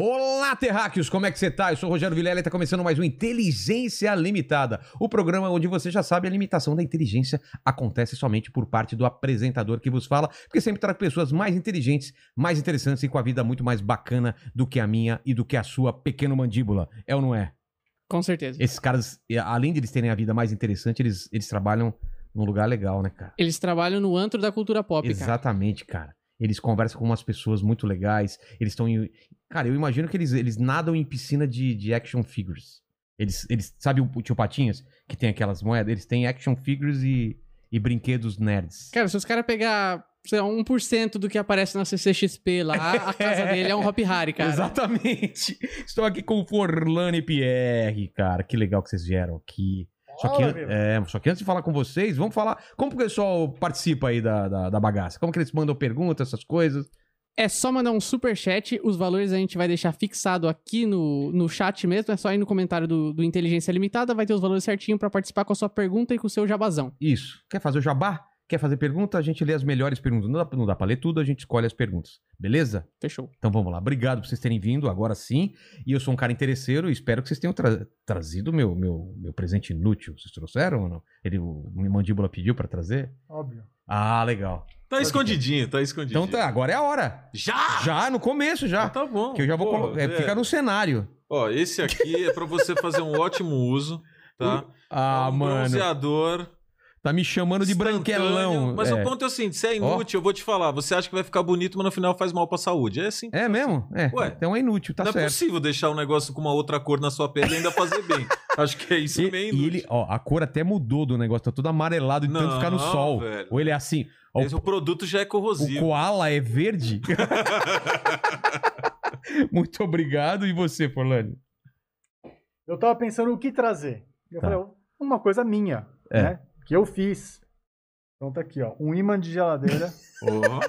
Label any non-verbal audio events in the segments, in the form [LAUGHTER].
Olá, terráqueos, como é que você tá? Eu sou o Rogério Vilela e tá começando mais um Inteligência Limitada, o programa onde você já sabe a limitação da inteligência acontece somente por parte do apresentador que vos fala, porque sempre trago pessoas mais inteligentes, mais interessantes e com a vida muito mais bacana do que a minha e do que a sua pequena mandíbula. É ou não é? Com certeza. Esses caras, além de eles terem a vida mais interessante, eles, eles trabalham num lugar legal, né, cara? Eles trabalham no antro da cultura pop, cara. Exatamente, cara. Eles conversam com umas pessoas muito legais. Eles estão em. Cara, eu imagino que eles, eles nadam em piscina de, de action figures. Eles, eles. Sabe o tio Patinhas? Que tem aquelas moedas? Eles têm action figures e, e brinquedos nerds. Cara, se os caras pegar, sei lá, 1% do que aparece na CCXP lá, a [LAUGHS] casa dele é um Hop Harry, cara. Exatamente. Estou aqui com o Forlane Pierre, cara. Que legal que vocês vieram aqui. Só que, é, só que antes de falar com vocês, vamos falar. Como que o pessoal participa aí da, da, da bagaça? Como que eles mandam perguntas, essas coisas? É só mandar um super chat, os valores a gente vai deixar fixado aqui no, no chat mesmo, é só ir no comentário do, do Inteligência Limitada, vai ter os valores certinho pra participar com a sua pergunta e com o seu jabazão. Isso. Quer fazer o jabá? Quer fazer pergunta? A gente lê as melhores perguntas. Não dá, não dá pra ler tudo, a gente escolhe as perguntas. Beleza? Fechou. Então vamos lá. Obrigado por vocês terem vindo, agora sim. E eu sou um cara interesseiro e espero que vocês tenham tra- trazido meu, meu, meu presente inútil. Vocês trouxeram ou não? Ele, o minha mandíbula pediu pra trazer? Óbvio. Ah, legal. Tá escondidinho, tá escondidinho. Então tá, agora é a hora. Já? Já, no começo já. Então tá bom. Que eu já vou Pô, colocar. é. Fica no cenário. Ó, esse aqui é pra você fazer um ótimo uso, tá? [LAUGHS] Ah, é um mano. bronzeador. Tá me chamando de branquelão. Mas é. o ponto é o seguinte, se é inútil, eu vou te falar. Você acha que vai ficar bonito, mas no final faz mal pra saúde. É assim. É mesmo? É. Ué. Então é inútil, tá não é certo. possível deixar um negócio com uma outra cor na sua pele e ainda fazer bem. [LAUGHS] Acho que é isso E, meio e inútil. ele, ó, a cor até mudou do negócio, tá tudo amarelado de tanto Não, ficar no sol. velho. Ou ele é assim, ó, Esse- o produto já é o corrosivo. koala é verde? [LAUGHS] Muito obrigado. E você, Forlane? Eu tava pensando o que trazer. Eu Tá. falei, uma coisa minha, É. né? Que eu fiz. Então tá aqui, ó. Um imã de geladeira [LAUGHS] Ó.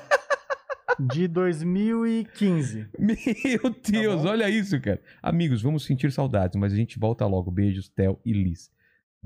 de 2015. Meu Deus, bom? olha isso, cara. Amigos, vamos sentir saudades, mas a gente volta logo. Beijos, Theo e Liz.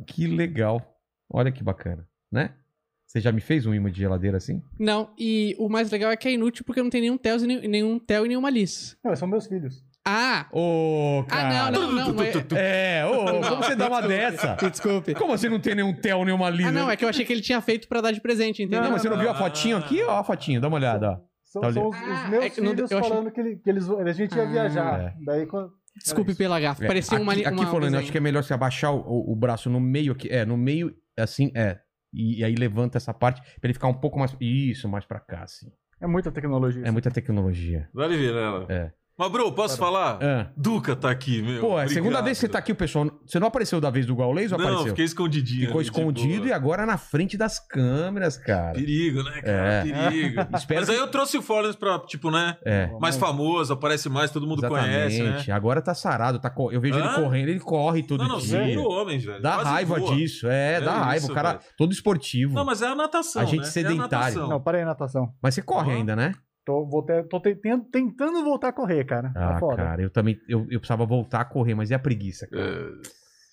Que legal. Olha que bacana, né? Você já me fez um imã de geladeira assim? Não, e o mais legal é que é inútil porque não tem nenhum Theo e nem- nenhum Theo e nenhuma Liz. Não, são meus filhos. Ah! Ô, Ah, cara. não, não, não. mas- É, ô, como você dá uma [LAUGHS] dessa? Desculpe. Como você não tem nenhum Theo, nenhuma Liz? Ah, não, é que eu achei que ele tinha feito pra dar de presente, entendeu? Não, mas você não viu a Ah. fotinho aqui? Ó a fotinho, dá uma olhada, ó. São, Tá são os, os Ah, meus é que não- filhos achei- falando que, ele- que eles, a gente ia Ah, viajar. é. Daí quando. Desculpe É pela gafa. É, Parecia aqui, uma... Aqui, uma falando, eu acho que é melhor você abaixar o, o braço no meio aqui. É, no meio, assim, é. E, e aí levanta essa parte pra ele ficar um pouco mais. Isso, mais pra cá, assim. É muita tecnologia. É muita tecnologia. Dá-lhe Vilela. É. Mas, bro, posso falar? Ah. Duca tá aqui, meu. Pô, é a segunda vez que você tá aqui, o pessoal. Você não apareceu da vez do Gaules ou Não, apareceu? fiquei escondidinho. Ficou escondido e agora na frente das câmeras, cara. Perigo, né, cara? É. Perigo. [LAUGHS] Espero Mas que- aí eu trouxe o Follins pra, tipo, né? É. Mais famoso, aparece mais, todo mundo conhece, Exatamente. né? Agora tá sarado, tá co- eu vejo ele Hã? correndo, ele corre todo Não, não, dia. zero homens, velho. Dá Quase raiva voa. disso, é, É dá raiva. isso, o cara velho. todo esportivo. Não, mas é a natação, A gente né? sedentário. É a natação. Não, parei a natação. Mas você corre ainda, né? Tô, voltei- tô tentando, tentando voltar a correr, cara. Ah, tá foda. cara, eu também. Eu, eu precisava voltar a correr, mas e a preguiça, cara? É,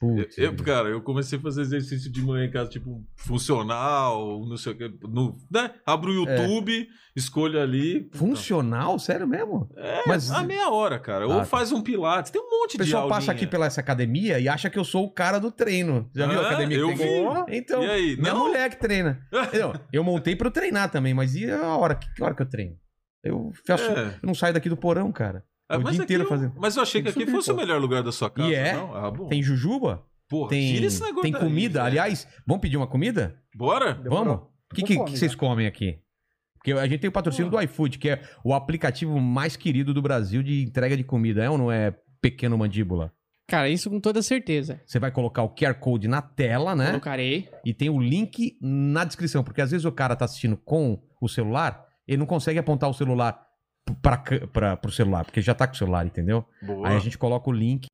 Putz. eu, cara, eu comecei a fazer exercício de manhã em casa, tipo, funcional, não sei o que. No, né? Abro o É. YouTube, escolho ali. Funcional? Sério mesmo? É, Mas- a meia hora, cara. Ah, Ou tá. faz um pilates. Tem um monte O de pessoal passa aqui pela essa academia e acha que eu sou o cara do treino. Já viu a Ah, academia que eu tem? vi. Então, E aí, minha não? mulher que treina. [LAUGHS] Eu, eu montei pra eu treinar também, mas e a hora? Que, que hora que eu treino? Eu, fecho, É. eu não saio daqui do porão, cara. Ah, o mas dia inteiro eu- fazendo. Mas eu achei que aqui subir, fosse o pô. melhor lugar da sua casa. E é? Não? Ah, bom. Tem jujuba? Porra, Tem, tira esse negócio tem daí, comida. velho. Aliás, vamos pedir uma comida? Bora? Demorou. Vamos? O que, que, fome, que vocês comem aqui? Porque a gente tem o patrocínio do iFood, que é o aplicativo mais querido do Brasil de entrega de comida. É ou não é pequeno mandíbula? Cara, isso com toda certeza. Você vai colocar o QR Code na tela, né? Colocarei. E tem o link na descrição, porque às vezes o cara tá assistindo com o celular, ele não consegue apontar o celular para o celular, porque já tá com o celular, entendeu? Boa. Aí a gente coloca o link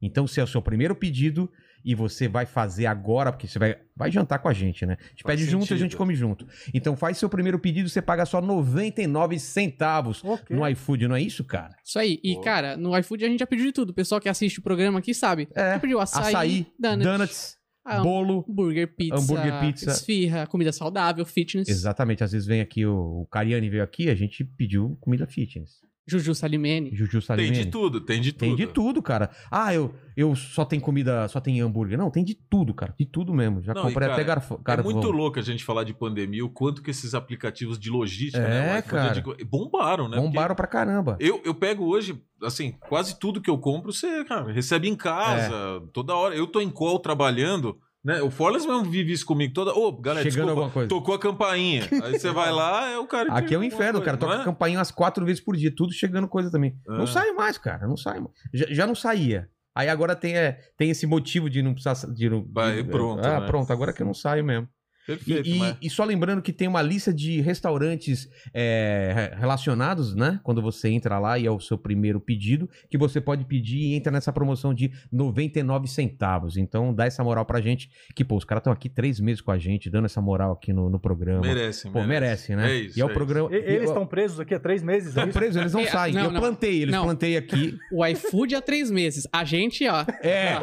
Então, se é o seu primeiro pedido e você vai fazer agora, porque você vai, vai jantar com a gente, né? A gente Faz pede junto e a sentido. gente come junto. Então, faz seu primeiro pedido, você paga só 99 centavos Ok. no iFood, não é isso, cara? Isso aí. E, Boa. cara, no iFood a gente já pediu de tudo. O pessoal que assiste o programa aqui sabe. É. Já pediu açaí, Açaí, donuts, donuts, ah, bolo. hambúrguer, pizza, hambúrguer, pizza. esfirra, comida saudável, fitness. Exatamente. Às vezes vem aqui o, o Cariani veio aqui, a gente pediu comida fitness. Juju Salimene. Juju Tem Salimene. de tudo, tem de tudo. Tem de tudo, cara. Ah, eu, eu só tem comida, só tem hambúrguer. Não, tem de tudo, cara. De tudo mesmo. Já Não, comprei e, até cara, garfo. É muito louco a gente falar de pandemia, o quanto que esses aplicativos de logística, É, né? o iFood, cara. de- bombaram, né? Porque Bombaram pra caramba. Eu, eu pego hoje, assim, quase tudo que eu compro, você, cara, recebe em casa, É. toda hora. Eu tô em call trabalhando, né? O Forlas mesmo vive isso comigo toda. Ô, galera, Chegando desculpa, alguma coisa. tocou a campainha. Aí você vai lá, é o cara Aqui é o alguma inferno, coisa, cara. não Toca é? campainha umas quatro vezes por dia, tudo chegando coisa também. Não Ah. sai mais, cara. Não sai mais. Já, já não saía. Aí agora tem, é, tem esse motivo de não precisar. De não, Vai, de- pronto, Ah, né? pronto. Agora que eu não saio mesmo. E, Perfeito, e- mas... e só lembrando que tem uma lista de restaurantes é, re- relacionados, né? Quando você entra lá e é o seu primeiro pedido, que você pode pedir e entra nessa promoção de 99 centavos. Então dá essa moral pra gente, que, pô, os caras estão aqui três meses com a gente, dando essa moral aqui no, no programa. Merece, Pô, merece, né? É isso, e é o é programa. E- Eles estão presos aqui há três meses, é Estão isso? presos, eles não É, saem. não, eu não. plantei, eles Não. plantei aqui. [LAUGHS] O iFood há três meses. A gente, ó, É.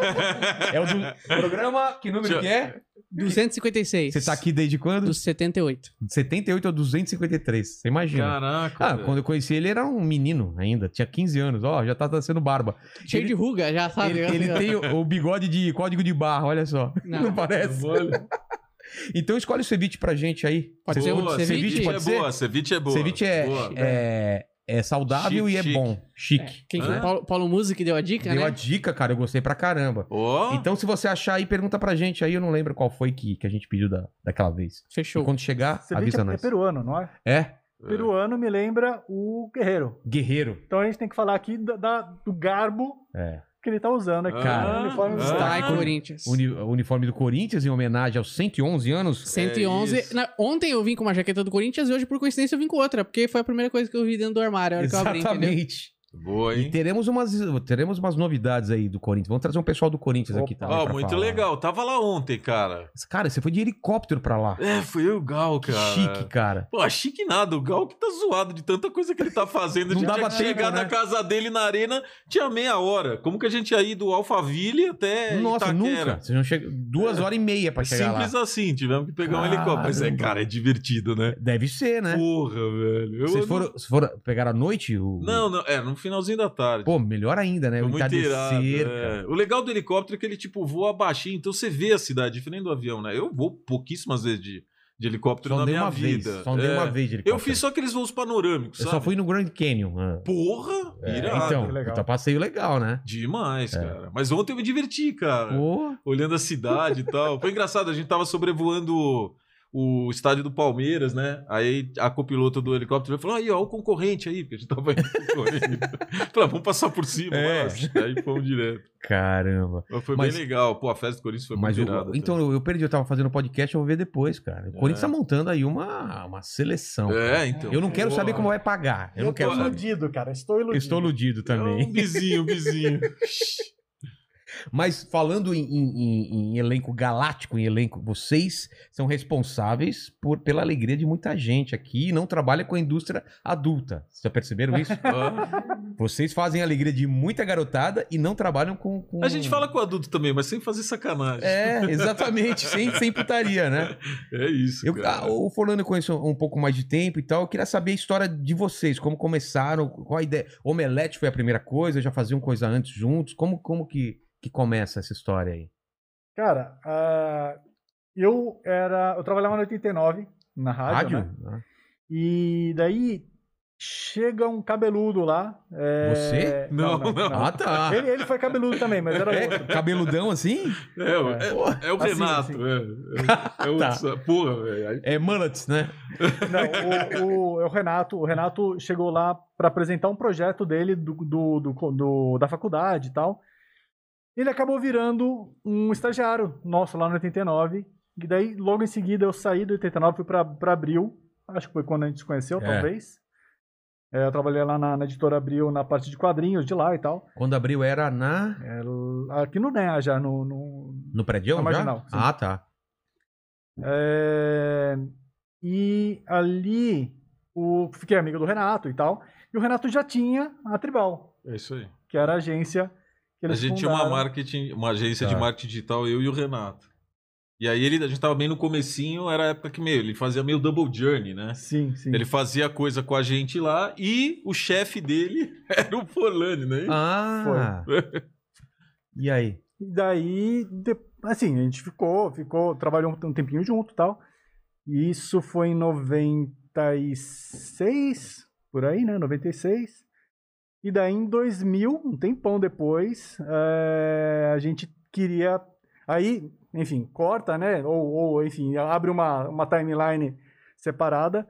É o do programa. Que número que é? 256. Você tá aqui desde quando? Dos 78. De 78 a 253. Você imagina. Caraca. Ah, velho. quando eu conheci ele, era um menino ainda. Tinha 15 anos. Ó, já tá nascendo barba. Cheio Ele- de ruga, já sabe? Ele, ele tem o, o bigode de código de barra, olha só. [LAUGHS] Não, Não. parece? Então escolhe o ceviche pra gente aí. Pode ser Boa, um ceviche? ceviche pode é ser? boa, ceviche é boa. Ceviche é, Boa. é, é saudável Chique, e é chique. bom. Chique. Quem Hã? foi? Paulo, Paulo Music deu a dica, Deu né? a dica, cara. Eu gostei pra caramba. Ó, Então, se você achar aí, pergunta pra gente aí. Eu não lembro qual foi que, que a gente pediu da, daquela vez. E Fechou. quando chegar, Ceviche avisa é, é nós. peruano, não é? É, Peruano me lembra o guerreiro. guerreiro. Então a gente tem que falar aqui da, da- do garbo É. que ele tá usando aqui. Cara, o uniforme ah, do Está Style. em Corinthians. Uni- o uniforme do Corinthians em homenagem aos 111 anos. 111. É isso. Na- ontem eu vim com uma jaqueta do Corinthians e hoje, por coincidência, eu vim com outra, porque foi a primeira coisa que eu vi dentro do armário. A hora que eu abri, entendeu? Exatamente. Boa, E hein? teremos umas, teremos umas novidades aí do Corinthians. Vamos trazer um pessoal do Corinthians aqui Opa. também. Ó, muito falar. legal. Tava lá ontem, cara. Cara, você foi de helicóptero pra lá. É, foi o Gal, Que cara. chique, cara. Pô, chique nada. O Gal que tá zoado de tanta coisa que ele tá fazendo. Não a gente dava que chegar tempo, né? na casa dele na arena, tinha meia hora. Como que a gente ia ir do Alphaville até Nossa, Itaquera? nunca. Você não chega... Duas horas e meia pra chegar Simples lá. assim, tivemos que pegar um Caramba. helicóptero. Mas é, cara, é divertido, né? Deve ser, né? Porra, velho. Eu, Vocês eu foram, vocês foram pegar à noite? O... Não, não, é, no finalzinho da tarde. Pô, melhor ainda, né? Foi o muito irado, é. O legal do helicóptero é que ele, tipo, voa baixinho, então você vê a cidade, diferente do avião, né? Eu vou pouquíssimas vezes de, de helicóptero Só na dei minha uma vida. vez. Só andei É. uma vez de Eu helicóptero. fiz só aqueles voos panorâmicos, Eu sabe? só fui no Grand Canyon. ah. Porra, É, irado. então, legal. puta passeio legal, né? Demais, É. cara. Mas ontem eu me diverti, cara. Pô, Olhando a cidade e tal. Foi engraçado, a gente tava sobrevoando o estádio do Palmeiras, né? Aí a copiloto do helicóptero falou: aí, ó, o concorrente aí, porque a gente tava indo concorrente. [LAUGHS] Falei, "Ah, vamos passar por cima. É. Mas, aí fomos direto. caramba. Mas foi Mas- bem legal. Pô, a festa do Corinthians foi Mas muito eu, irada. então eu, eu perdi, eu tava fazendo podcast, eu vou ver depois, cara. O Corinthians tá montando aí uma, uma seleção. cara. É, então. Eu não quero Pô, saber como vai pagar. Eu, Eu, não quero saber. iludido, cara. Estou iludido. Estou iludido É também. um bizinho, um bizinho. [LAUGHS] Mas falando em, em- em- elenco galáctico, em elenco, vocês são responsáveis por, pela alegria de muita gente aqui e não trabalham com a indústria adulta. Vocês já perceberam isso? [LAUGHS] Vocês fazem a alegria de muita garotada e não trabalham com. com- a gente fala com o adulto também, mas sem fazer sacanagem. É, exatamente, sem, sem putaria, né? [LAUGHS] É isso, Eu, cara. ah, o Forlano eu conheço um pouco mais de tempo e tal. Eu queria saber a história de vocês, como começaram, qual a ideia. Omelete foi a primeira coisa, já faziam coisa antes juntos. Como, como que, que começa essa história aí? Cara, ah, eu era. Eu trabalhava na 89, na rádio. Rádio? né? Ah, E daí chega um cabeludo lá. é- Você? Não, não. Ah, tá. Ele, ele foi cabeludo também, mas era É, outro. cabeludão assim? É, o- É. é, é o Assim, Renato. assim. É, é, é o [LAUGHS] Tá. Porra, velho. É mullets, né? Não, o, o- é o Renato. O Renato chegou lá para apresentar um projeto dele do, do- do- do- da faculdade e tal. Ele acabou virando um estagiário nosso lá no 89. E daí, logo em seguida, eu saí do 89 fui para Abril. Acho que foi quando a gente se conheceu, É. talvez. É, eu trabalhei lá na, na editora Abril, na parte de quadrinhos de lá e tal. Quando abriu era na... É, aqui no NEA já, no, no- no prédio Na já? Marginal, sim. Ah, tá. É, e ali o, fiquei amigo do Renato e tal. E o Renato já tinha a Tribal, É isso aí. que era a agência A eles gente tinha uma fundaram. marketing, uma agência de Tá. marketing digital, eu e o Renato. E aí ele, a gente tava bem no comecinho, era a época que meio, ele fazia meio double journey, né? Sim, sim. Ele fazia coisa com a gente lá e o chefe dele [LAUGHS] era o Forlani, né? Ah. [LAUGHS] E aí? E daí, de- assim, a gente ficou, ficou, trabalhou um, um tempinho junto e tal. E isso foi em 96, por aí, né? 96. E daí em 2000, um tempão depois, eh, a gente queria. Aí, enfim, corta, né? Ou, ou enfim, abre uma, uma timeline separada.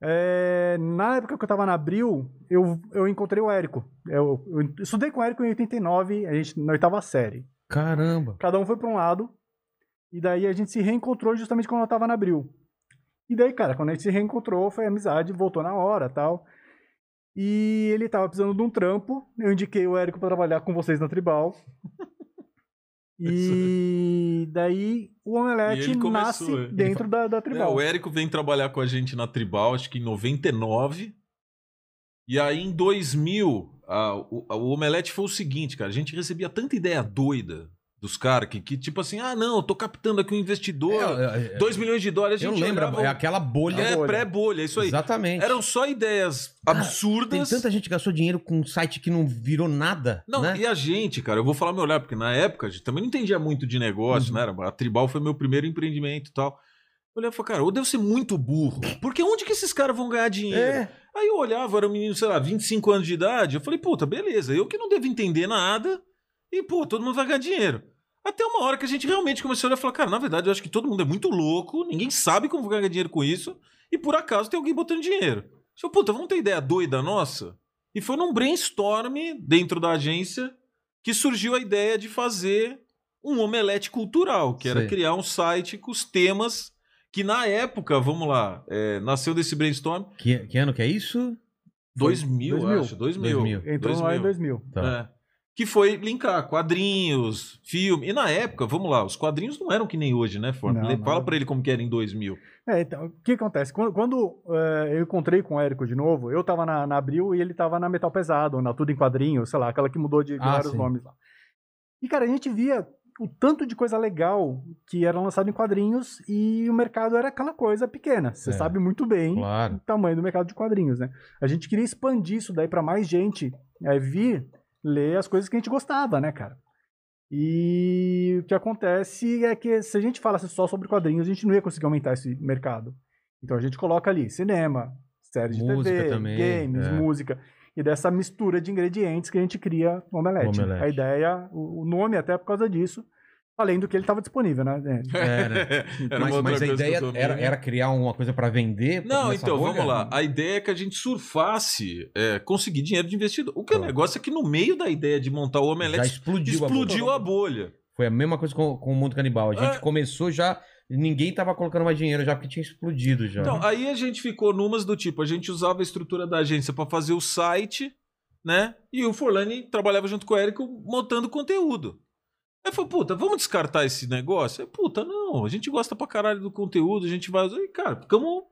Eh, na época que eu tava na Abril, eu, eu encontrei o Érico. Eu, eu estudei com o Érico em 89, a gente na oitava série. Caramba. Cada um foi para um lado. E daí a gente se reencontrou justamente quando eu tava na Abril. E daí, cara, quando a gente se reencontrou, foi amizade, voltou na hora tal. E ele tava precisando de um trampo. Eu indiquei o Érico para trabalhar com vocês na Tribal. [LAUGHS] E daí o Omelete ele começou, nasce ele dentro da, da É, Tribal. o Érico vem trabalhar com a gente na Tribal, acho que em 99. E aí em 2000, a- o, a- o Omelete foi o seguinte, cara, a gente recebia tanta ideia doida dos caras que, que tipo assim, ah não, eu tô captando aqui um investidor, É, é, 2 milhões de dólares, a eu gente lembro, olhava- é aquela bolha. É, bolha. pré-bolha, é isso aí. Exatamente. Eram só ideias Tem absurdas. tanta gente que gastou dinheiro com um site que não virou nada. Não, né? e a gente, cara, eu vou falar meu olhar, porque na época a gente também não entendia muito de negócio, Uhum. né? Era- A Tribal foi meu primeiro empreendimento e tal. Eu olhava e falei, cara, eu devo ser muito burro. Porque onde que esses caras vão ganhar dinheiro? É. Aí eu olhava, era um menino, sei lá, 25 anos de idade. Eu falei, puta, beleza, eu que não devo entender nada. E, pô, todo mundo vai ganhar dinheiro. Até uma hora que a gente realmente começou a olhar e falar, cara, na verdade eu acho que todo mundo é muito louco, ninguém sabe como ganhar dinheiro com isso. E por acaso tem alguém botando dinheiro. Eu falei, puta, vamos ter ideia doida nossa? E foi num brainstorm dentro da agência que surgiu a ideia de fazer um omelete cultural, que era Sei. criar um site com os temas que na época, vamos lá, é, nasceu desse brainstorm Que, que ano que é isso? 2000, 2000. acho. 2000. 2000. Entrou no ano em 2000. Tá. É. Que foi linkar quadrinhos, filme. E na época, vamos lá, os quadrinhos não eram que nem hoje, né, Forma? Não, Fala não. pra ele como que era em 2000. É, então, o que acontece? Quando, quando, é, eu encontrei com o Érico de novo, eu tava na, na Abril e ele tava na Metal Pesado, na Tudo em Quadrinhos, sei lá, aquela que mudou de, de Ah, vários sim. nomes lá. E, cara, a gente via o tanto de coisa legal que era lançado em quadrinhos e o mercado era aquela coisa pequena. Você É. sabe muito bem Claro. o tamanho do mercado de quadrinhos, né? A gente queria expandir isso daí pra mais gente é, vir ler as coisas que a gente gostava, né, cara? E o que acontece é que se a gente falasse só sobre quadrinhos, a gente não ia conseguir aumentar esse mercado. Então a gente coloca ali cinema, séries de TV, também, games, é. música. E dessa mistura de ingredientes que a gente cria o omelete. Omelete. A ideia, o o nome até por causa disso, além do que ele estava disponível, né? É. Era. [LAUGHS] Era mas mas a ideia era, era criar uma coisa pra vender? Não, então, bolha? vamos lá. A ideia é que a gente surfasse, é, conseguir dinheiro de investidor. O que é o Tá. negócio é que no meio da ideia de montar o Já Omelete, explodiu, explodiu a a bolha. bolha. Foi a mesma coisa com, com o Mundo Canibal. A gente É. começou já, ninguém tava colocando mais dinheiro já, porque tinha explodido já. Então, aí a gente ficou numas do tipo, a gente usava a estrutura da agência para fazer o site, né? E o Forlani trabalhava junto com o Érico montando conteúdo. Aí falou, puta, vamos descartar esse negócio? Aí, puta, não, a gente gosta pra caralho do conteúdo, a gente vai. E, cara, ficamos,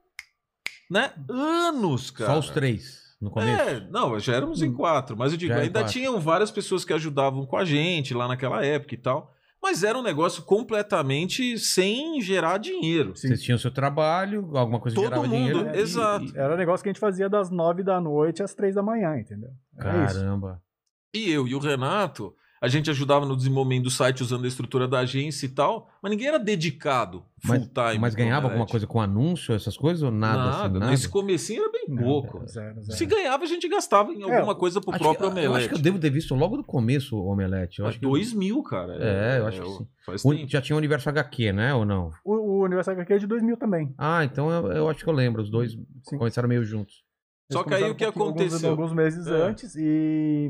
né? Anos, cara. Só os três no começo. É, não, já éramos em quatro, mas eu digo, Já é ainda quatro. tinham várias pessoas que ajudavam com a gente lá naquela época e tal. Mas era um negócio completamente sem gerar dinheiro. Sim. Vocês tinham seu trabalho, alguma coisa Todo gerava mundo, dinheiro. e- exato. e- Era um negócio que a gente fazia das nove da noite às três da manhã, entendeu? Era isso. Caramba. E eu e o Renato, a gente ajudava no desenvolvimento do site usando a estrutura da agência e tal, mas ninguém era dedicado full Mas, time. mas ganhava alguma coisa com anúncio, essas coisas? Ou nada? Nada, assim, nada? Nesse comecinho era bem pouco. Zero, zero. Se ganhava, a gente gastava em É, alguma coisa pro próprio que, eu Omelete. acho que eu devo ter visto logo do começo o Omelete. Eu acho que 2000, cara. É, eu acho que sim. Faz o- tempo. já tinha o Universo HQ, né? Ou não? O, o Universo HQ é de 2000 também. Ah, então eu, eu acho que eu lembro. Os dois Sim. começaram meio juntos. Só Eles que aí o que pouquinho- alguns- aconteceu? Alguns, meses É. antes e.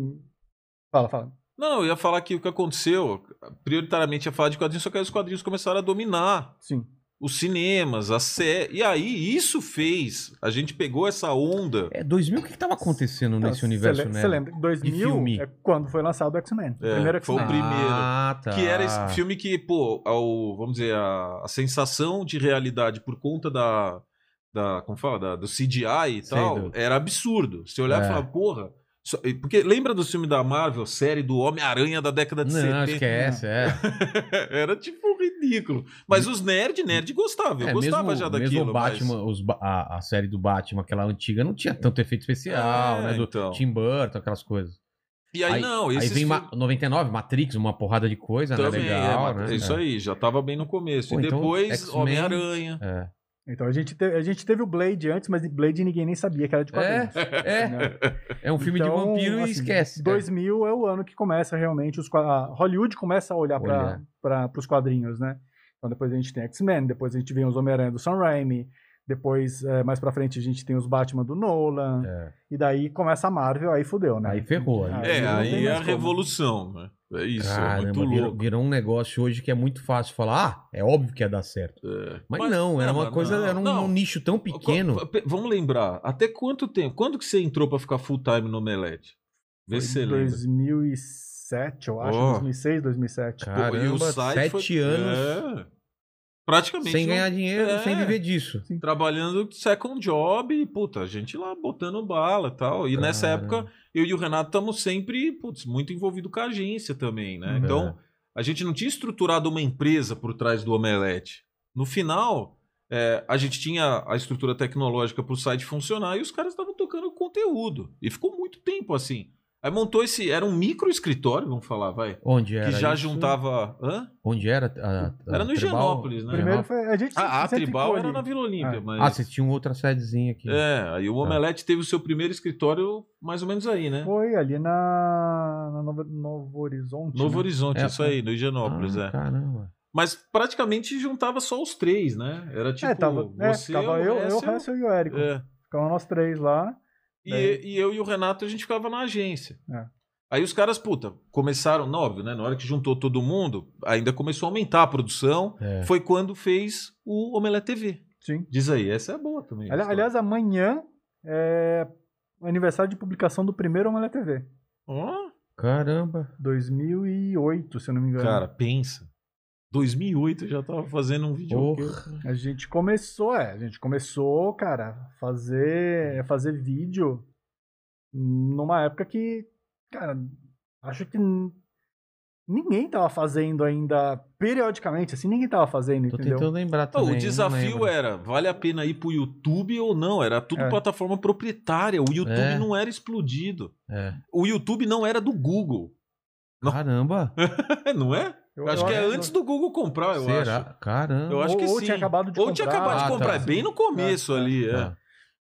Fala, fala. Não, eu ia falar que o que aconteceu, prioritariamente ia falar de quadrinhos, só que aí os quadrinhos começaram a dominar Sim. os cinemas, a série. E aí isso fez. A gente pegou essa onda. É, 2000, o que, que tava acontecendo nesse universo, né? Cê lembra? 2000 filme. é quando foi lançado o X-Men. o É, primeiro foi o X-Men. primeiro. Ah, tá. Que era esse filme que, pô, ao, vamos dizer, a, a sensação de realidade por conta da. da como fala? Da, do CGI e Sei, tal, do- era absurdo. Você olhar É. e falar, porra. Porque lembra do filme da Marvel, série do Homem-Aranha da década de Não, 70? esquece, é. [LAUGHS] era tipo ridículo. Mas os nerd, nerd gostava. Eu É, gostava mesmo, já mesmo daquilo. o Batman, os ba- a, a série do Batman, aquela antiga, não tinha tanto efeito especial, É, né? Do então. Tim Burton, aquelas coisas. Mas... E aí, não, Aí vem filmes- Ma- 99, Matrix, uma porrada de coisa, né? Também, Legal, é, né? é isso aí, já tava bem no começo. Pô, e então, depois, X-Men- Homem-Aranha. É. Então a gente, teve, a gente teve o Blade antes, mas Blade ninguém nem sabia que era de quadrinhos. É, né? é um filme de Então, vampiro e assim, esquece. cara. 2000 é o ano que começa realmente os a Hollywood começa a olhar Olhar. para os quadrinhos, né? Então depois a gente tem X-Men, depois a gente vem os Homem-Aranha do Sam Raimi, depois eh, mais pra frente a gente tem os Batman do Nolan, É. e daí começa a Marvel, aí fudeu, né? Aí ferrou, né? É, não aí é mais a como. revolução, né? É isso, é Caramba, muito virou, louco. virou um negócio hoje que é muito fácil falar, ah, é óbvio que ia dar certo. É. Mas, não, era uma mas coisa, não, era um, não. um nicho tão pequeno. Qu- pe- Vamos lembrar, até quanto tempo? Quando que você entrou pra ficar full time no Omelete? Vê se você Foi lembra. 2007, eu acho, Ó. 2006, 2007. Cara. Pô, e o Caramba, site sete anos. É. Praticamente. Sem ganhar dinheiro, É. sem viver disso. Trabalhando second job e, puta, a gente lá botando bala e tal. E nessa Caramba. época, eu e o Renato estamos sempre, putz, muito envolvido com a agência também, né? É. Então, a gente não tinha estruturado uma empresa por trás do Omelete. No final, é, a gente tinha a estrutura tecnológica para o site funcionar e os caras estavam tocando conteúdo. E ficou muito tempo assim. Aí montou esse. Era um micro escritório, vamos falar, vai. Onde era? que já isso? junava. Hã? Onde era? A, a Era no Tribal? Higienópolis, né? Primeiro foi. A gente Ah, a sempre Tribal era ali. na Vila Olímpia, Ah. mas. Ah, vocês tinham outra sedezinha aqui. É, aí o Tá. Omelete teve o seu primeiro escritório mais ou menos aí, né? Foi ali na, na Novo, Novo Horizonte. Novo né? Horizonte, É, isso aí, no Higienópolis, Ah, é. Caramba. Mas praticamente juntava só os três, né? Era tipo, é, tava, é, você, tava o eu, eu, o e o Érico. é. Ficamos nós três lá. E, e eu e o Renato, a gente ficava na agência. É. Aí os caras, puta, começaram, não, óbvio, né? Na hora que juntou todo mundo, ainda começou a aumentar a produção. É. Foi quando fez o Omelete TV. Sim. Diz aí, essa é boa também. Ali- aliás, amanhã é o aniversário de publicação do primeiro Omelete TV. Ó, Caramba. 2008, se eu não me engano. cara, pensa. 2008 eu já tava fazendo um vídeo. Porra. A gente começou, é, a gente começou, cara, fazer fazer vídeo numa época que, cara, acho que ninguém tava fazendo ainda periodicamente, assim, ninguém tava fazendo, Tô entendeu? tentando lembrar também. o desafio era, vale a pena ir pro YouTube ou não? Era tudo É. plataforma proprietária. O YouTube É. não era explodido. É. O YouTube não era do Google. Não. Caramba. [LAUGHS] não é? Eu- acho eu que é acho- antes do Google comprar, eu Será? acho. Caramba. Eu acho ou, que ou sim. tinha acabado de Ou comprar. tinha acabado de Ah, comprar, tá. é bem no começo É, ali. É. Tá.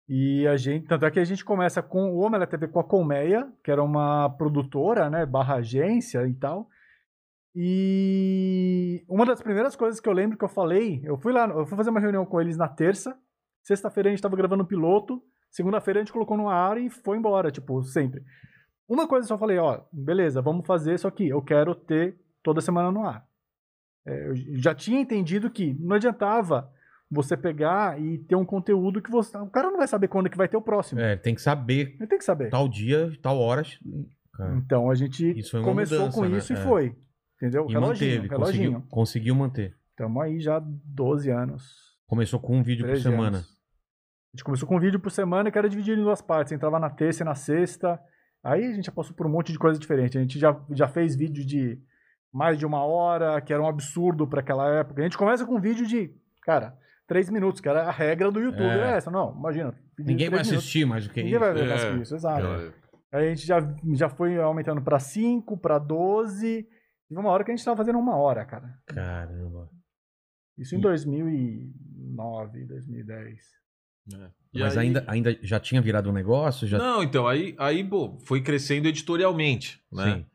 E a gente, tanto é que a gente começa com o Omelete TV com a Colmeia, que era uma produtora, né, barra agência e tal. E uma das primeiras coisas que eu lembro que eu falei, eu fui lá, eu fui fazer uma reunião com eles na terça, sexta-feira a gente tava gravando o piloto, segunda-feira a gente colocou no ar e foi embora, tipo, sempre. Uma coisa eu só falei, ó, beleza, vamos fazer isso aqui, eu quero ter toda semana no ar. É, eu já tinha entendido que não adiantava você pegar e ter um conteúdo que você. O cara não vai saber quando que vai ter o próximo. É, tem que saber Ele tem que saber. tal dia, tal hora. Cara. Então a gente começou mudança, com né? isso e É. foi. Entendeu? E reloginho, manteve, reloginho. conseguiu, conseguiu manter. Estamos aí já 12 anos. Começou com um vídeo por 13 semana. anos. A gente começou com um vídeo por semana que era dividido em duas partes. Entrava na terça e na sexta. Aí a gente já passou por um monte de coisa diferente. A gente já, já fez vídeo de mais de uma hora, que era um absurdo para aquela época. A gente começa com um vídeo de, cara, três minutos, que era a regra do YouTube. É. É essa, não, imagina. Ninguém vai minutos. assistir mais do que Ninguém isso. vai ver mais É. que isso, exato. Aquela- Aí a gente já, já foi aumentando pra 5, pra 12. E uma hora que a gente tava fazendo uma hora, cara. Caramba. Isso em E- 2009, 2010. é. E Mas aí- ainda, ainda já tinha virado um negócio? Já... Não, então, aí, aí pô, foi crescendo editorialmente, né? Sim.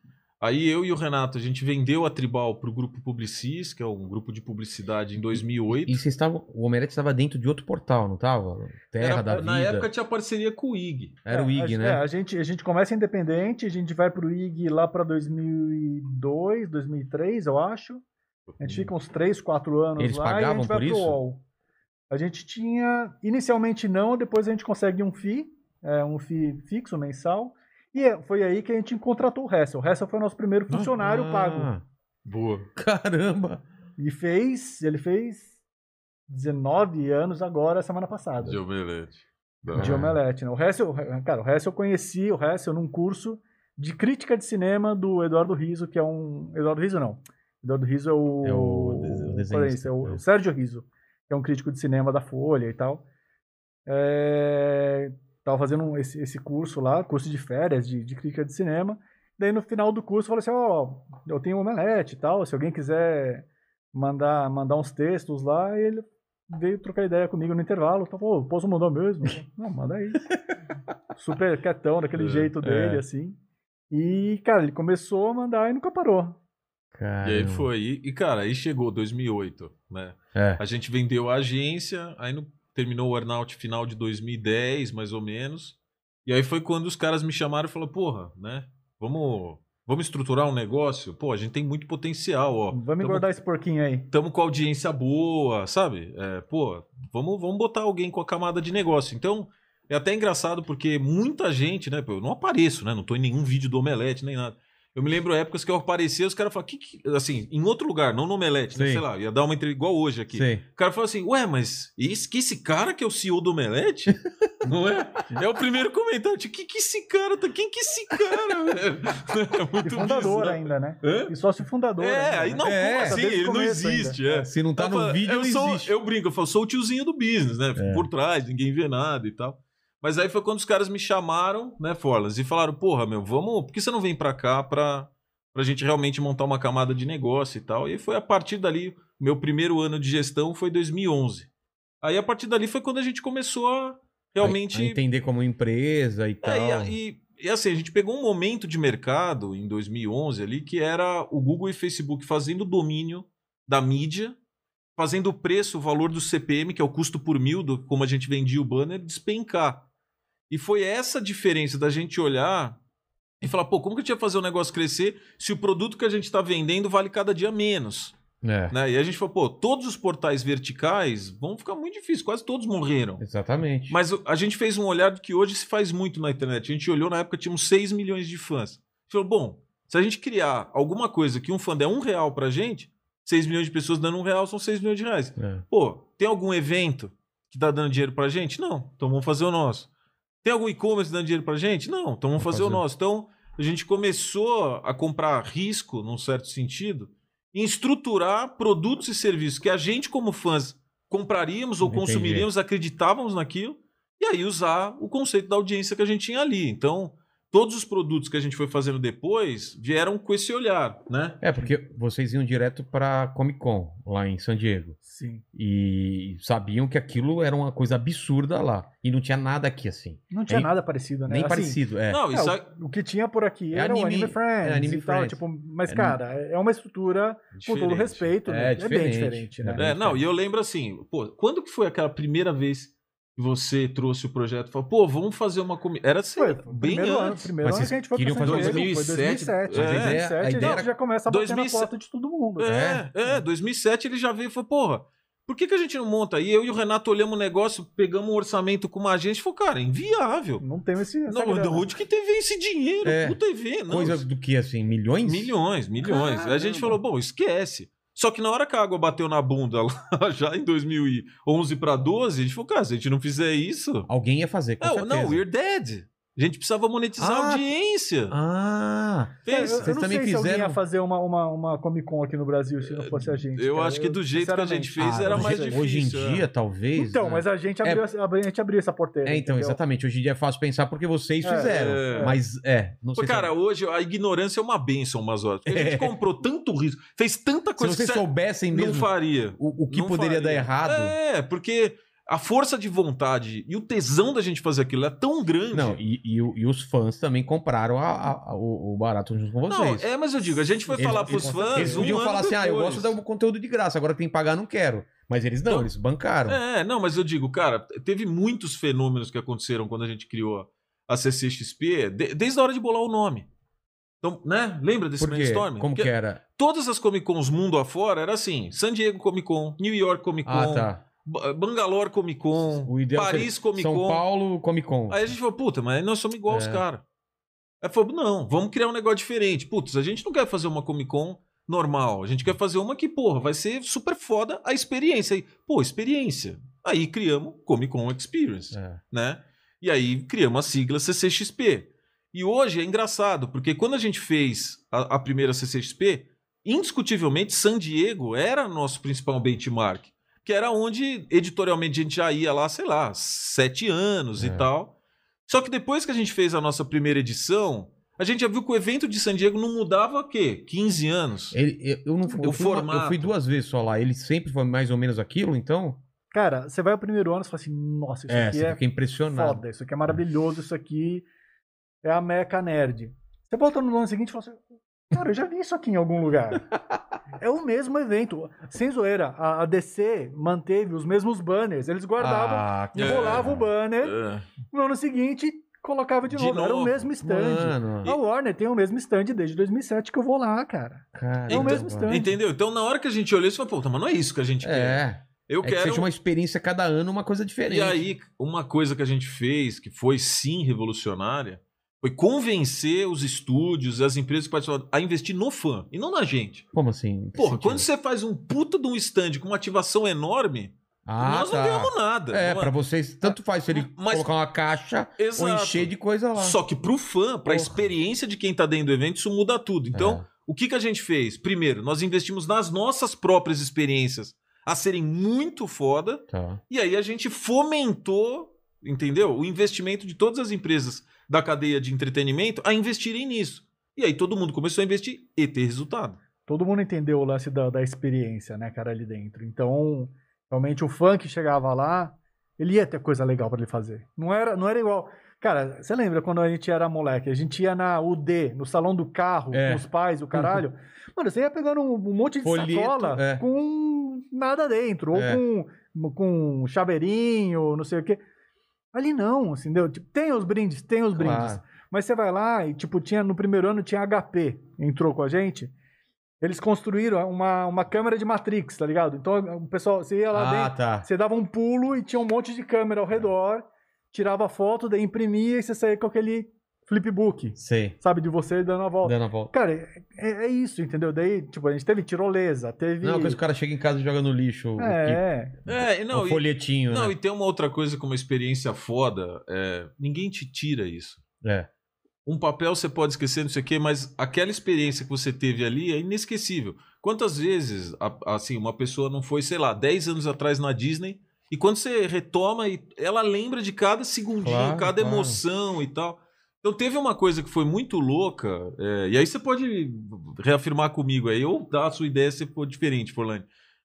Aí eu e o Renato, a gente vendeu a Tribal pro grupo Publicis, que é um grupo de publicidade em 2008. E vocês estavam. O Omelete estava dentro de outro portal, não estava? Terra Era- da Vida. na época tinha parceria com o IG. Era o É, IG, a, né? É, a gente, a gente começa independente, a gente vai pro IG lá pra 2002, 2003, eu acho. A gente fica uns 3, 4 anos Eles lá e a pagavam gente vai por pro isso? UOL. A gente tinha, inicialmente não, depois a gente consegue um FII, é, um FII fixo, mensal, e é- foi aí que a gente contratou o Hessel. O Hessel foi o nosso primeiro funcionário Ah, pago. Boa. Caramba! E fez, ele fez 19 anos agora, semana passada. De omelete. Da De. Omelete, né? O Hessel, cara, o Hessel eu conheci o Hessel num curso de crítica de cinema do Eduardo Riso, que é um... Eduardo Riso não. Eduardo Riso é o... É o o desenhista. Esse é o É. Sérgio Riso, que é um crítico de cinema da Folha e tal. É... Tava fazendo um- esse, esse curso lá, curso de férias de, de crítica de cinema. Daí no final do curso eu falei assim, ó, eu tenho Omelete e tal, se alguém quiser mandar, mandar uns textos lá, e ele veio trocar ideia comigo no intervalo. Então, pô, posso mandar mesmo? Não, manda aí. [LAUGHS] Super quietão, daquele É, jeito dele, é. assim. E, cara, ele começou a mandar e nunca parou. Caramba. E aí foi. E, e, cara, aí chegou 2008, né? É. A gente vendeu a agência, aí no- terminou o earnout final de 2010, mais ou menos. E aí foi quando os caras me chamaram e falaram, porra, né? Vamos, vamos estruturar um negócio? Pô, a gente tem muito potencial, ó. Vamos Tamo- engordar esse porquinho aí. Tamo com audiência boa, sabe? É, pô, vamos, vamos botar alguém com a camada de negócio. Então, é até engraçado porque muita gente, né? Eu não apareço, né? Não tô em nenhum vídeo do Omelete, nem nada. Eu me lembro épocas que eu aparecia, os caras falavam, que, que... assim, em outro lugar, não no Omelete, né? Sim. sei lá, ia dar uma entrevista igual hoje aqui. Sei. O cara falou assim, ué, mas esse, que esse cara que é o CEO do Omelete? [LAUGHS] Não é? É o primeiro comentário. tipo, Que que esse cara tá? Quem que esse cara, velho? [LAUGHS] É E muito fundador bizarro. ainda, né? Hã? E sócio fundador. É, ainda, aí né? não, É, assim? o Ele não existe, é. Se não tá Eu no falo, vídeo, eu não sou, existe. Eu brinco, eu falo, sou o tiozinho do business, né? Fico É. por trás, ninguém vê nada e tal. Mas aí foi quando os caras me chamaram, né, Forlas, e falaram, porra, meu, vamos. Por que você não vem pra cá pra, pra gente realmente montar uma camada de negócio e tal? E foi a partir dali, meu primeiro ano de gestão foi 2011. Aí a partir dali foi quando a gente começou a realmente. A entender como empresa e tal. É, e, e- e assim, a gente pegou um momento de mercado em 2011 ali que era o Google e Facebook fazendo o domínio da mídia, fazendo o preço, o valor do CPM, que é o custo por mil, do, como a gente vendia o banner, despencar. E foi essa diferença da gente olhar e falar, pô, como que a gente ia fazer o negócio crescer se o produto que a gente está vendendo vale cada dia menos? É, Né? E a gente falou, pô, todos os portais verticais vão ficar muito difíceis, quase todos morreram. exatamente. Mas a gente fez um olhar do que hoje se faz muito na internet. A gente olhou na época, tínhamos 6 milhões de fãs. A gente falou, bom, se a gente criar alguma coisa que um fã der um real pra gente, 6 milhões de pessoas dando um real são 6 milhões de reais. É. Pô, tem algum evento que tá dando dinheiro pra gente? Não, então vamos fazer o nosso. Tem algum e-commerce dando dinheiro pra gente? Não, então vamos fazer, o fazer. nosso. Então a gente começou a comprar risco, num certo sentido, em estruturar produtos e serviços que a gente, como fãs, compraríamos ou Entendi. consumiríamos, acreditávamos naquilo, e aí usar o conceito da audiência que a gente tinha ali. Então, todos os produtos que a gente foi fazendo depois vieram com esse olhar, né? É, porque vocês iam direto pra Comic Con, lá em San Diego. Sim. E sabiam que aquilo era uma coisa absurda lá. E não tinha nada aqui assim. Não tinha Nem- nada parecido, né? Nem Assim, parecido. É. Não, é, isso o, o que tinha por aqui É era o anime- Anime Friends é Anime e tal, Friends. tipo, mas, É cara, é uma estrutura com todo diferente. respeito, É, né? É, diferente. bem diferente, né? É. É, não, e eu lembro assim, pô, quando que foi aquela primeira vez você trouxe o projeto? Falou, pô, vamos fazer uma comida. Era assim, Foi, bem primeiro ano, antes. primeiro Mas ano que a gente foi queriam fazer Diego, 2007, foi 2007. mas a ideia- 2007 a a ideia gente era- já começa a bater 2007 na porta de todo mundo. É, é, 2007 ele já veio e falou, porra, por que, que a gente não monta? E eu e o Renato olhamos o negócio, pegamos um orçamento com uma agência e falou, cara, é inviável. Não tem esse Não, grana. de onde que teve esse dinheiro? É. Puta EV, não. Coisa do que, assim, milhões? Milhões, milhões. Aí a gente falou, bom, esquece. Só que na hora que a água bateu na bunda [LAUGHS] lá, já em 2011 para 12, a gente falou, cara, se a gente não fizer isso... Alguém ia fazer, com Não, certeza. não, we're dead. A gente precisava monetizar a Ah, audiência. Ah, É, eu, Pensa. eu Vocês não também sei se alguém fizeram- ia fazer uma, uma, uma Comic Con aqui no Brasil se não fosse a gente. Eu cara. acho que do jeito que a gente fez era Ah, mais hoje- difícil. Hoje em é. dia, talvez. Então, né? mas a gente abriu, essa- a gente abriu essa porteira. É, então, entendeu? exatamente. Hoje em dia é fácil pensar porque vocês É, fizeram. é. Mas, é, não Pô, sei cara, se... hoje a ignorância é uma benção, umas horas. Porque a gente comprou tanto risco, fez tanta Se coisa vocês que soubessem não mesmo faria. o, o que Não poderia dar faria. errado... É, porque a força de vontade e o tesão da gente fazer aquilo é tão grande. Não, e, e e os fãs também compraram a- a- a- o, barato junto com Não, vocês. é, mas eu digo, a gente foi Eles- falar pros eles- fãs. Eles um podiam ano falar assim, ah, eu depois. gosto do conteúdo de graça, agora tem que pagar, não quero. Mas eles não, Então- eles bancaram. É, não, mas eu digo, cara, teve muitos fenômenos que aconteceram quando a gente criou a CCXP, de- desde a hora de bolar o nome. Então, né? Lembra desse brainstorming? Como Porque que era? Todas as Comic Cons mundo afora era assim: San Diego Comic Con, New York Comic Con, Ah, tá. Ba- Bangalore Comic Con, Paris Comic São Con. Paulo Comic Con. Aí a gente falou, puta, mas nós somos igual É. caras. Aí falou, não, vamos criar um negócio diferente. Putz, a gente não quer fazer uma Comic Con normal. A gente quer fazer uma que, porra, vai ser super foda a experiência. Aí, pô, experiência. Aí criamos Comic Con Experience, É. né? E aí criamos a sigla CCXP. E hoje é engraçado, porque quando a gente fez a, a primeira CCXP, indiscutivelmente San Diego era nosso principal benchmark. Que era onde editorialmente a gente já ia lá, sei lá, sete anos É. e tal. Só que depois que a gente fez a nossa primeira edição, a gente já viu que o evento de San Diego não mudava o quê? 15 anos. Ele, eu, eu não, eu, O fui uma- eu fui duas vezes só lá. Ele sempre foi mais ou menos aquilo, então? Cara, você vai ao primeiro ano e fala assim, nossa, isso é, aqui você é fica impressionado. foda, isso aqui é maravilhoso, isso aqui é a meca nerd. Você volta no ano seguinte e fala assim, cara, eu já vi isso aqui em algum lugar. [LAUGHS] é o mesmo evento. Sem zoeira, a, DC manteve os mesmos banners. Eles guardavam, Ah, É. rolavam o banner, É. no ano seguinte colocava de, De novo. Era o novo. mesmo stand. Mano, A Warner tem o mesmo stand desde 2007 que eu vou lá, cara. cara, É o mesmo mano. stand. Entendeu? Então, na hora que a gente olhou isso, falou, puta, mas não é isso que a gente quer. É, Eu é que quero. seja uma experiência cada ano, uma coisa diferente. E aí, uma coisa que a gente fez, que foi sim revolucionária, foi convencer os estúdios e as empresas que participaram a investir no fã e não na gente. Como assim? Porra, sentido? quando você faz um puta de um stand com uma ativação enorme, Ah, nós tá. não ganhamos nada. É, Não pra vocês, tanto faz se ele Mas- colocar uma caixa Exato. ou encher de coisa lá. Só que pro fã, pra Porra. experiência de quem tá dentro do evento, isso muda tudo. Então, É. o que, que a gente fez? Primeiro, nós investimos nas nossas próprias experiências a serem muito foda. Tá. E aí a gente fomentou, entendeu? O investimento de todas as empresas da cadeia de entretenimento a investirem nisso. E aí todo mundo começou a investir e ter resultado. Todo mundo entendeu o lance da, da experiência, né, cara, ali dentro. Então, realmente o fã que chegava lá, ele ia ter coisa legal pra ele fazer. Não era, não era igual. Cara, você lembra quando a gente era moleque? A gente ia na UD, no salão do carro, É. com os pais, o caralho. [LAUGHS] Mano, você ia pegando um, um monte de Folheto, sacola é. com nada dentro, É. ou com, com chaveirinho, não sei o quê. Ali não, assim, entendeu? Tipo, tem os brindes, tem os Claro. brindes. Mas você vai lá e, tipo, tinha no primeiro ano tinha HP, entrou com a gente. Eles construíram uma, uma câmera de Matrix, tá ligado? Então o pessoal, você ia lá Ah, dentro, tá. você dava um pulo e tinha um monte de câmera ao redor, tirava foto, daí imprimia e você saía com aquele flipbook, Sei. sabe? De você dando a volta. Dando a volta. Cara, é, é isso, entendeu? Daí, tipo, a gente teve tirolesa, teve. Não, que o cara chega em casa e joga no lixo o, É, É, e que- não, o e, folhetinho, não, né? e tem uma outra coisa com uma experiência foda, é, ninguém te tira isso. É. Um papel você pode esquecer, não sei o quê, mas aquela experiência que você teve ali é inesquecível. Quantas vezes, assim, uma pessoa não foi, sei lá, 10 anos atrás na Disney, e quando você retoma, e ela lembra de cada segundinho, Claro, cada claro. emoção e tal. Então teve uma coisa que foi muito louca, é, e aí você pode reafirmar comigo aí, ou dar a sua ideia se for diferente, Forlane.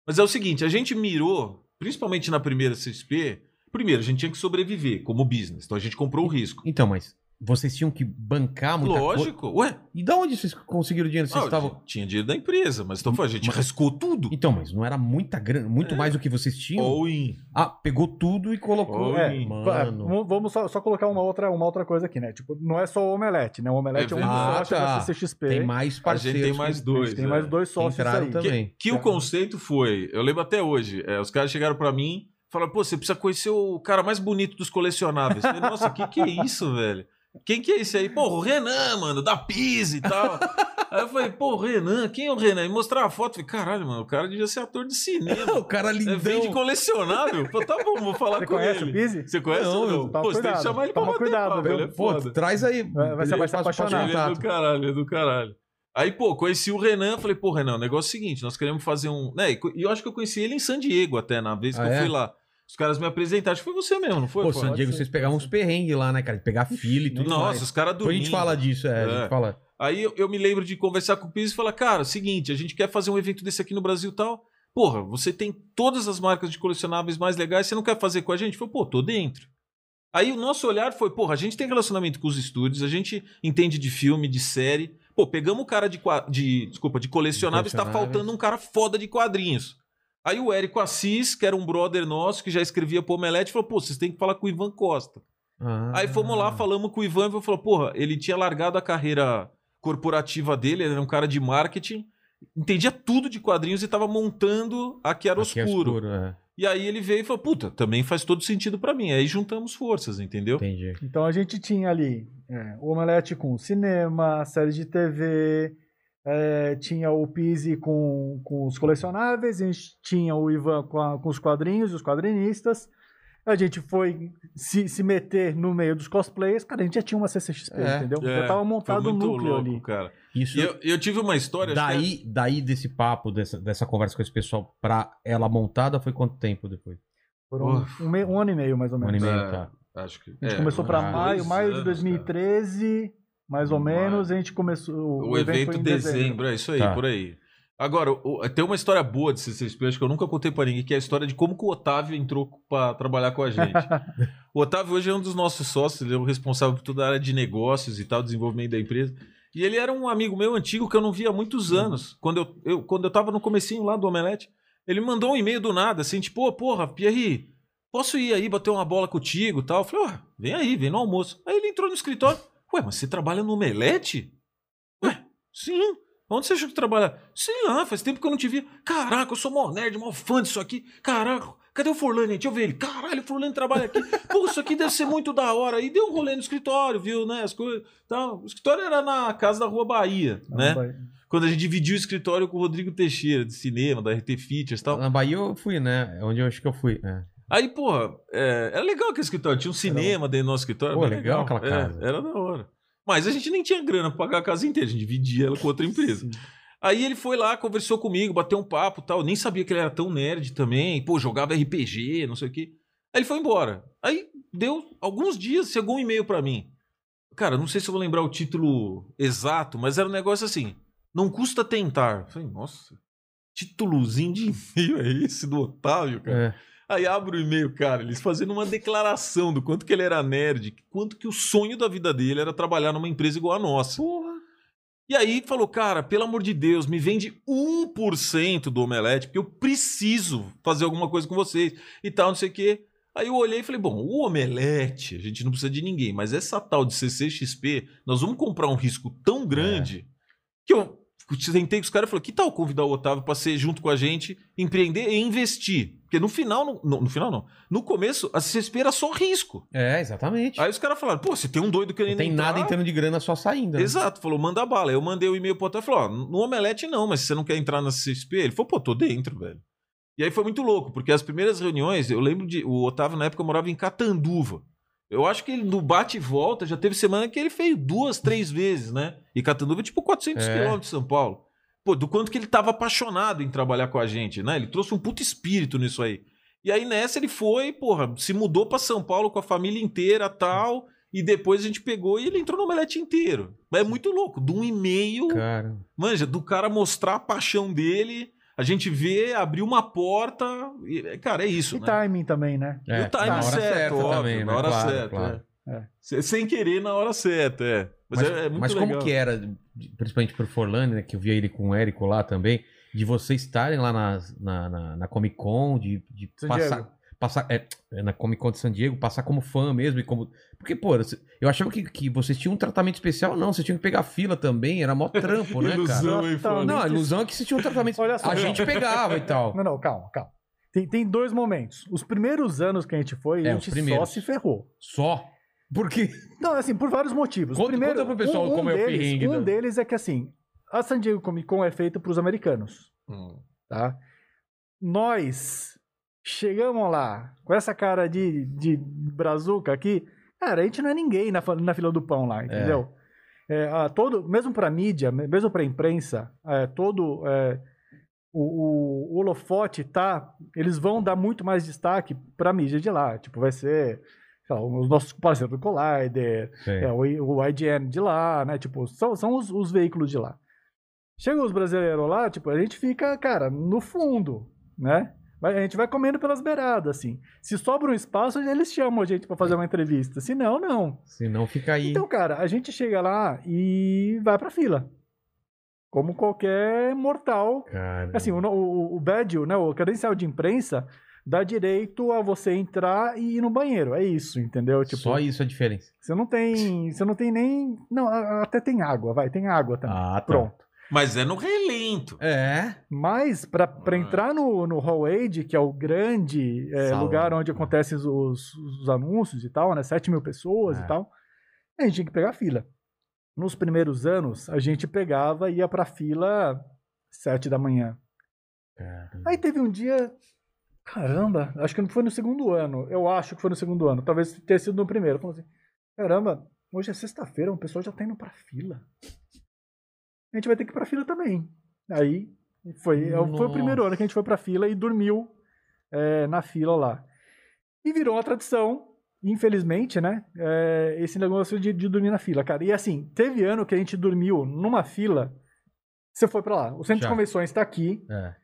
Mas é o seguinte, a gente mirou, principalmente na primeira CSP, primeiro, a gente tinha que sobreviver como business, então a gente comprou o risco. Então, mas vocês tinham que bancar muita. Lógico, ué, E da onde vocês conseguiram dinheiro? Vocês ah, estavam. tinha dinheiro da empresa, mas então foi, a gente Mas- riscou tudo. Então, mas não era muita grana, muito É. mais do que vocês tinham? All in. Ah, pegou tudo e colocou. É, Mano. vamos- só, só colocar uma outra, uma outra coisa aqui, né? Tipo, não é só o Omelete, né? O Omelete é, É um sócio Ah, tá. da CCXP. Tem mais A parceiros. gente tem mais que- dois. tem é. mais dois que sócios entraram aí. também. Que o conceito foi, eu lembro até hoje, é, os caras chegaram pra mim e falaram, pô, você precisa conhecer o cara mais bonito dos colecionáveis. Eu falei, Nossa, que que é isso, velho? Quem que é esse aí? Pô, o Renan, mano, da Pise e tal. [LAUGHS] Aí eu falei, pô, o Renan, quem é o Renan? E mostrar a foto, eu falei, caralho, mano, o cara devia ser ator de cinema. [LAUGHS] o cara É, lindão. vende colecionável? Pô, tá bom, vou falar Você com conhece ele. o Pise? Você conhece Não, ou não? Pô, você tem que cuidado, chamar ele pra toma bater cuidado, papo, viu? é Pô, traz aí. Vai- vai- você Eu vai se passo pra apaixonar. Ele é do caralho, é do caralho. Aí, pô, conheci o Renan, falei, pô, Renan, o negócio é o seguinte, nós queremos fazer um... Né, e e eu acho que eu conheci ele em San Diego até, na vez que Ah, eu é? fui lá. Os caras me apresentaram, acho que foi você mesmo, não foi? Pô, San Diego, vocês pegavam uns perrengues lá, né, cara? De pegar fila e tudo Nossa, mais. os caras Depois a dormindo. gente fala disso, é, a É. gente fala. Aí eu, eu me lembro de conversar com o Pires e falar, cara, seguinte, a gente quer fazer um evento desse aqui no Brasil e tal. Porra, você tem todas as marcas de colecionáveis mais legais, você não quer fazer com a gente? Falei, pô, tô dentro. Aí o nosso olhar foi, porra, a gente tem relacionamento com os estúdios, a gente entende de filme, de série. Pô, pegamos o cara de, de desculpa, de colecionáveis, tá colecionáveis. faltando um cara foda de quadrinhos. Aí o Érico Assis, que era um brother nosso, que já escrevia pro Omelete, falou, pô, vocês têm que falar com o Ivan Costa. Ah. Aí fomos lá, falamos com o Ivan e falou, porra, ele tinha largado a carreira corporativa dele, ele era um cara de marketing, entendia tudo de quadrinhos e tava montando a que era oscuro. escuro, é. E aí ele veio e falou: puta, também faz todo sentido pra mim. Aí juntamos forças, entendeu? Entendi. Então a gente tinha ali é, o Omelete com cinema, série de TV, é, tinha o Pise com, com os colecionáveis, a gente tinha o Ivan com, a- com os quadrinhos, os quadrinistas. A gente foi se, se meter no meio dos cosplayers, cara, a gente já tinha uma CCXP, É, entendeu? É, já tava montado o muito núcleo louco, ali. cara. Isso eu, eu tive uma história. que é- daí, daí desse papo, dessa, dessa conversa com esse pessoal pra ela montada, foi quanto tempo depois? Foram um, um ano e meio, mais ou Um ano e menos. meio, É. tá. Acho que. A gente é, começou ah, maio, maio de anos, 2013, mais ou Maio. menos, a gente começou. O, evento foi em dezembro. é isso aí, Tá. por aí. Agora, o- tem uma história boa de CCXP, acho que eu nunca contei pra ninguém, que é a história de como que o Otávio entrou pra trabalhar com a gente. [LAUGHS] o Otávio hoje é um dos nossos sócios, ele é o responsável por toda a área de negócios e tal, desenvolvimento da empresa. E ele era um amigo meu antigo que eu não via há muitos anos. Quando eu, eu, quando eu tava no comecinho lá do Omelete, ele me mandou um e-mail do nada, assim, tipo, "Ô, porra, Pierre, posso ir aí bater uma bola contigo e tal? Eu falei, ó, vem aí, vem no almoço. Aí ele entrou no escritório, ué, mas você trabalha no Omelete? Ué, sim. Onde você achou que trabalha? Sei lá, faz tempo que eu não te vi. Caraca, eu sou mó nerd, mó fã disso aqui. Caraca, cadê o Forlani? Deixa eu ver ele. Caralho, o Forlani trabalha aqui. Pô, isso aqui deve ser muito da hora. E deu um rolê no escritório, viu, né? As coisas. Tal. O escritório era na casa da Rua Bahia, né? Quando a gente dividiu o escritório com o Rodrigo Teixeira, de cinema, da RT Features e tal. Na Bahia eu fui, né? É Onde eu acho que eu fui. É. Aí, porra, é, era legal aquele escritório. Tinha um cinema dentro do nosso escritório. Pô, bem legal aquela É, casa. era da hora. Mas a gente nem tinha grana pra pagar a casa inteira. A gente dividia ela com outra [LAUGHS] empresa. Aí ele foi lá, conversou comigo, bateu um papo e tal. Nem sabia que ele era tão nerd também. Pô, jogava RPG, não sei o quê. Aí ele foi embora. Aí deu alguns dias, chegou um e-mail pra mim. Cara, não sei se eu vou lembrar o título exato, mas era um negócio assim. Não custa tentar. Eu falei, nossa, títulozinho de e-mail é esse do Otávio, cara? É. Aí abre o e-mail, cara, eles fazendo uma declaração do quanto que ele era nerd, quanto que o sonho da vida dele era trabalhar numa empresa igual a nossa. E aí falou, cara, pelo amor de Deus, me vende 1% do Omelete, porque eu preciso fazer alguma coisa com vocês e tal, não sei o quê. Aí eu olhei e falei, bom, o Omelete, a gente não precisa de ninguém, mas essa tal de CCXP, nós vamos comprar um risco tão grande que eu sentei com os caras e falei, que tal convidar o Otávio para ser junto com a gente, empreender e investir? Porque no final, no, no- no final não, no começo a CCXP era só risco. É, exatamente. Aí os caras falaram, pô, se tem um doido querendo Não tem entrar... nada entrando de grana só saindo. né? Exato, falou, manda bala. Eu mandei o e-mail pro Otávio e falou, ó, no Omelete não, mas se você não quer entrar na CXP, ele falou, pô, tô dentro, velho. E aí foi muito louco, porque as primeiras reuniões, eu lembro de. O Otávio, na época, morava em Catanduva. Eu acho que ele, no bate e volta, já teve semana que ele fez duas, três vezes, né? E Catanduva é tipo 400 É. quilômetros de São Paulo. Pô, do quanto que ele tava apaixonado em trabalhar com a gente, né? Ele trouxe um puto espírito nisso aí. E aí nessa ele foi, porra, se mudou pra São Paulo com a família inteira tal. E depois a gente pegou e ele entrou no omelete inteiro. Mas é muito louco. De um e-mail, Cara. manja, do cara mostrar a paixão dele, a gente vê, abrir uma porta. E, cara, é isso, E né? timing também, né? E o na hora certo, certa óbvio, também, na né? hora Claro, certa. claro. é. Se- Sem querer, na hora certa, é. Mas, Mas, é, é muito mas legal. como que era, principalmente pro Forlani, né, que eu via ele com o Érico lá também, de vocês estarem lá na, na, na, na Comic Con, de, de passar, Diego. Passar é, é, na Comic Con de San Diego, passar como fã mesmo e como... Porque, pô, eu achava que, que vocês tinham um tratamento especial, não, vocês tinham que pegar fila também, era mó trampo, né, cara? Ilusão, hein, Nossa, foda. Não, a ilusão é que vocês tinham um tratamento Olha só. A gente pegava e tal. Não, não, calma, calma. Tem, tem dois momentos. Os primeiros anos que a gente foi, É, a gente só se ferrou. Só. Porque... Não, assim, por vários motivos. Conta- Primeiro, conta pro pessoal como é o deles, perrengue Um da- deles é que, assim, a San Diego Comic Con é feita para os americanos, Hum. tá? Nós chegamos lá com essa cara de, de brazuca aqui, cara, a gente não é ninguém na, na fila do pão lá, entendeu? É, a todo, mesmo para mídia, me- mesmo para imprensa, é, todo é, o, o, holofote tá, eles vão dar muito mais destaque para mídia de lá, tipo vai ser lá, os nossos parceiros do Collider, é, o, o IGN de lá, né? Tipo, são, são os, os veículos de lá. Chega os brasileiros lá, tipo, a gente fica, cara, no fundo, né? A gente vai comendo pelas beiradas, assim. Se sobra um espaço, eles chamam a gente pra fazer uma entrevista. Se não, não. Se não, fica aí. Então, cara, a gente chega lá e vai pra fila. Como qualquer mortal. Cara. Assim, o, o, o badge, né, o credencial de imprensa, dá direito a você entrar e ir no banheiro. É isso, entendeu? Tipo, Só isso a diferença. você não tem. Você não tem nem. Não, até tem água, vai, tem água também. Ah, tá. Pronto. Mas é no relento. É. Mas pra, Ah. entrar no, no Hall Aid, que é o grande é, lugar onde acontecem os, os anúncios e tal, né? 7 mil pessoas É. e tal, a gente tinha que pegar fila. Nos primeiros anos, a gente pegava e ia pra fila 7 da manhã. Aí teve um dia. Caramba, acho que não foi no segundo ano. Eu acho que foi no segundo ano. Talvez tenha sido no primeiro. Falou assim: caramba, hoje é sexta-feira, o pessoal já tá indo pra fila. A gente vai ter que ir pra fila também. Aí foi, foi o primeiro ano que a gente foi pra fila e dormiu é, na fila lá. E virou uma tradição, infelizmente, né? é, esse negócio de, de dormir na fila, cara. E assim, teve ano que a gente dormiu numa fila. Você foi pra lá. O centro Já. de convenções tá aqui. É.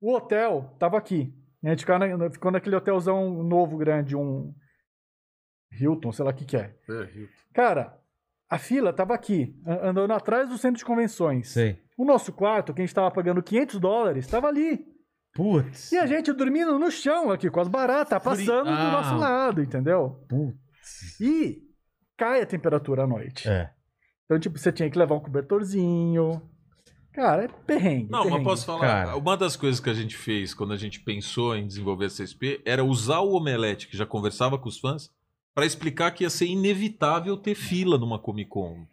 O hotel tava aqui. A gente ficou, na- ficou naquele hotelzão novo, grande, um Hilton, sei lá o que que é. Cara, a fila tava aqui, andando atrás do centro de convenções. Sei. O nosso quarto, que a gente tava pagando 500 dólares, tava ali. Putz. E a gente dormindo no chão aqui, com as baratas passando Ah. do nosso lado, entendeu? Putz. E cai a temperatura à noite. É. Então, tipo, você tinha que levar um cobertorzinho. Cara, é perrengue. Não, mas perrengue. posso falar, Cara. uma das coisas que a gente fez quando a gente pensou em desenvolver a CSP era usar o Omelete, que já conversava com os fãs, para explicar que ia ser inevitável ter fila numa Comic Con.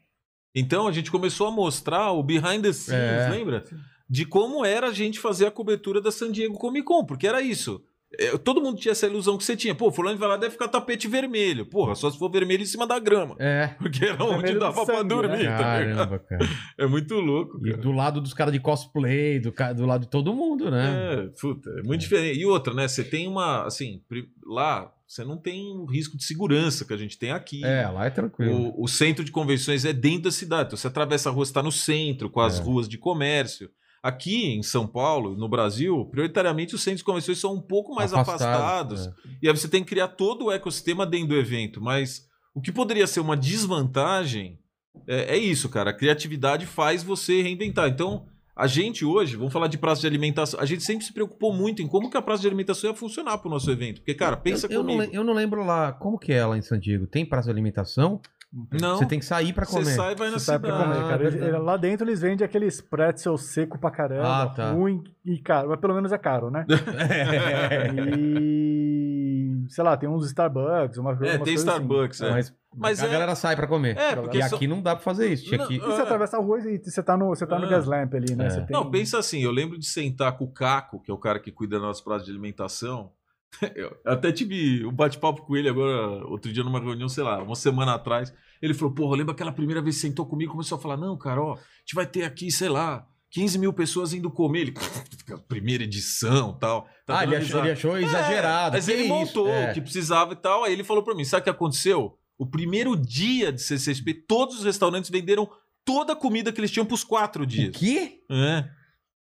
Então a gente começou a mostrar o behind the scenes, É. lembra? De como era a gente fazer a cobertura da San Diego Comic Con, porque era isso. É, todo mundo tinha essa ilusão que você tinha. Pô, fulano vai lá deve ficar tapete vermelho. Porra, só se for vermelho em cima da grama. É. Porque era onde Vermelho do dava pra sangue, dormir. né? tá? Caramba, cara. É muito louco, E cara. do lado dos caras de cosplay, do, do lado de todo mundo, né? É, puta, é muito diferente. E outra, né? Você tem uma, assim, lá você não tem o risco de segurança que a gente tem aqui. É, lá é tranquilo. O, o centro de convenções é dentro da cidade. Então você atravessa a rua, está no centro, com as É. ruas de comércio. Aqui em São Paulo, no Brasil, prioritariamente os centros convenções são um pouco mais Afastado, afastados. é. E aí você tem que criar todo o ecossistema dentro do evento. Mas o que poderia ser uma desvantagem é, é isso, cara. A criatividade faz você reinventar. Então, a gente hoje, vamos falar de praça de alimentação, a gente sempre se preocupou muito em como que a praça de alimentação ia funcionar pro nosso evento. Porque, cara, pensa eu, eu não, comigo. le- eu não lembro lá, como que é lá em San Diego? Tem praça de alimentação? Não, Você tem que sair pra você comer. sai e vai na Você sai pra cidade. comer, cara. Ele- ele- lá dentro eles vendem aqueles pretzel seco pra caramba, Ah, tá. ruim e caro. Mas pelo menos é caro, né? [LAUGHS] É, E. Sei lá, tem uns Starbucks, uma É, tem coisas assim. Starbucks, é. Mas, Mas a é- galera sai pra comer. É, porque e só- aqui não dá pra fazer isso. Não, que... E você É. atravessa a rua e você tá no, você tá no É. gas lamp ali, né? É. Você tem... Não, pensa assim, eu lembro de sentar com o Caco, que é o cara que cuida da nossa praça de alimentação. [LAUGHS] Eu até tive um bate-papo com ele agora, outro dia numa reunião, sei lá, uma semana atrás. Ele falou, porra, lembra aquela primeira vez que sentou comigo e começou a falar, não, cara, ó, a gente vai ter aqui, sei lá, 15 mil pessoas indo comer. Ele, [LAUGHS] primeira edição tal. Tá ah, ele achou, ele achou É, exagerado. Mas que ele isso? montou É. o que precisava e tal. Aí ele falou pra mim: sabe o que aconteceu? O primeiro dia de CCXP, todos os restaurantes venderam toda a comida que eles tinham pros quatro O dias. quê? É.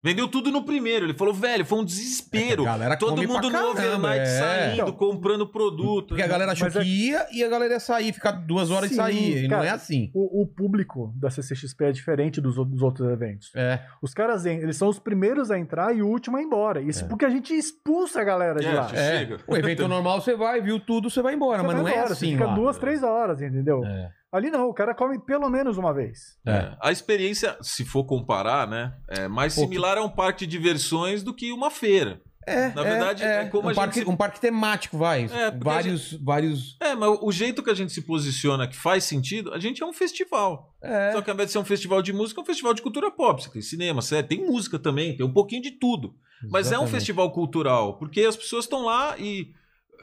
Vendeu tudo no primeiro. Ele falou, velho, foi um desespero. É que a galera Todo mundo no overnight é. saindo, Então, comprando produto. Porque a galera achou Mas é- que ia e a galera ia sair, ficar duas horas Sim, e sair. E não é assim. O, o público da CCXP é diferente dos, dos outros eventos. É. Os caras, eles são os primeiros a entrar e o último a ir embora. Isso É. porque a gente expulsa a galera de É, lá. É. O evento normal você vai, viu tudo, você vai embora, Você mas vai não é embora, assim. Você fica lá. duas, três horas, entendeu? É. Ali não, o cara come pelo menos uma vez. É. A experiência, se for comparar, né, é mais Pô, similar a um parque de diversões do que uma feira. É, Na verdade, é como um a gente parque, se- um parque temático, vai. É, porque a vários, vários. É, mas o jeito que a gente se posiciona que faz sentido, a gente é um festival. É. Só que ao invés de ser um festival de música, é um festival de cultura pop. Você tem cinema, série, tem música também, tem um pouquinho de tudo. Mas é um Exatamente. festival cultural, porque as pessoas estão lá e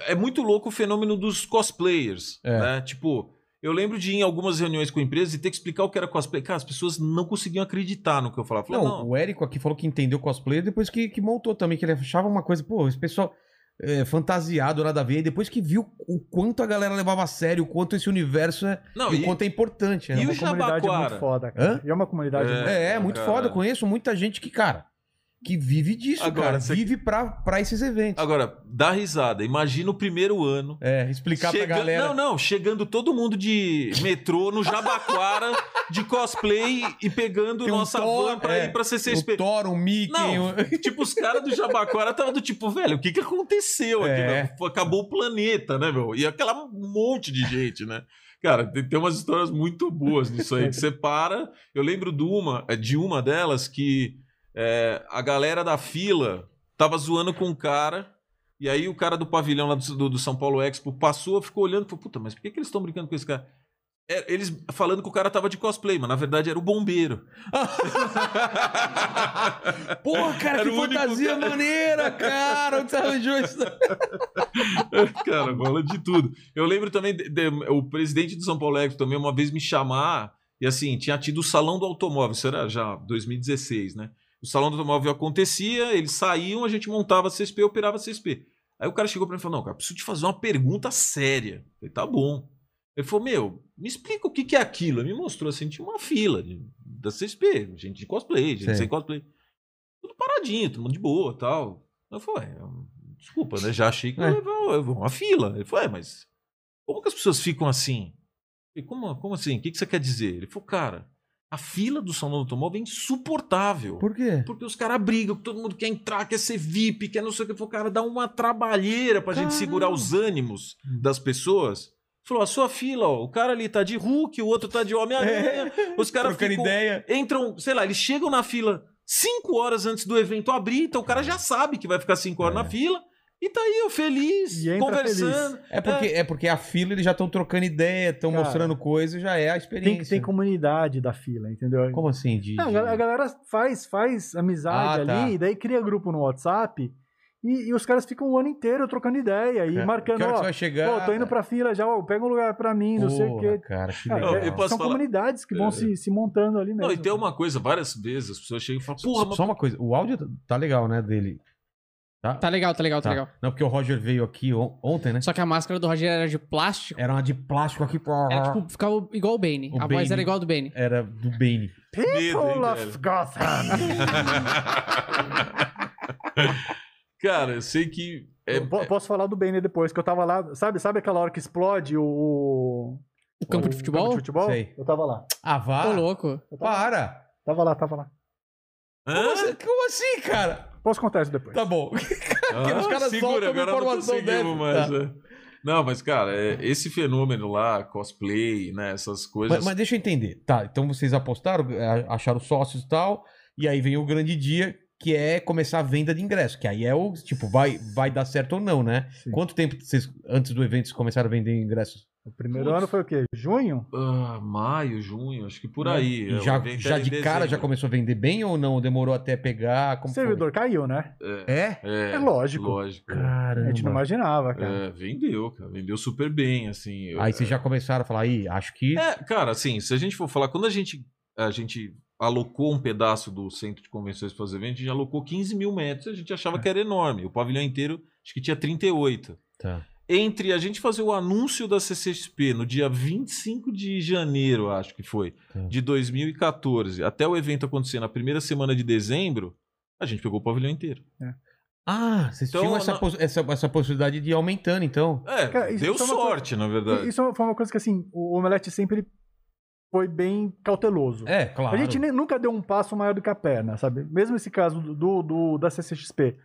é muito louco o fenômeno dos cosplayers, É. né? Tipo, eu lembro de ir em algumas reuniões com empresas e ter que explicar o que era cosplay. Cara, as pessoas não conseguiam acreditar no que eu falava. Não, não, o Érico aqui falou que entendeu cosplay depois que, que montou também, que ele achava uma coisa, pô, esse pessoal é, fantasiado, nada a ver, e depois que viu o quanto a galera levava a sério, o quanto esse universo é. não, e e, o quanto é importante. né? e É o uma comunidade Jabaquara? muito foda, cara. Hã? E é uma comunidade É. muito É, é cara. muito foda. Eu conheço muita gente que, cara. Que vive disso, Agora, cara. você- Vive pra, pra esses eventos. Agora, dá risada. Imagina o primeiro ano. É, explicar Chega- pra galera. Não, não, chegando todo mundo de metrô no Jabaquara, de cosplay e pegando Tem um nossa Thor, van pra é, ir pra CCXP. O Thor, o Mickey. Não, o- [LAUGHS] tipo, os caras do Jabaquara estavam do tipo, velho, o que que aconteceu aqui? É. né? Acabou o planeta, né, meu? E aquela monte de gente, né? Cara, tem, tem umas histórias muito boas nisso aí. Que você para. Eu lembro de uma, é, de uma delas que é, a galera da fila tava zoando com um cara. E aí o cara do pavilhão lá do, do- do São Paulo Expo passou, ficou olhando e falou: Puta, mas por que, que eles estão brincando com esse cara? É, eles falando que o cara tava de cosplay, mas na verdade era o bombeiro. [LAUGHS] Porra, cara, Era que o fantasia cara- maneira, cara. Onde você arranjou isso? [LAUGHS] Cara, rola de tudo. Eu lembro também, de- de- o presidente do São Paulo Expo também uma vez me chamar, e assim, tinha tido o Salão do Automóvel, isso era já 2016, né? O Salão do Automóvel acontecia, eles saíam, a gente montava CSP, operava CSP. Aí o cara chegou pra mim e falou, não, cara, preciso te fazer uma pergunta séria. Eu falei, tá bom. Ele falou, meu, me explica o que, que é aquilo. Ele me mostrou assim, tinha uma fila de- da CSP, gente de cosplay, gente Sei. sem cosplay. Tudo paradinho, todo mundo de boa tal. Eu falei, "Ué, desculpa, né? Já achei que É. eu eu uma fila. Ele falou, é, mas como que as pessoas ficam assim? Eu falei, como, como assim? O que, que você quer dizer? Ele falou, cara, a fila do salão do automóvel é insuportável. Por quê? Porque os caras brigam, todo mundo quer entrar, quer ser VIP, quer não sei o que. Falou, cara, dá uma trabalheira pra gente Caramba. segurar os ânimos das pessoas. Falou, a sua fila, ó, o cara ali tá de Hulk, o outro tá de Homem-Aranha. Os caras ficam, ideia. entram, sei lá, eles chegam na fila cinco horas antes do evento abrir, então o cara já sabe que vai ficar cinco horas É. na fila e tá aí, ó, feliz, E conversando. É porque, é. porque a fila eles já estão trocando ideia, estão mostrando coisa, já é a experiência. Tem, tem comunidade da fila, entendeu? Como assim? De, Não, a de- a galera faz, faz amizade Ah, tá. ali, e daí cria grupo no WhatsApp e, e os caras ficam o ano inteiro trocando ideia e É. marcando, Que hora que ó, você vai chegar? pô, tô indo pra fila já, ó, pega um lugar pra mim, não sei o Porra, quê. cara, que legal. eu é- posso são falar- comunidades que vão É. se, se montando ali mesmo. Não, e tem uma coisa, várias vezes as pessoas chegam e falam, porra, Só- mas Só uma coisa, o áudio tá legal, né, dele. Tá legal, tá legal, tá, Tá. legal. Não, porque o Roger veio aqui on- ontem, né? Só que a máscara do Roger era de plástico. Era uma de plástico aqui. Era, tipo, ficava igual o Bane. O a voz Bane. era igual a do Bane. Era do Bane. medo, hein, People of Gotham. [LAUGHS] Cara, eu sei que. É, Eu po- posso falar do Bane depois, que eu tava lá. Sabe, sabe aquela hora que explode o. O campo de futebol? futebol? Sei. Eu tava lá. Ah, vá. Tô louco. Tava, Para! tava lá, tava lá. Hã? Como assim, como assim, cara? Posso contar isso depois. Tá bom. [LAUGHS] Ah, os caras soltam uma agora não informação conseguimos dessa. mais, é. Não, mas, cara, é, esse fenômeno lá, cosplay, né? Essas coisas. Mas, mas deixa eu entender. Tá, então vocês apostaram, é, acharam sócios e tal, e aí vem o grande dia, que é começar a venda de ingresso. Que aí é o, tipo, vai, vai dar certo ou não, né? Sim. Quanto tempo vocês, antes do evento, vocês começaram a vender ingressos? O primeiro Putz. ano foi o quê? Junho? Ah, maio, junho, acho que por aí. E É, já, já de cara já começou a vender bem ou não? Demorou até pegar? O Como foi? servidor caiu, né? É? É, É lógico. Lógico. A Caramba. gente não imaginava, cara. É, vendeu, cara. Vendeu super bem, assim. Eu- Aí vocês já começaram a falar, aí, acho que. É, cara, assim, se a gente for falar, quando a gente, a gente alocou um pedaço do centro de convenções para os eventos, a gente alocou 15 mil metros, a gente achava que era enorme. O pavilhão inteiro, acho que tinha 38. Tá. Entre a gente fazer o anúncio da CCXP no dia 25 de janeiro, acho que foi, Tá. de 2014, até o evento acontecer na primeira semana de dezembro, a gente pegou o pavilhão inteiro. Ah, vocês Então, tinham essa, poss- essa, essa possibilidade de ir aumentando, então. É, Cara, isso- deu isso é uma coisa- sorte, na verdade. Isso foi uma coisa que, assim, o Omelete sempre foi bem cauteloso. É, claro. A gente nem- nunca deu um passo maior do que a perna, sabe? Mesmo esse caso do, do- do- da CCXP.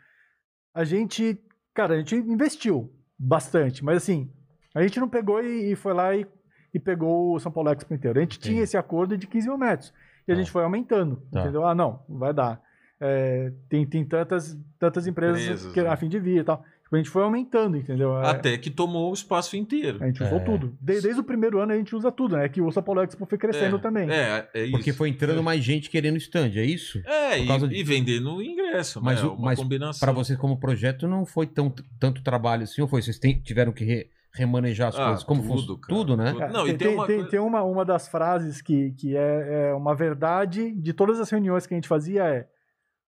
A gente, cara, a gente investiu bastante, mas assim, a gente não pegou e, e foi lá e, e pegou o São Paulo Expo inteiro. A gente Entendi. tinha esse acordo de 15 mil metros. E a Tá. gente foi aumentando, Tá. entendeu? Ah, não, vai dar. É, tem tem tantas, tantas empresas Empresas, que, né? a fim de vir e tal. Tipo, a gente foi aumentando, entendeu? É, Até que tomou o espaço inteiro. a gente usou É. tudo. De- desde o primeiro ano a gente usa tudo, né? Que o São Paulo Expo foi crescendo é, também. É, é isso. Porque foi entrando É. mais gente querendo stand, é isso? É, e, de- e vendendo ingresso, Mas né? o- Uma mas combinação. Pra vocês, como projeto, não foi tão, tanto trabalho assim, ou foi? Vocês tem- tiveram que re- remanejar as Ah, coisas? Como tudo, fosse? cara, Tudo, né? tudo. Não, e tem, tem tem, uma tem- uma, uma das frases que, que é, é uma verdade de todas as reuniões que a gente fazia é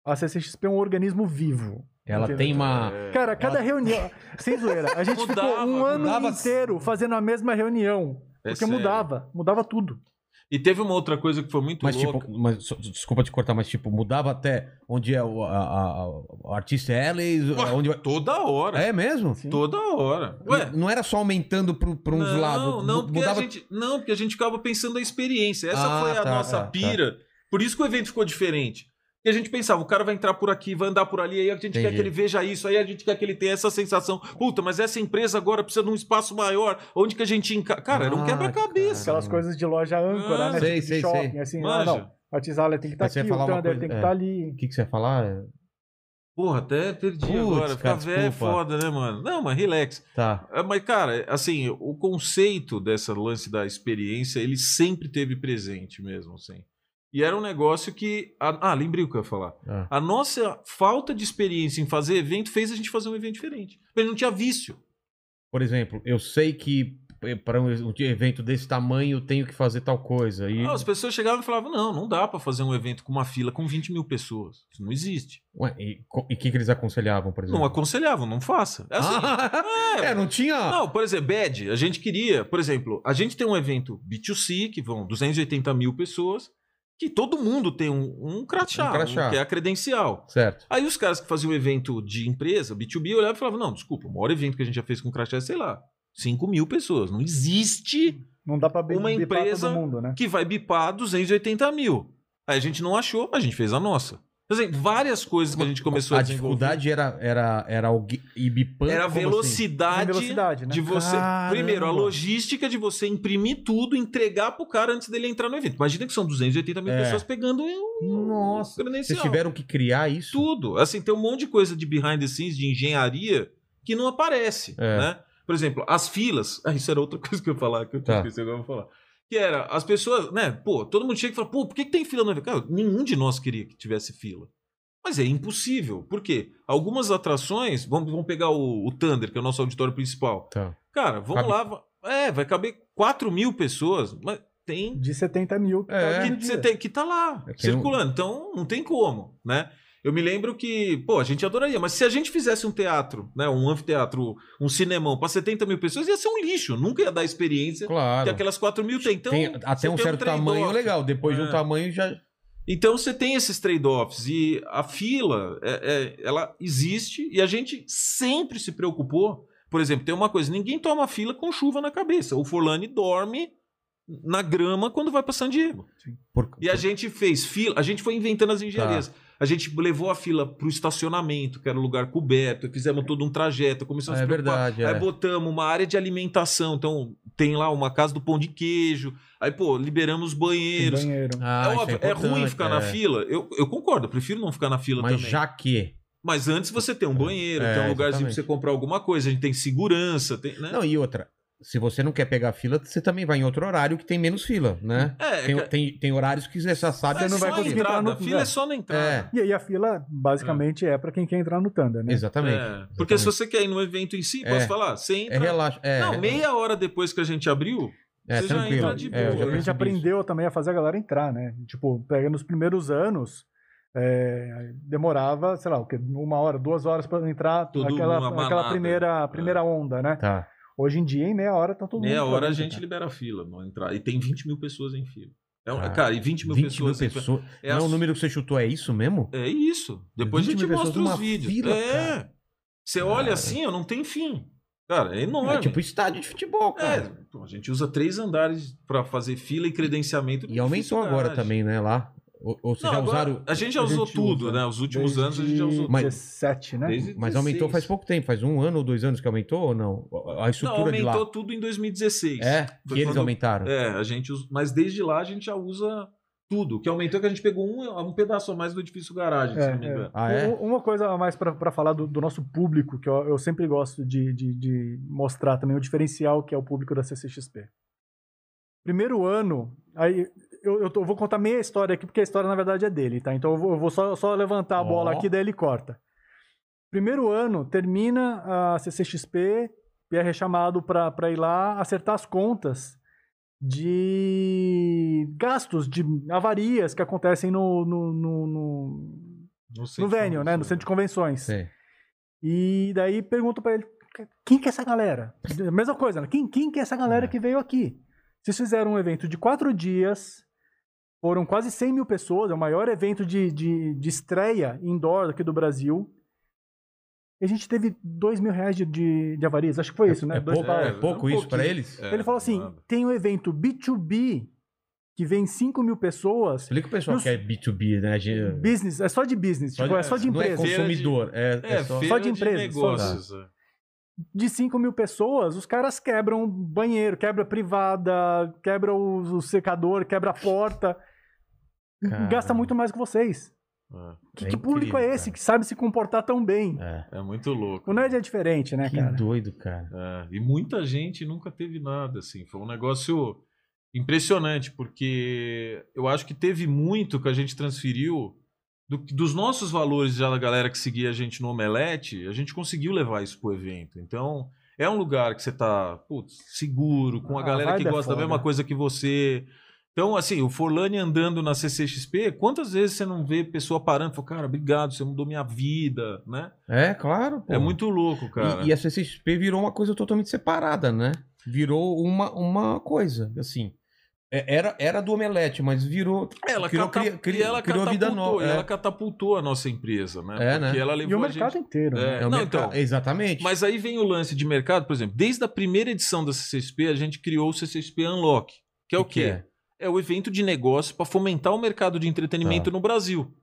a CCXP é um organismo vivo. Ela Entendeu? tem uma. É. Cara, cada reunião. Sem zoeira. A gente ficou Mudava, um ano mudava- inteiro fazendo a mesma reunião. É Porque sério. mudava. Mudava tudo. E teve uma outra coisa que foi muito Mas, louca. tipo, mas, desculpa te cortar, mas, tipo, mudava até onde é o, a, a- o artista Ellis, Ué, onde vai... Toda hora. É mesmo? Sim. Toda hora. Ué, Não era só aumentando pro, pra uns não, lados. Não, porque mudava... a gente, não, porque a gente ficava pensando na experiência. Essa Ah, foi a tá, nossa tá, tá. pira. Por isso que o evento ficou diferente. Porque a gente pensava, o cara vai entrar por aqui, vai andar por ali, aí a gente quer Entendi. que ele veja isso, aí a gente quer que ele tenha essa sensação. Puta, mas essa empresa agora precisa de um espaço maior. Onde que a gente enca... Cara, era um Ah, quebra-cabeça. Aquelas coisas de loja âncora, Ah, né? sei, tipo de sei, shopping, sei. assim. Ah, Manja. não. A Tisália tem que estar ia aqui, o Thunder coisa- tem que é. estar ali. O que, que você ia falar? Porra, até perdi Putz, agora. Ficar velho é foda, né, mano? Não, mas relax. Tá. É, Mas, cara, assim, o conceito dessa lance da experiência, ele sempre teve presente mesmo, assim. E era um negócio que. Ah, ah, lembrei o que eu ia falar. Ah. A nossa falta de experiência em fazer evento fez a gente fazer um evento diferente. A gente não tinha vício. Por exemplo, eu sei que para um um evento desse tamanho eu tenho que fazer tal coisa. E... Ah, as pessoas chegavam e falavam: não, não dá pra fazer um evento com uma fila com 20 mil pessoas. Isso não existe. Ué, e o que, que eles aconselhavam, por exemplo? Não aconselhavam, não faça. É assim. Ah, [LAUGHS] é, não tinha. Não, por exemplo, Bad, a gente queria, por exemplo, a gente tem um evento B2C, que vão 280 mil pessoas, que todo mundo tem um, um crachá, Um crachá. um- que é a credencial. Certo. Aí os caras que faziam o evento de empresa, B2B, olhavam e falavam, não, desculpa, o maior evento que a gente já fez com crachá é, sei lá, 5 mil pessoas. Não existe Não dá pra Uma empresa todo mundo, né? que vai bipar 280 mil. Aí a gente não achou, a gente fez a nossa. Por exemplo, várias coisas que a gente começou a, a dificuldade era, era, era o bipando. Era a assim? velocidade, Velocidade, né? de você. Caramba. Primeiro, a logística de você imprimir tudo, entregar pro cara antes dele entrar no evento. Imagina que são 280 mil É. pessoas pegando um Nossa, credencial. vocês tiveram que criar isso? Tudo. Assim, tem um monte de coisa de behind the scenes, de engenharia, que não aparece, É. né? Por exemplo, as filas. Ah, isso era outra [LAUGHS] coisa que eu ia falar, que eu Tá. esqueci agora eu vou falar. Que era, as pessoas, né? Pô, todo mundo chega e fala, pô, por que, que tem fila no evento? Cara, nenhum de nós queria que tivesse fila. Mas é impossível. Por quê? Algumas atrações, vamos, vamos pegar o, o Thunder, que é o nosso auditório principal. Tá. Cara, vamos Cabe- lá. É, vai caber 4 mil pessoas, mas tem De 70 mil. É. tá que você dia. tem que tá lá, É que circulando. Então, não tem como, né? Eu me lembro que, pô, a gente adoraria, mas se a gente fizesse um teatro, né, um anfiteatro, um cinemão para 70 mil pessoas, ia ser um lixo, nunca ia dar a experiência Claro. que aquelas 4 mil tem. Então, Tem até um certo tamanho trade-off. legal. Depois de um É. tamanho já. Então você tem esses trade-offs e a fila, é- é- ela existe e a gente sempre se preocupou. Por exemplo, tem uma coisa: ninguém toma fila com chuva na cabeça. O Forlani dorme na grama quando vai para San Diego. Por... E a gente fez fila, a gente foi inventando as engenharias. Tá. A gente levou a fila pro estacionamento, que era um lugar coberto, fizemos todo um trajeto, começamos É a se preocupar. verdade, Aí é. botamos uma área de alimentação, então tem lá uma casa do pão de queijo. Aí, pô, liberamos Tem banheiros. banheiro. Ah, é, isso óbvio, é ruim importante, ficar na é. fila. Eu, eu concordo, eu prefiro não ficar na fila Mas também. já que. Mas antes você tem um banheiro, É, tem um lugarzinho pra exatamente. você comprar alguma coisa, a gente tem segurança, tem, né? Não, e outra. Se você não quer pegar fila, você também vai em outro horário que tem menos fila, né? é, Tem, ca- tem, tem horários que você já sabe é que não vai conseguir. entrar entrada. no- A fila é só na entrada. É, E aí a fila, basicamente, é, pra quem quer entrar no Thunder, né? exatamente. É, Porque se você quer ir no evento em si, É. posso falar? Você É entra. relaxa. É, não, meia hora depois que a gente abriu, é você já tranquilo. entra de É, boa. já a gente percebi isso. aprendeu também a fazer a galera entrar, né? Tipo, pega nos primeiros anos, é, demorava, sei lá, o quê? uma hora, duas horas para entrar Tudo aquela, aquela primeira, primeira onda, né? Tá. Hoje em dia, em meia hora, tá todo mundo. meia hora a gente cara. libera a fila, não entrar. E tem 20 mil pessoas em fila. É um- Ah, cara, e 20 mil 20 pessoas. mil pessoas. É não, a- o número que você chutou é isso mesmo? É isso. Depois a 20 gente mostra os vídeos. fila, é. cara. Você olha Cara. assim, ó, não tem fim. Cara, é enorme. É tipo estádio de futebol, É, cara. pô, a gente usa três andares pra fazer fila e credenciamento. E aumentou agora também, né? Lá. Ou, ou vocês já usaram. A gente já A usou gente tudo, usa. né? Os últimos Desde anos a gente já usou Mas- 17, né? Desde Mas aumentou 16. faz pouco tempo, faz um ano ou dois anos que aumentou ou não? A Não, estrutura de lá. aumentou tudo em 2016. É, Foi que eles aumentaram. É, a gente usa, mas desde lá a gente já usa tudo. O que aumentou é que a gente pegou um, um pedaço a mais do edifício garagem, se É, não me é. engano. Ah, é? Uma coisa a mais para falar do, do nosso público, que eu, eu sempre gosto de, de- de mostrar também o diferencial que é o público da CCXP. Primeiro ano, aí eu, eu tô- eu vou contar meia história aqui, porque a história na verdade é dele, tá? Então eu vou, eu vou só, só levantar a bola Ó. aqui, daí ele corta. Primeiro ano, termina a CCXP, Pierre é chamado para ir lá acertar as contas de gastos, de avarias que acontecem no, no, no, no, No, venue, né? No centro de convenções. Sei. E daí pergunto pra ele, quem que é essa galera? Mesma coisa, né? Quem, quem que é essa galera É. que veio aqui? Vocês fizeram um evento de quatro dias, foram quase 100 mil pessoas, é o maior evento de, de, de estreia indoor aqui do Brasil. E a gente teve 2 mil reais de, de, de avarias, acho que foi isso, né? É pouco, é É, pouco um isso pra pouquinho. eles? É, Ele falou assim: nada. tem um evento B2B que vem 5 mil pessoas. Explica o pessoal os- que é B2B, né? Ge- Business, é só de business, Só tipo, de- é só de Não é empresa. consumidor, é, é É, só... feira de empresa, só- negócios. é. de 5 mil pessoas, os caras quebram banheiro, quebra privada, quebra o, o secador, quebra a porta. Caramba. Gasta muito mais que vocês. É, Que, É que público incrível, é esse cara. que sabe se comportar tão bem? É. é muito louco. O nerd é diferente, né, Que cara? doido, cara. É, e muita gente nunca teve nada, assim. Foi um negócio impressionante, porque eu acho que teve muito que a gente transferiu do- dos nossos valores já da galera que seguia a gente no Omelete, a gente conseguiu levar isso pro evento. Então, é um lugar que você tá, putz, seguro, com a A galera que é gosta da mesma coisa que você. Então, assim, o Forlani andando na CCXP, quantas vezes você não vê pessoa parando e falando, cara, obrigado, você mudou minha vida, né? É, claro, pô. É muito louco, cara. E, e a CCXP virou uma coisa totalmente separada, né? Virou uma, uma coisa, assim. É- Era, era do Omelete, mas virou. Ela, criou, catap- cria- cria- e ela criou vida nova. e É, ela catapultou a nossa empresa, né? É, né? Porque ela E levou o a mercado gente... inteiro. né? É, é o não, mercado- então, Exatamente. mas aí vem o lance de mercado, por exemplo, desde a primeira edição da CCXP, a gente criou o CCXP Unlock, que é o, que quê? É? É? o evento de negócio para fomentar o mercado de entretenimento Tá. no Brasil.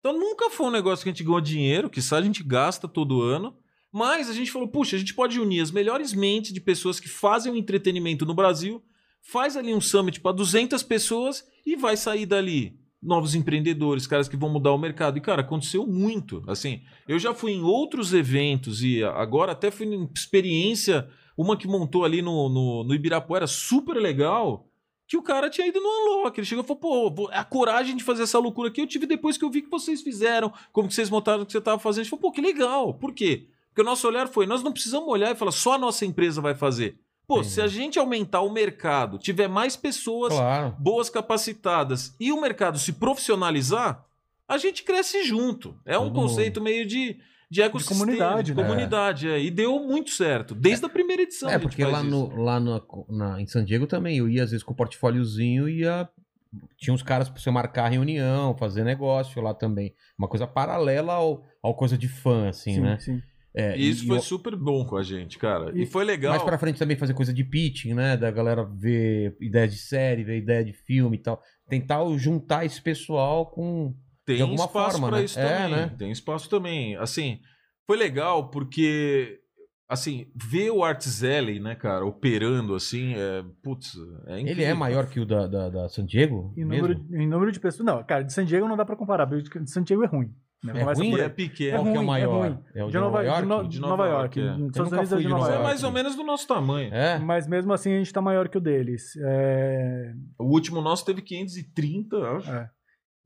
Então nunca foi um negócio que a gente ganhou dinheiro, que só a gente gasta todo ano, mas a gente falou, puxa, a gente pode unir as melhores mentes de pessoas que fazem o entretenimento no Brasil, faz ali um summit para 200 pessoas e vai sair dali novos empreendedores, caras que vão mudar o mercado. E, cara, aconteceu muito. Assim, eu já fui em outros eventos e agora até fui em experiência, uma que montou ali no, no, no Ibirapuera, super legal, que o cara tinha ido no Unlock. Ele chegou e falou, pô, a coragem de fazer essa loucura aqui eu tive depois que eu vi que vocês fizeram, como que vocês montaram o que você estava fazendo. A gente falou, pô, que legal. Por quê? Porque o nosso olhar foi, nós não precisamos olhar e falar, só a nossa empresa vai fazer. Pô, Entendi. se a gente aumentar o mercado, tiver mais pessoas Claro. boas capacitadas e o mercado se profissionalizar, a gente cresce junto. É um Todo conceito meio de, de ecossistema. comunidade, de né? comunidade, é. E deu muito certo. Desde a primeira edição. É, porque lá, isso. no, lá na, na- em San Diego também, eu ia às vezes com o portfóliozinho e ia. Tinha uns caras pra você marcar reunião, fazer negócio lá também. Uma coisa paralela ao, ao coisa de fã, assim, sim, né? sim. É, E isso e foi eu- super bom com a gente, cara. E, E- foi legal. Mais pra frente também fazer coisa de pitching, né? Da galera ver ideia de série, ver ideia de filme e tal. Tentar juntar esse pessoal com. Tem de alguma espaço forma, pra né? isso É, também. né? Tem espaço também. Assim, foi legal porque assim, ver o Artzelli, né, cara, operando assim, é, putz, é incrível. Ele é maior que o da, da, da San Diego? Em mesmo? número, em número de pessoas. Não, cara, de San Diego não dá pra comparar, porque de San Diego é ruim. né? É Começa ruim? aí. é pequeno. Qual que é o ruim, maior? ruim. É o de Nova, York? de No- De Nova, Nova York. York, é. Estados Unidos é de de Nova Nova Mas é York. mais ou menos do nosso tamanho. É? Mas mesmo assim a gente tá maior que o deles. É, O último nosso teve 530, eu acho. É.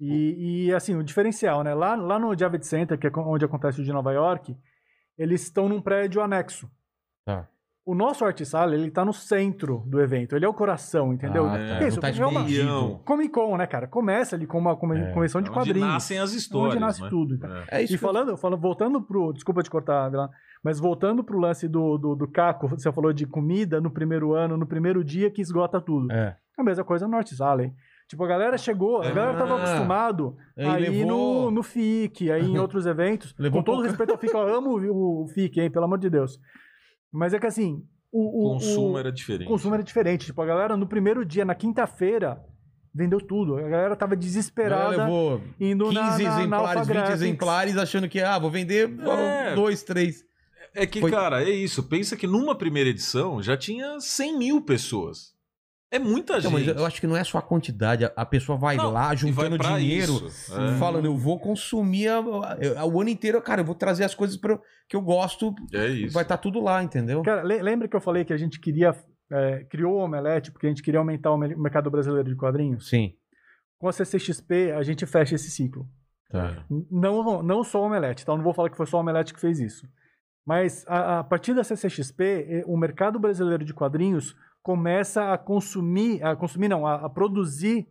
E, e, assim, o diferencial, né? Lá, lá no Javits Center, que é onde acontece o de Nova York, eles estão num prédio anexo. Tá. O nosso Artisala, ele tá no centro do evento. Ele é o coração, entendeu? Ah, É, tá. Isso, tá é uma-. Comic Con, né, cara? Começa ali com uma É. convenção de Onde quadrinhos. nascem as histórias, Onde nasce né? tudo. É. É isso E falando, falando, voltando pro. Desculpa te cortar, Vila, mas voltando pro lance do, do, do Caco, você falou de comida no primeiro ano, no primeiro dia que esgota tudo. É. A mesma coisa no North Valley. Tipo, a galera chegou, a galera tava Ah. acostumado Aí aí levou- no, no FIC, aí em [LAUGHS] outros eventos. Levou com todo pouca- respeito ao FIC, eu amo o, FIC, hein, pelo amor de Deus. Mas é que assim, o, O consumo o, era diferente. o consumo era diferente. Tipo, a galera no primeiro dia, na quinta-feira, vendeu tudo. A galera tava Ela desesperada levou indo 15 na, na, na exemplares, Alpha 20 Graphics. exemplares, achando que, ah, vou vender É. dois, três. É que, Foi- cara, é isso. Pensa que numa primeira edição já tinha 100 mil pessoas. É muita mas gente. eu acho que não é só a quantidade, a- a pessoa vai Não, lá vai juntando pra dinheiro. É. falando, eu vou consumir a- a- o ano inteiro, cara, eu vou trazer as coisas pra, que eu gosto, É isso. vai estar tudo lá, entendeu? Cara, le- lembra que eu falei que a gente queria. é, criou o Omelete porque a gente queria aumentar o me- mercado brasileiro de quadrinhos? Sim. Com a CCXP, a gente fecha esse ciclo. Tá. Não, não só o Omelete, então não vou falar que foi só o Omelete que fez isso. Mas a, a partir da CCXP, o mercado brasileiro de quadrinhos começa a consumir, a consumir não, a, a produzir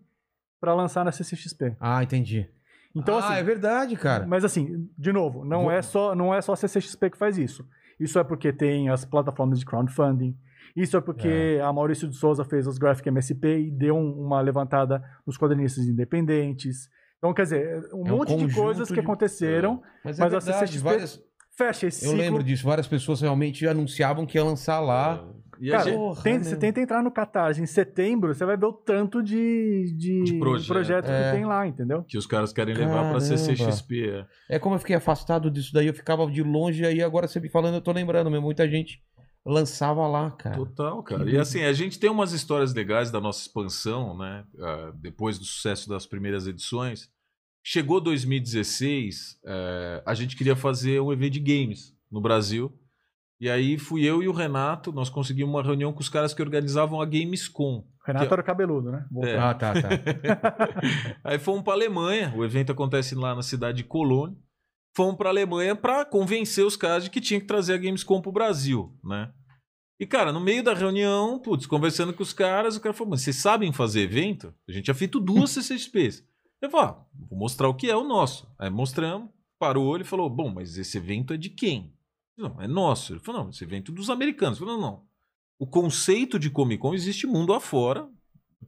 para lançar na CCXP. Ah, entendi. Então ah, assim, é verdade, cara. mas assim, de novo, não Vou- é só não é só a CCXP que faz isso. Isso é porque tem as plataformas de crowdfunding. Isso é porque a Maurício de Souza fez os Graphic MSP e deu um- uma levantada nos quadrinistas independentes. Então, quer dizer, um É um monte de coisas que de- aconteceram. Mas, Mas é a verdade, CCXP várias... Fecha esse eu ciclo. lembro disso. Várias pessoas realmente anunciavam que ia lançar lá. E Cara, gente- Porra, tem- você tenta entrar no Catarse em setembro, você vai ver o tanto de, de, De projeto. projeto É. que tem lá, entendeu? que os caras querem levar pra Caramba. CCXP. é. É como eu fiquei afastado disso daí, eu ficava de longe, aí agora você me falando, eu tô lembrando mesmo, muita gente lançava lá, cara. Total, cara. Que E assim, a gente tem umas histórias legais da nossa expansão, né? Ah, depois do sucesso das primeiras edições. Chegou 2016, eh, a gente queria fazer um evento de games no Brasil. E aí fui eu e o Renato, nós conseguimos uma reunião com os caras que organizavam a Gamescom. O Renato Que- era cabeludo, né? É. Ah, tá, tá. [LAUGHS] Aí fomos para Alemanha, o evento acontece lá na cidade de Colônia. Fomos para Alemanha para convencer os caras de que tinha que trazer a Gamescom pro Brasil, né? E cara, no meio da reunião, putz, conversando com os caras, o cara falou: "Mas vocês sabem fazer evento? A gente já feito duas [LAUGHS] CCXPs". Eu falei: ah, "Vou mostrar o que é o nosso". Aí mostramos, parou ele falou: "Bom, mas esse evento é de quem?". Não, é nosso. Ele falou: "Não, esse evento é dos americanos". Eu falei: "Não, não. O conceito de Comic Con existe mundo afora,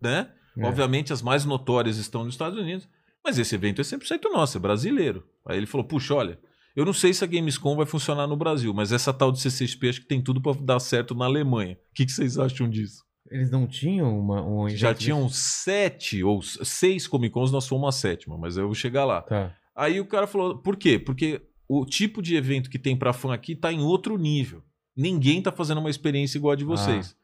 né? É. Obviamente, as mais notórias estão nos Estados Unidos, mas esse evento é 100% nosso, é brasileiro. Aí ele falou: puxa, olha, eu não sei se a Gamescom vai funcionar no Brasil, mas essa tal de CCXP acho que tem tudo para dar certo na Alemanha. O que, que vocês acham disso? Eles não tinham uma, um Já tinham desse? sete ou seis Comic Cons, nós fomos a sétima, mas eu vou chegar lá. Tá. Aí o cara falou: por quê? Porque o tipo de evento que tem pra fã aqui tá em outro nível. Ninguém tá fazendo uma experiência igual a de vocês.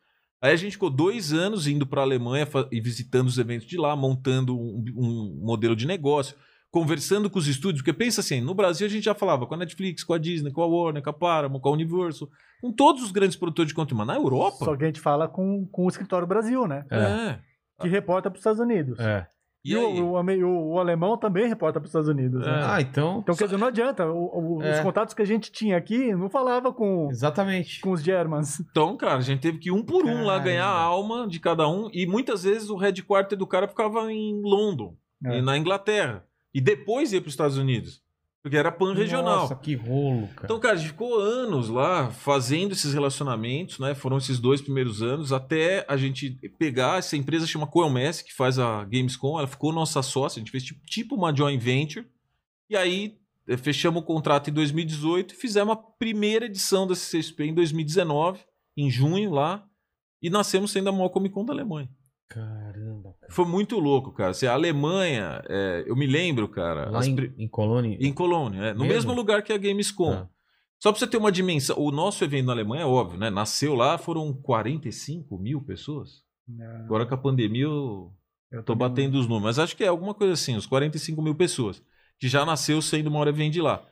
Aí a gente ficou dois anos indo pra Alemanha fa- e visitando os eventos de lá, montando um, um modelo de negócio, conversando com os estúdios, porque pensa assim, no Brasil a gente já falava com a Netflix, com a Disney, com a Warner, com a Paramount, com a Universal, com todos os grandes produtores de conteúdo. Mas na Europa... Só que a gente fala com, com o escritório Brasil, né? É. Que reporta para os Estados Unidos. É. E, E, o, o, o- o alemão também reporta para os Estados Unidos. né? É. Ah, então. Então, quer dizer, não adianta. o- o- É. Os contatos que a gente tinha aqui não falava com, Exatamente. com os Germans. Então, cara, a gente teve que ir um por um lá Caramba. ganhar a alma de cada um. E muitas vezes o headquarter do cara ficava em London, É. e na Inglaterra. E depois ia para os Estados Unidos. Porque era pan-regional. Nossa, que rolo, cara. Então, cara, a gente ficou anos lá fazendo esses relacionamentos, né? Foram esses dois primeiros anos, até a gente pegar essa empresa chama Coelmess, que faz a Gamescom, ela ficou nossa sócia, a gente fez tipo, tipo uma joint venture. E aí eh, fechamos o contrato em 2018 e fizemos a primeira edição da CCXP em 2019, em junho lá, e nascemos sendo a maior Comic Con da Alemanha. Caramba. cara. Foi muito louco, cara. Assim, a Alemanha, eh, eu me lembro, cara, Lá as em, em Colônia. em Colônia, é, no Mesmo? mesmo lugar que a Gamescom. Ah. Só pra você ter uma dimensão, o nosso evento na Alemanha é óbvio, né? Nasceu lá, foram 45 mil pessoas. Agora com a pandemia eu Eu tô batendo os números, mas acho que é alguma coisa assim, uns 45 mil pessoas, que já nasceu sendo uma hora evento de lá.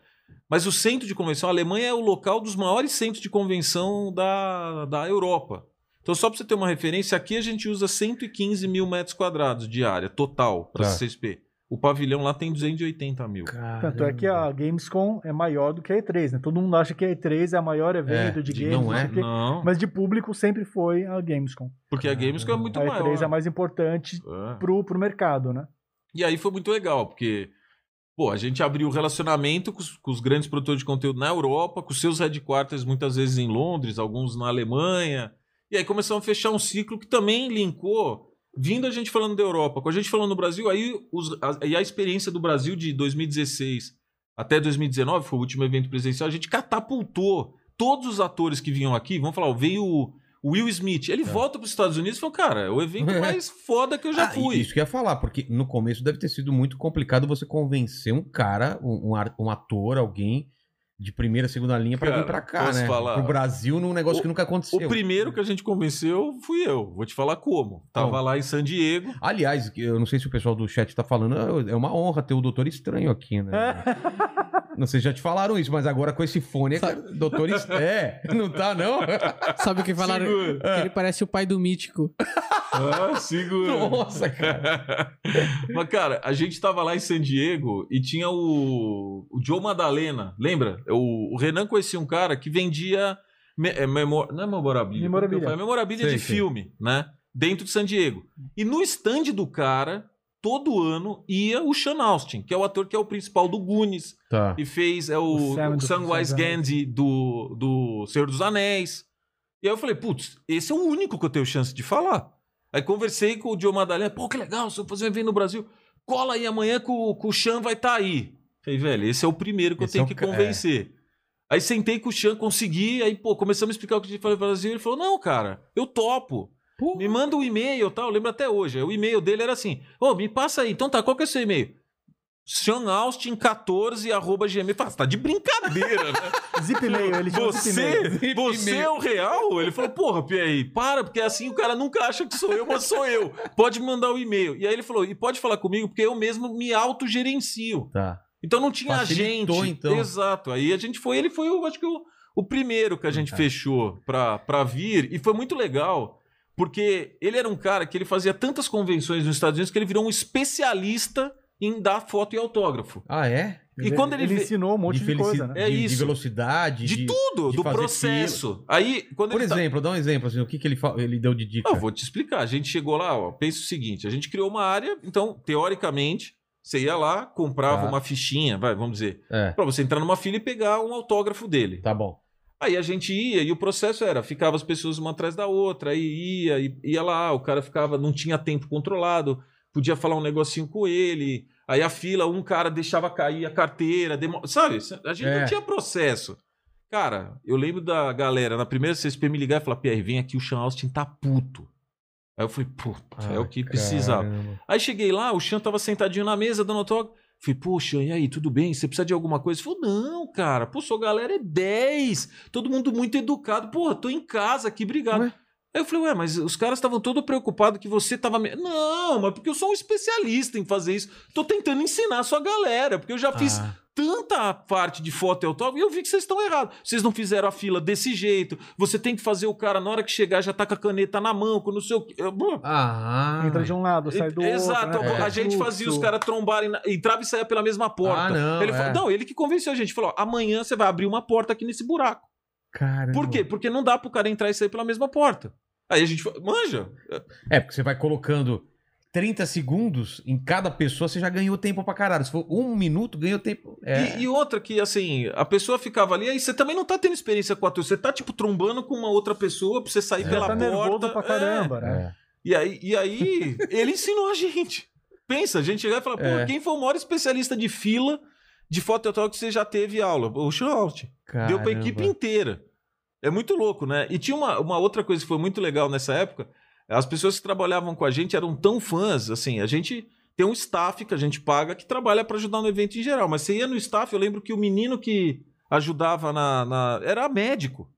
Mas o centro de convenção, a Alemanha é o local dos maiores centros de convenção da, da Europa. Então, só para você ter uma referência, aqui a gente usa 115 mil metros quadrados de área total para Tá. CCXP. O pavilhão lá tem 280 mil. Tanto é que a Gamescom é maior do que a E3, né? Todo mundo acha que a E3 é o maior evento É, de de- games, não é. Não, mas de público sempre foi a Gamescom. porque a Gamescom é muito a maior. E3 é a mais importante É. pro, pro mercado, né? E aí foi muito legal, porque pô, a gente abriu relacionamento com os, com os grandes produtores de conteúdo na Europa, com seus headquarters muitas vezes em Londres, alguns na Alemanha. E aí começamos a fechar um ciclo que também linkou, vindo a gente falando da Europa, com a gente falando no Brasil, aí os, a, e a experiência do Brasil de 2016 até 2019, foi o último evento presencial, a gente catapultou todos os atores que vinham aqui, vamos falar, veio o Will Smith, ele volta para os Estados Unidos e falou, cara, é o evento mais foda que eu já Ah, fui. Isso que eu ia falar, porque no começo deve ter sido muito complicado você convencer um cara, um, um ator, alguém de primeira, segunda linha pra Cara, vir pra cá, né? falar? Pro Brasil num negócio O- que nunca aconteceu. O primeiro que a gente convenceu fui eu. Vou te falar como. Tava Como? lá em San Diego. Aliás, eu não sei se o pessoal do chat tá falando, é uma honra ter o Doutor Estranho aqui, né? [LAUGHS] não sei se já te falaram isso, mas agora com esse fone, cara, Doutor Estranho. [LAUGHS] É, não tá, não? Sabe o que falaram? Segura. Que ele parece o pai do mítico. Ah, segura. Nossa, cara. [LAUGHS] Mas, cara, a gente tava lá em San Diego e tinha o, o Joe Madalena. Lembra? O, o Renan conhecia um cara que vendia. Me, é, memor, não é memorabilia. Memorabilia. É memorabilia Sei, de sei. filme, né? Dentro de San Diego. E no stand do cara, todo ano, ia o Sean Austin, que é o ator que é o principal do Goonies. Tá. E fez é O o, Sam o Samwise Gandhi do, do Senhor dos Anéis. E aí eu falei, putz, esse é o único que eu tenho chance de falar. Aí conversei com o Diogo Madalena, pô, que legal, se eu fazer um evento no Brasil, cola aí amanhã que o, que o Chan vai estar aí. Falei, velho, esse é o primeiro que Esse eu tenho é o que convencer. Aí sentei com o Chan, consegui, aí, pô, começamos a explicar o que a gente falou no Brasil. Ele falou, não, cara, eu topo. Pô, Me manda um e-mail, tal. Eu lembro até hoje. O e-mail dele era assim: Ô, me passa aí. Então tá, qual que é o seu e-mail? seanaustin14 arroba gmail. Fala, você tá de brincadeira, né? [LAUGHS] Zip mail, ele chama zip. Você, você é o real? Ele falou, porra, Pierre, para, porque assim o cara nunca acha que sou eu, mas sou eu. Pode mandar o e-mail. E aí ele falou, e pode falar comigo, porque eu mesmo me autogerencio. Tá. Então não tinha Facilitou, agente. então. Exato. Aí a gente foi, ele foi, eu acho que o, o primeiro que a gente Tá. fechou pra, pra vir. E foi muito legal, porque ele era um cara que ele fazia tantas convenções nos Estados Unidos que ele virou um especialista em dar foto e autógrafo. Ah, é? E quando ele, ele ensinou um monte de, felici- coisa, né? É de- de isso. velocidade. De tudo, de do processo. Aí, quando Por ele tá- exemplo, dá um exemplo, assim, o que, que ele, fa- ele deu de dica? Não, vou te explicar. A gente chegou lá, ó, pensa o seguinte: a gente criou uma área, então, teoricamente, você ia lá, comprava Tá. uma fichinha, vai, vamos dizer, É, pra você entrar numa fila e pegar um autógrafo dele. tá bom. Aí a gente ia e o processo era, ficava as pessoas uma atrás da outra, aí ia, e- ia lá, o cara ficava, não tinha tempo controlado, podia falar um negocinho com ele, aí a fila, um cara deixava cair a carteira, demo- sabe? A gente É. não tinha processo. Cara, eu lembro da galera, na primeira CSP me ligar e falar, Pierre, vem aqui, o Sean Austin tá puto. Aí eu falei, puta, é o que Ah, precisava. caramba. Aí cheguei lá, o Chan tava sentadinho na mesa, dando autógrafo. Falei, poxa, e aí, tudo bem? Você precisa de alguma coisa? Ele falou, não, cara, pô, sua galera é 10. Todo mundo muito educado. Porra, tô em casa aqui, obrigado. Ué? Aí eu falei, ué, mas os caras estavam todos preocupados que você tava. me- Não, mas porque eu sou um especialista em fazer isso. Tô tentando ensinar a sua galera, porque eu já fiz Ah, tanta parte de foto e autógrafo e eu vi que vocês estão errados. Vocês não fizeram a fila desse jeito. Você tem que fazer o cara, na hora que chegar, já tá com a caneta na mão, com não sei o quê. Eu- ah, Entra de um lado, sai do Exato, outro. né? a É. gente fazia os caras trombarem, na... entrava e saía pela mesma porta. Ah, não, ele é. falou, não, ele que convenceu a gente, falou, ó, amanhã você vai abrir uma porta aqui nesse buraco. Caramba. Por quê? Porque não dá pro cara entrar e sair pela mesma porta. Aí a gente manja, É, porque você vai colocando 30 segundos em cada pessoa, você já ganhou tempo pra caralho. Se for um minuto, ganhou tempo. É. E, e outra que, assim, a pessoa ficava ali, aí você também não tá tendo experiência com a tua, você tá, tipo, trombando com uma outra pessoa pra você sair É. pela tá porta. pra É. caramba, né? É. E aí, e aí [LAUGHS] ele ensinou a gente. Pensa, a gente chegar e falar, pô, É. quem foi o maior especialista de fila de foto que você já teve aula? O Schultz. Deu pra equipe inteira. É muito louco, né? E tinha uma, uma outra coisa que foi muito legal nessa época. As pessoas que trabalhavam com a gente eram tão fãs, assim, a gente tem um staff que a gente paga que trabalha para ajudar no evento em geral. Mas você ia no staff, eu lembro que o menino que ajudava na. na- era médico.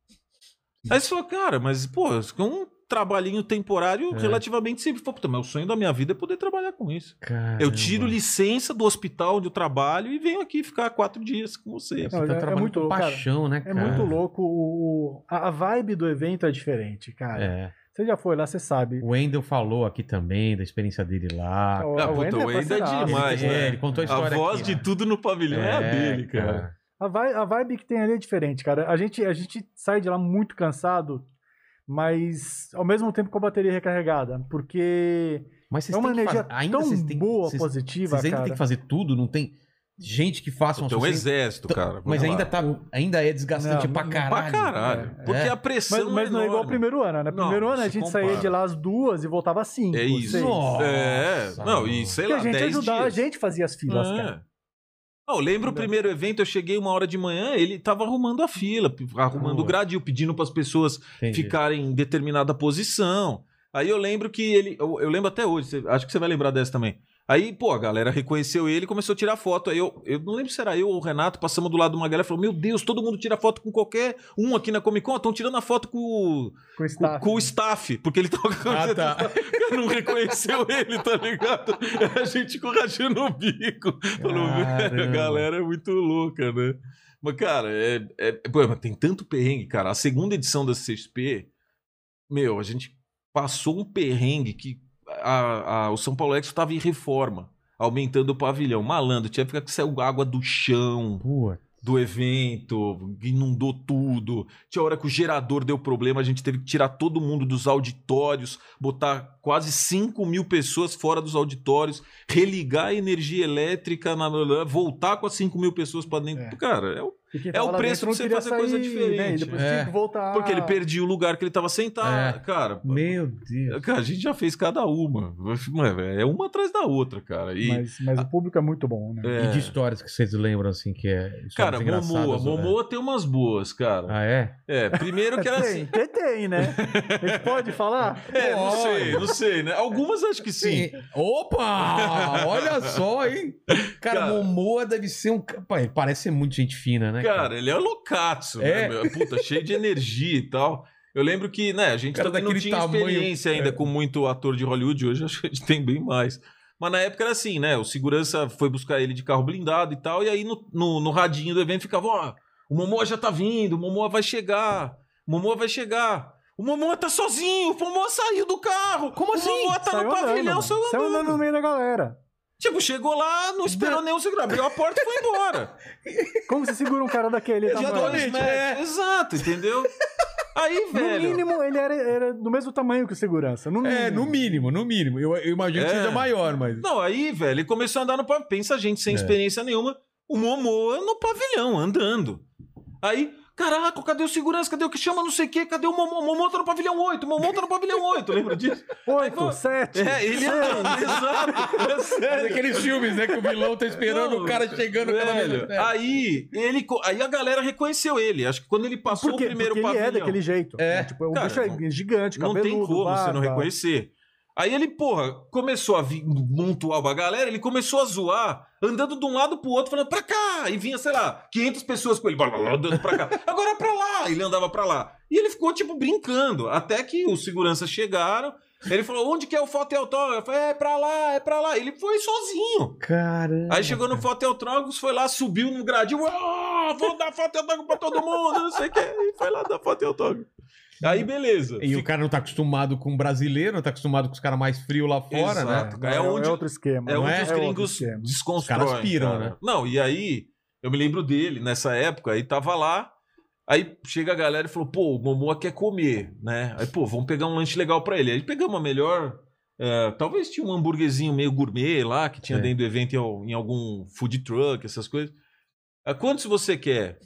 Aí você falou, cara, mas, pô, um trabalhinho temporário É. relativamente simples. Pô, puta, mas o sonho da minha vida é poder trabalhar com isso. Caramba. Eu tiro licença do hospital onde eu trabalho e venho aqui ficar quatro dias com vocês. Você Não, tá é- é muito louco, cara. paixão, né, É cara? muito louco. O, o- a a vibe do evento é diferente, cara. É. Você já foi lá, você sabe. O Wendel falou aqui também da experiência dele lá. O- Ah, o puta, Wendel o Wendel é parceiraço. demais, É, né? ele contou a A história voz aqui, de né? tudo no pavilhão é, a dele, cara. A vibe, a vibe que tem ali é diferente, cara. A gente, a gente sai de lá muito cansado, mas ao mesmo tempo com a bateria recarregada. Porque Mas é uma energia fazer- ainda tão vocês têm- boa, vocês- positiva, Vocês ainda cara. tem que fazer tudo, não tem gente que faça uma Tem um exército, cara. Então, Mas Vamos ainda, lá. tá, ainda é desgastante Não, pra não- caralho. Pra caralho. É, Porque é. a pressão Mas, mas não é igual ao enorme. primeiro ano, né? Não, Primeiro ano a gente compara. saía de lá às duas e voltava às cinco. É isso. seis. Nossa. É, não, e sei Porque lá, a gente 10 ajudava, dias. a gente fazia as filas, É. cara. Eu lembro o primeiro evento, eu cheguei uma hora de manhã, ele tava arrumando a fila, arrumando o gradil, pedindo para as pessoas Entendi. ficarem em determinada posição. Aí eu lembro que ele. Eu, eu lembro até hoje, você- acho que você vai lembrar dessa também. Aí, pô, a galera reconheceu ele e começou a tirar foto. Aí eu, eu não lembro se era eu ou o Renato, passamos do lado de uma galera e falou: Meu Deus, todo mundo tira foto com qualquer um aqui na Comic Con. Estão tirando a foto com, o- Com o com, staff. com o staff, porque ele tava com a Ah, tá. [LAUGHS] não reconheceu ele, tá ligado? A gente com o bico. Falou, a galera é muito louca, né? Mas, cara, é, é, pô, mas tem tanto perrengue, cara. A segunda edição da CXP, meu, a gente passou um perrengue que a, a- o São Paulo Expo tava em reforma, aumentando o pavilhão. Malandro, tinha que ficar que saiu água do chão do evento, inundou tudo. Tinha hora que o gerador deu problema, a gente teve que tirar todo mundo dos auditórios, botar quase 5 mil pessoas fora dos auditórios, religar a energia elétrica, na, voltar com as 5 mil pessoas para dentro. É. Cara, é o É o lá preço pra você fazer coisa Né? E diferente. depois É. tinha que voltar. Porque ele perdia o lugar que ele tava sentado. É. Cara, Meu Deus. cara, a gente já fez cada uma. É uma atrás da outra, cara. E, Mas, mas o público é muito bom, né? é, E de histórias que vocês lembram, assim, que é. Cara, Momoa. né? Momoa tem umas boas, cara. Ah, é? É, primeiro que era [LAUGHS] tem, assim. tem, tem, né? A gente pode falar? É, não sei, não sei, né? Algumas acho que sim. Opa! Olha só, hein? Cara, Cara. Momoa deve ser um. Ele parece ser muito gente fina, né? Cara, ele é loucaço, É. né? Puta, cheio de energia e tal. Eu lembro que, né, a gente Cara também não tinha tamanho, experiência ainda é. com muito ator de Hollywood, hoje acho que a gente tem bem mais. Mas na época era assim, né? O segurança foi buscar ele de carro blindado e tal, e aí no, no, no radinho do evento ficava, ó, o Momoa já tá vindo, o Momoa vai chegar, o Momoa vai chegar. O Momoa tá sozinho, o Momoa saiu do carro. Como assim? O Momoa tá Saiu no pavilhão, andando, saiu saiu andando. no meio da galera. Tipo, chegou lá, não esperou nem o segurança, abriu a porta e foi embora. [LAUGHS] Como você segura um cara daquele? tamanho? Exatamente. Dois é. metros. Exato, entendeu? Aí, No velho. mínimo, ele era, era do mesmo tamanho que o segurança. No mínimo. É, no mínimo, no mínimo. Eu, eu imagino que É. seja maior, mas. Não, aí, velho, ele começou a andar no pavilhão. Pensa a gente sem É. experiência nenhuma. O Momoa no pavilhão, andando. Aí, caraca, cadê o segurança? Cadê o que chama não sei o quê? Cadê o Momoa? O Momoa tá no pavilhão 8. O Momoa tá no pavilhão 8. Lembra disso? [LAUGHS] Oito, sete. É, ele andando. [LAUGHS] Exato. É sério. Aqueles filmes, né? Que o vilão tá esperando Não, o cara chegando cada Velho, vez. É. aí, ele, aí a galera reconheceu ele. Acho que quando ele passou Porque, o primeiro porque ele pavilhão. é daquele jeito. É. né? Tipo, o Cara, bicho é não- gigante, Não tem como você não barba. reconhecer. Aí ele, porra, começou a vir montuar a galera, ele começou a zoar, andando de um lado pro outro, falando pra cá, e vinha, sei lá, 500 pessoas com ele, blá, blá, blá, andando pra cá, [LAUGHS] agora pra lá, ele andava pra lá. E ele ficou, tipo, brincando, até que os seguranças chegaram, ele falou, onde que é o foto e autógrafo? Eu falei, é pra lá, é pra lá. Ele foi sozinho. Caramba. Aí chegou no foto e autógrafos, foi lá, subiu no gradil, "Ah, vou dar foto e autógrafo pra todo mundo, não sei o que, e foi lá dar foto e autógrafo. Aí, beleza. E o cara não tá acostumado com brasileiro, não tá acostumado com os caras mais frios lá fora, né? Exato. É, É onde- é outro esquema. É Não onde é? os É gringos desconstroem. Os caras piram, cara. né? Não, e aí, eu me lembro dele nessa época, aí tava lá, aí chega a galera e falou, pô, o Momoa quer comer, né? Aí, pô, vamos pegar um lanche legal pra ele. Aí pegamos a melhor... é, talvez tinha um hambúrguerzinho meio gourmet lá, que tinha dentro do evento em, em algum food truck, essas coisas. Ah, quantos você quer?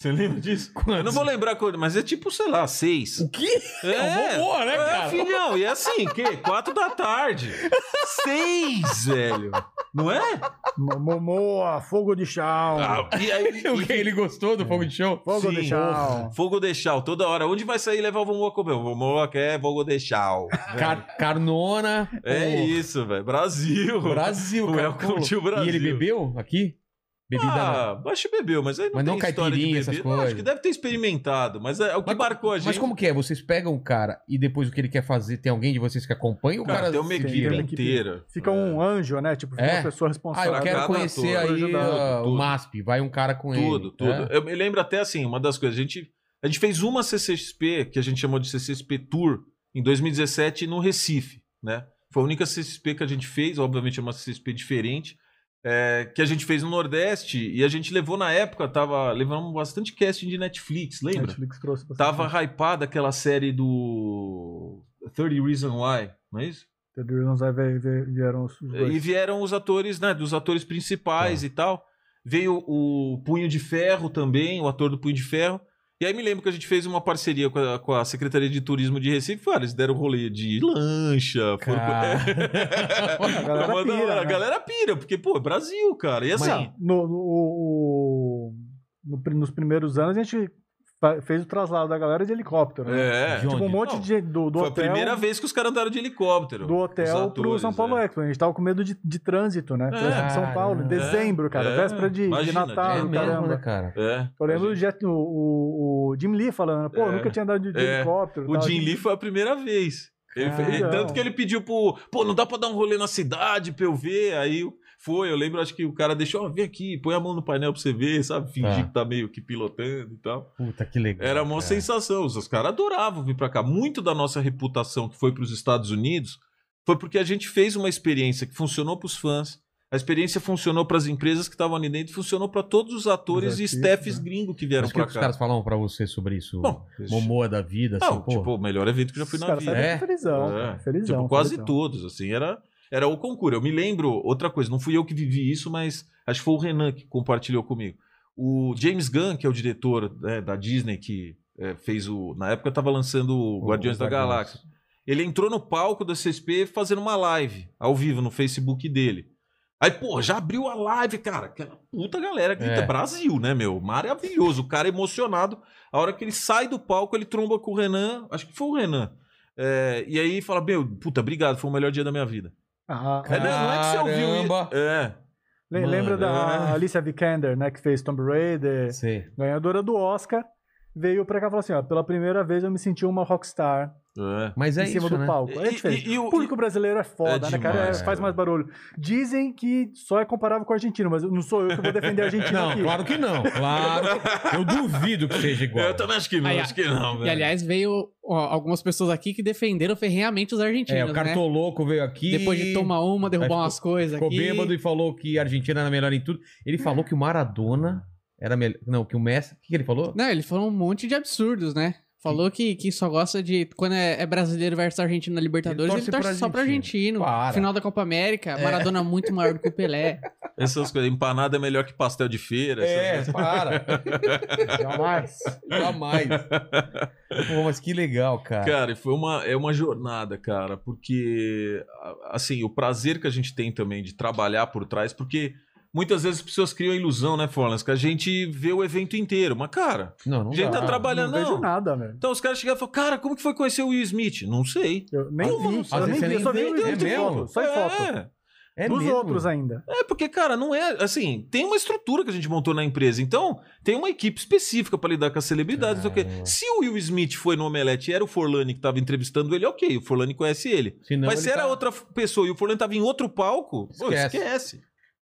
Você lembra disso? [LAUGHS] Eu não vou lembrar, quanto, mas é tipo, sei lá, seis. O quê? É, o Momoa, né, é, cara? filhão, e é assim, que? Quatro da tarde. Seis, velho. Não é? Mo- Momoa, fogo de chão. Ah, e aí, [LAUGHS] O que? Ele gostou do fogo de chão? fogo sim. de chão. Fogo de chau, toda hora. Onde vai sair levar o Momoa a comer? O Momoa quer fogo de chau. Car- carnona. É Pô, isso, velho. Brasil. Brasil, [LAUGHS] O cara. Welcome to Brasil. E ele bebeu aqui? Bebida. Ah, acho que bebeu, mas aí não Mas tem não história de essas Não, acho coisas. que deve ter experimentado, mas é o que Mas- marcou a gente. Mas como que é? Vocês pegam o cara e depois o que ele quer fazer, tem alguém de vocês que acompanha? O Cara, cara, tem uma equipe inteira. Fica um anjo, né? Tipo, fica É? uma pessoa Ah, responsável. eu quero conhecer ator, aí ajudar, ah, o tudo. MASP. Vai um cara com Tudo, ele. tudo. É? Eu me lembro até assim, uma das coisas, a gente, a gente fez uma CCXP, que a gente chamou de CCXP Tour, em 2017 no Recife, né? Foi a única CCXP que a gente fez, obviamente é uma CCXP diferente, é, que a gente fez no Nordeste, e a gente levou na época, tava levando bastante casting de Netflix, lembra? Netflix trouxe bastante. Tava hypada aquela série do 30 Reasons Why, não é isso? The Reasons Why vieram os dois. E vieram os atores, né? Dos atores principais e tal. Veio o Punho de Ferro também, o ator do Punho de Ferro. E aí me lembro que a gente fez uma parceria com a, com a Secretaria de Turismo de Recife. Cara, eles deram rolê de lancha. Foram... [LAUGHS] A galera pira. A né? galera pira, porque, pô, é Brasil, cara. E assim, Não, no, no- no nos primeiros anos a gente fez o traslado da galera de helicóptero. né? é. De Tipo, um monte Não, de gente do, do Foi a hotel. primeira vez que os caras andaram de helicóptero. do hotel pro atores, São Paulo é. Expo. A gente tava com medo de, de trânsito, né? Trânsito de São Paulo, em Caramba. dezembro, cara. É, Véspera de, de imagina, Natal, É mesmo, caramba. né, cara? É. Eu lembro do Jet- o, o, o Jim Lee falando, pô, É. nunca tinha andado de, de É. helicóptero. O tal. Jim Lee foi a primeira vez. Ele foi- tanto que ele pediu pro. Pô, não dá pra dar um rolê na cidade pra eu ver. Aí foi, eu lembro, acho que o cara deixou, ó, vem aqui, põe a mão no painel pra você ver, sabe? Fingir Ah. que tá meio que pilotando e tal. Puta, que legal. Era uma cara. sensação. Os caras adoravam vir pra cá. Muito da nossa reputação que foi pros Estados Unidos foi porque a gente fez uma experiência que funcionou pros fãs. A experiência funcionou pras empresas que estavam ali dentro, funcionou pra todos os atores Os e staffs né? gringos que vieram que pra os cá. caras falavam pra você sobre isso? Bom, Momoa da vida, assim, não, pô. tipo, o melhor evento que eu já fui Os na vida. É? felizão, É. felizão. Tipo, quase felizão. todos, assim, era, era o concurso. Eu me lembro, outra coisa, não fui eu que vivi isso, mas acho que foi o Renan que compartilhou comigo. o James Gunn, que é o diretor né, da Disney, que é, fez o. Na época tava lançando o Guardiões da Guardiões. Galáxia. Ele entrou no palco da CSP fazendo uma live ao vivo no Facebook dele. Aí, pô, já abriu a live, cara. Aquela puta galera grita É. Brasil, né, meu? Maravilhoso. O cara emocionado. A hora que ele sai do palco, ele tromba com o Renan. Acho que foi o Renan. É, e aí fala: Meu, puta, obrigado, foi o melhor dia da minha vida. Ah, É, não, não é que você ouviu. Caramba. É. le- Mano, lembra da é. Alicia Vikander, né? Que fez Tomb Raider, Sei. ganhadora do Oscar. Veio pra cá e falou assim: ó, pela primeira vez eu me senti uma rockstar é. Mas é em cima isso, do né? palco. É E- diferente. e- e o- o público brasileiro é foda, É né, cara? É, faz mais barulho. Dizem que só é comparável com o argentino, mas não sou eu que vou defender a Argentina Não, aqui. claro que não. Claro. Eu duvido que seja igual. Eu também acho que não, Aí, acho que não, velho. E aliás, veio ó, algumas pessoas aqui que defenderam ferrenhamente os argentinos, É, o né? Cartoloco veio aqui. Depois de tomar uma, derrubar umas coisas Ficou aqui. bêbado e falou que a Argentina era melhor em tudo. Ele falou que o Maradona era melhor. Não, que o Messi. O que, que ele falou? Não, ele falou um monte de absurdos, né? Falou que, que só gosta de. Quando é, é brasileiro versus argentino na Libertadores, Ele ele torce torce, pro só pra argentino. argentino. Para. Final da Copa América, Maradona muito maior do que o Pelé. [LAUGHS] Essas coisas. Empanada é melhor que pastel de feira. É, para. [LAUGHS] Jamais. Jamais. Pô, mas que legal, cara. Cara, e foi uma, é uma jornada, cara, porque, assim, o prazer que a gente tem também de trabalhar por trás, porque muitas vezes as pessoas criam a ilusão, né, Forlas, que a gente vê o evento inteiro, mas, cara, Não, não a gente dá. tá trabalhando, não vejo não. nada, velho. Então os caras chegaram e falaram, cara, como que foi conhecer o Will Smith? Não sei. Eu nem vi. não, Eu às nem vi. Eu só vi o é de foto. Só em foto. É. É Dos mesmo? outros ainda. É, porque, cara, não é assim. Tem uma estrutura que a gente montou na empresa. Então, tem uma equipe específica pra lidar com as celebridades. não sei o quê. Caramba. Se o Will Smith foi no Omelete e era o Forlani que tava entrevistando ele, ok, o Forlani conhece ele. Senão Mas ele se era tá- outra pessoa e o Forlani tava em outro palco, pô, Esquece.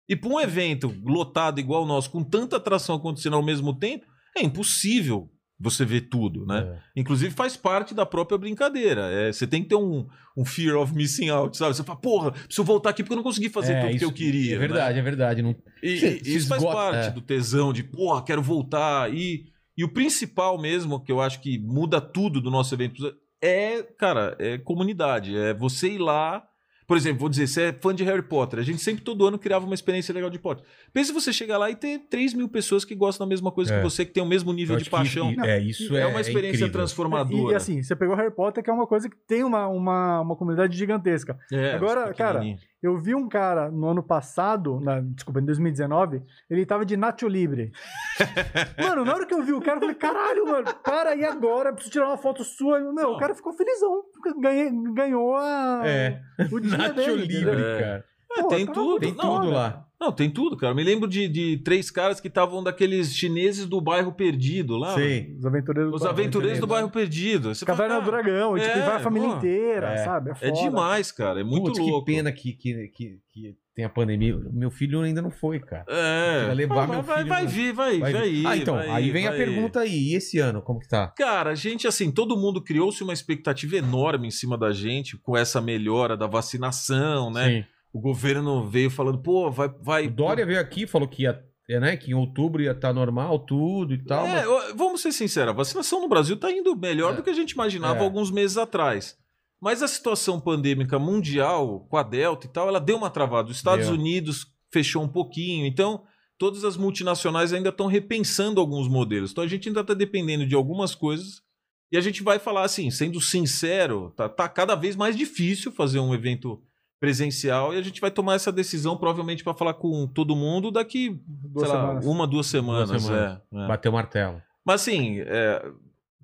E pra um evento lotado igual o nosso, com tanta atração acontecendo ao mesmo tempo, é impossível você ver tudo, né? É. Inclusive faz parte da própria brincadeira. É, você tem que ter um, um fear of missing out, sabe? Você fala, porra, preciso voltar aqui porque eu não consegui fazer É, tudo que isso- eu queria. É né? verdade, é verdade. Não... E, Se- se isso faz esgota- parte é. do tesão de, porra, quero voltar. E, e o principal mesmo, que eu acho que muda tudo do nosso evento, é, cara, é comunidade. É você ir lá. Por exemplo, vou dizer, você é fã de Harry Potter. A gente sempre todo ano criava uma experiência legal de Potter. Pensa você chegar lá e ter 3 mil pessoas que gostam da mesma coisa É. que você, que tem o mesmo nível Eu de que paixão. i- é, isso é, é uma experiência incrível. transformadora. E, e assim, você pegou Harry Potter, que é uma coisa que tem uma, uma, uma comunidade gigantesca. É, Agora, os cara. Eu vi um cara no ano passado, na, desculpa, em 2019, ele tava de Nacho Libre. [LAUGHS] mano, na hora que eu vi o cara, eu falei, caralho, mano, para aí agora, preciso tirar uma foto sua. Meu, Não. o cara ficou felizão. Ganhei, ganhou a, É. o [LAUGHS] dia Nacho dele. É. cara. É, Pô, tem tá tudo. Tem Não, tudo olha. lá. Não, tem tudo, cara. Eu me lembro de, de três caras que estavam daqueles chineses do bairro perdido lá. Sei. Os aventureiros Os do aventureiros do bairro perdido. Você fala, Caverna do cara, Dragão, e, tipo, é, vai a família pô. inteira, É. sabe? É, É demais, cara. É muito Putz, louco. que pena que, que, que, que tem a pandemia. Meu filho ainda não foi, cara. É. Queria levar Ah, meu vai, filho vai vir, vai, Vai- vai, ir. ah, então, vai aí vem a vai pergunta aí. E esse ano, como que tá? Cara, a gente, assim, todo mundo criou-se uma expectativa enorme em cima da gente com essa melhora da vacinação, né? Sim. O governo veio falando, pô, vai. vai O Dória veio aqui e falou que ia, é, né, que em outubro ia estar normal tudo e tal. É, mas- vamos ser sinceros, a vacinação no Brasil tá indo melhor É. do que a gente imaginava É. alguns meses atrás. Mas a situação pandêmica mundial, com a Delta e tal, ela deu uma travada. Os Estados Deu. Unidos fechou um pouquinho, então todas as multinacionais ainda estão repensando alguns modelos. Então a gente ainda está dependendo de algumas coisas. E a gente vai falar assim, sendo sincero, tá, tá cada vez mais difícil fazer um evento presencial e a gente vai tomar essa decisão provavelmente para falar com todo mundo daqui, Duas sei lá, uma, duas semanas. semanas. é, é. Bateu o martelo. Mas assim, é,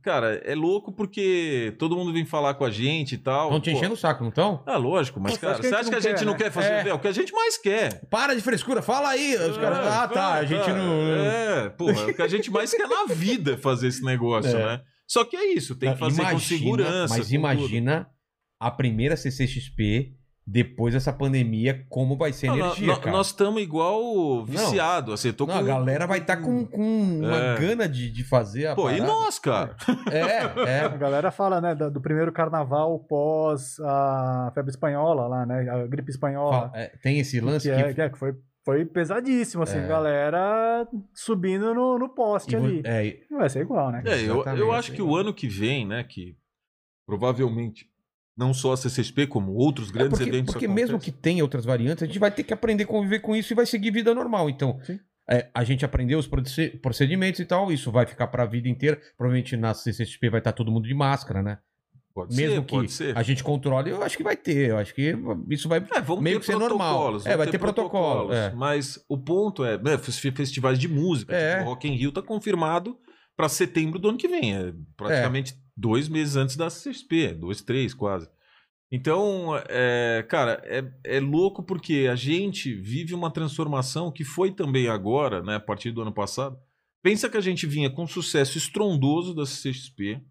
cara, é louco porque todo mundo vem falar com a gente e tal. Estão te Pô, enchendo o saco, não estão? Ah, lógico, mas cara, acha que a você gente acha que a não gente quer, não né? quer fazer É. é. o que a gente mais quer? Para de frescura, fala aí. Os caras, ah, tá, a gente cara, não... É, porra, o que a gente mais quer na vida é fazer esse negócio, [LAUGHS] É. né? Só que é isso, tem que fazer com Imagina- segurança. Mas com imagina a primeira CCXP depois dessa pandemia, como vai ser a. Não, energia, cara. nós estamos igual viciado, assim, eu tô Não, com... a galera vai estar com, com uma É. gana de, de fazer a Pô, e parada. nós, cara? É, [LAUGHS] A é. galera fala, né, da- do primeiro carnaval pós a febre espanhola lá, né? A gripe espanhola. Fala- é, tem esse lance que, que... é, que é, que foi, foi pesadíssimo, assim, É. galera subindo no, no poste e ali. é, e- Vai ser igual, né? É, eu, eu acho que o ano que vem, né, que provavelmente não só a CCXP, como outros grandes É porque, eventos porque mesmo que tenha outras variantes, a gente vai ter que aprender a conviver com isso e vai seguir vida normal. Então, é, a gente aprendeu os proce- procedimentos e tal, isso vai ficar pra vida inteira. Provavelmente na CCXP vai estar todo mundo de máscara, né? Pode Mesmo ser, que pode ser. a gente controle, eu acho que vai ter. Eu acho que isso vai. É, vão meio ter que ser normal. protocolos, É, vai ter protocolo, é. Mas o ponto é, né, fes- festivais de música, É. tipo, o Rock in Rio tá confirmado pra setembro do ano que vem, é praticamente dois meses antes da CXP, dois, três quase. Então, é, cara, é, é louco porque a gente vive uma transformação que foi também agora, né, a partir do ano passado. Pensa que a gente vinha com sucesso estrondoso da CXP.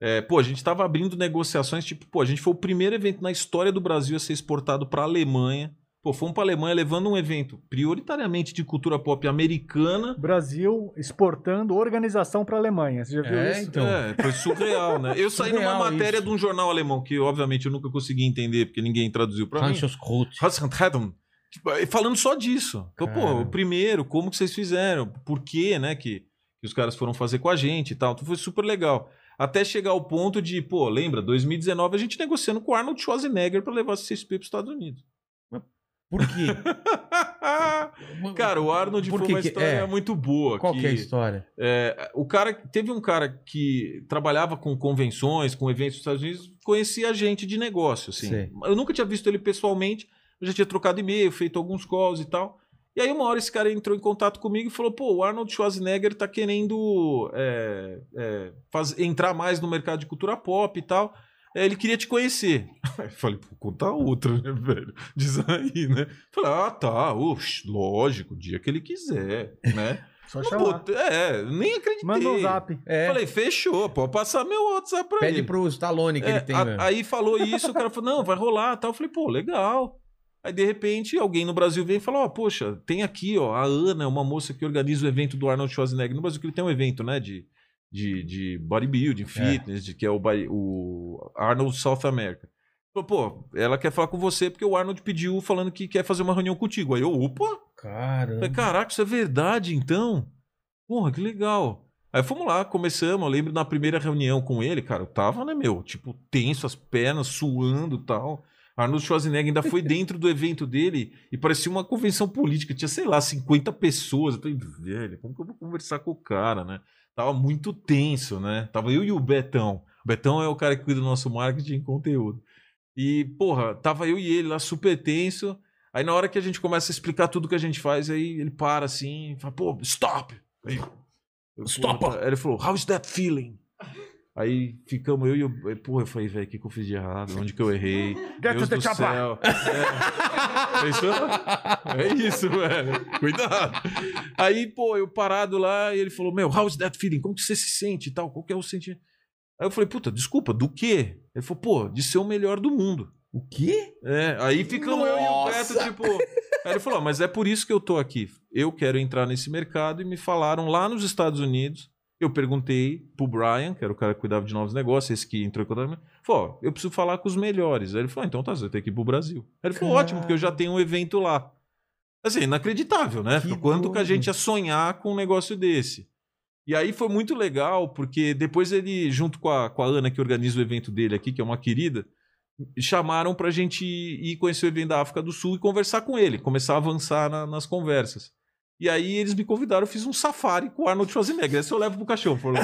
É, pô, a gente tava abrindo negociações, tipo, pô, a gente foi o primeiro evento na história do Brasil a ser exportado pra Alemanha. Pô, fomos pra Alemanha levando um evento prioritariamente de cultura pop americana. Brasil exportando organização pra Alemanha. Você já viu É, isso? então. É, foi surreal, né? Eu saí numa Surreal matéria isso. de um jornal alemão, que obviamente eu nunca consegui entender, porque ninguém traduziu pra mim. Tipo, Falando só disso. Então, pô, primeiro, como que vocês fizeram? Por quê, né, que, que os caras foram fazer com a gente e tal. Então foi super legal. Até chegar ao ponto de, pô, lembra, 2019 a gente negociando com o Arnold Schwarzenegger pra levar a CSP pros Estados Unidos. Por quê? [LAUGHS] Cara, o Arnold Por foi uma que- história é. muito boa. Qual que é a história? É, o cara teve um cara que trabalhava com convenções, com eventos dos Estados Unidos, conhecia a gente de negócio, assim. Sei. Eu nunca tinha visto ele pessoalmente, eu já tinha trocado e-mail, feito alguns calls e tal. E aí uma hora esse cara entrou em contato comigo e falou: "Pô, o Arnold Schwarzenegger tá querendo é, é, faz- entrar mais no mercado de cultura pop e tal. É, ele queria te conhecer. [LAUGHS] Eu falei, pô, conta outra, né, velho? Diz aí, né? Falei, ah, tá, Ux, lógico, o dia que ele quiser, né? [LAUGHS] Só Pô, chamar. é, nem acreditei. Manda um zap. É, Falei, fechou, pode passar meu WhatsApp pra pede ele. pro Stallone que É, ele tem. a- né? aí falou isso, o cara falou, não, vai rolar tal. Eu falei, pô, legal. Aí, de repente, alguém no Brasil vem e fala, ó, poxa, tem aqui, ó, a Ana, é uma moça que organiza o evento do Arnold Schwarzenegger no Brasil, que ele tem um evento, né, de, de, de bodybuilding, fitness, de, que é o, o Arnold South America. Falou, pô, ela quer falar com você porque o Arnold pediu falando que quer fazer uma reunião contigo. Aí eu, opa, Caramba. Caraca, isso é verdade, então? Porra, que legal. Aí fomos lá, começamos. Eu lembro na primeira reunião com ele, cara, eu tava, né, meu, tipo, tenso, as pernas suando e tal. Arnold Schwarzenegger ainda foi [LAUGHS] dentro do evento dele e parecia uma convenção política. Tinha, sei lá, 50 pessoas. Eu falei, velho, como que eu vou conversar com o cara, né? Tava muito tenso, né? Tava eu e o Betão. O Betão é o cara que cuida do nosso marketing e conteúdo. E, porra, tava eu e ele lá super tenso. Aí na hora que a gente começa a explicar tudo que a gente faz, aí ele para assim, fala, pô, stop! Aí, Stop! ele falou, how's that feeling? Aí ficamos eu e eu, pô, eu falei, velho, o que, que eu fiz de errado? Onde que eu errei? Deus do céu. É. Pensou? É isso, velho. Cuidado. Aí, pô, eu parado lá e ele falou, meu, how's that feeling? Como que você se sente e tal? Qual que é o sentimento? Aí eu falei, puta, desculpa, do quê? Ele falou, pô, de ser o melhor do mundo. O quê? É, aí ficamos eu e o Nossa! Beto, tipo. Aí ele falou: mas é por isso que eu tô aqui. Eu quero entrar nesse mercado e me falaram lá nos Estados Unidos. Eu perguntei pro Brian, que era o cara que cuidava de novos negócios, esse que entrou em contato comigo. Falou: eu preciso falar com os melhores. Aí ele falou: ah, então tá, você vai ter que ir pro Brasil. Aí ele falou: ótimo, porque eu já tenho um evento lá. Assim, inacreditável, né? Que Quanto que a doido. gente ia sonhar com um negócio desse. E aí foi muito legal, porque depois ele, junto com a, com a Ana, que organiza o evento dele aqui, que é uma querida, chamaram pra gente ir conhecer o evento da África do Sul e conversar com ele, começar a avançar na- nas conversas. E aí eles me convidaram, eu fiz um safari com o Arnold Schwarzenegger. Essa eu levo pro cachorro, falou.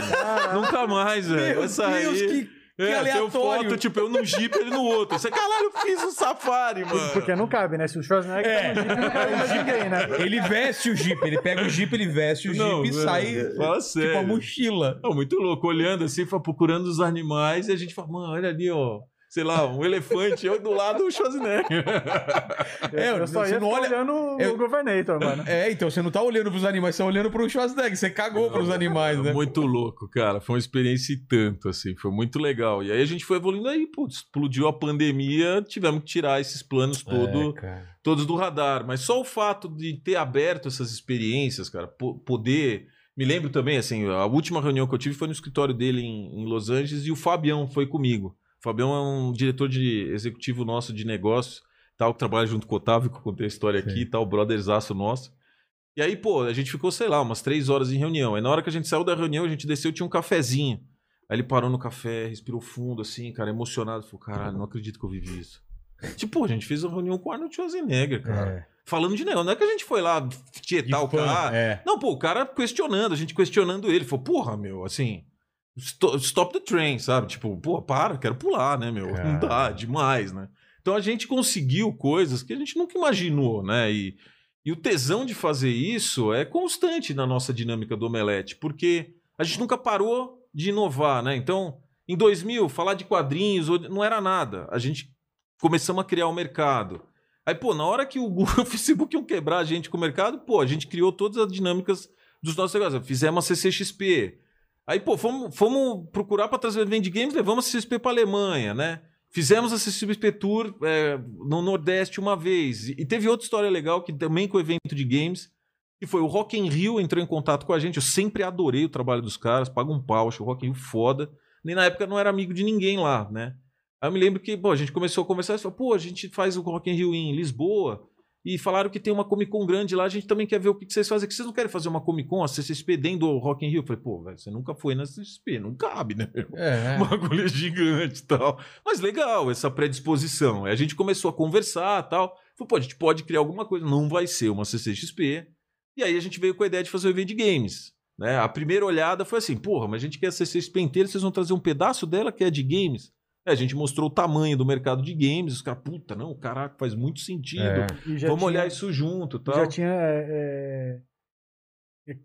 Nunca mais, velho. Meu Essa Deus, aí... que, que É, tem aleatório. foto, tipo, eu num jeep, ele no outro. Você, caralho, eu fiz um safari, mano. Porque não cabe, né? Se o Schwarzenegger É. tá no Jeep, não cabe mais [LAUGHS] ninguém, né? Ele veste o Jeep, ele pega o Jeep, ele veste o Jeep Não, e sai Fala tipo sério. a mochila. Não, muito louco, olhando assim, foi procurando os animais e a gente fala, mano, olha ali, ó. Sei lá, um elefante, eu do lado do Schwarzenegger. [LAUGHS] É, eu só você ia não ficar olha- olhando eu- o Governator, mano. É, então você não tá olhando pros animais, você tá olhando pro Schwarzenegger, você cagou pros animais, né? Muito louco, cara. Foi uma experiência e tanto, assim. Foi muito legal. E aí a gente foi evoluindo aí, putz, explodiu a pandemia, tivemos que tirar esses planos todo, É, todos do radar. Mas só o fato de ter aberto essas experiências, cara, po- poder. Me lembro também, assim, a última reunião que eu tive foi no escritório dele em, em Los Angeles e o Fabião foi comigo. O Fabião é um diretor de executivo nosso de negócios, tal, que trabalha junto com o Otávio, que eu contei a história aqui Sim. e tal, brotherzaço nosso. E aí, pô, a gente ficou, sei lá, umas três horas em reunião. Aí na hora que a gente saiu da reunião, a gente desceu tinha um cafezinho. Aí ele parou no café, respirou fundo, assim, cara, emocionado. Falou, caralho, não acredito que eu vivi isso. Tipo, pô, a gente fez uma reunião com o Arnold Schwarzenegger, cara. É. falando de negócio. Não é que a gente foi lá tietar o cara. É. Não, pô, o cara questionando, a gente questionando ele. Falou, porra, meu, assim. Sto- Stop the train, sabe? Tipo, pô, para, quero pular, né, meu? Não dá, demais, né? Então a gente conseguiu coisas que a gente nunca imaginou, né? E, e o tesão de fazer isso é constante na nossa dinâmica do Omelete, porque a gente nunca parou de inovar, né? Então, em 2000, falar de quadrinhos não era nada. A gente começamos a criar o mercado. Aí, pô, na hora que o Google e [LAUGHS] o Facebook iam quebrar a gente com o mercado, pô, a gente criou todas as dinâmicas dos nossos negócios. Fizemos a CCXP. Aí, pô, fomos, fomos procurar para trazer Vende Games, levamos a CCXP para Alemanha, né? Fizemos a CCXP Tour é, no Nordeste uma vez. E teve outra história legal que também com o evento de games, que foi o Rock in Rio entrou em contato com a gente. Eu sempre adorei o trabalho dos caras, paga um pau, acho o Rock in Rio foda. Nem na época não era amigo de ninguém lá, né? Aí eu me lembro que, pô, a gente começou a conversar e falou, pô, a gente faz o Rock in Rio em Lisboa e falaram que tem uma Comic Con grande lá, a gente também quer ver o que que vocês fazem. Que vocês não querem fazer uma Comic Con, a CCXP dentro do Rock in Rio? Eu falei, pô, velho, você nunca foi na CCXP, não cabe, né? É. O bagulho é gigante e tal. Mas legal essa predisposição. A gente começou a conversar e tal. Falou, pô, a gente pode criar alguma coisa. Não vai ser uma CCXP. E aí a gente veio com a ideia de fazer o evento de games. Né? A primeira olhada foi assim, porra, mas a gente quer a CCXP inteira, vocês vão trazer um pedaço dela que é de games? É, a gente mostrou o tamanho do mercado de games, os caras, puta, não, caraca, faz muito sentido. É. Já Vamos tinha- olhar isso junto e tal. Já tinha é, é,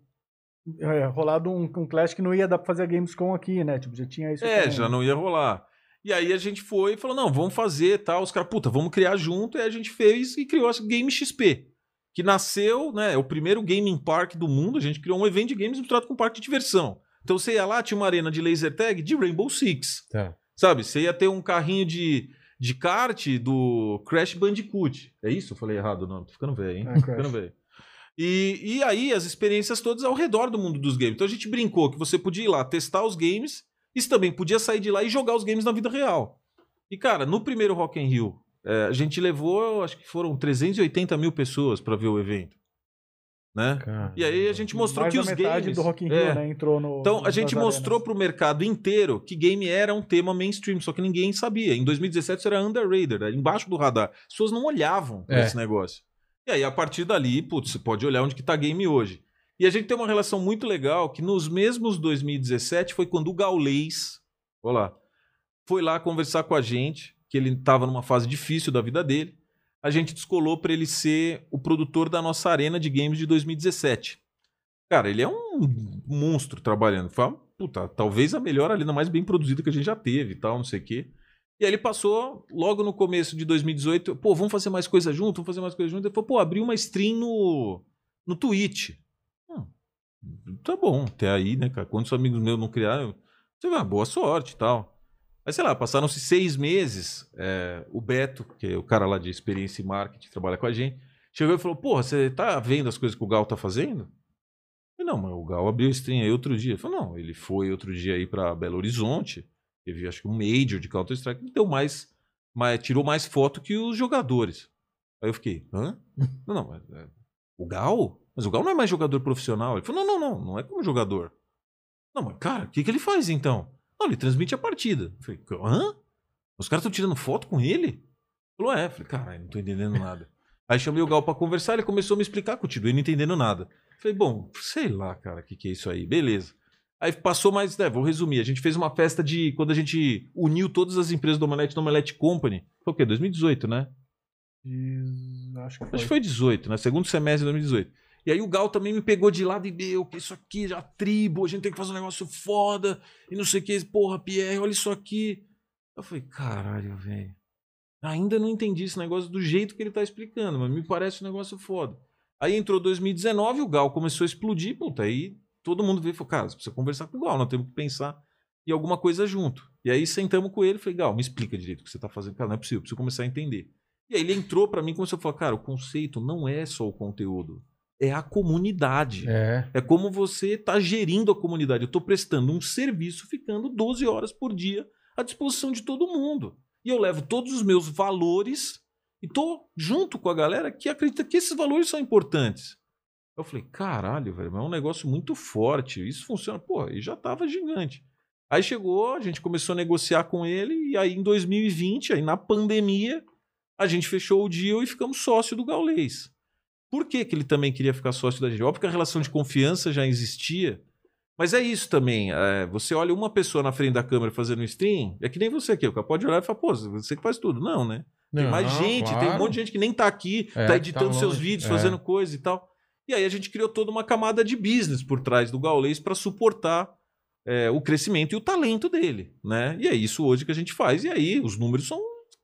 é, rolado um, um Clash que não ia dar pra fazer a Gamescom aqui, né? Tipo, já tinha isso. É, também, já né? não ia rolar. E aí a gente foi e falou: não, vamos fazer tal. Os caras, puta, vamos criar junto. E aí a gente fez e criou a Game XP. Que nasceu, né? É o primeiro gaming park do mundo. A gente criou um evento de games misturado com um parque de diversão. Então você ia lá, tinha uma arena de laser tag de Rainbow Six. Tá. Sabe? Você ia ter um carrinho de, de kart do Crash Bandicoot. É isso? Eu falei errado, não. Tô ficando velho, hein? É, Tô ficando velho. E, e aí, as experiências todas ao redor do mundo dos games. Então a gente brincou que você podia ir lá testar os games, e também podia sair de lá e jogar os games na vida real. E, cara, no primeiro Rock in Rio, é, a gente levou, acho que foram 380 mil pessoas para ver o evento. Né? Cara. E aí a gente mostrou Mais que da os metade games... do Rock in Rio, É. né? Entrou no. Então, a gente mostrou arenas. pro mercado inteiro que game era um tema mainstream, só que ninguém sabia. Em 2017 isso era underrated, era embaixo do radar. As pessoas não olhavam É. esse negócio. E aí, a partir dali, putz, você pode olhar onde que tá game hoje. E a gente tem uma relação muito legal que nos mesmos 2017 foi quando o Gaulês, olha lá, foi lá conversar com a gente, que ele estava numa fase difícil da vida dele. A gente descolou para ele ser o produtor da nossa arena de games de 2017. Cara, ele é um monstro trabalhando. Foi, puta, talvez a melhor arena mais bem produzida que a gente já teve e tal, não sei o quê. E aí ele passou, logo no começo de 2018, pô, vamos fazer mais coisa junto, vamos fazer mais coisa junto. Ele falou, pô, abriu uma stream no, no Twitch. Hum, tá bom, até aí, né, cara? Quantos amigos meus não criaram? Você vai, boa sorte e tal. Aí, sei lá, passaram-se seis meses. é, o Beto, que é o cara lá de experiência e marketing, trabalha com a gente, chegou e falou: Porra, você tá vendo as coisas que o Gal tá fazendo? Eu, não, mas o Gal abriu stream aí outro dia. Ele falou: Não, ele foi outro dia aí pra Belo Horizonte. Teve, acho que um Major de Counter-Strike. Deu mais, mais. Tirou mais foto que os jogadores. Aí eu fiquei: Hã? Não, não, mas, é, o Gal? Mas o Gal não é mais jogador profissional. Ele falou: Não, não, não, não é como jogador. Não, mas cara, o que, que ele faz então? Não, ele transmite a partida. Eu falei, hã? Os caras estão tirando foto com ele? Falou, é. Eu falei, caralho, não tô entendendo nada. Aí chamei o Gal pra conversar, ele começou a me explicar, continuei não entendendo nada. Eu falei, bom, sei lá, cara, o que, que é isso aí, beleza. Aí passou mais, né, vou resumir, a gente fez uma festa de, quando a gente uniu todas as empresas do Omelete no Omelete Company, foi o quê, 2018, né? Acho que foi. Acho que foi 18, né? Segundo semestre de 2018. E aí o Gal também me pegou de lado e meu, que isso aqui, já tribo, a gente tem que fazer um negócio foda, e não sei o que, porra, Pierre, olha isso aqui. Eu falei, caralho, velho. Ainda não entendi esse negócio do jeito que ele tá explicando, mas me parece um negócio foda. Aí entrou 2019, o Gal começou a explodir, puta, aí todo mundo veio e falou, cara, você precisa conversar com o Gal, nós temos que pensar em alguma coisa junto. E aí sentamos com ele e falei, Gal, me explica direito o que você tá fazendo. Cara, não é possível, preciso começar a entender. E aí ele entrou pra mim e começou a falar, cara, o conceito não é só o conteúdo, é a comunidade. É. É como você está gerindo a comunidade. Eu estou prestando um serviço ficando 12 horas por dia à disposição de todo mundo. E eu levo todos os meus valores e estou junto com a galera que acredita que esses valores são importantes. Eu falei, caralho, velho, mas é um negócio muito forte. Isso funciona. Pô, e já estava gigante. Aí chegou, a gente começou a negociar com ele, e aí em 2020, aí na pandemia, a gente fechou o deal e ficamos sócio do Gaulês. Por que, que ele também queria ficar sócio da gente? Óbvio que a relação de confiança já existia, mas é isso também. é, você olha uma pessoa na frente da câmera fazendo um stream, é que nem você aqui. O cara pode olhar e falar, pô, você que faz tudo. Não, né? Tem Não, mais gente, tem um claro. monte de gente que nem tá aqui, É, tá que editando tá seus vídeos, é. fazendo coisa e tal. E aí a gente criou toda uma camada de business por trás do Gaulês para suportar é, o crescimento e o talento dele, né? E é isso hoje que a gente faz. E aí os números são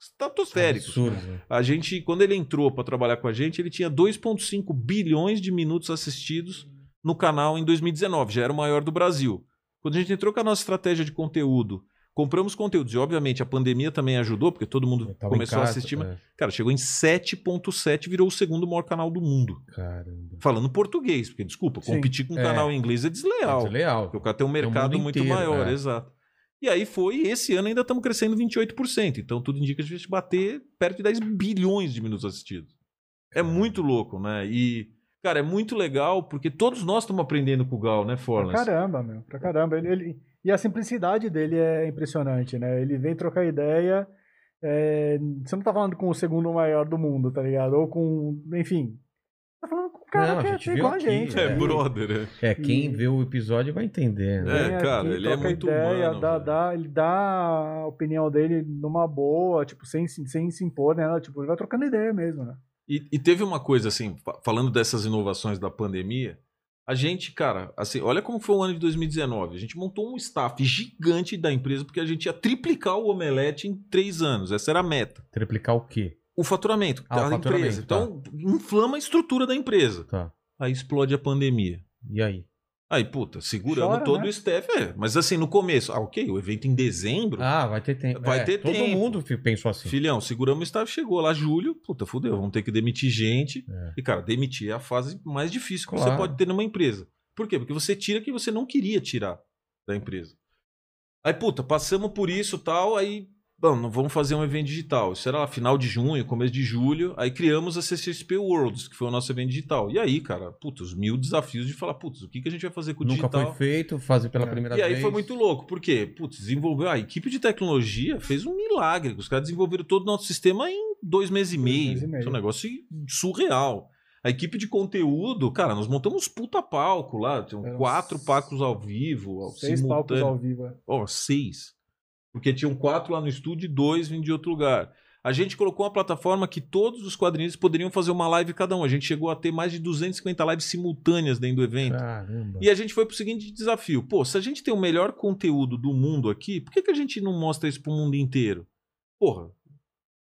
estratosféricos. Absurdo. A gente, quando ele entrou para trabalhar com a gente, ele tinha 2,5 bilhões de minutos assistidos no canal em 2019, já era o maior do Brasil. Quando a gente entrou com a nossa estratégia de conteúdo, compramos conteúdos e, obviamente, a pandemia também ajudou, porque todo mundo começou em a casa, assistir. mas, é. Cara, chegou em 7,7, virou o segundo maior canal do mundo. Caramba. Falando português, porque, desculpa, Sim. competir com um É. canal em inglês é desleal. Desleal. Porque o cara tem um mercado muito inteiro, maior, é. exato. E aí foi, e esse ano ainda estamos crescendo 28%. Então tudo indica que a gente bater perto de 10 bilhões de minutos assistidos. É muito louco, né? E, cara, é muito legal porque todos nós estamos aprendendo com o Gal, né, Pra Forlas? caramba, meu. Pra caramba. Ele, ele- E a simplicidade dele é impressionante, né? Ele vem trocar ideia. é, Você não tá falando com o segundo maior do mundo, tá ligado? Ou com. Enfim. Tá falando com um cara Não, a que é viu igual a aqui, gente. É, É. brother. é. É, quem vê o episódio vai entender. né? É, cara, aqui, ele é muito ideia, humano, dá, dá- ele dá a opinião dele numa boa, tipo, sem, se- sem se impor, né? Tipo, ele vai trocando ideia mesmo, né? E, e teve uma coisa assim, fa- falando dessas inovações da pandemia, a gente, cara, assim, olha como foi o ano de 2019. A gente montou um staff gigante da empresa porque a gente ia triplicar o Omelete em três anos. Essa era a meta. Triplicar o quê? O faturamento Ah, o da faturamento, empresa. Então, inflama a estrutura da empresa. Tá. Aí explode a pandemia. E aí? Aí, puta, seguramos Chora, todo né? o staff. É, mas assim, no começo, ah, ok, o evento em dezembro. Ah, vai ter tempo. Vai É, ter todo tempo. mundo fi- pensou assim. Filhão, seguramos o staff, chegou lá julho, puta, fudeu, vamos ter que demitir gente. É. E, cara, demitir é a fase mais difícil que Claro. você pode ter numa empresa. Por quê? Porque você tira quem você não queria tirar da empresa. Aí, puta, passamos por isso tal, aí, bom, não vamos fazer um evento digital. Isso era lá, final de junho, começo de julho, aí criamos a CCXP Worlds, que foi o nosso evento digital. E aí, cara, puta, os mil desafios de falar, putz, o que, que a gente vai fazer com o Nunca digital? foi feito, fazer pela É. primeira E aí vez. foi muito louco, porque, putz, desenvolveu. A equipe de tecnologia fez um milagre. Os caras desenvolveram todo o nosso sistema em dois meses e meio. meses e meio. Isso é um negócio surreal. A equipe de conteúdo, cara, nós montamos puta palco lá. Eram quatro palcos ao vivo, Seis palcos simultâneo. ao vivo. é. Ó, seis. Porque tinham quatro lá no estúdio e dois vindo de outro lugar. A gente colocou uma plataforma que todos os quadrinistas poderiam fazer uma live cada um. A gente chegou a ter mais de 250 lives simultâneas dentro do evento. Caramba. E a gente foi pro seguinte desafio. Pô, se a gente tem o melhor conteúdo do mundo aqui, por que, que a gente não mostra isso pro mundo inteiro? Porra,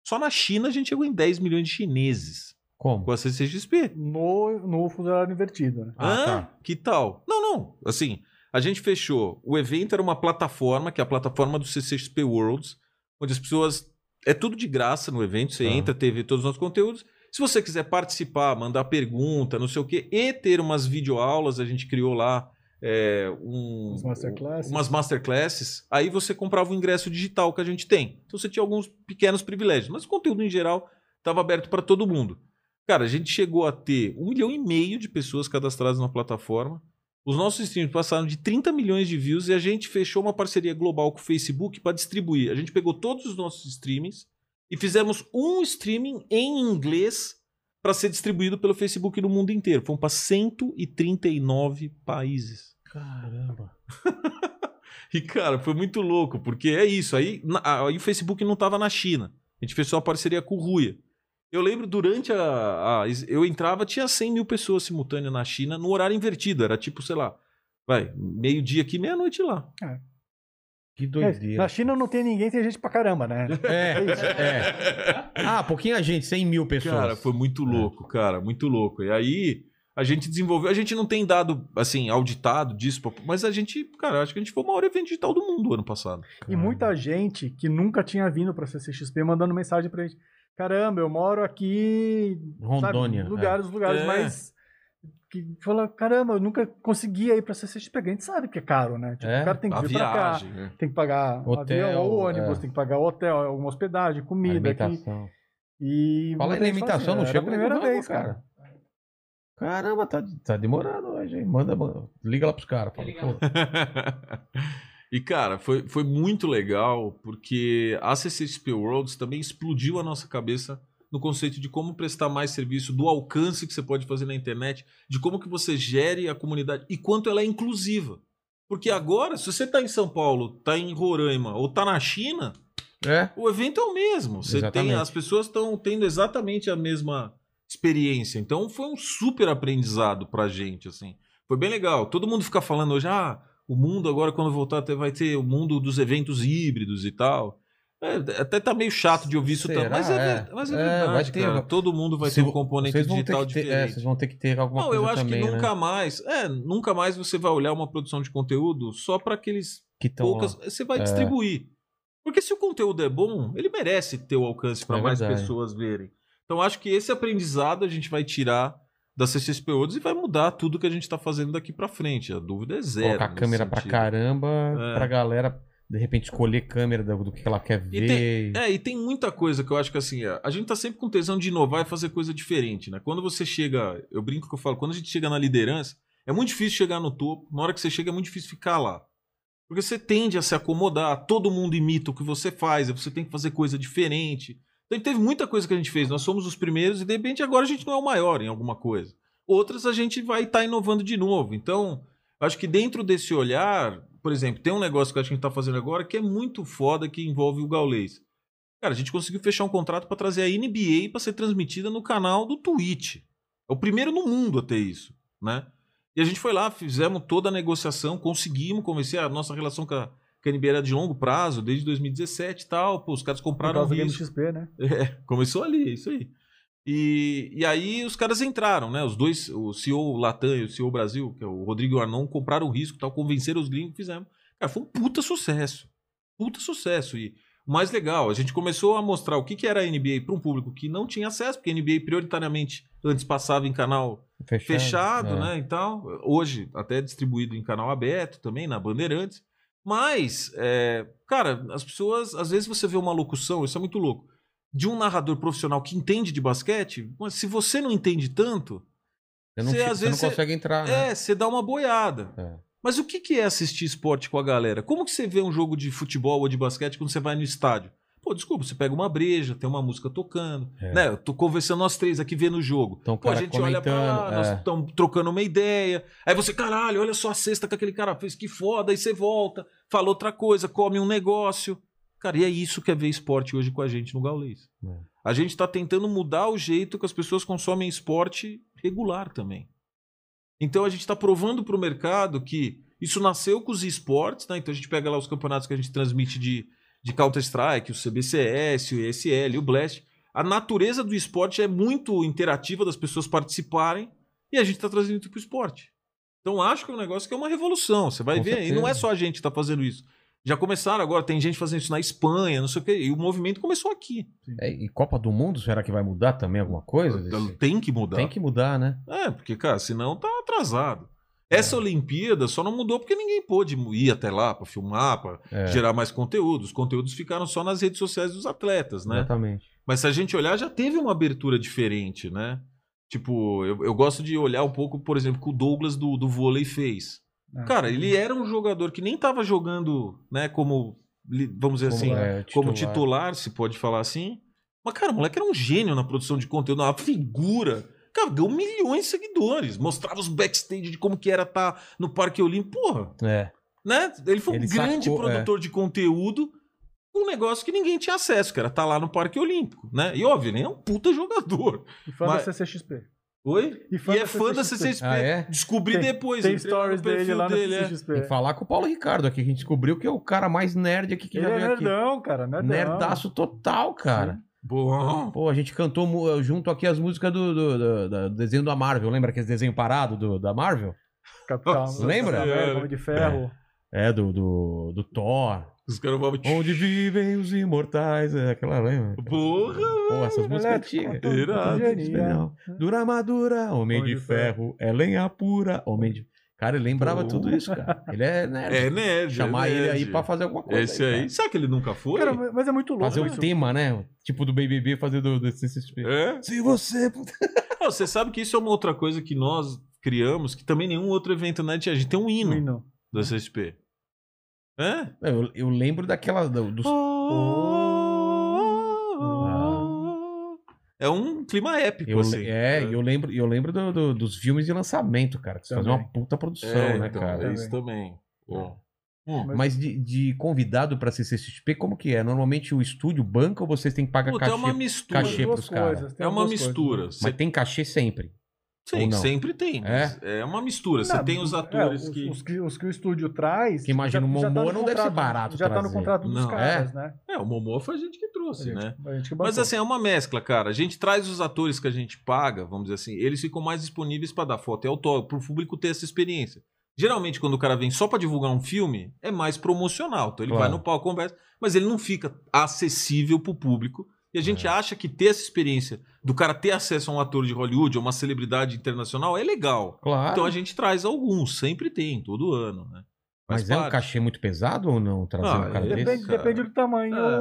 só na China a gente chegou em 10 milhões de chineses Como? com a CCXP. No, no fuso horário invertido, né? Ah, Hã? tá. Que tal? Não, não. Assim, a gente fechou. O evento era uma plataforma, que é a plataforma do CCXP Worlds, onde as pessoas. É tudo de graça no evento. Você Tá. entra, teve todos os nossos conteúdos. Se você quiser participar, mandar pergunta, não sei o quê, e ter umas videoaulas, a gente criou lá é, um, Umas masterclasses. umas masterclasses. Aí você comprava o ingresso digital que a gente tem. Então você tinha alguns pequenos privilégios, mas o conteúdo em geral estava aberto para todo mundo. Cara, a gente chegou a ter um milhão e meio de pessoas cadastradas na plataforma. Os nossos streams passaram de 30 milhões de views e a gente fechou uma parceria global com o Facebook para distribuir. A gente pegou todos os nossos streamings e fizemos um streaming em inglês para ser distribuído pelo Facebook no mundo inteiro. Fomos para 139 países. Caramba. [LAUGHS] E, cara, foi muito louco, porque é isso. Aí, na- aí o Facebook não tava na China. A gente fechou a parceria com o Ruia. Eu lembro durante a, a- Eu entrava, tinha 100 mil pessoas simultâneas na China no horário invertido. Era tipo, sei lá, vai, meio-dia aqui, meia-noite lá. Que É, doideira. na China não tem ninguém, tem gente pra caramba, né? É, [LAUGHS] é. Ah, pouquinha gente, 100 mil pessoas. Cara, foi muito louco, cara, muito louco. E aí a gente desenvolveu. A gente não tem dado, assim, auditado disso, mas a gente, cara, acho que a gente foi o maior evento digital do mundo ano passado. E muita gente que nunca tinha vindo pra CCXP mandando mensagem pra gente. Caramba, eu moro aqui. Rondônia. Sabe, lugares, lugares É. mais. Que fala, caramba, eu nunca conseguia ir pra CCXP. A gente sabe que é caro, né? Tipo, É, o cara tem que vir pra cá, né? tem que pagar Hotel, avião ou ônibus, é. tem que pagar hotel, alguma hospedagem, É. comida aqui. E Fala em fala alimentação, não era chegou a primeira vez, cara. Caramba, tá, tá demorando hoje, hein? Manda, manda. Liga lá pros caras. fala. E, cara, foi, foi muito legal, porque a CCXP Worlds também explodiu a nossa cabeça no conceito de como prestar mais serviço, do alcance que você pode fazer na internet, de como que você gere a comunidade e quanto ela é inclusiva. Porque agora, se você está em São Paulo, está em Roraima ou está na China, É. o evento é o mesmo. Você tem, as pessoas estão tendo exatamente a mesma experiência. Então foi um super aprendizado pra gente, assim. Foi bem legal. Todo mundo fica falando hoje, ah, o mundo agora quando voltar vai ter o mundo dos eventos híbridos e tal. É, até tá meio chato de ouvir isso também, mas é, É. mas é É, verdade, ter- cara. Todo mundo vai Se ter um componente ter digital ter- é, diferente. vocês vão ter que ter alguma Não, coisa eu acho também, que né? nunca mais, é, nunca mais você vai olhar uma produção de conteúdo só para aqueles Que poucas, lá. você vai É. distribuir. Porque se o conteúdo é bom, ele merece ter o alcance para É mais pessoas verem. Então acho que esse aprendizado a gente vai tirar da Worlds e vai mudar tudo que a gente está fazendo daqui para frente. A dúvida é zero. Colocar a câmera sentido. caramba, É. pra galera, de repente, escolher câmera do, que ela quer E ver. É, e tem muita coisa que eu acho que assim, a gente tá sempre com tesão de inovar e fazer coisa diferente, né? Quando você chega, eu brinco que eu falo, quando a gente chega na liderança, é muito difícil chegar no topo, na hora que você chega é muito difícil ficar lá. Porque você tende a se acomodar, todo mundo imita o que você faz, você tem que fazer coisa diferente. Então teve muita coisa que a gente fez, nós somos os primeiros e de repente agora a gente não é o maior em alguma coisa. Outras a gente vai estar inovando de novo. Então, acho que dentro desse olhar, por exemplo, tem um negócio que a gente está fazendo agora que é muito foda que envolve o Gaulês. Cara, a gente conseguiu fechar um contrato para trazer a NBA para ser transmitida no canal do Twitch. É o primeiro no mundo a ter isso, né? E a gente foi lá, fizemos toda a negociação, conseguimos convencer a nossa relação com a, com a NBA era de longo prazo, desde 2017 e tal. Pô, os caras compraram Game risco. XP, né? [LAUGHS] É, começou ali, isso aí. E, e aí os caras entraram, né? Os dois, o CEO Latam e o CEO Brasil, que é o Rodrigo o Arnon, compraram o risco, tal, convenceram os gringos, fizemos. Cara, foi um puta sucesso. Puta sucesso. E o mais legal, a gente começou a mostrar o que, que era a NBA para um público que não tinha acesso, porque a NBA prioritariamente antes passava em canal Fechado, fechado, é. né? E tal. Hoje, até distribuído em canal aberto também, na Bandeirantes. Mas, é, cara, as pessoas, às vezes você vê uma locução, isso é muito louco, de um narrador profissional que entende de basquete, mas se você não entende tanto, Você não, às você não vezes, você- consegue entrar, né? é, você dá uma boiada. É. Mas o que que é assistir esporte com a galera? Como que você vê um jogo de futebol ou de basquete quando você vai no estádio? Pô, desculpa, você pega uma breja, tem uma música tocando, É. né? Eu tô conversando nós três aqui vendo o jogo. Então, Pô, a gente olha pra lá, comentando, nós é. estamos trocando uma ideia. Aí você, caralho, olha só a cesta que aquele cara fez, que foda. Aí você volta, fala outra coisa, come um negócio. Cara, e é isso que é ver esporte hoje com a gente no Gaulês. É. A gente tá tentando mudar o jeito que as pessoas consomem esporte regular também. Então a gente está provando para o mercado que isso nasceu com os esportes, né? Então a gente pega lá os campeonatos que a gente transmite de, de Counter-Strike, o CBCS, o ESL, o Blast. A natureza do esporte é muito interativa das pessoas participarem e a gente está trazendo isso para o esporte. Então acho que é um negócio que é uma revolução. Você vai Com ver, e não é certeza. só a gente que está fazendo isso. Já começaram agora, tem gente fazendo isso na Espanha, não sei o quê, e o movimento começou aqui. É, e Copa do Mundo, será que vai mudar também alguma coisa? Tem que mudar. Tem que mudar, né? É, porque, cara, senão tá atrasado. Essa Olimpíada só não mudou porque ninguém pôde ir até lá pra filmar, pra É, gerar mais conteúdo. Os conteúdos ficaram só nas redes sociais dos atletas, né? Exatamente. Mas se a gente olhar, já teve uma abertura diferente, né? Tipo, eu, eu gosto de olhar um pouco, por exemplo, que o Douglas do, do vôlei fez. É. Cara, ele era um jogador que nem tava jogando, né, como, vamos dizer assim, é, como titular, se pode falar assim. Mas, cara, o moleque era um gênio na produção de conteúdo, uma figura. Cara, ganhou milhões de seguidores. Mostrava os backstage de como que era estar no Parque Olímpico. Porra, É. né? Ele foi um Ele grande sacou, produtor de conteúdo um negócio que ninguém tinha acesso, que era estar lá no Parque Olímpico, né? E óbvio, ele é um puta jogador. E fã Mas- da CCXP. Oi? E E, fã é da fã da CCXP. CCXP. Ah, é? Descobri Tem- depois. Tem no stories dele perfil lá dele, é. CCXP. Tem que falar com o Paulo Ricardo aqui, que a gente descobriu que é o cara mais nerd aqui que Ele já é veio aqui. nerdão, cara. Nerdão. Nerdaço total, cara. Bom. Pô, a gente cantou mu- junto aqui as músicas do, do- do- do desenho da Marvel. Lembra aquele desenho parado do, da Marvel? Capitão. Nossa, Lembra? É. Homem de Ferro. É, do, do, do Thor. Os caras vão... Onde vivem os imortais. É aquela, lembra? Porra! Pô, essas músicas antigas. Irado. genial. Dura armadura, homem, Homem de, de ferro, é lenha pura, homem de. Cara, ele lembrava Pô. tudo isso, cara. Ele é nerd. É nerd. Chamar é ele nerd. aí pra fazer alguma coisa. Esse aí. cara. Será que ele nunca foi? Cara, mas é muito louco. Fazer o isso. tema, né? Tipo do BBB, fazer do, do CCXP. É? Se você. [LAUGHS] Não, você sabe que isso é uma outra coisa que nós criamos, que também nenhum outro evento na tinha. A gente tem um hino Hino. da CSP. É? Eu, eu lembro daquela. do- dos... é um clima épico, Eu, assim. é, e eu lembro, eu lembro do- do- dos filmes de lançamento, cara. Que você fazia uma puta produção, É, né, então, cara? é isso também. Bom. Hum. Mas de, de convidado pra CCXP, como que é? Normalmente o estúdio banca ou vocês têm que pagar Puta, é cachê? uma mistura. cachê Duas pros caras. coisas, É uma coisas. mistura. Você Mas tem cachê sempre. Sim, sempre tem. mas É? uma mistura. Você tem os é, atores os, que. os que. Os que o estúdio traz. Que imagina, o tá Momoa não deve ser contrato, barato Já tá no trazer. contrato dos Não. caras, né? É, o Momoa foi a gente que A trouxe, gente, né? a gente que Mas assim, é uma mescla, cara. A gente traz os atores que a gente paga, vamos dizer assim, eles ficam mais disponíveis pra dar foto e autógrafo, pro público ter essa experiência. Geralmente, quando o cara vem só pra divulgar um filme, é mais promocional. Então ele Claro. vai no palco, conversa, mas ele não fica acessível pro público. E a gente É. acha que ter essa experiência do cara ter acesso a um ator de Hollywood, a uma celebridade internacional, é legal. Claro. Então a gente traz alguns, sempre tem, todo ano, né? Faz Mas é um cachê muito pesado ou não trazer Ah, um cara é- desse? Depende, cara. depende do tamanho, É.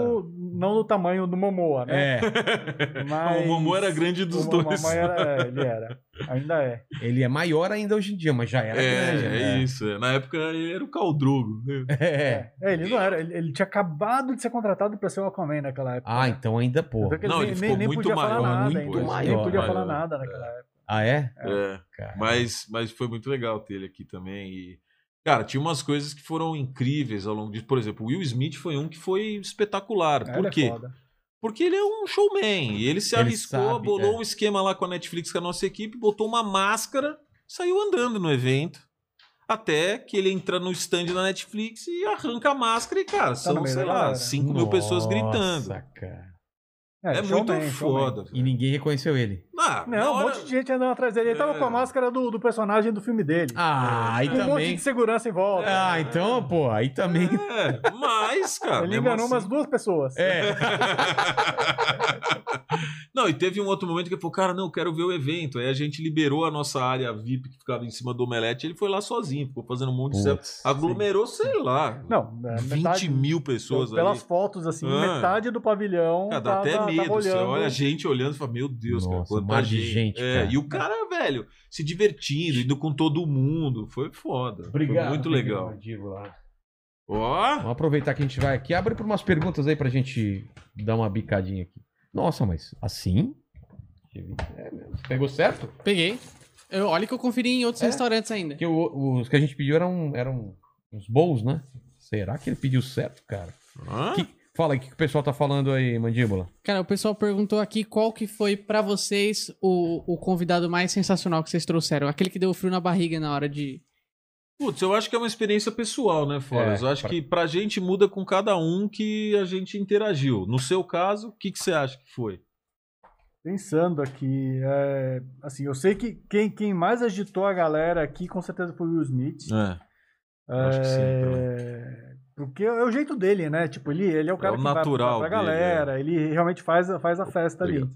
não do tamanho do Momoa, né? É, [LAUGHS] Mas O Momoa era grande dos o dois. Momoa era, é, ele era. [LAUGHS] Ainda é. ele é maior ainda hoje em dia, mas já era É, grande, é né? isso. é. Na época ele era o Caldrogo. né? [LAUGHS] É. É, ele não era. Ele, ele tinha acabado de ser contratado pra ser o Aquaman naquela época. Ah, né? então ainda, pô. Que Não, ele ficou muito podia maior, falar nada muito ainda. maior, Nem podia maior. falar nada naquela época. Ah, é? É. Cara. Mas, mas foi muito legal ter ele aqui também. E, cara, tinha umas coisas que foram incríveis ao longo de. Por exemplo, o Will Smith foi um que foi espetacular. É, Por é quê? foda. Porque ele é um showman. E ele se Ele arriscou, sabe, bolou é. um esquema lá com a Netflix, com a nossa equipe, botou uma máscara, saiu andando no evento. Até que ele entra no stand da Netflix e arranca a máscara e, cara, no são, sei lá, galera. 5 mil pessoas gritando. Nossa, cara. É, muito showman, showman. foda. E ninguém reconheceu ele. Ah, Não, um hora- monte de gente andando atrás dele. Ele tava É. com a máscara do, do personagem do filme dele. Ah, aí com um monte também. de segurança em volta. Ah, então, pô, aí também. É, mas, cara. Ele enganou assim- umas duas pessoas. É. [LAUGHS] não, e teve um outro momento que ele falou, cara, não, eu quero ver o evento. Aí a gente liberou a nossa área VIP que ficava em cima do Omelete, ele foi lá sozinho, ficou fazendo um monte de Aglomerou, sei lá, Não, é, 20 metade- mil pessoas Pelas ali. fotos, assim, Ah. metade do pavilhão. Cara, dá tava- até tava medo. Você olhando. olha a gente olhando e fala, meu Deus, cara, Nossa, quanta mar de gente. É, cara. e o cara, velho, se divertindo, indo com todo mundo. Foi foda. Obrigado. Foi muito legal. Ó, Vamos aproveitar que a gente vai aqui. Abre para umas perguntas aí pra gente dar uma bicadinha aqui. Nossa, mas assim? É mesmo. Pegou certo? Peguei. Eu, olha que eu conferi em outros É? restaurantes ainda. Porque o- os que a gente pediu eram, eram uns bowls, né? Será que ele pediu certo, cara? Hã? Que- fala aí, o que, que o pessoal tá falando aí, mandíbula? Cara, o pessoal perguntou aqui qual que foi pra vocês o, o convidado mais sensacional que vocês trouxeram. Aquele que deu frio na barriga na hora de. Putz, eu acho que é uma experiência pessoal, né, Foras? É, eu acho pra- que pra gente muda com cada um que a gente interagiu. No seu caso, o que, que você acha que foi? Pensando aqui, é, assim, eu sei que quem, quem mais agitou a galera aqui com certeza foi o Will Smith. É. acho que sim, É, Porque é o jeito dele, né? Tipo, ele, ele é o cara o que natural vai pra, pra dele, galera, ele realmente faz, a- faz a festa ali. Obrigado.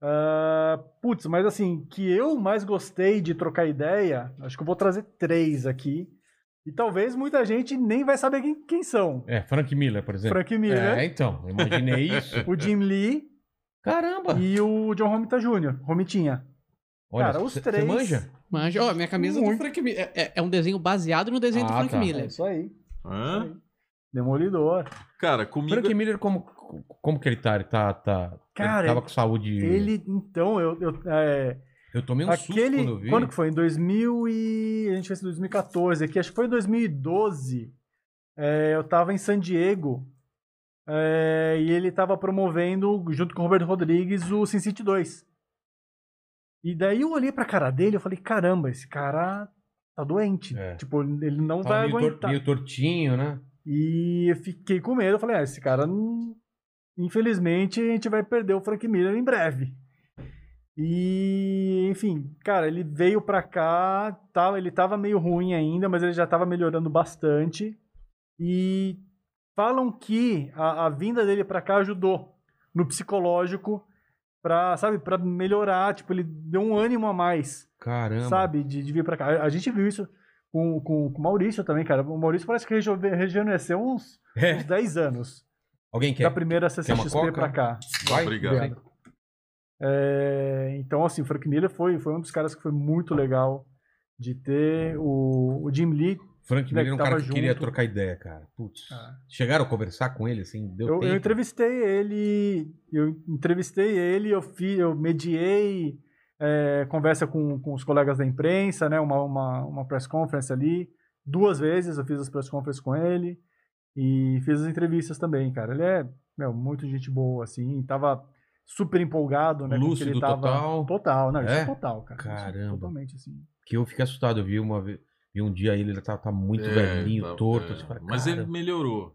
Ah, putz, mas assim, que eu mais gostei de trocar ideia, acho que eu vou trazer três aqui. E talvez muita gente nem vai saber quem, quem são. É, Frank Miller, por exemplo. Frank Miller, É, então, imaginei [LAUGHS] isso. o Jim Lee Caramba! e o John Romita Jr., Romitinha. Olha, cara, os três- Você manja? Mas, ó, minha camisa Muito. do Frank Miller. É, é um desenho baseado no desenho do Ah, Frank tá. É Miller. isso aí. Hã? Demolidor. Cara, comigo. Frank Miller, como, como que ele tá? Ele tá. tá Cara, ele tava com saúde. Ele, então, eu, eu, é, Eu tomei um susto aquele, quando eu vi. quando que foi? Em 2000 e... A gente fez em 2014 aqui, acho que foi em 2012. É, eu tava em San Diego é, e ele tava promovendo, junto com o Robert Rodrigues, o Sin City 2. E daí eu olhei pra cara dele e falei, caramba, esse cara tá doente. É. Tipo, ele não Tava vai meio, tor- aguentar. meio tortinho, né? E eu fiquei com medo. Eu falei, ah, esse cara, não... infelizmente, a gente vai perder o Frank Miller em breve. E, enfim, cara, ele veio pra cá, tava, ele tava meio ruim ainda, mas ele já tava melhorando bastante. E falam que a, a vinda dele pra cá ajudou no psicológico pra, sabe, pra melhorar. Tipo, ele deu um ânimo a mais Caramba. sabe, de, de vir pra cá. A, a gente viu isso com, com, com o Maurício também, cara. O Maurício parece que rejuvenesceu uns, É. uns 10 anos Alguém quer? da primeira CCXP pra cá. Vai? Obrigado. É, então, assim, o Frank Miller foi, foi um dos caras que foi muito legal de ter. O, o Jim Lee Frank né, Miller é um cara que queria junto. trocar ideia, cara. Putz. Ah. Chegaram a conversar com ele, assim? Deu Eu, tempo? eu entrevistei ele, eu entrevistei ele, eu fiz, eu mediei é, conversa com, com os colegas da imprensa, né? Uma, uma, uma press conference ali. Duas vezes eu fiz as press conferences com ele e fiz as entrevistas também, cara. Ele é, meu, muito gente boa, assim. Tava super empolgado, né? Lúcido ele tava... total. Total, não, isso É? é total, cara. Isso é Caramba. totalmente, assim. Que eu fiquei assustado. Eu vi uma vez. Vi um dia ele, ele tá, tá muito É, velhinho, tá- torto. é. você fala, Mas ele melhorou.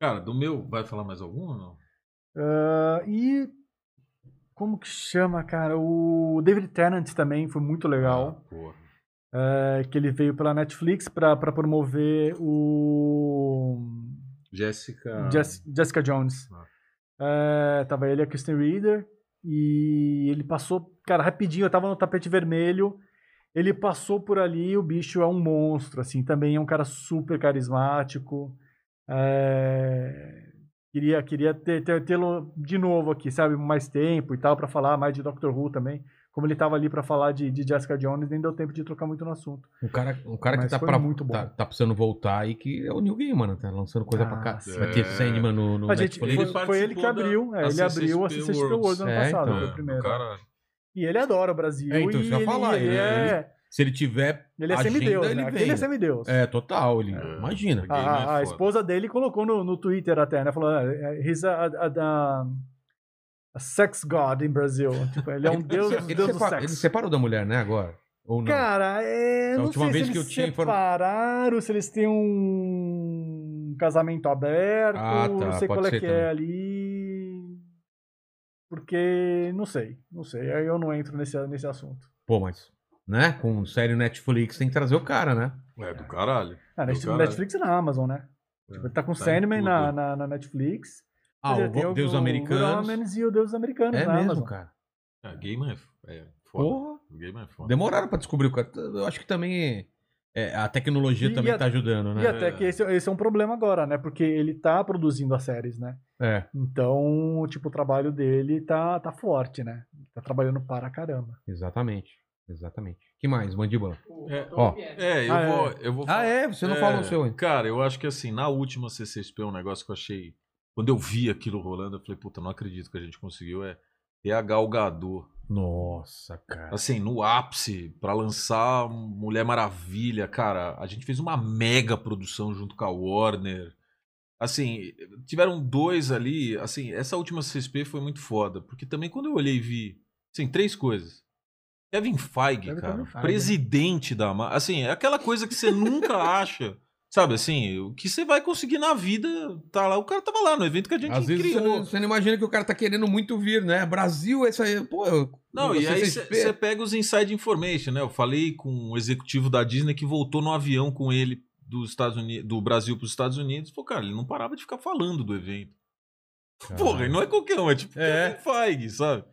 Cara, do meu, vai falar mais algum ou não? Ah, e como que chama, cara? O David Tennant também foi muito legal. Ah, porra. É, que ele veio pela Netflix para promover o Jessica. Jess- Jessica Jones. É, tava ele a Kristen Reader e ele passou, cara, rapidinho, eu tava no tapete vermelho, ele passou por ali, o bicho é um monstro, assim, também é um cara super carismático. É, queria queria ter- ter- tê-lo de novo aqui, sabe, mais tempo e tal, para falar mais de Doctor Who também. Como ele tava ali para falar de, de Jessica Jones, nem deu tempo de trocar muito no assunto. Um cara, um cara que tá, pra, muito bom. tá, tá precisando voltar aí, que é o Neil Gaiman, né? Tá lançando coisa pra Ah, cá. sim. Vai ter É. Sandman no, no a gente, Netflix. foi, foi ele que abriu, é, ele abriu a CCXP World ano É, passado, então. foi o primeiro. O cara, E ele adora o Brasil. É, então, e ia ele, falar, ele ele- é, Se ele tiver. ele é agenda, semideus, ele né? vem. Aquele é semideus. É, total. Ele, É. Imagina. É A, a foda. esposa dele colocou no, no Twitter até, né? Falou, ah, he's a, a, a- a sex god in Brasil. Tipo, ele é um deus, ele, deus do separa- ele sexo. separou da mulher, né, agora? Ou não? Cara, é, A não última sei vez se que eles eu tinha inform- separaram, se eles têm um casamento aberto, Ah, tá, não sei qual é que também. é ali. Porque, não sei, não sei. Aí eu não entro nesse, nesse assunto. Pô, mas. Né? Com série Netflix tem que trazer o cara, né? é do caralho. Ah, Do Netflix, caralho. Netflix e na Amazon, né? Tipo, ele tá com Tá Sandman na, na, na Netflix. Ah, o Deus o, Americanos. O Romans e o Deus Americanos É na mesmo, Amazon. cara. É, game é, é foda. Porra. O game é foda. Demoraram pra descobrir o cara. Eu acho que também. é, a tecnologia E- também e a- tá ajudando, E né? até que esse, esse é um problema agora, né? Porque ele tá produzindo as séries, né? É, Então, tipo, o trabalho dele tá, tá forte, né? Tá trabalhando para caramba. exatamente. Exatamente. que mais, Mandíbula? É, Ó. é, eu Ah, vou. é. Eu vou Ah, falar- é? Você não É, falou o seu, hein? Cara, eu acho que assim, na última CCXP, um negócio que eu achei. Quando eu vi aquilo rolando, eu falei, puta, não acredito que a gente conseguiu. É ter a Gal Gadot. Nossa, cara. Assim, no ápice, pra lançar Mulher Maravilha, cara, a gente fez uma mega produção junto com a Warner. Assim, tiveram dois ali, assim, essa última CCXP foi muito foda, porque também quando eu olhei e vi, assim, três coisas. Kevin Feige, Kevin cara, Feige, presidente da Marvel, assim, é aquela coisa que você nunca [LAUGHS] acha, sabe, assim, o que você vai conseguir na vida, tá lá, o cara tava lá no evento que a gente Às vezes você criou. não, você não imagina que o cara tá querendo muito vir, né? Brasil, essa aí, pô. eu- Não, o e aí você pega os inside information, né? Eu falei com um executivo da Disney que voltou no avião com ele dos Estados Unidos, do Brasil para os Estados Unidos. Falou, cara, ele não parava de ficar falando do evento. Porra, e não é qualquer um, é tipo É. Kevin Feige, sabe?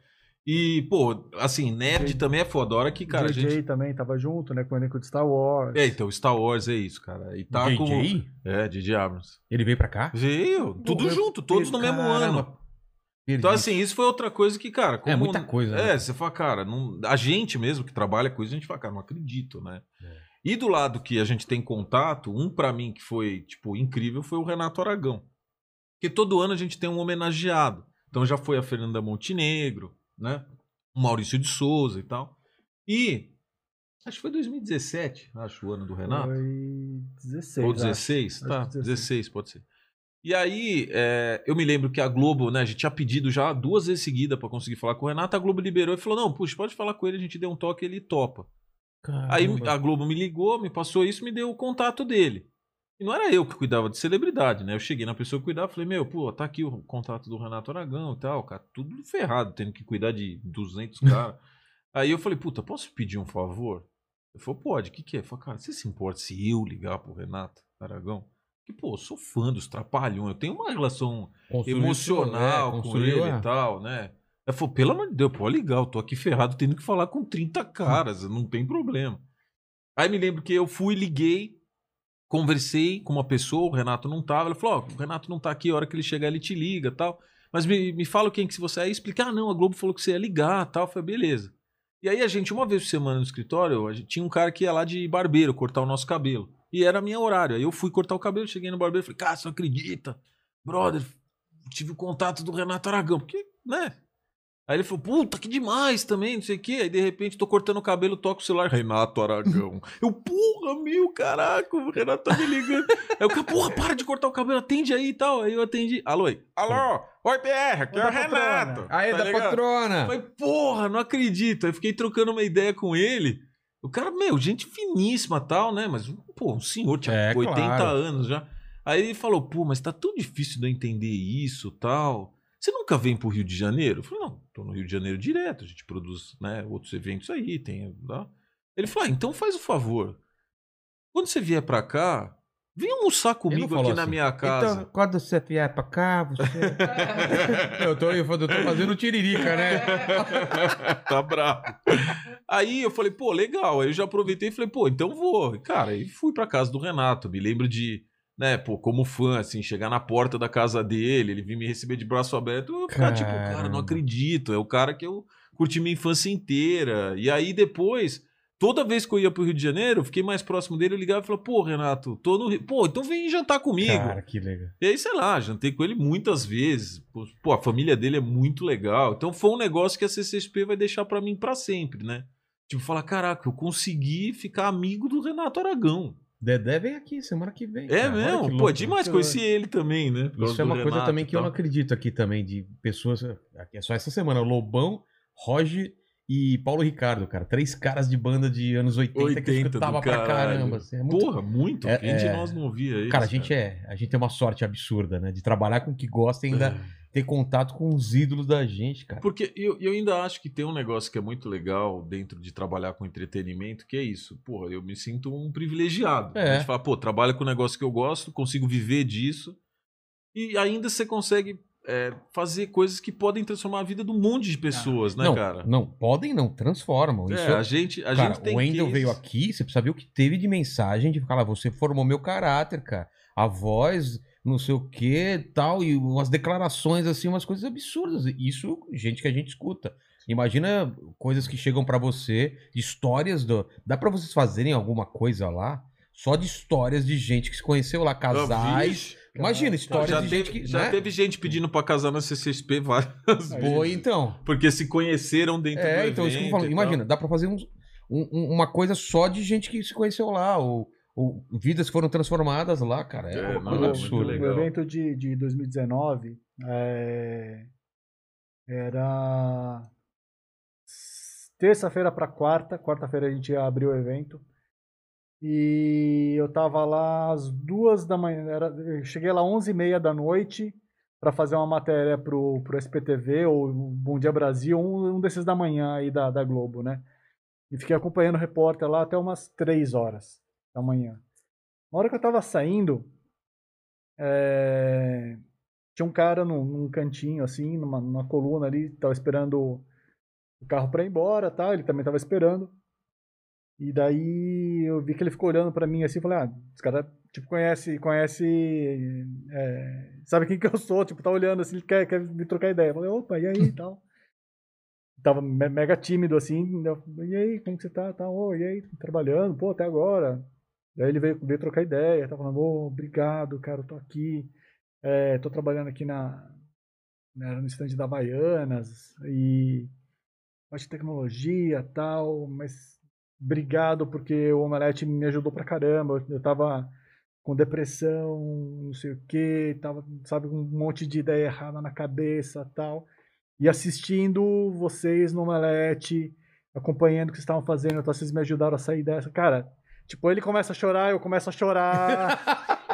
E, pô, assim, nerd J- também é foda. A hora que, cara, a JJ gente. também tava junto, né? Com o elenco de Star Wars. É, então, Star Wars é isso, cara. E tá com. É, DJ Abrams. Ele veio pra cá? Veio, tudo junto, todos no mesmo ano. Caramba. Perdi. Então, assim, isso foi outra coisa que, cara. como- muita coisa, né? É, você fala, cara, não... a gente mesmo que trabalha com isso, a gente fala, cara, não acredito, né? É. E do lado que a gente tem contato, um pra mim que foi, tipo, incrível foi o Renato Aragão. Porque todo ano a gente tem um homenageado. Então já foi a Fernanda Montenegro, né? O Maurício de Souza e tal. E. Acho que foi 2017, acho, o ano do Renato. Foi 16. Ou acho. 16? Acho Tá, que 16. 16. pode ser. E aí, é, eu me lembro que a Globo, né, a gente tinha pedido já duas vezes seguida pra conseguir falar com o Renato, a Globo liberou e falou: não, puxa, pode falar com ele, a gente deu um toque, ele topa. Aí Caramba. a Globo me ligou, me passou isso, me deu o contato dele. E não era eu que cuidava de celebridade, né? Eu cheguei na pessoa que cuidava, falei, meu, pô, tá aqui o contato do Renato Aragão e tal, cara, tudo ferrado, tendo que cuidar de 200 [LAUGHS] caras. Aí eu falei, puta, posso pedir um favor? Ele falou, pode, o que que é? Eu falei, cara, você se importa se eu ligar pro Renato Aragão? Que, pô, eu sou fã dos Trapalhões, eu tenho uma relação Construiu- emocional é, com ele é. e tal, né? Ela falou, pelo amor de Deus, pode ligar, eu tô aqui ferrado tendo que falar com 30 caras, não tem problema. Aí me lembro que eu fui, liguei, conversei com uma pessoa, o Renato não tava, ela falou, ó, o Renato não tá aqui, a hora que ele chegar ele te liga tal. Mas me, me fala quem que você é, explicar, ah, não, a Globo falou que você ia ligar tal, falei, beleza. E aí a gente, uma vez por semana no escritório, a gente tinha um cara que ia lá de barbeiro cortar o nosso cabelo. E era minha horário. Aí eu fui cortar o cabelo, cheguei no barbeiro e falei, cara, você não acredita? Brother, tive o contato do Renato Aragão. Porque, né? Aí ele falou, puta, que demais também, não sei o quê. Aí, de repente, tô cortando o cabelo, toco o celular, Renato Aragão. [LAUGHS] eu, porra, meu, caraca, o Renato tá me ligando. Aí o cara, porra, para de cortar o cabelo, atende aí e tal. Aí eu atendi. Alô, aí. Alô, oi, PR, aqui é o. Renato. Aí, Tá da ligado? patrona. Falei, porra, não acredito. Aí fiquei trocando uma ideia com ele. O cara, meu, gente finíssima tal, né? Mas, pô, um senhor, tinha É, 80 claro. anos já. Aí ele falou, pô, mas tá tão difícil de eu entender isso tal. Você nunca vem pro Rio de Janeiro? Eu falei, não, tô no Rio de Janeiro direto, a gente produz né, outros eventos aí, tem. Tá? Ele falou, ah, então faz o favor. Quando você vier pra cá, vem almoçar comigo aqui na assim, minha casa. Então, quando você vier pra cá, você. [LAUGHS] [LAUGHS] eu, tô, eu tô fazendo tiririca, né? [LAUGHS] tá bravo. Aí eu falei, pô, legal. Aí eu já aproveitei e falei, pô, então vou. Cara, aí fui pra casa do Renato. Me lembro de, né, pô, como fã, assim, chegar na porta da casa dele, ele vir me receber de braço aberto. Eu ficar tipo, cara, não acredito. É o cara que eu curti minha infância inteira. E aí depois. Toda vez que eu ia pro Rio de Janeiro, eu fiquei mais próximo dele, eu ligava e falava, pô, Renato, tô no Rio. Pô, então vem jantar comigo. Cara, que legal. E aí, sei lá, jantei com ele muitas vezes. Pô, a família dele é muito legal. Então foi um negócio que a CCXP vai deixar pra mim pra sempre, né? Tipo, falar, caraca, eu consegui ficar amigo do Renato Aragão. Dedé vem aqui semana que vem. É cara. Mesmo? que Pô, louco. é demais conhecer ele também, né? Por Isso é uma coisa Renato também e que eu não acredito aqui também, de pessoas. aqui É só essa semana. Lobão, Roger e Paulo Ricardo, cara. Três caras de banda de anos 80, que 80 eu do escutava pra caramba. assim, é muito- Porra, muito. É, Quem de é. nós não ouvia isso? Cara, a gente é. A gente tem uma sorte absurda, né? De trabalhar com o que gosta e ainda ter contato com os ídolos da gente, cara. Porque eu, eu ainda acho que tem um negócio que é muito legal dentro de trabalhar com entretenimento, que é isso. Porra, eu me sinto um privilegiado. É. A gente fala, pô, trabalho com um negócio que eu gosto, consigo viver disso. E ainda você consegue é, fazer coisas que podem transformar a vida de um monte de pessoas, né, não, cara? não, podem não, transformam. É, Isso a gente, a cara, gente tem o Wendel veio aqui, você precisa ver o que teve de mensagem de falar, você formou meu caráter, cara. A voz, não sei o que, tal, e umas declarações assim, umas coisas absurdas. Isso, gente que a gente escuta. Imagina coisas que chegam pra você, histórias do. Dá pra vocês fazerem alguma coisa lá? Só de histórias de gente que se conheceu lá, casais. Imagina, histórias já de teve, gente que. já né? teve gente pedindo pra casar na CCXP várias vezes. Foi, então. Porque se conheceram dentro do É, evento. então, isso que eu tal. Imagina, dá pra fazer um- um- uma coisa só de gente que se conheceu lá, ou, ou vidas foram transformadas lá, cara. É, É, uma coisa é O- absurda. O evento de, de 2019 é, era terça-feira para quarta. Quarta-feira a gente abriu o evento. E eu tava lá às duas da manhã. Era, eu cheguei lá às 11h30 da noite para fazer uma matéria pro, pro SPTV ou Bom Dia Brasil, um, um desses da manhã aí da, da Globo, né? E fiquei acompanhando o repórter lá até umas 3 horas da manhã. Na hora que eu tava saindo, é, tinha um cara num, num cantinho, assim, numa, numa coluna ali, tava esperando o carro para ir embora, tá? Ele também tava esperando. E daí eu vi que ele ficou olhando para mim assim, e falei, ah, esse cara, tipo, conhece, conhece, é, sabe quem que eu sou, tipo, tá olhando assim, ele quer, quer me trocar ideia. Eu falei, opa, e aí, e [LAUGHS] tal. Tava me- mega tímido, assim, e aí, como que você tá, tá, ô, e aí, trabalhando, pô, até agora. Daí ele veio, veio trocar ideia, tá falando, ô, obrigado, cara, eu tô aqui, é, tô trabalhando aqui na, na- no stand da Baianas, e parte de tecnologia tal, mas obrigado porque o Omelete me ajudou pra caramba, eu, eu tava com depressão, não sei o que, tava, sabe, um monte de ideia errada na cabeça tal, e assistindo vocês no Omelete, acompanhando o que vocês estavam fazendo, então vocês me ajudaram a sair dessa, cara, tipo, ele começa a chorar, eu começo a chorar,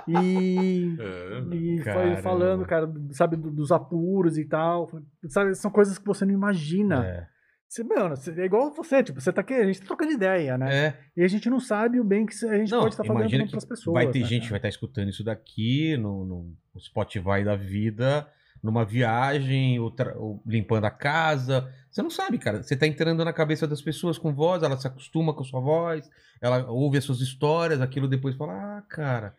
[LAUGHS] e... É. E foi falando, cara, sabe, do- dos apuros e tal. Sabe, são coisas que você não imagina. É. Você, mano, é igual você, tipo, você tá aqui, a gente tá trocando ideia, né? É. E a gente não sabe o bem que a gente Não, pode estar fazendo imagina para as pessoas. vai ter né, gente que vai estar escutando isso daqui no, no Spotify da vida, numa viagem, ou, ou limpando a casa. Você não sabe, cara. Você tá entrando na cabeça das pessoas com voz, ela se acostuma com sua voz, ela ouve as suas histórias, aquilo depois fala, ah, cara.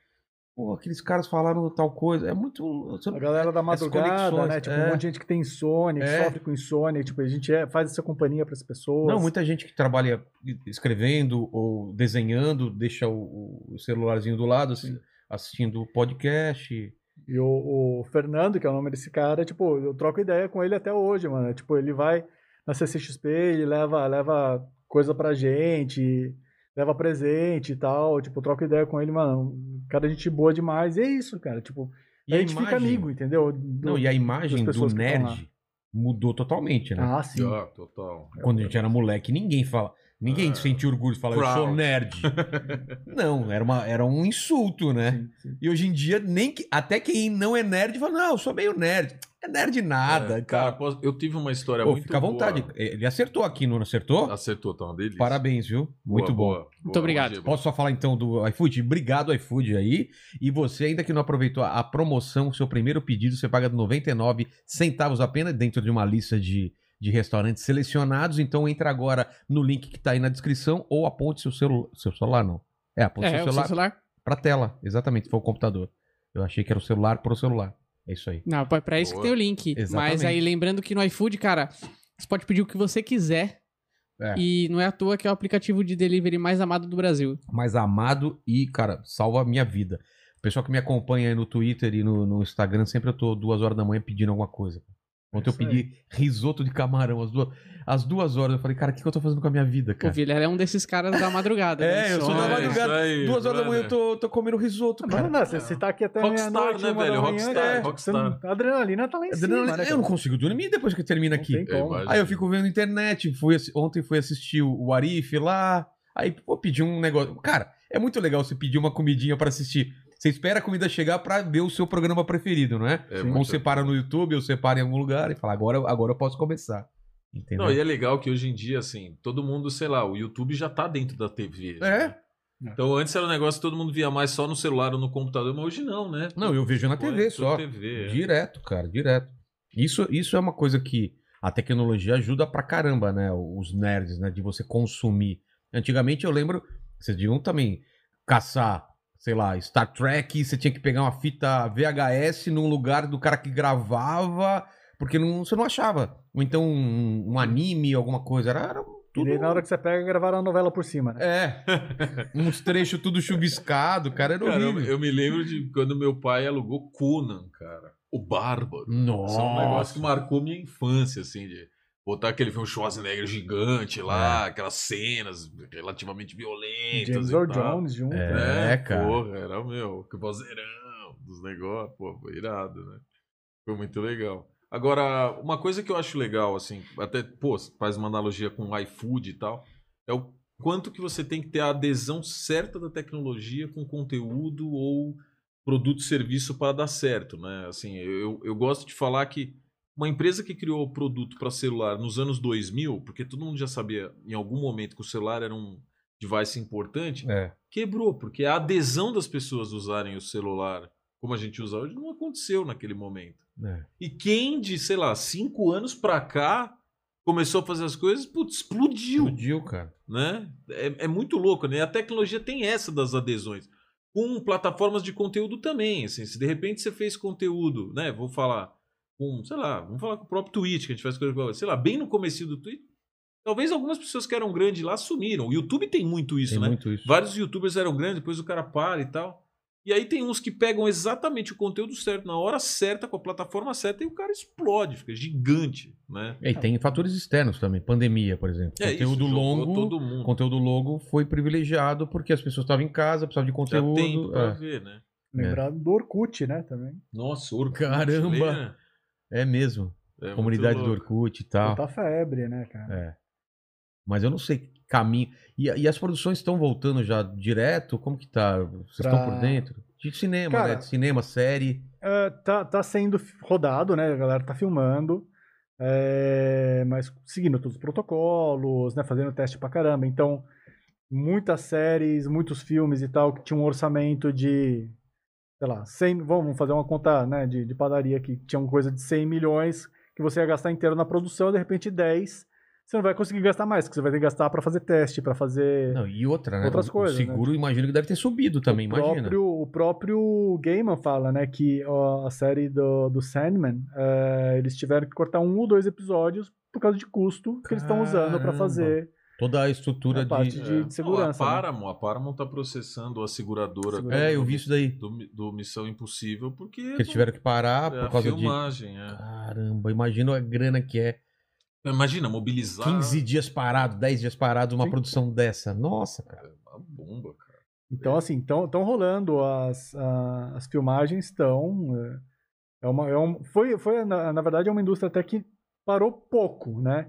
Pô, aqueles caras falaram tal coisa. É muito. A galera da madrugada, né? Tipo, é. um monte de gente que tem insônia, que É. sofre com insônia. Tipo, a gente é- faz essa companhia para as pessoas. Não, muita gente que trabalha escrevendo ou desenhando, deixa o, o celularzinho do lado, assi- assistindo o podcast. E o, o Fernando, que é o nome desse cara, tipo, eu troco ideia com ele até hoje, mano. Tipo, ele vai na CCXP, ele leva, leva coisa pra gente, leva presente e tal. Tipo, troco ideia com ele, mano. Cara, gente boa demais. E é isso, cara. Tipo, E a gente fica amigo, entendeu? Do- Não, e a imagem do nerd mudou totalmente, né? Ah, sim. Ah, total. Quando a gente era moleque, ninguém fala. Ninguém Ah. sentia orgulho de falar, eu sou Proud. nerd. [LAUGHS] não, era, uma, era um insulto, né? Sim, sim. E hoje em dia, nem que- até quem não é nerd fala, não, eu sou meio nerd. É nerd nada. É, cara. cara, posso- eu tive uma história Pô, muito fica à vontade. boa. Ele acertou aqui, não acertou? Acertou, tá uma delícia. Parabéns, viu? Boa, Muito bom. boa, Muito boa, obrigado. Giba. Posso só falar então do iFood? Obrigado, iFood aí. E você, ainda que não aproveitou a promoção, seu primeiro pedido, você paga 99 centavos apenas dentro de uma lista de, de restaurantes selecionados. Então entra agora no link que tá aí na descrição ou aponte seu celular. Seu celular não. É, aponte É, seu o celular celular. pra tela. Exatamente, se for o computador. Eu achei que era o celular pro celular. É isso aí. Não, pra pra isso Boa. que tem o link. Exatamente. Mas aí, lembrando que no iFood, cara, você pode pedir o que você quiser. É. E não é à toa que é o aplicativo de delivery mais amado do Brasil. mais amado e, cara, salva a minha vida. O pessoal que me acompanha aí no Twitter e no, no Instagram, sempre eu tô duas horas da manhã pedindo alguma coisa. Ontem eu Isso aí. pedi risoto de camarão às duas, às duas horas. Eu falei, cara, o que, que eu tô fazendo com a minha vida, O cara? Vilela é um desses caras da madrugada. [LAUGHS] É, né? eu sou da É, madrugada. aí, duas horas da manhã eu tô, tô comendo risoto, Não, cara. não, não, você, você tá aqui até Rockstar, né, velho? manhã, Rockstar, cara. rockstar. Não- A adrenalina tá lá em cima, Adrenalina- né, eu cara? não consigo dormir depois que termina aqui. tem como. Imagina. Aí eu fico vendo internet, fui, ontem fui assistir o o Arif lá, aí pô, pedi um negócio. Cara, é muito legal você pedir uma comidinha pra assistir. Você espera a comida chegar pra ver o seu programa preferido, não é? É Ou você para no YouTube, ou você para em algum lugar e fala, agora, agora eu posso começar. Entendeu? Não, e é legal que hoje em dia, assim, todo mundo, sei lá, o YouTube já tá dentro da TV. É. né? Então antes era um negócio que todo mundo via mais só no celular ou no computador, mas hoje não, né? Não, eu vejo na Pô, TV é só. TV, é. Direto, cara, direto. Isso, isso é uma coisa que a tecnologia ajuda pra caramba, né? Os nerds, né? De você consumir. Antigamente eu lembro, vocês deviam também caçar, sei lá, Star Trek, você tinha que pegar uma fita VHS num lugar do cara que gravava, porque não, você não achava. Ou então um, um anime, alguma coisa. Era, era E tudo. daí, na hora que você pega, gravaram a novela por cima, né? É. [LAUGHS] Uns trechos tudo chuviscado, cara, era Cara, eu, horrível. eu me lembro de quando meu pai alugou Conan, cara. O Bárbaro. Nossa. Isso é um negócio que marcou minha infância, assim, de botar aquele filme Schwarzenegger gigante lá, aquelas cenas relativamente violentas. James e Earl. Jones junto. É. né? É, cara. Porra, era o meu, que vozeirão dos negócios, pô, foi irado, né? Foi muito legal. Agora, uma coisa que eu acho legal, assim, até, pô, faz uma analogia com o iFood e tal, é o quanto que você tem que ter a adesão certa da tecnologia com conteúdo ou produto serviço para dar certo, né? Assim, eu, eu gosto de falar que uma empresa que criou o produto para celular nos anos 2000, porque todo mundo já sabia em algum momento que o celular era um device importante, É. quebrou, porque a adesão das pessoas usarem o celular como a gente usa hoje não aconteceu naquele momento. é. E quem de, sei lá, cinco anos pra cá começou a fazer as coisas, putz, explodiu, Explodiu, cara. né? É, é muito louco, né? A tecnologia tem essa das adesões. Com plataformas de conteúdo também, assim, se de repente você fez conteúdo, né? Vou falar com, sei lá, vamos falar com o próprio Twitch, que a gente faz coisa, sei lá, bem no comecinho do Twitch, talvez algumas pessoas que eram grandes lá sumiram. O YouTube tem muito isso, Tem né? muito isso. Vários youtubers eram grandes, depois o cara para e tal. E aí tem uns que pegam exatamente o conteúdo certo, na hora certa, com a plataforma certa, e o cara explode, fica gigante, né? E tem fatores externos também, pandemia, por exemplo. É, conteúdo isso, longo, todo mundo. conteúdo longo foi privilegiado porque as pessoas estavam em casa, precisavam de Tinha tempo conteúdo. pra É, ver, né? Lembrar do Orkut, né, também. Nossa, Orkut. Caramba! É mesmo. É Comunidade do. Orkut e tal. Puta febre, né, cara? É. Mas eu não sei que caminho. E, e as produções estão voltando já direto? Como que tá? Vocês Pra- estão por dentro? De cinema, Cara, né? De cinema, série. É, tá, tá sendo rodado, né? A galera tá filmando. é, mas seguindo todos os protocolos, né? Fazendo teste pra caramba. Então, muitas séries, muitos filmes e tal, que tinham um orçamento de, sei lá, 100, vamos fazer uma conta né, de, de padaria aqui, que tinha uma coisa de 100 milhões que você ia gastar inteiro na produção, de repente 10 você não vai conseguir gastar mais, porque você vai ter que gastar pra fazer teste, pra fazer. Não, e outra, né? Outras o, o coisas, né? seguro, imagino que deve ter subido também, o imagina. próprio, o próprio Gaiman fala, né, que ó, a série do, do Sandman, é, eles tiveram que cortar um ou dois episódios por causa de custo que eles estão usando Caramba. fazer Toda a estrutura a de. parte de, É. de segurança. Não, né? a Paramount, a Paramount tá processando a seguradora Seguradora. É, eu vi isso daí. do, do Missão Impossível porque Que eles tiveram que parar é por a causa de. filmagem. é. Caramba, imagina a grana que é. Imagina, mobilizar 15 dias parado, 10 dias parado, uma Sim. produção dessa. Nossa, cara. é uma bomba, cara. Então, assim, estão rolando as, a- as filmagens, estão. É, é uma, é um, foi, foi na, na verdade, é uma indústria até que parou pouco, né?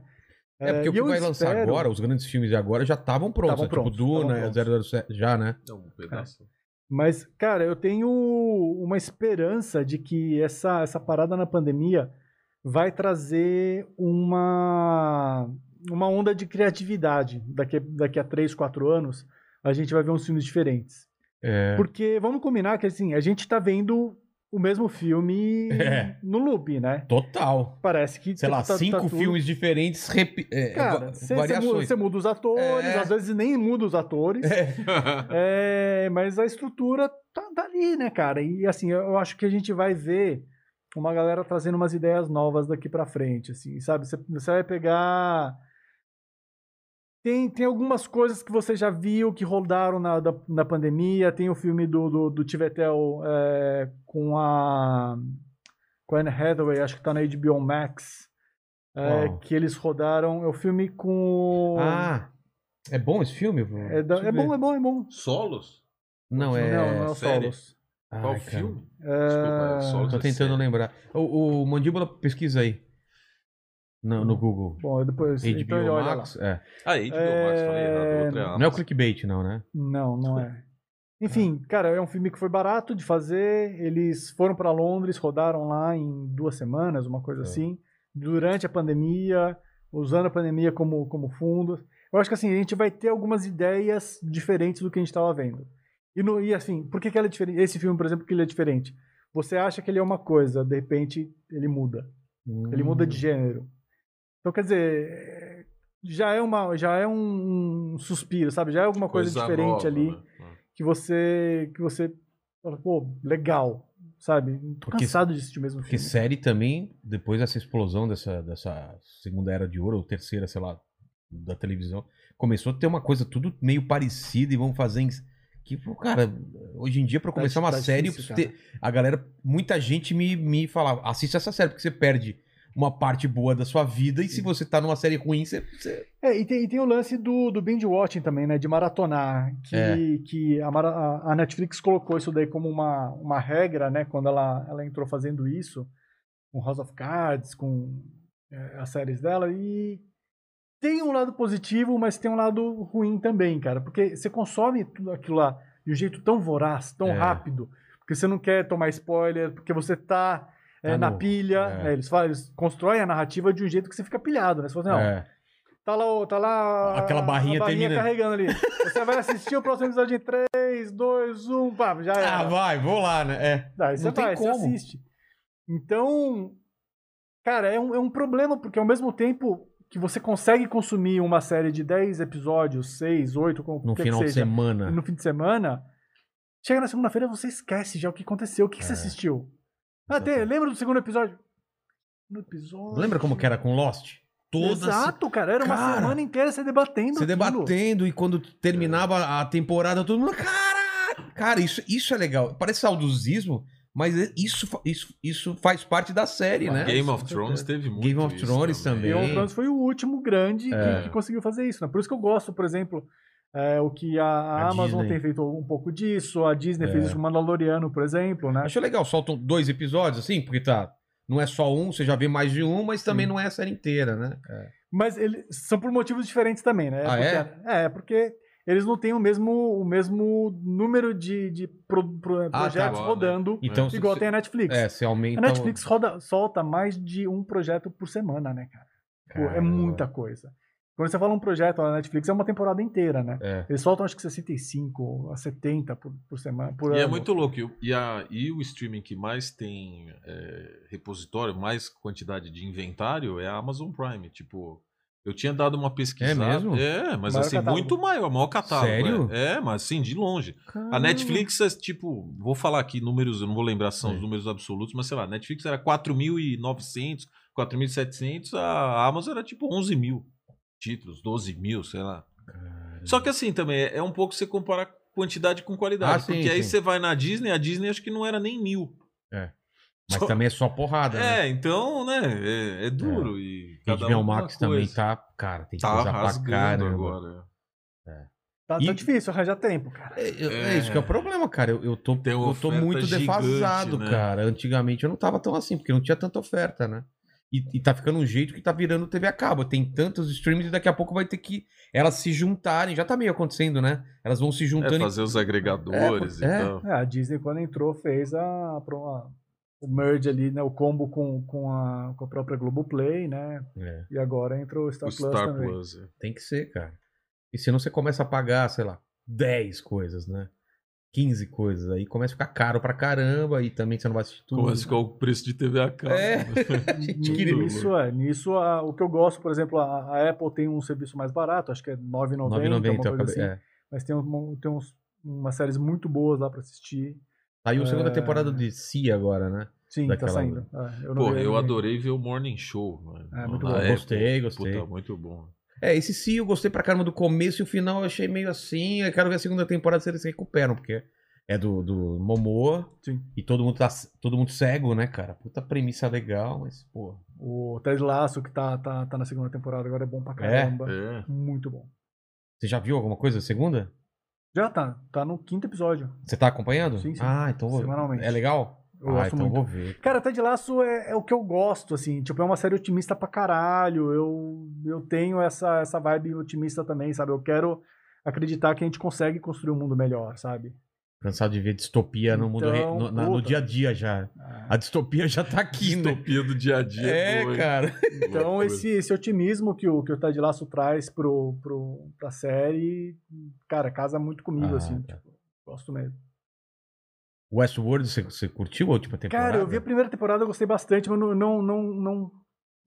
É, porque o que vai lançar espero- agora, os grandes filmes de agora já estavam prontos. Tavam né? tipo Duna, tavam 007, já, né? É um pedaço. Mas, cara, eu tenho uma esperança de que essa, essa parada na pandemia vai trazer uma, uma onda de criatividade. Daqui, daqui a 3, 4 anos, a gente vai ver uns filmes diferentes. É. Porque, vamos combinar que, assim, a gente tá vendo o mesmo filme É. no loop, né? Total. Parece que... Sei lá, tá- tá cinco tudo- filmes diferentes, é, Cara, você muda, muda os atores, É. às vezes nem muda os atores. É, [LAUGHS] mas a estrutura tá, tá ali, né, cara? E assim, eu acho que a gente vai ver uma galera trazendo umas ideias novas daqui pra frente, assim, sabe? Você vai pegar. Tem, tem algumas coisas que você já viu que rodaram na, da- na pandemia. Tem o filme do, do, do Tivetel é, com a. Com a Anne Hathaway, acho que tá na HBO Max. é, que eles rodaram. É o filme com. Ah, é bom esse filme? é, da- é bom, é bom, é bom. Solos? Não, é. não, não é? Solos. Ai, Qual cara. filme? É, Desculpa, é Solos Tô é tentando série. lembrar. O, o Mandíbula, pesquisa aí. No, no Google. Bom, depois HBO então ele olha Max? lá. É. Ah, HBO Max, falei errado. Outra é Não é o clickbait, não, né? Não, não é. Enfim, cara, é um filme que foi barato de fazer. Eles foram pra Londres, rodaram lá em duas semanas, uma coisa É. assim, durante a pandemia, usando a pandemia como, como fundo. Eu acho que assim, a gente vai ter algumas ideias diferentes do que a gente estava vendo. E, no, e assim, por que, que ela é diferente? Esse filme, por exemplo, que ele é diferente? Você acha que ele é uma coisa, de repente ele muda. Ele muda Hum. de gênero. Então, quer dizer, é, já é, uma, já é um suspiro, sabe? Já é alguma coisa, diferente nova, ali né? que você que você fala, pô, legal, sabe? Tô Porque- cansado de assistir o mesmo Porque filme. série também, depois dessa explosão dessa, dessa segunda era de ouro, ou terceira, sei lá, da televisão, começou a ter uma coisa tudo meio parecida e vão fazer. em- Que, pô, cara, hoje em dia, pra Tá começar uma difícil, série, preciso ter. A galera, muita gente me, me falava, assista essa série, porque você perde uma parte boa da sua vida, e se você tá numa série ruim, você. você- É, e tem, e tem o lance do, do binge watching também, né? De maratonar. Que, É. que a, mara- a- a Netflix colocou isso daí como uma, uma regra, né? Quando ela, ela entrou fazendo isso, com House of Cards, com é, as séries dela. E tem um lado positivo, mas tem um lado ruim também, cara. Porque você consome tudo aquilo lá de um jeito tão voraz, tão É. rápido. Porque você não quer tomar spoiler, porque você tá, é, Tá na no- pilha. é. né, eles, falam, eles constroem a narrativa de um jeito que você fica pilhado, né? Você fala assim, não, é. Tá lá, tá lá Aquela barrinha a barrinha termina. carregando ali. Você vai assistir o próximo episódio em 3, 2, 1, pá, já Ah, era. vai, vou lá, né? É. Daí você não tem vai, você assiste. Então, cara, é um, é um problema, porque ao mesmo tempo que você consegue consumir uma série de 10 episódios, 6, 8, como No final de semana. no fim de semana, chega na segunda-feira você esquece já o que aconteceu, o que, que você É. assistiu. Ah, tem, lembra do segundo episódio? No episódio... Lembra como que era com Lost? Toda Exato, cara, era uma Cara, semana inteira você debatendo Você aquilo. debatendo e quando terminava a temporada, todo mundo. Cara! Cara, isso, isso é legal. Parece saudosismo, mas é- isso, isso, isso faz parte da série, né? Game of Thrones teve muito Game of isso Thrones também. Game of Thrones foi o último grande que- É. que, conseguiu fazer isso, né? Por isso que eu gosto, por exemplo, é, o que a, a A Amazon Disney. tem feito um pouco disso, a Disney É. fez isso com o Mandaloriano, por exemplo, né? Acho legal, soltam dois episódios, assim, porque tá. Não é só um, você já vê mais de um, mas também Sim. não é a série inteira, né? Mas eles são por motivos diferentes também, né? Ah, porque, é? porque eles não têm o mesmo, o mesmo número de, de pro- pro- tá. projetos Igual, né? rodando, Então, igual se- tem a Netflix. É, você aumenta. A Netflix roda, solta mais de um projeto por semana, né, cara? Pô, é muita coisa. Quando você fala um projeto na Netflix, é uma temporada inteira, né? É. Eles soltam acho que 65 a 70 por, por semana. Por E é ano. muito louco. E o- a, e o streaming que mais tem é, repositório, mais quantidade de inventário é a Amazon Prime. Tipo, Eu tinha dado uma pesquisada. É mesmo? É, mas Maior assim, catálogo. muito maior, maior catálogo. Sério? É, É, mas assim, de longe. A Caramba. Netflix é tipo, vou falar aqui números, eu não vou lembrar se são É. os números absolutos, mas sei lá, a Netflix era 4.900, 4.700, a Amazon era tipo 11 mil títulos, 12 mil, sei lá. Só que assim também, é é um pouco você comparar quantidade com qualidade. Ah, sim, porque aí sim. você vai na Disney, a Disney acho que não era nem mil. [LAUGHS] Mas Só- também é só porrada, né? É, então, né, é, é duro. E cada HBO um Max também tá, cara, tem Tá coisa pra caramba. agora. Tá, E- tá difícil arranjar tempo, cara. É, eu- é isso que é o problema, cara. Eu, eu tô, eu tô muito gigante, defasado, né? cara. Antigamente eu não tava tão assim, porque não tinha tanta oferta, né? E, e tá ficando um jeito que tá virando TV a cabo. Tem tantos streams e daqui a pouco vai ter que elas se juntarem. Já tá meio acontecendo, né? Elas vão se É, juntando. e- fazer os agregadores É, e é. tal. É, a Disney, quando entrou, fez a, a- o merge ali, né? O combo com, com, a, com a própria Globoplay, né? É, E agora entrou o Star O Plus Star também. Plus. é. tem que ser, cara. E senão você começa a pagar, sei lá, 10 coisas, né? 15 coisas. Aí começa a ficar caro pra caramba e também você não vai assistir tudo. Começa a ficar o preço de TV a cabo. É. [LAUGHS] [LAUGHS] Nisso, é, nisso a- o que eu gosto, por exemplo, a, a Apple tem um serviço mais barato, acho que é R$ 9,90, 9,90 uma eu coisa acabei. assim. É. Mas tem, um, tem uns, umas séries muito boas lá pra assistir. Saiu a segunda É. temporada de Si agora, né? Sim, Daquela- tá saindo. É, eu não Pô, vi- eu adorei ver o Morning Show. Mano. É, muito bom. Apple. Gostei, gostei. Puta, muito bom. É, esse Si eu gostei pra caramba do começo e o final eu achei meio assim. Eu quero ver a segunda temporada se eles se recuperam, porque é do, do Momoa Sim. e todo mundo, tá, todo mundo cego, né, cara? Puta premissa legal, mas, pô. O Ted Lasso, que tá, tá, tá na segunda temporada, agora é bom pra É? caramba. É. Muito bom. Você já viu alguma coisa da segunda? Já tá, tá no quinto episódio. Você tá acompanhando? Sim, sim. Ah, então vou. Semanalmente. É legal? Eu ah, gosto então muito. vou ver. Cara, Ted Lasso é, é o que eu gosto, assim. Tipo, é uma série otimista pra caralho. Eu, eu tenho essa, essa vibe otimista também, sabe? Eu quero acreditar que a gente consegue construir um mundo melhor, sabe? Cansado de ver distopia no mundo Então, no, na- no dia a dia já. Ah, A distopia já tá aqui, né? Distopia do dia a dia. É, boa, hein? cara. Então, esse, esse otimismo que o, que o Ted Lasso traz pro, pro, pra série, cara, casa muito comigo, Ah, assim. tá. Tipo, gosto mesmo. Westworld, você, você curtiu a última temporada? Cara, eu vi a primeira temporada, eu gostei bastante, mas não, não, não, não,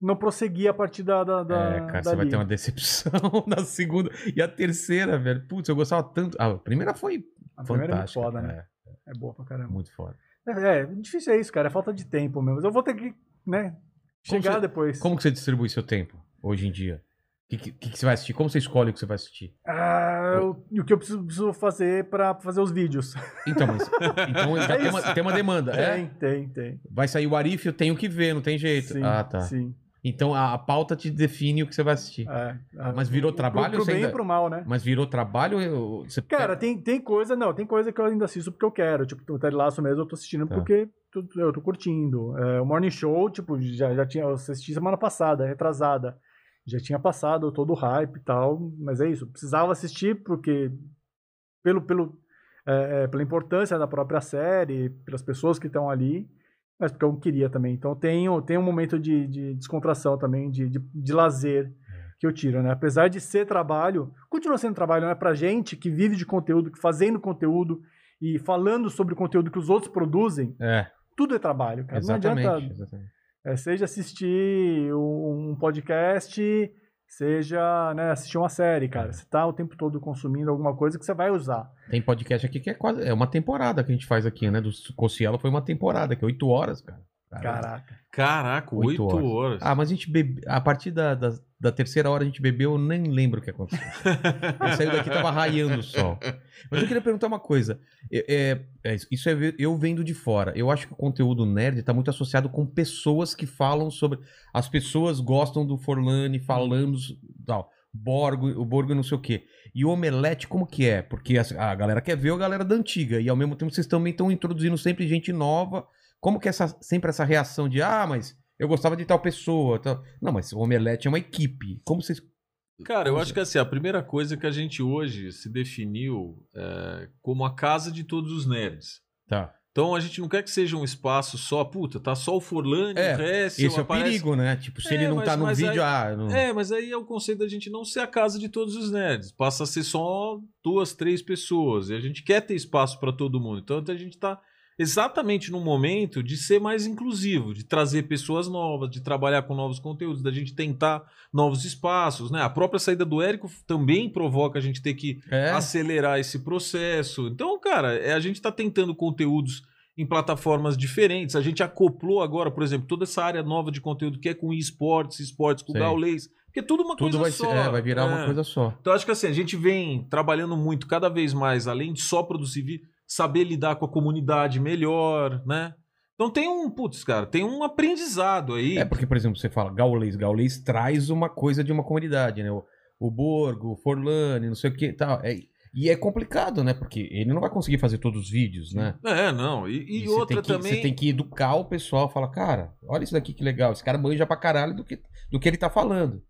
não prossegui a partir da. da, da É, cara, você vai ter uma decepção [LAUGHS] na segunda. E a terceira, velho. Putz, eu gostava tanto. A primeira foi A primeira é muito foda, né? É, É boa pra caramba. muito foda. É, é, difícil é isso, cara. É falta de tempo mesmo. Mas eu vou ter que, né, Como chegar você- depois. Como que você distribui seu tempo hoje em dia? O que, que, que você vai assistir? Como você escolhe o que você vai assistir? Ah, eu- e o que eu preciso, preciso fazer pra fazer os vídeos? Então, mas. [LAUGHS] Então já É tem, uma, tem uma demanda. É? Tem, tem, tem. Vai sair o Arif, eu tenho que ver, não tem jeito. Sim, ah, tá. Sim. Então a, a pauta te define o que você vai assistir. É, é. Mas virou Pro- trabalho Pro, você bem ainda- e pro mal, né? Mas virou trabalho? eu- Você Cara, tem, tem coisa, não, tem coisa que eu ainda assisto porque eu quero. Tipo, o Ted Lasso mesmo eu tô assistindo Tá. porque eu tô curtindo. É, o Morning Show, tipo, já, já tinha, eu assisti semana passada, retrasada. Já tinha passado todo o hype e tal, mas é isso. Precisava assistir porque, pelo, pelo, é, é, pela importância da própria série, pelas pessoas que estão ali, mas porque eu queria também. Então tem, tem um momento de, de descontração também, de, de, de lazer que eu tiro, né? Apesar de ser trabalho, continua sendo trabalho, né? Pra gente que vive de conteúdo, que fazendo conteúdo e falando sobre o conteúdo que os outros produzem, É, tudo é trabalho, cara. Não exatamente. adianta, exatamente. É, seja assistir um podcast, seja né, assistir uma série, cara. Você tá o tempo todo consumindo alguma coisa que você vai usar. Tem podcast aqui que é quase. É uma temporada que a gente faz aqui, né? Do Cossiela foi uma temporada, que é oito horas, cara. Caraca. Caraca, Oito horas. horas. Ah, mas a gente bebe... A partir da, da, da terceira hora a gente bebeu, eu nem lembro o que aconteceu. [LAUGHS] Eu saí daqui tava raiando o sol. Mas eu queria perguntar uma coisa. É, é- é, isso é eu vendo de fora. Eu acho que o conteúdo nerd tá muito associado com pessoas que falam sobre. As pessoas gostam do Forlani falando tal. Borgo, o Borgo e não sei o quê. E o Omelete, como que é? Porque a, a galera quer ver a galera da antiga. E ao mesmo tempo vocês também estão introduzindo sempre gente nova. Como que essa, sempre essa reação de, ah, mas eu gostava de tal pessoa. Tal. Não, mas o Omelete é uma equipe. Como vocês. Cara, eu acho que assim, a primeira coisa que a gente hoje se definiu é, como a casa de todos os nerds. Tá. Então a gente não quer que seja um espaço só, puta, tá só o Forlani, É, o resto Esse é o aparece- perigo, né? Tipo, se É, ele não mas- tá no vídeo, aí- ah. Não... É, mas aí é o conceito da gente não ser a casa de todos os nerds. Passa a ser só duas, três pessoas. E a gente quer ter espaço para todo mundo. Então a gente tá exatamente no momento de ser mais inclusivo, de trazer pessoas novas, de trabalhar com novos conteúdos, da gente tentar novos espaços, né? A própria saída do Érico também provoca a gente ter que É. acelerar esse processo. Então, cara, é, a gente está tentando conteúdos em plataformas diferentes. A gente acoplou agora, por exemplo, toda essa área nova de conteúdo que é com esportes, esportes com gaulês, porque é tudo uma Tudo coisa vai, só. ser, é, vai virar uma É. coisa só. Então, acho que assim, a gente vem trabalhando muito, cada vez mais, além de só produzir vídeo, saber lidar com a comunidade melhor, né? Então tem um, putz, cara, tem um aprendizado aí. É porque, por exemplo, você fala gaulês. Gaulês traz uma coisa de uma comunidade, né? O, o Borgo, o Forlani, não sei o que tal. É, e é complicado, né? Porque ele não vai conseguir fazer todos os vídeos, né? É, não. E, e outra que, também. Você tem que educar o pessoal, falar, cara, olha isso daqui que legal. Esse cara manja pra caralho do que, do que ele tá falando.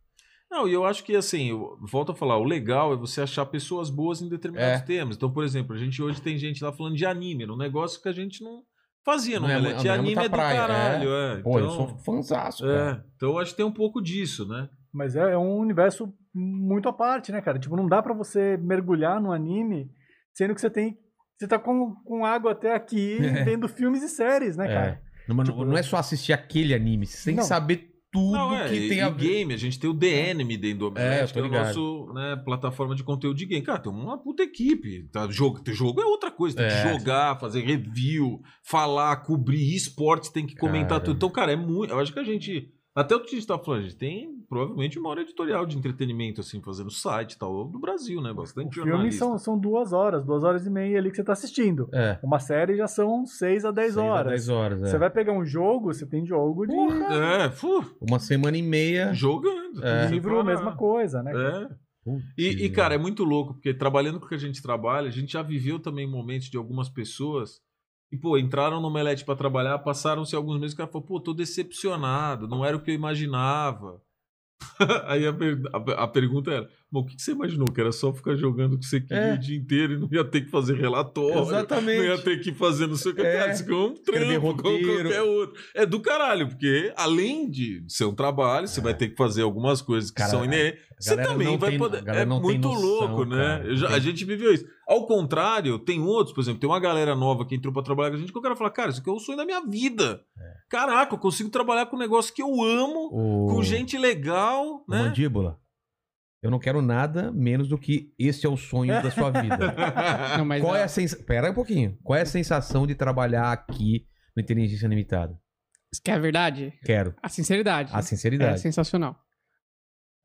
Não, e eu acho que assim, eu volto a falar, o legal é você achar pessoas boas em determinados É. temas. Então, por exemplo, a gente hoje tem gente lá falando de anime, um negócio que a gente não fazia no Não é mu- Omelete. não é anime é do praia, caralho, é. Pô, eu Então, sou fãzaço, cara. é. Então, eu acho que tem um pouco disso, né? Mas é, é um universo muito à parte, né, cara? Tipo, não dá pra você mergulhar no anime sendo que você tem. Você tá com, com água até aqui [LAUGHS] É. vendo filmes e séries, né, É. cara? Não, Tipo, não é só assistir aquele anime, você tem que Não. saber tudo Não, é, que tem a ver. game, a gente tem o The Enemy dentro do É, que é o nosso né, plataforma de conteúdo de game. Cara, tem uma puta equipe. Tá? Jogo, jogo é outra coisa. Tem É. que jogar, fazer review, falar, cobrir esportes, tem que comentar Caramba. tudo. Então, cara, é muito. Eu acho que a gente. Até o que a gente tá falando, a gente tem provavelmente uma hora editorial de entretenimento, assim, fazendo site e tal, do Brasil, né? Bastante filmes jornalista. são, são duas horas, duas horas e meia ali que você tá assistindo. É. Uma série já são seis a dez Seis a horas. 10 horas, é. Você vai pegar um jogo, você tem jogo de É, fu, Uma semana e meia. jogando. É. Livro, fala, mesma coisa, né? É. E, e, cara, é muito louco, porque trabalhando com o que a gente trabalha, a gente já viveu também momentos de algumas pessoas que, pô, entraram no Melete pra trabalhar, passaram-se alguns meses, o cara falou, pô, tô decepcionado, não era o que eu imaginava. [LAUGHS] Aí a, per- a- a pergunta era, mas o que você imaginou? Que era só ficar jogando o que você queria É. o dia inteiro e não ia ter que fazer relatório, Exatamente. não ia ter que fazer não sei o que. É. Cara, é um trampo, como qualquer outro. É do caralho, porque além de ser um trabalho, você vai ter que fazer algumas coisas que É. Cara, são inerentes. Você também vai tem- poder. É muito noção, louco, né? cara. Eu já- A gente viveu isso. Ao contrário, tem outros, por exemplo, tem uma galera nova que entrou pra trabalhar com a gente que o cara fala, cara, isso aqui é o sonho da minha vida. Caraca, eu consigo trabalhar com um negócio que eu amo, O... com gente legal, o né? Mandíbula. Eu não quero nada menos do que esse é o sonho da sua vida. [LAUGHS] Não, mas Qual a- é a sensação. Pera um pouquinho. Qual é a sensação de trabalhar aqui no Inteligência Limitada? Isso que é a verdade? Quero. A sinceridade. A É sinceridade. sensacional.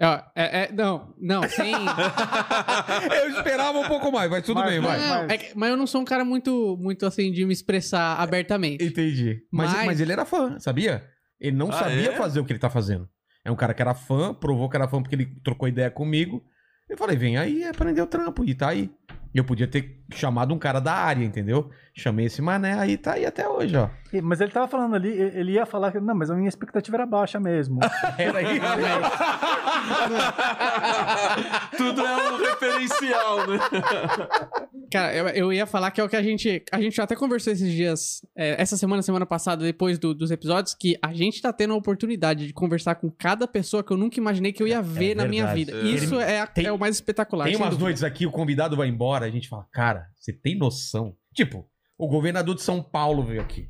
É, ó, é, é- não, não, sem. [LAUGHS] Eu esperava um pouco mais, mas tudo Mas- bem, vai. Não, mas- é que- mas eu não sou um cara muito, muito assim de me expressar abertamente. Entendi. Mas, Mas- mas ele era fã, sabia? Ele não Ah, sabia é? fazer o que ele tá fazendo. É um cara que era fã, provou que era fã porque ele trocou ideia comigo. Eu falei, vem aí, aprender o trampo. E tá aí. Eu podia ter chamado um cara da área, entendeu? Chamei esse mané, aí tá aí até hoje, ó. Mas ele tava falando ali, ele ia falar que, não, mas a minha expectativa era baixa mesmo. [LAUGHS] Era isso. [LAUGHS] Tudo é um referencial, né? [LAUGHS] Cara, eu, eu ia falar que é o que a gente. A gente já até conversou esses dias, é, essa semana, semana passada, depois do- dos episódios, que a gente tá tendo a oportunidade de conversar com cada pessoa que eu nunca imaginei que eu ia ver na minha vida. É. Isso é, a- Tem- é o mais espetacular. Tem umas dúvida. noites aqui, o convidado vai embora, a gente fala, cara, você tem noção? Tipo, o governador de São Paulo veio aqui.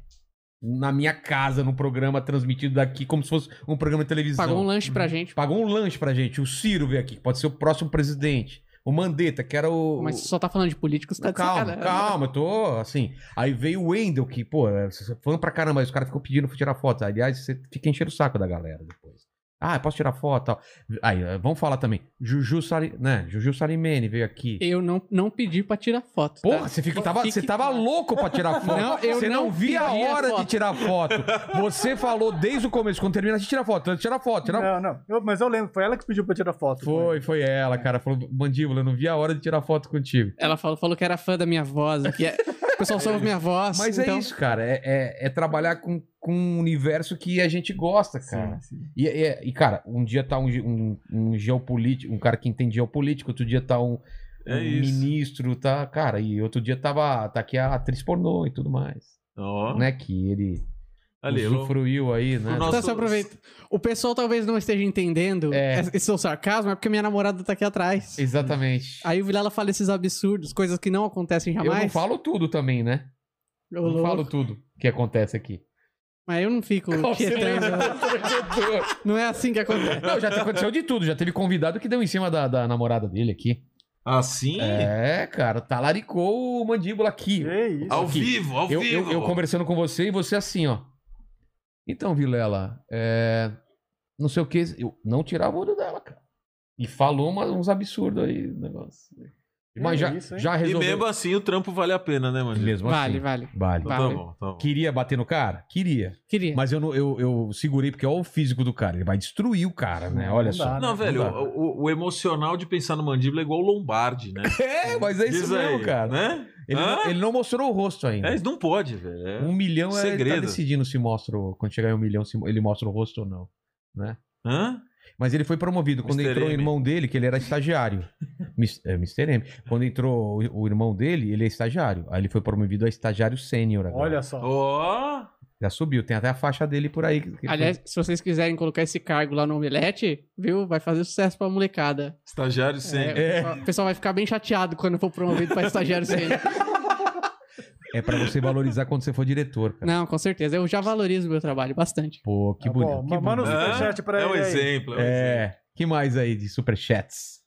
Na minha casa, no programa transmitido daqui, como se fosse um programa de televisão. Pagou um lanche pra gente. Pagou um lanche pra gente. O Ciro veio aqui, que pode ser o próximo presidente. O Mandetta, que era o. Mas só tá falando de políticos, tá calma, calma, eu tô assim. Aí veio o Wendel, que, pô, é fã pra caramba, os caras ficam pedindo pra tirar foto. Aliás, você fica enchendo o saco da galera depois. Ah, posso tirar foto e tal. Aí, vamos falar também. Juju, Sari, né? Juju Salimene veio aqui. Eu não, não pedi pra tirar foto. tá? Porra, você, fica, tava, você tava louco pra tirar [LAUGHS] foto. Não, eu você não, não via a pedi a hora de tirar foto. Você falou desde o começo, quando termina, tira foto, tira foto, tira Não, não. Eu- mas eu lembro, foi ela que pediu pra tirar foto. Foi, foi ela, cara. Falou, mandíbula, eu não vi a hora de tirar foto contigo. Ela falou, falou que era fã da minha voz. Que é... [LAUGHS] O pessoal só ouve minha voz. Mas então... é isso, cara. É, é- é trabalhar com, com um universo que a gente gosta, cara. Sim, sim. E, e- e, cara, um dia tá um, um, um geopolítico, um cara que entende geopolítica, outro dia tá um, É um ministro, tá, cara, e outro dia tava, tá aqui a atriz pornô e tudo mais. Ó, Né, que ele ali, eu- usufruiu aí, né? Pro nosso- Então, só aproveita. O pessoal talvez não esteja entendendo É. esse seu sarcasmo, é porque minha namorada tá aqui atrás. Exatamente. Aí o Vilela fala esses absurdos, coisas que não acontecem Eu não jamais. falo tudo também, né? Eu louco. falo tudo que acontece aqui. Mas eu não fico quietando. Não é assim que acontece. Não, já aconteceu de tudo. Já teve convidado que deu em cima da, da namorada dele aqui. Assim? É, cara, talaricou o mandíbula aqui. Que isso? Ao Aqui. vivo, ao Eu, vivo. eu, eu conversando com você e você assim, ó. Então, Vilela, é... não sei o que. Eu não tirava o olho dela, cara. E falou uma- uns absurdos aí, negócio. Mas já, isso, já E resolveu. mesmo assim o trampo vale a pena, né, mano? Mesmo Vale, assim. vale. Vale. Então Vale. Tá bom, tá bom. Queria bater no cara? Queria. Queria. Mas eu, não- eu, eu segurei porque olha o físico do cara. Ele vai destruir o cara, né? Olha Não só. dá, Não, né? velho, Não o, o emocional de pensar no mandíbula é igual o Lombardi, né? [LAUGHS] É, mas é isso Diz mesmo, aí, cara. Né? Ele, não, ele não mostrou o rosto ainda. É, não pode, velho. É... Um milhão é, ele tá segredo. decidindo se mostra, quando chegar em um milhão, se ele mostra o rosto ou não, né? Hã? Mas ele foi promovido. Quando Mr. entrou o M. irmão dele, que ele era estagiário. [LAUGHS] É, Mr. M. Quando entrou o, o irmão dele, ele é estagiário. Aí ele foi promovido a estagiário sênior agora. Olha só. Ó! Já subiu. Tem até a faixa dele por aí. Aliás, se vocês quiserem colocar esse cargo lá no Omelete, viu? Vai fazer sucesso pra molecada. Estagiário. É, o pessoal- O pessoal vai ficar bem chateado quando for promovido pra estagiário [LAUGHS] sênior. É pra você valorizar quando você for diretor, cara. Não, com certeza. Eu já valorizo o meu trabalho bastante. Pô, que Tá bom, bonito. que ma- manda um superchat pra é um ele aí. exemplo. É, um exemplo. É. Que mais aí de superchats?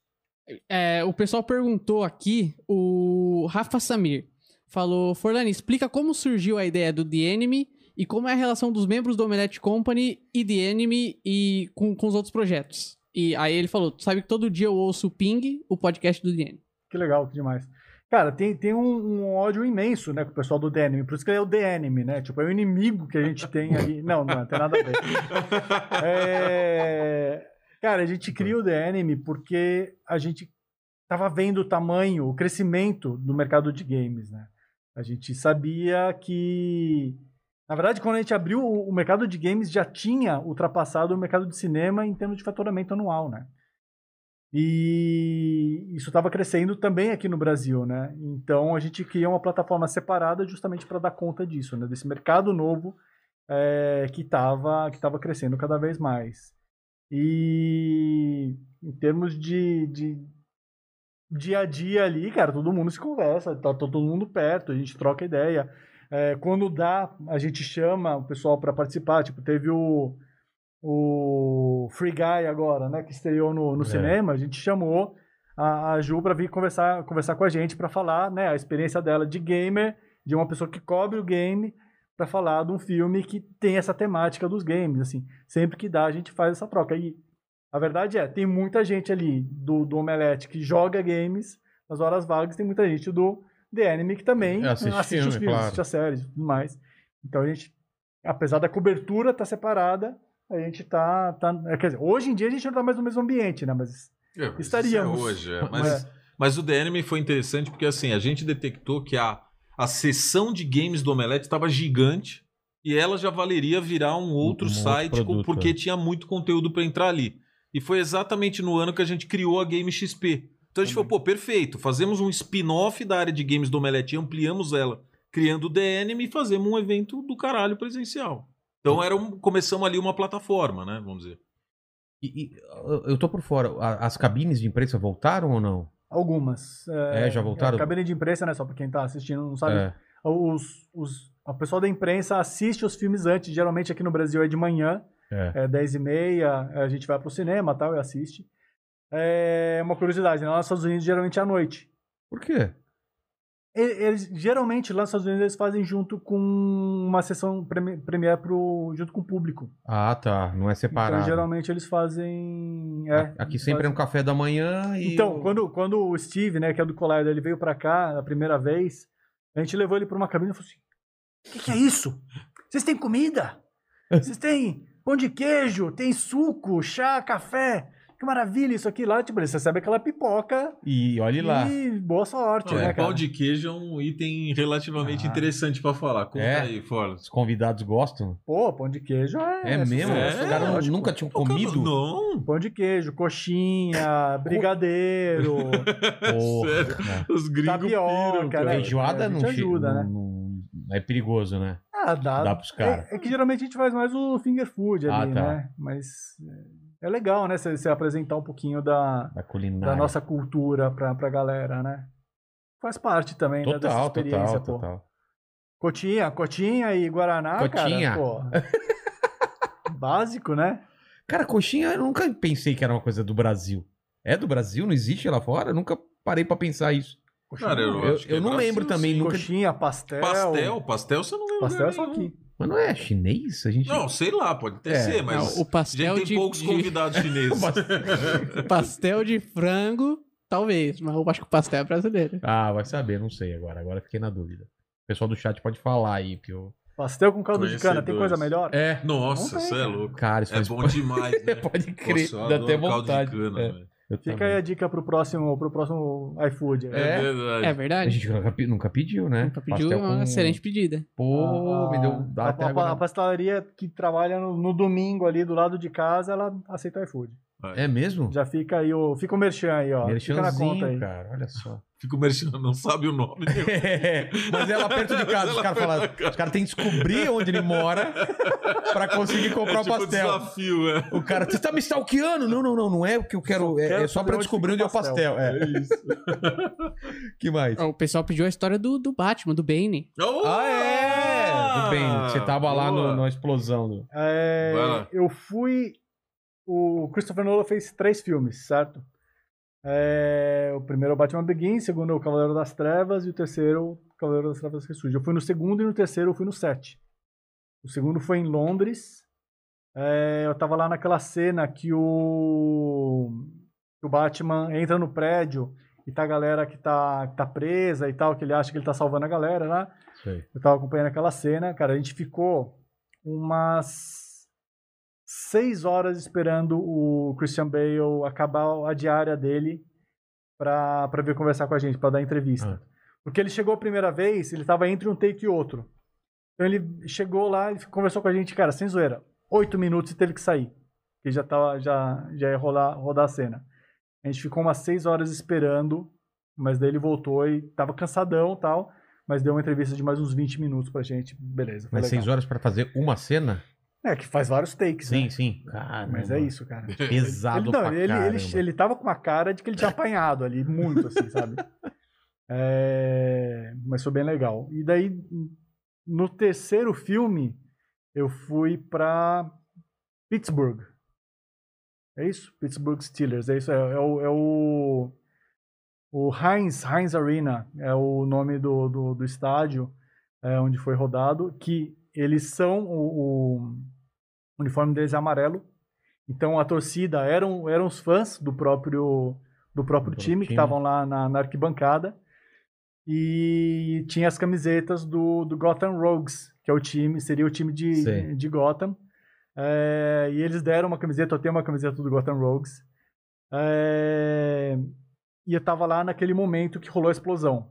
É, o pessoal perguntou aqui, o Rafa Samir falou: Forlani, explica como surgiu a ideia do The Enemy e como é a relação dos membros do Omelette Company e The Enemy e com, com os outros projetos. E aí ele falou: tu sabe que todo dia eu ouço o Ping, o podcast do The Enemy. Que legal, que demais. Cara, tem, tem um, um ódio imenso, né, com o pessoal do The Enemy. Por isso que ele é o The Enemy, né? Tipo, é o inimigo que a gente tem ali. Não, não, tem nada a ver. [LAUGHS] É... Cara, a gente cria o The Enemy porque a gente tava vendo o tamanho, o crescimento do mercado de games, né? A gente sabia que... Na verdade, quando a gente abriu, o o mercado de games já tinha ultrapassado o mercado de cinema em termos de faturamento anual, né? E isso estava crescendo também aqui no Brasil, né? Então a gente cria uma plataforma separada justamente para dar conta disso, né? Desse mercado novo é, que estava que tava crescendo cada vez mais. E em termos de, de dia a dia ali, cara, todo mundo se conversa, tá todo mundo perto, a gente troca ideia. É, quando dá, a gente chama o pessoal para participar. Tipo, teve o, o Free Guy agora, né, que estreou no, no É. cinema. A gente chamou a, a Ju para vir conversar, conversar com a gente para falar, né, a experiência dela de gamer, de uma pessoa que cobre o game, para falar de um filme que tem essa temática dos games. Assim, sempre que dá, a gente faz essa troca. E a verdade é, tem muita gente ali do, do Omelete que joga games nas horas vagas, tem muita gente do The Anime que também Assiste assiste, filme, os filmes, claro. assiste as séries e tudo mais. Então a gente, apesar da cobertura estar separada, a gente tá, tá. Quer dizer, hoje em dia a gente não tá mais no mesmo ambiente, né? Mas É, mas Estaríamos. é hoje, é. [LAUGHS] Mas- Mas, mas o Enemy foi interessante porque assim, a gente detectou que a, a sessão de games do Omelete estava gigante e ela já valeria virar um outro Um outro site com- produto, porque é. tinha muito conteúdo para entrar ali. E foi exatamente no ano que a gente criou a Game XP. Então a gente falou, pô, perfeito, fazemos um spin-off da área de games do Omelete e ampliamos ela, criando o Enemy e fazemos um evento do caralho presencial. Então era um, começamos ali uma plataforma, né? Vamos dizer. E- e, eu- tô por fora. As cabines de imprensa voltaram ou não? algumas. É, já voltaram? A cabine de imprensa, né? Só pra quem tá assistindo, não sabe. É. Os, os, a pessoa da imprensa assiste os filmes antes. Geralmente aqui no Brasil é de manhã. É. é 10 e meia, a gente vai pro cinema tal, e assiste. É uma curiosidade, né? lá nos Estados Unidos geralmente é à noite. Por quê? Eles, geralmente lá nos Estados Unidos eles fazem junto com uma sessão premi- premiere pro, junto com o público. Ah, tá. Não é separado. Então geralmente eles fazem. é, Aqui sempre é fazem- um café da manhã e. Então, o- quando, quando o Steve, né, que é do Collider, ele veio pra cá a primeira vez, a gente levou ele pra uma cabine e falou assim: O que, que é isso? Vocês têm comida? [LAUGHS] Vocês têm pão de queijo, tem suco, chá, café? Que maravilha isso aqui lá. Tipo, eles recebem aquela pipoca E olhe lá. e boa sorte, Não, né, é, cara? pão de queijo é um item relativamente Ah. interessante pra falar. Conta É? aí, Fora. Os convidados gostam. Pô, pão de queijo é. É, mesmo? É, Os caras lógico. nunca tinham cara, comido. Não. Pão de queijo, coxinha, brigadeiro. [LAUGHS] Porra. Os gringos Tapioca, piram, cara. né? Feijoada a gente não, ajuda, né? não- é perigoso, né? Ah, dá. Dá pros caras. É, é que geralmente a gente faz mais o finger food Ah, ali, tá. né? Mas é, legal, né? Você apresentar um pouquinho da, Da da nossa cultura pra, pra galera, né? Faz parte também né, dessa Total, experiência, total, pô. total. Cotinha, cotinha e Guaraná, Cotinha. cara, pô. [LAUGHS] Básico, né? Cara, coxinha eu nunca pensei que era uma coisa do Brasil. É do Brasil? Não existe lá fora? Eu nunca parei pra pensar isso. Cara, eu, Eu, acho que eu é não Brasil, lembro também, sim. nunca. Coxinha, pastel. Pastel, pastel você não em Pastel é só nenhum. aqui. Mas não é chinês? A gente. Não, sei lá, pode até É, ser, mas Não, o pastel a gente tem de- poucos de- convidados [LAUGHS] chineses. Pastel de frango, talvez, mas eu acho que o pastel é brasileiro. Ah, vai saber, não sei agora. Agora fiquei na dúvida. O pessoal do chat pode falar aí, que eu. Pastel com caldo de cana, tem coisa melhor? É, Nossa, você é louco. cara, isso É bom [LAUGHS] demais, né? Pode crer, Nossa, dá até caldo de vontade. cana, é. Eu Fica também. aí a dica pro próximo, pro próximo iFood. aí. É? É verdade. É A verdade? gente nunca, nunca pediu, né? Nunca pediu Pastel uma com- excelente pedida. Pô, me deu. a, até a, a pastelaria que trabalha no, no domingo ali do lado de casa, ela aceita iFood. É mesmo? Já fica aí o. Fica o merchan aí, ó. Fica na conta Merchanzinho, aí. cara, olha só. Fica o merchan, não sabe o nome. É, [LAUGHS] mas é lá perto de casa. Os ela caras falam. Os caras têm que descobrir onde ele mora pra conseguir comprar é o tipo pastel. desafio, é. O cara, você tá me stalkeando? Não, não, não, não é o que eu quero. Só é, quero é só pra descobrir onde é o o pastel. É. É isso. [LAUGHS] que mais? O pessoal pediu a história do, do Batman, do Bane. Ah, é! Tudo bem. Você tava lá no, Boa. na explosão. Do... É, eu fui. O Christopher Nolan fez três filmes, certo? É, o primeiro é o Batman Begins, o segundo é o Cavaleiro das Trevas e o terceiro o Cavaleiro das Trevas Ressurge. Eu fui no segundo e no terceiro eu fui no sete. O segundo foi em Londres. É, eu tava lá naquela cena que o, que o Batman entra no prédio e tá a galera que tá, que tá presa e tal, que ele acha que ele tá salvando a galera lá. Sei. Eu tava acompanhando aquela cena, cara, a gente ficou umas seis horas esperando o Christian Bale acabar a diária dele pra, pra vir conversar com a gente, pra dar entrevista. Ah. Porque ele chegou a primeira vez, ele tava entre um take e outro. Então ele chegou lá e conversou com a gente, cara, sem zoeira. Oito minutos e teve que sair. Porque já, tava, já, já ia rolar, rodar a cena. A gente ficou umas seis horas esperando, mas daí ele voltou e tava cansadão e tal. Mas deu uma entrevista de mais uns 20 minutos pra gente. Beleza. Mas legal. seis horas pra fazer uma cena? É, que faz vários takes, Sim, né? sim. Caramba. Mas é isso, cara. [LAUGHS] Pesado Ele, não, pra ele, caramba. ele, ele tava com uma cara de que ele tinha apanhado ali, muito, assim, sabe? [LAUGHS] É, mas foi bem legal. E daí, no terceiro filme, eu fui pra Pittsburgh. É isso? Pittsburgh Steelers. É isso. É, é o, é o, o Heinz, Heinz Arena. É o nome do, do, do estádio é, onde foi rodado. Que eles são. O, o uniforme deles é amarelo. Então a torcida eram, eram os fãs do próprio, do próprio Do time, que time. estavam lá na, na arquibancada. E tinha as camisetas do, do Gotham Rogues, que é o time, seria o time de, de Gotham. É, e eles deram uma camiseta, eu tenho uma camiseta do Gotham Rogues. É, e eu tava lá naquele momento que rolou a explosão.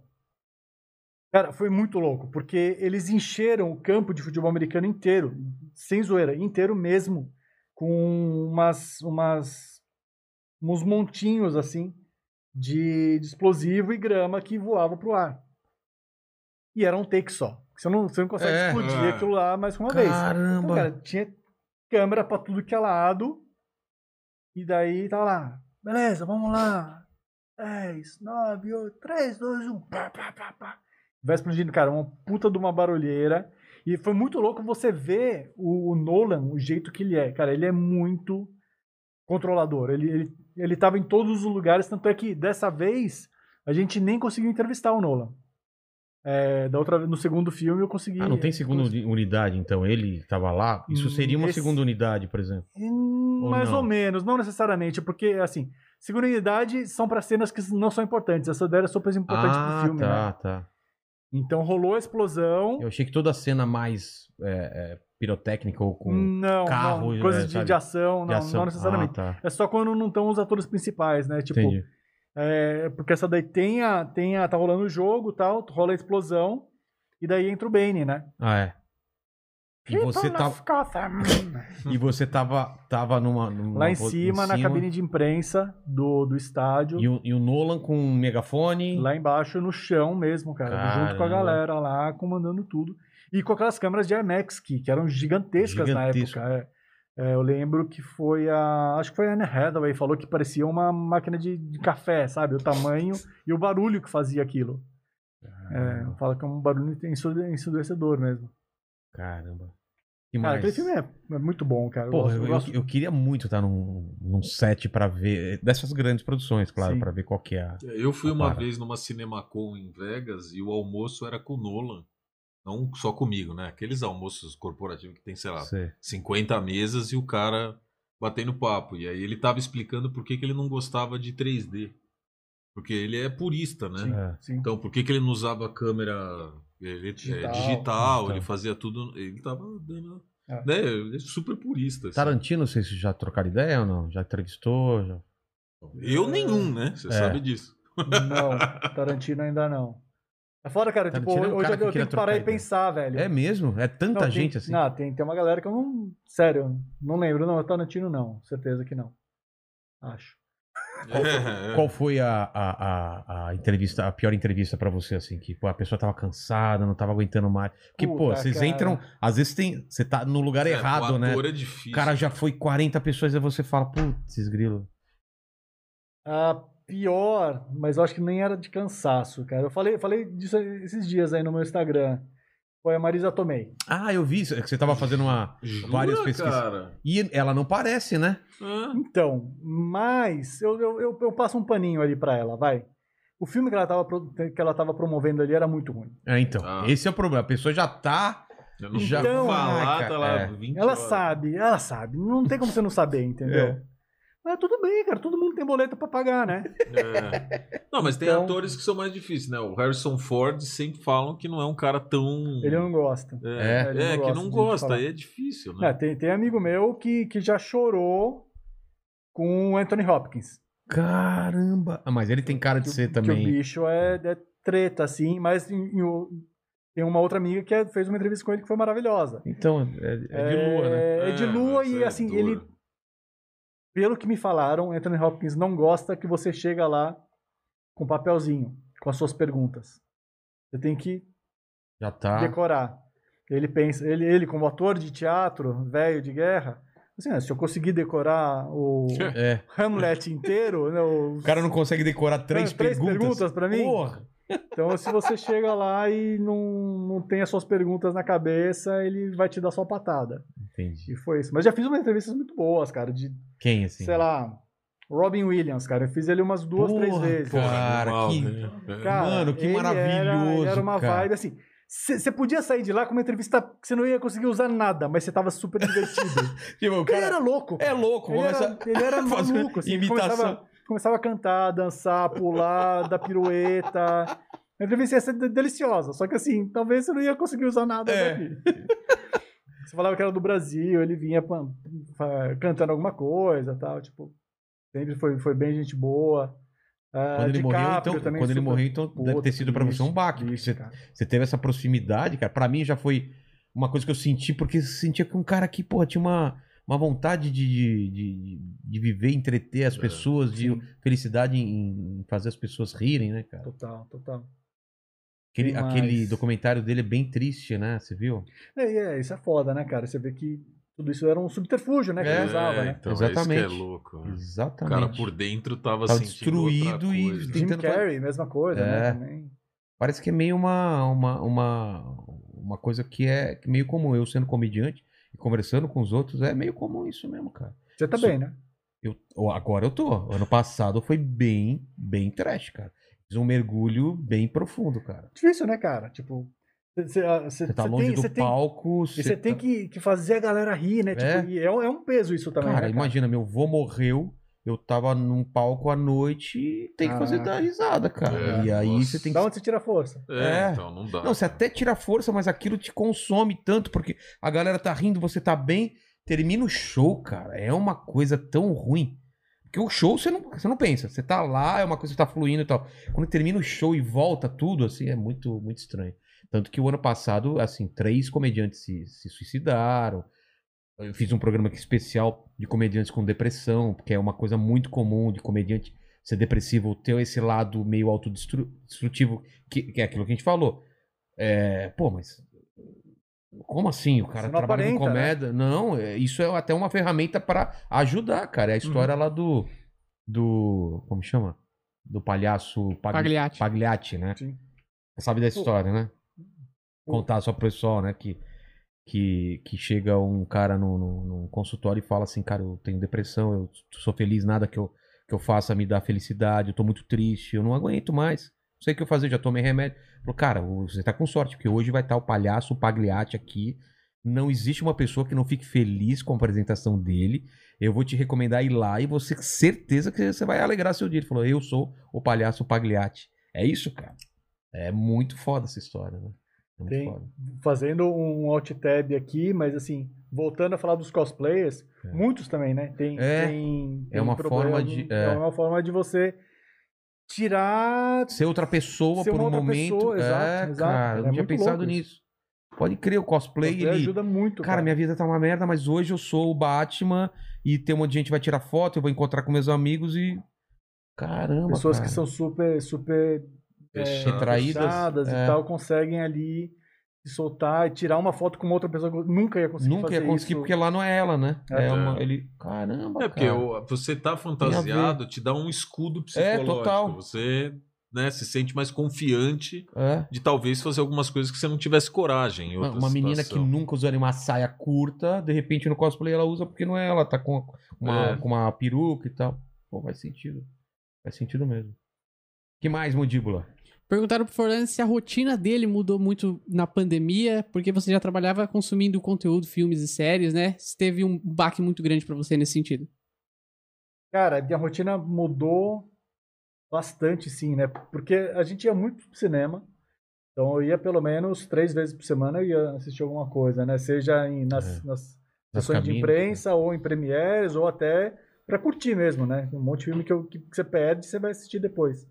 Cara, foi muito louco, porque eles encheram o campo de futebol americano inteiro, sem zoeira, inteiro mesmo, com umas, umas uns montinhos assim de, de explosivo e grama que voavam pro ar. E era um take só. Você não, você não consegue É. explodir Ah. aquilo lá mais uma vez. Então, Caramba. cara, tinha câmera pra tudo que é lado. E daí tava lá. Beleza, vamos lá. 10, 9, 8, 3, 2, 1. Pá, pá, pá, pá. Vai explodindo, cara, uma puta de uma barulheira. E foi muito louco você ver o, o Nolan, o jeito que ele é. Cara, ele é muito controlador. Ele, ele, ele tava em todos os lugares, tanto é que dessa vez a gente nem conseguiu entrevistar o Nolan. É, da outra vez, no segundo filme eu consegui. Ah, não tem segunda uni- unidade, então? Ele tava lá? Isso Hum, seria uma esse- segunda unidade, por exemplo. Hum, Ou mais não? ou menos, não necessariamente, porque assim, segunda unidade são para cenas que não são importantes. Essa daí era super importante ah, pro filme, tá, né? tá. Então rolou a explosão. Eu achei que toda cena mais é, é, pirotécnica ou com não, carro, não, coisas é, de, de ação, de não, ação. não necessariamente. Ah, tá. É só quando não estão os atores principais, né? Tipo, Entendi. é, porque essa daí tem a, tem a. Tá rolando o jogo tal, rola a explosão, e daí entra o Bane, né? Ah, é. E você tava, e você tava, tava numa, numa Lá em cima, na cabine de imprensa do, do estádio. E o, e o Nolan com um megafone. Lá embaixo, no chão mesmo, cara. Junto com a Caramba. galera lá, comandando tudo. E com aquelas câmeras de IMAX, que, que eram gigantescas Gigantesco. na época. é. É, eu lembro que foi a. Acho que foi a Anne Hathaway falou que parecia uma máquina de, de café, sabe? O tamanho e o barulho que fazia aquilo. É, fala que é um barulho ensurde- ensurdecedor mesmo. Caramba. Que Cara, aquele filme é, é muito bom, cara. Eu Porra, gosto- eu, gosto- eu queria muito estar num, num set pra ver. Dessas grandes produções, claro, pra ver qual que é a. Eu fui uma Para. vez numa Cinemacon em Vegas e o almoço era com o Nolan. Não só comigo, né? Aqueles almoços corporativos que tem, sei lá, Sei. 50 mesas e o cara batendo papo. E aí ele tava explicando por que, que ele não gostava de 3D. Porque ele é purista, né? É. Sim. Então, por que, que ele não usava câmera ele, digital, Digital. digital Então. ele fazia tudo. Ele tava dando. É. Né? Ele é super purista. assim. Tarantino, vocês já trocaram ideia ou não? Já entrevistou? Já... Eu nenhum, né? Você É. sabe disso. Não, [LAUGHS] Tarantino ainda não. É foda, cara. Tipo, é um hoje cara eu, que tenho que parar trocar e ideia. pensar, velho. É mesmo? É tanta Não, tem- gente assim? Não, tem, tem uma galera que eu não. Sério, não lembro. Não, Tarantino não. Certeza que não. Acho. É. [LAUGHS] Qual foi a, a, a, a entrevista, a pior entrevista pra você, assim? Que pô, a pessoa tava cansada, não tava aguentando mais. Porque, pô, Puta, vocês cara. entram. Às vezes tem. Você tá no lugar É, errado, o né? é O difícil. cara já foi 40 pessoas e você fala, putz, grilo. A pior, mas eu acho que nem era de cansaço, cara. Eu falei, falei disso esses dias aí no meu Instagram. Foi a Marisa Tomei. Ah, eu vi isso, é que você tava fazendo uma. Jura, várias pesquisas. cara? E ela não parece, né? Ah, Então, mas eu, eu, eu, eu passo um paninho ali pra ela, vai. O filme que ela, tava, que ela tava promovendo ali era muito ruim. É, então. Ah. Esse é o problema. A pessoa já tá. Já Então, falar, ah, tá lá é. 20 Ela horas. sabe, ela sabe. Não tem como você não saber, entendeu? É. Mas tudo bem, cara. Todo mundo tem boleto pra pagar, né? É. Não, mas tem Então- atores que são mais difíceis, né? O Harrison Ford sempre falam que não é um cara tão. Ele não gosta. É, É, ele é, não que gosta não gosta, aí é difícil, É, né? tem, tem amigo meu que, que já chorou com o Anthony Hopkins. Caramba! Ah, mas ele tem cara de Que, ser que também. o bicho é, é treta, assim, mas em- em tem uma outra amiga que é- fez uma entrevista com ele que foi maravilhosa. Então, é, é de lua, né? É de É, lua e é assim, duro. ele. Pelo que me falaram, Anthony Hopkins não gosta que você chega lá com um papelzinho, com as suas perguntas. Você tem que tá. decorar. Ele pensa, ele, ele como ator de teatro, velho de guerra, assim, se eu conseguir decorar o É. Hamlet inteiro, né, o- O cara não consegue decorar três, três perguntas. perguntas pra mim? Porra! Então, se você chega lá e não, não tem as suas perguntas na cabeça, ele vai te dar sua patada. Entendi. E foi isso. Mas já fiz umas entrevistas muito boas, cara, de, Quem, assim? sei lá, Robin Williams, cara. Eu fiz ele umas duas, três Porra, vezes. cara. Cara, que- né? É. Cara, Mano, que ele Era, maravilhoso, era uma cara. vibe assim. Você podia sair de lá com uma entrevista que você não ia conseguir usar nada, mas você tava super divertido. [LAUGHS] Tipo, o Porque ele cara era louco. é louco, Ele começa era, ele era [LAUGHS] maluco, assim. ele imitação. Começava, começava a cantar, dançar, pular, dar pirueta. A entrevista ia ser de- deliciosa, só que assim, talvez você não ia conseguir usar nada É. daqui. Você falava que era do Brasil, ele vinha cantando alguma coisa tal, tipo, sempre foi, foi bem gente boa. Ah, Quando ele morreu, então, quando ele super- morreu, então deve Puta, ter sido pra você um baque. triste, Você, você teve essa proximidade, cara. Pra mim já foi uma coisa que eu senti, porque sentia que um cara que, porra, tinha uma, uma vontade de, de, de, de viver, entreter as É, pessoas, de sim. felicidade em, fazer as pessoas rirem, né, cara? Total, total. Aquele, aquele documentário dele é bem triste, né? Você viu? É, é, isso é foda, né, cara? Você vê que tudo isso era um subterfúgio, né, que É, ele usava, né? então, Exatamente. Exatamente. É isso que é louco. né? O Exatamente. cara por dentro tava, Tava sentindo outra destruído e coisa. tem- Jim tentando Carrey, mesma coisa, É. né? Também. Parece que é meio uma, uma, uma, uma coisa que é meio comum. Eu sendo comediante e conversando com os outros, é meio comum isso mesmo, cara. Você tá Isso- bem, né? Eu, agora eu tô. Ano passado foi bem, bem trash, cara. Fiz um mergulho bem profundo, cara. Difícil, né, cara? Tipo, você Você tá longe do palco. E você tem tá- que, que fazer a galera rir, né? Tipo, É. e é, um- é um peso isso também, Cara, né, imagina, meu vô morreu. Eu tava num palco à noite e tem que fazer dar risada, cara. É, e aí nossa. você tem que Da onde você tira a força? É, É. então não dá. Não, você até tira força, mas aquilo te consome tanto, porque a galera tá rindo, você tá bem, termina o show, cara. É uma coisa tão ruim. Porque o show você não, você não pensa. Você tá lá, é uma coisa que tá fluindo e tal. Quando termina o show e volta tudo, assim, é muito, muito estranho. Tanto que o ano passado, assim, três comediantes se, se suicidaram. Eu fiz um programa aqui especial de comediantes com depressão, porque é uma coisa muito comum de comediante ser depressivo, ter esse lado meio autodestrutivo, que, que é aquilo que a gente falou. É, pô, mas como assim? O cara trabalha com aparenta, né? comédia? Não, é- isso é até uma ferramenta para ajudar, cara. É a história lá do. do. Como chama? Do palhaço Pag- Pagliatti. Pagliatti, né? Sim. Sabe da história, né? Contar só pro pessoal, né? Que, que, que chega um cara no, no, no consultório e fala assim, cara, eu tenho depressão, eu sou feliz, nada que eu, que eu faça me dá felicidade, eu tô muito triste, eu não aguento mais. Não sei o que eu fazer, já tomei remédio. Falou, cara, você tá com sorte, porque hoje vai estar o palhaço, o aqui. Não existe uma pessoa que não fique feliz com a apresentação dele. Eu vou te recomendar ir lá e você certeza que você vai alegrar seu dia. Ele falou, eu sou o palhaço Pagliatti. É isso, cara. É muito foda essa história, né? É Tem- foda. Fazendo um alt tab aqui, mas assim, voltando a falar dos cosplayers, É. muitos também, né? Tem, É, tem- é uma problema- forma de- É é. uma forma de você tirar. Ser outra pessoa Ser por um outra momento. pessoa, é, exato, exato, cara, eu é não tinha muito pensado louco isso. nisso. Pode crer, o cosplay, cosplay ele. ajuda muito. Cara, minha vida tá uma merda, mas hoje eu sou o Batman e tem um monte de gente que vai tirar foto, eu vou encontrar com meus amigos e. Caramba. Pessoas cara. que são super, super é. Retraídas, fechadas é. e tal, conseguem ali se soltar e tirar uma foto com uma outra pessoa que nunca ia conseguir Nunca ia conseguir, isso. porque lá não é ela, né? É, É. uma. Ele. Caramba. É porque cara. você tá fantasiado, te dá um escudo psicológico. total. Você né, se sente mais confiante É. de talvez fazer algumas coisas que você não tivesse coragem. Em Uma, outra uma menina que situação. nunca usaria uma saia curta, de repente no cosplay ela usa porque não é ela, tá com uma, É. com uma peruca e tal. Pô, faz sentido. Faz sentido mesmo. que mais, Mandíbula? Perguntaram pro Forlan se a rotina dele mudou muito na pandemia, porque você já trabalhava consumindo conteúdo, filmes e séries, né? Se teve um baque muito grande pra você nesse sentido. Cara, a minha rotina mudou bastante, sim, né? Porque a gente ia muito pro cinema. Então eu ia pelo menos três vezes por semana eu ia assistir alguma coisa, né? Seja em, nas, É. nas sessões de imprensa ou em premieres ou até pra curtir mesmo, né? Um monte de filme que, eu- que você perde você vai assistir depois.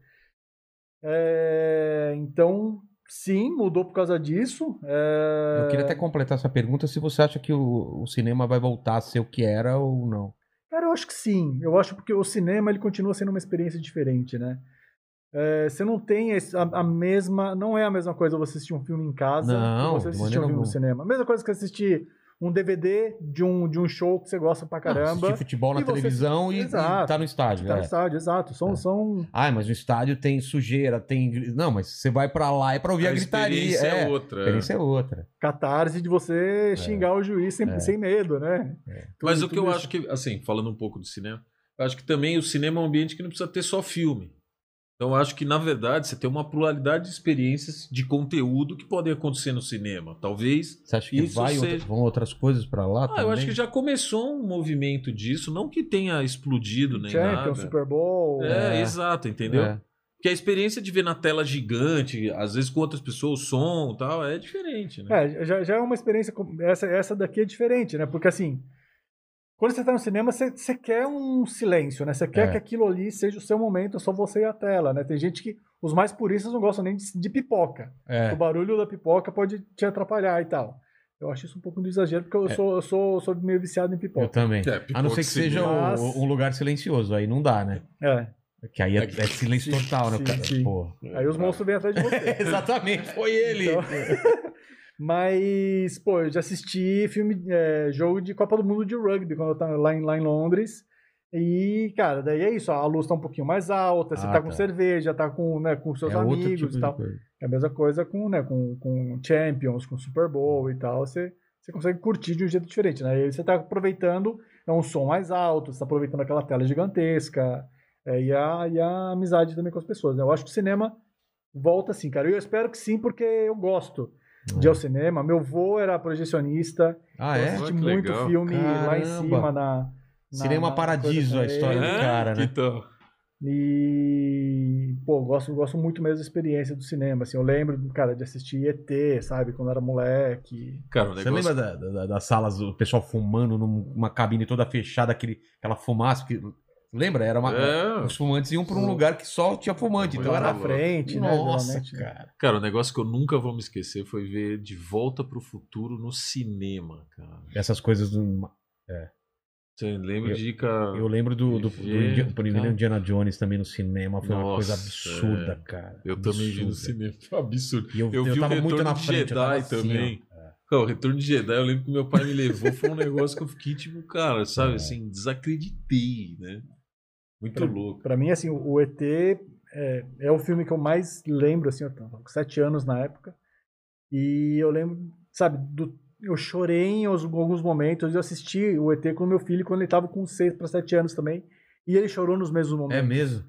É, então, sim, mudou por causa disso. É, Eu queria até completar essa pergunta se você acha que o, o cinema vai voltar a ser o que era ou não. Cara, eu acho que sim. Eu acho porque o cinema ele continua sendo uma experiência diferente, né? É, você não tem a, a mesma. Não é a mesma coisa você assistir um filme em casa Não, que você assistir um filme no cinema. A mesma coisa que assistir um DVD de um, de um show que você gosta pra Ah, caramba. assistir futebol na E você- televisão e, e Exato. tá no estádio. tá é. no estádio, exato. São, É. são Ah, mas no estádio tem sujeira, tem. Não, mas você vai pra lá é pra ouvir a, a gritaria. experiência é, É, a outra. é. experiência é outra. catarse de você xingar o juiz sem, É. sem medo, né? Mas Tudo- o que eu tudo acho que, assim, falando um pouco do cinema, eu acho que também o cinema é um ambiente que não precisa ter só filme. Então eu acho que, na verdade, você tem uma pluralidade de experiências de conteúdo que podem acontecer no cinema. Talvez. Você acha que Isso vai seja- outra- vão outras coisas pra lá Ah, também? eu acho que já começou um movimento disso, não que tenha explodido nem Champions, nada. Super Bowl. É, É. exato, entendeu? É. Porque a experiência de ver na tela gigante, às vezes com outras pessoas, o som e tal, é diferente, né? É, já, já é uma experiência. Essa, essa daqui é diferente, né? Porque assim, quando você tá no cinema, você, você quer um silêncio, né? Você quer É. que aquilo ali seja o seu momento, é só você e a tela, né? Tem gente que. Os mais puristas não gostam nem de, de pipoca. É. O barulho da pipoca pode te atrapalhar e tal. Eu acho isso um pouco de exagero, porque eu, É. sou, eu sou, sou meio viciado em Eu pipoca. também. É, A não ser que seja cinema. um, Mas- um lugar silencioso, aí não dá, né? É. Que aí é, é silêncio Sim, total, né? sim, cara? sim. Pô. Aí os monstros vêm atrás de você. [LAUGHS] Exatamente, foi ele. Então- [LAUGHS] Mas, pô, eu já assisti filme, é, jogo de Copa do Mundo de rugby quando eu tava lá em, lá em Londres. E, cara, daí é isso, a luz tá um pouquinho mais alta, você Ah, tá com tá. cerveja, tá com, né, com seus é amigos tipo e tal. É a mesma coisa com, né, com, com Champions, com Super Bowl e tal. Você, você consegue curtir de um jeito diferente, né? E aí você tá aproveitando, é um som mais alto, você tá aproveitando aquela tela gigantesca é, e, a, e a amizade também com as pessoas, né? Eu acho que o cinema volta sim, cara. E eu espero que sim, porque eu gosto de ao cinema. Meu vô era projecionista, Ah, eu é? assisti muito legal. filme lá em Caramba. cima na... na- Cinema na Paradiso, a história ele. do É? cara, né? Então, E, pô, gosto, gosto muito mesmo da experiência do cinema. Assim, eu lembro, cara, de assistir ET, sabe, quando era moleque. cara, o Você negócio... lembra da- da- das salas, o pessoal fumando numa cabine toda fechada, aquele, aquela fumaça que. Lembra? Era uma. É. Os fumantes iam pra um lugar que só tinha fumante. Então era. na frente, né? Nossa, geralmente. cara. Cara, o negócio que eu nunca vou me esquecer foi ver De Volta pro Futuro no cinema, cara. Essas coisas do. Você lembra Eu- de cara... Eu lembro do, do, do Ver, Indi- primeiro cara. Indiana Jones também no cinema. Foi uma Nossa, coisa absurda, é. cara. Eu também vi no Absurda. cinema. Foi absurdo. E eu, Eu, eu vi o tava Retorno muito na de frente. Jedi assim, ó. também. Cara, o Retorno de Jedi, eu lembro que meu pai me levou, foi um negócio que eu fiquei tipo, cara, sabe, É. assim, desacreditei, né? Muito Pra- louco. Pra mim, assim, o ET é, é o filme que eu mais lembro, assim, eu tava com sete anos na época. E eu lembro, sabe, do, eu chorei em alguns momentos. Eu assisti o ET com o meu filho quando ele tava com seis para sete anos também. E ele chorou nos mesmos momentos. É mesmo?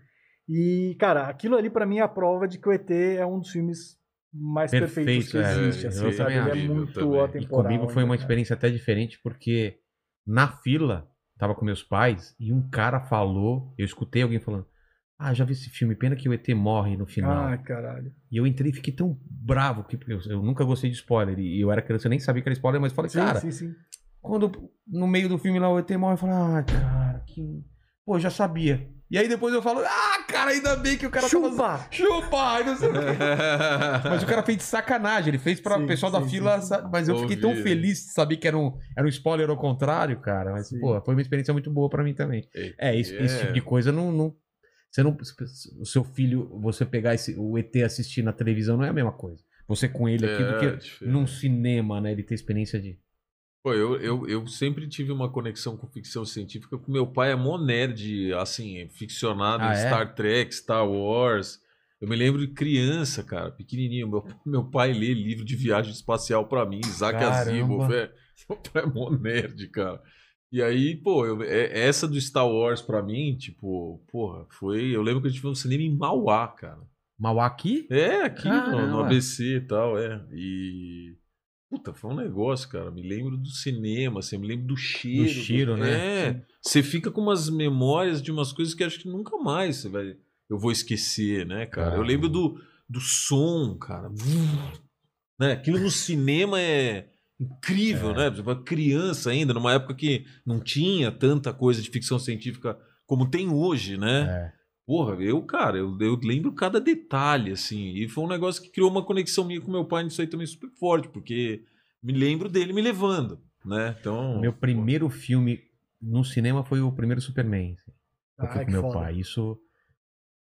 E, cara, aquilo ali pra mim é a prova de que o ET é um dos filmes mais perfeitos Perfeito, que é, existe. eu assim, também sabe? Ele é muito Eu atemporal. E comigo foi uma experiência até diferente, porque na fila, tava com meus pais, e um cara falou, eu escutei alguém falando, ah, já vi esse filme, pena que o ET morre no final. Ai, caralho. E eu entrei e fiquei tão bravo, que eu, eu nunca gostei de spoiler, e eu era criança, eu nem sabia que era spoiler, mas falei, Sim, cara, sim, sim. quando no meio do filme lá o ET morre, eu falei, ah, cara, que... Pô, eu já sabia. E aí depois eu falo, ah, cara, ainda bem que o cara tava... Chupa! Chupa! Ai, não sei o quê. [LAUGHS] Mas o cara fez de sacanagem, ele fez pra Sim, pessoal da sim, fila, sim. mas eu fiquei tão Ouvi. feliz de saber que era um, era um spoiler ao contrário, cara. Mas, Sim. pô, foi uma experiência muito boa pra mim também. É, esse, esse tipo de coisa não, não. Você não. O seu filho, você pegar esse, o ET assistir na televisão não é a mesma coisa. Você com ele aqui do É, que diferente. num cinema, né? Ele ter experiência de. Pô, eu, eu, eu sempre tive uma conexão com ficção científica, porque meu pai é mó nerd, assim, ficcionado Ah, em é? Star Trek, Star Wars. Eu me lembro de criança, cara, pequenininho. Meu, meu pai lê livro de viagem espacial pra mim, Isaac. Asimov. [LAUGHS] Meu pai é mó nerd, cara. E aí, pô, eu- é- essa do Star Wars pra mim, tipo, porra, foi. Eu lembro que a gente foi no cinema em Mauá, cara. Mauá aqui? É, aqui no, no. ABC e tal, é. E. Puta, foi um negócio, cara. Me lembro do cinema, assim, me lembro do cheiro. cheiro, né? É. Você fica com umas memórias de umas coisas que acho que nunca mais você vai. Eu vou esquecer, né, cara? Eu lembro do, do som, cara. Né? Aquilo no cinema é incrível, É. né? Você foi criança ainda, numa época que não tinha tanta coisa de ficção científica como tem hoje, né? É. Porra, eu, cara, eu, eu lembro cada detalhe, assim. E foi um negócio que criou uma conexão minha com meu pai nisso aí também super forte, porque me lembro dele me levando, né? Então. Meu primeiro filme no cinema foi o primeiro Superman. assim. Eu fui Ai, com que meu foda. pai. Isso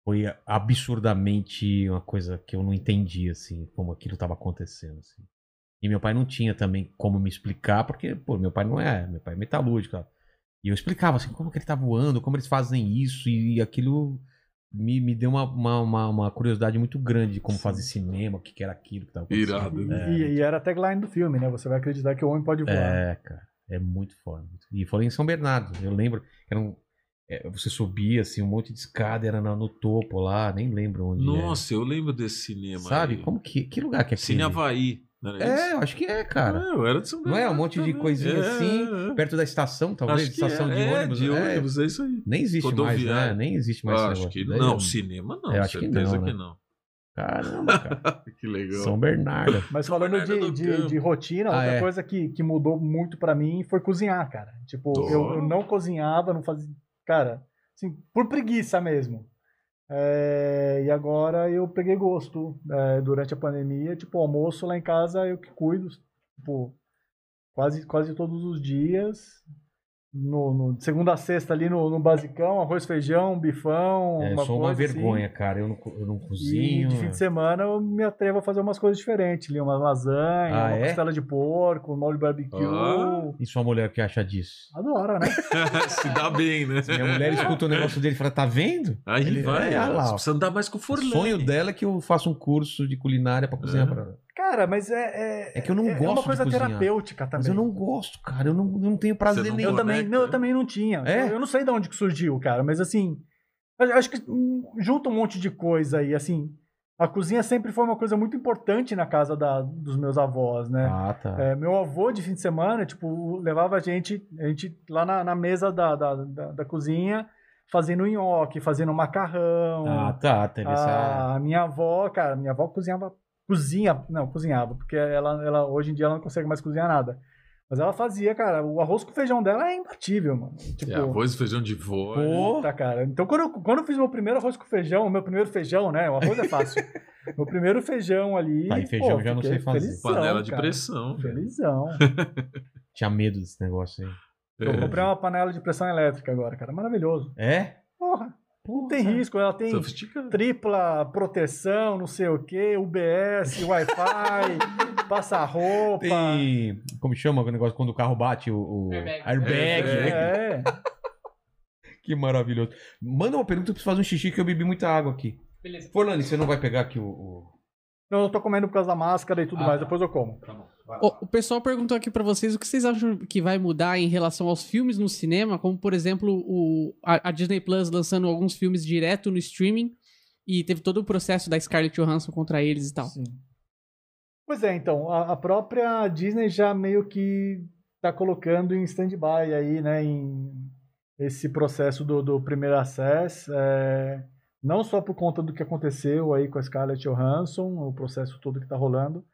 foi absurdamente uma coisa que eu não entendi, assim, como aquilo estava acontecendo. Assim. E meu pai não tinha também como me explicar, porque, pô, meu pai não é, meu pai é metalúrgico. E eu explicava, assim, como que ele tá voando, como eles fazem isso, e aquilo me, me deu uma, uma, uma, uma curiosidade muito grande de como fazer cinema, o que, que era aquilo que tava acontecendo. Irado, E, né? e- e era a tagline do filme, né? Você vai acreditar que o homem pode voar. É, cara, é muito foda. E foi em São Bernardo. Eu lembro era um, é, você subia assim, um monte de escada, era no, no topo lá, nem lembro onde Nossa, eu lembro desse cinema. era. Sabe? aí. Como que, que lugar que é Cine aquele? Havaí. É, isso? eu acho que é, cara. É, eu era de São Não é? Um Bernardo monte de também. coisinha É, assim, é, é. perto da estação, talvez, Acho que estação é, de é, ônibus. de É, ônibus, é isso aí. nem existe mais, né? Rodoviária. Nem existe mais acho que Daí não, cinema não, Eu acho que certeza não, né? que não. Caramba, [LAUGHS] cara. Que legal. São Bernardo. Mas São falando Bernardo de, de, de rotina, Ah, outra é. coisa que, que mudou muito pra mim foi cozinhar, cara. Tipo, eu, eu não cozinhava, não fazia. Cara, assim, por preguiça mesmo. É, e agora eu peguei gosto é, durante a pandemia. Tipo, almoço lá em casa eu que cuido. Tipo, quase, quase todos os dias. No, no- de segunda a sexta ali no, no basicão, arroz, feijão, bifão, É, uma sou uma assim. vergonha, cara. Eu não, eu não E cozinho. de fim de semana eu me atrevo a fazer umas coisas diferentes. Ali, uma lasanha, Ah, uma é? costela de porco, um molho barbecue. Ah. E sua mulher o que acha disso? Adora, né? [LAUGHS] Se dá bem, né? Se minha mulher escuta o negócio dele e fala, tá vendo? Aí Ele- vai, é, lá, você ó. precisa andar mais com o O Forlane. sonho dela é que eu faça um curso de culinária pra cozinhar É. pra ela. Cara, mas é. É que eu não é gosto uma de coisa terapêutica também. Mas eu não gosto, cara. Eu não, eu não tenho prazer não nenhum. Eu também, não, eu né? também não tinha. É? Eu, eu não sei de onde que surgiu, cara, mas assim. Acho que hum, junta um monte de coisa aí, assim. A cozinha sempre foi uma coisa muito importante na casa da- dos meus avós, né? Ah, tá. É, meu avô, de fim de semana, tipo, levava a gente, a gente lá na, na mesa da, da, da, da cozinha, fazendo nhoque, fazendo macarrão. Ah, tá. Teve essa... a minha avó, cara, minha avó cozinhava, cozinha, não, cozinhava, porque ela, ela, hoje em dia ela não consegue mais cozinhar nada. Mas ela fazia, cara, o arroz com feijão dela é imbatível, mano. Tipo, É, arroz e feijão de vó. Pô. Puta, cara. Então, quando eu, quando eu fiz meu primeiro arroz com feijão, o meu primeiro feijão, né? O arroz é fácil. [LAUGHS] meu primeiro feijão ali. Tá, e feijão pô, já não sei fazer. felizão, Panela de cara. pressão. Felizão. [LAUGHS] Tinha medo desse negócio aí. Eu É. comprei uma panela de pressão elétrica agora, cara. Maravilhoso. É? Porra. Não tem risco, ela tem Sofisticado. tripla proteção, não sei o que, UBS, Wi-Fi, [LAUGHS] passa roupa. Tem. Como chama o negócio quando o carro bate? O, o... Airbag. airbag. Airbag. É. [LAUGHS] Que maravilhoso. Manda uma pergunta, eu preciso fazer um xixi que eu bebi muita água aqui. Beleza. Forlani, você não vai pegar aqui o. o- Não, eu tô comendo por causa da máscara e tudo Ah, mais, tá. depois eu como. Tá bom. O, o pessoal perguntou aqui pra vocês o que vocês acham que vai mudar em relação aos filmes no cinema, como por exemplo o, a, a Disney Plus lançando alguns filmes direto no streaming e teve todo o processo da Scarlett Johansson contra eles e tal. Sim. Pois é, então, a, a própria Disney já meio que tá colocando em stand-by aí, né, em esse processo do, do primeiro acesso, é, não só por conta do que aconteceu aí com a Scarlett Johansson, o processo todo que tá rolando,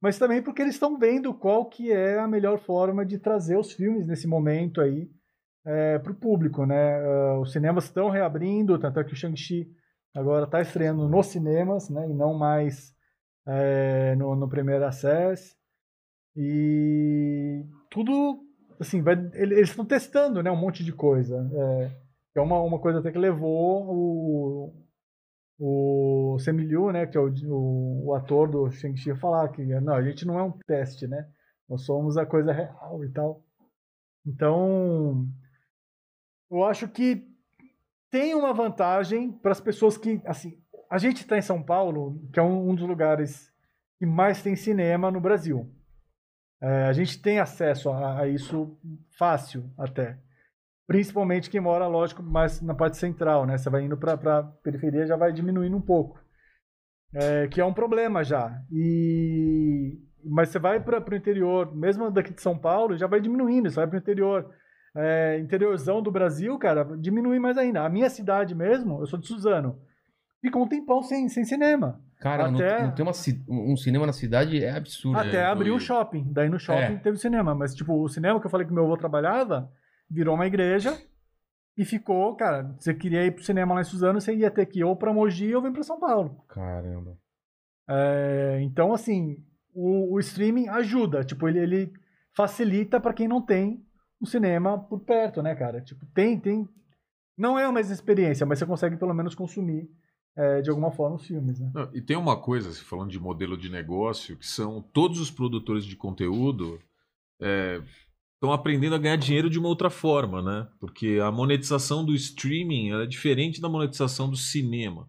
mas também porque eles estão vendo qual que é a melhor forma de trazer os filmes nesse momento aí para o público, né? Ah, os cinemas estão reabrindo, tanto é que o Shang-Chi agora está estreando nos cinemas, né? E não mais é, no, no primeiro acesso. E tudo, assim, vai, ele- eles estão testando, né? Um monte de coisa. É, é uma, uma coisa até que levou o, o Sammy Liu, né? Que é o, o, o ator do Shang-Chi falar que não, a gente não é um teste, né? Nós somos a coisa real e tal. Então, eu acho que tem uma vantagem para as pessoas que, assim, a gente está em São Paulo, que é um, um dos lugares que mais tem cinema no Brasil. É, a gente tem acesso a, a isso fácil até. Principalmente quem mora, lógico, mais na parte central, né? Você vai indo para a periferia, já vai diminuindo um pouco. É, que é um problema já. E mas você vai para o interior, mesmo daqui de São Paulo, já vai diminuindo. Você vai para o interior, é, interiorzão do Brasil, cara, diminui mais ainda. A minha cidade mesmo, eu sou de Suzano, ficou um tempão sem, sem cinema. Cara, não- Até- não, tem uma um cinema na cidade é absurdo. Até abriu o shopping. Daí no shopping É. teve cinema. Mas, tipo, o cinema que eu falei que meu avô trabalhava virou uma igreja e ficou, cara. Você queria ir pro cinema lá em Suzano, você ia ter que ir ou pra Mogi ou vir pra São Paulo. Caramba. É, então, assim, o, o streaming ajuda. Tipo, ele, ele facilita pra quem não tem o cinema por perto, né, cara? Tipo, tem, tem. Não é a mesma experiência, mas você consegue pelo menos consumir é, de alguma forma os filmes, né? Não, e tem uma coisa, falando de modelo de negócio, que são todos os produtores de conteúdo estão aprendendo a ganhar dinheiro de uma outra forma, né? Porque a monetização do streaming é diferente da monetização do cinema.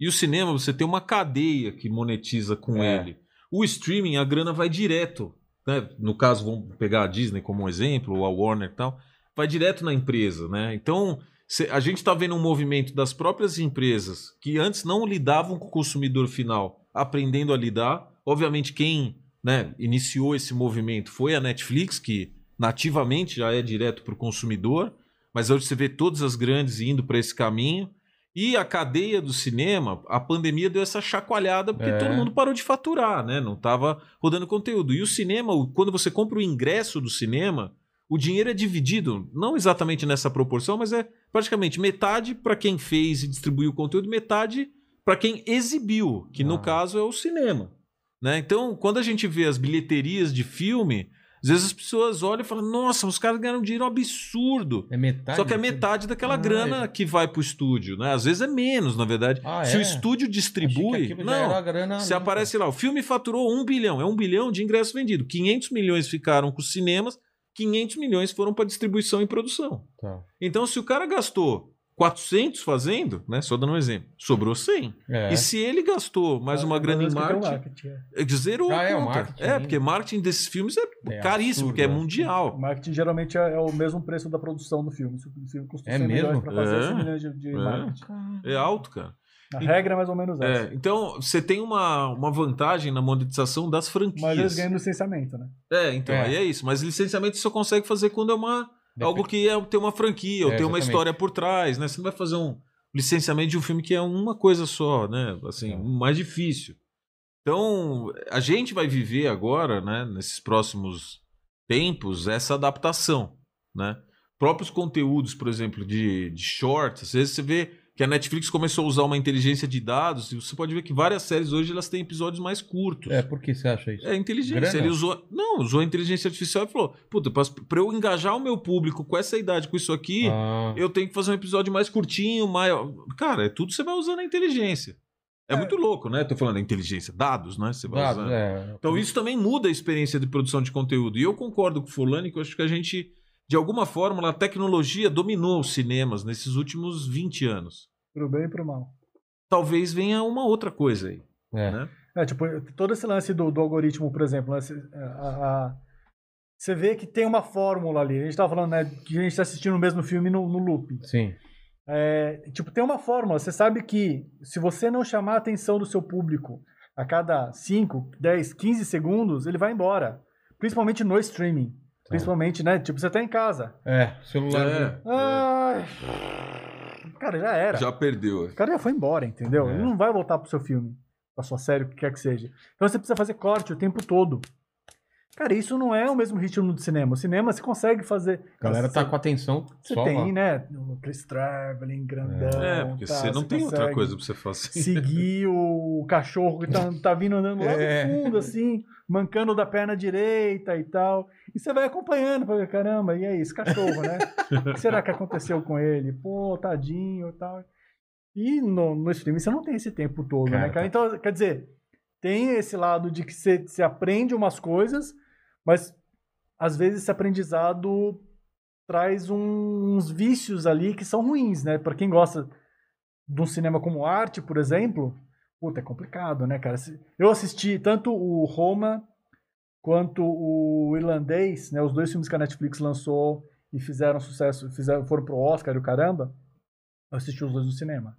E o cinema, você tem uma cadeia que monetiza com É. ele. O streaming, a grana vai direto. Né? No caso, vamos pegar a Disney como um exemplo, ou a Warner e tal, vai direto na empresa, né? Então, a gente está vendo um movimento das próprias empresas que antes não lidavam com o consumidor final, aprendendo a lidar. Obviamente, quem né, iniciou esse movimento foi a Netflix, que nativamente já é direto para o consumidor, mas hoje você vê todas as grandes indo para esse caminho. E a cadeia do cinema, a pandemia deu essa chacoalhada porque É. todo mundo parou de faturar, né? Não estava rodando conteúdo. E o cinema, quando você compra o ingresso do cinema, o dinheiro é dividido, não exatamente nessa proporção, mas é praticamente metade para quem fez e distribuiu o conteúdo, metade para quem exibiu, que no Ah. caso é o cinema. Né? Então, quando a gente vê as bilheterias de filme, às vezes as pessoas olham e falam: Nossa, os caras ganharam um dinheiro absurdo. É metade. Só que é metade daquela Ah, grana é. que vai pro estúdio, né? Às vezes é menos, na verdade. Ah, Se é? o estúdio distribui. Não, grana se limpa. aparece lá, o filme faturou um bilhão, é um bilhão de ingressos vendidos. 500 milhões ficaram com os cinemas, 500 milhões foram para distribuição e produção. Tá. Então, se o cara gastou 400 fazendo, né? Só dando um exemplo, sobrou 100. É. E se ele gastou mais uma grana em Mas o marketing, é. é, zerou Ah, é, o marketing É, porque marketing desses filmes é, É caríssimo, porque é é. O mundial. marketing geralmente é, é o mesmo preço da produção do filme. Se o filme custa É 100 milhões mesmo? pra fazer, É. 100 milhões de, de É. marketing. É alto, cara. A regra é mais ou menos essa. É, então, você tem uma, uma vantagem na monetização das franquias. Mas eles ganham licenciamento, né? É, então, É. aí é isso. Mas licenciamento você só consegue fazer quando é uma Dep- algo que é, tem uma franquia, ou É, tem uma história por trás, né? Você não vai fazer um licenciamento de um filme que é uma coisa só, né? Assim, É. mais difícil. Então, a gente vai viver agora, né, nesses próximos tempos, essa adaptação, né? Próprios conteúdos, por exemplo, de, de shorts, às vezes você vê que a Netflix começou a usar uma inteligência de dados, e você pode ver que várias séries hoje elas têm episódios mais curtos. É, por que você acha isso? É inteligência. Grana? Ele usou. Não, usou a inteligência artificial e falou: Puta, pra, eu engajar o meu público com essa idade, com isso aqui, Ah, eu tenho que fazer um episódio mais curtinho, mais. Cara, é tudo você vai usando a inteligência. É, muito louco, né? Tô falando da inteligência, dados, né? Você vai dados, usando. é. Então isso também muda a experiência de produção de conteúdo. E eu concordo com o Fulani que eu acho que a gente, de alguma forma, a tecnologia dominou os cinemas nesses últimos 20 anos. Pro bem e pro mal. talvez venha uma outra coisa aí. É. Né? É, tipo, todo esse lance do, do algoritmo, por exemplo, né, cê- a- a- você vê que tem uma fórmula ali. A gente tava falando, né, que a gente tá assistindo o mesmo filme no, no loop. Sim. É, tipo, tem uma fórmula. Você sabe que se você não chamar a atenção do seu público a cada 5, 10, 15 segundos, ele vai embora. Principalmente no streaming. Principalmente, né? Tipo, você tá em casa. É, celular. É, Ai. Cara, já era. já perdeu. O cara já foi embora, entendeu? É. Ele não vai voltar pro seu filme, pra sua série, o que quer que seja. Então você precisa fazer corte o tempo todo. Cara, isso não é o mesmo ritmo do cinema. O cinema você consegue fazer. A galera tá você, com atenção Você só tem, lá. né? O Chris Traveling, grandão. É, porque tá, você não tem outra coisa pra você fazer. Seguir o cachorro que tá, tá vindo andando lá É. no fundo, assim, mancando da perna direita e tal. E você vai acompanhando, pra ver, caramba, e aí, esse cachorro, né? O que será que aconteceu com ele? Pô, tadinho e tal. E no, no streaming você não tem esse tempo todo, Cara, né, cara? tá. Então, quer dizer, tem esse lado de que você, você aprende umas coisas, mas às vezes esse aprendizado traz um- uns vícios ali que são ruins, né? Pra quem gosta de um cinema como arte, por exemplo, puta, é complicado, né, cara? Eu assisti tanto o Roma quanto o Irlandês, né? Os dois filmes que a Netflix lançou e fizeram sucesso, fizeram, foram pro Oscar e o caramba. Eu assisti os dois no cinema.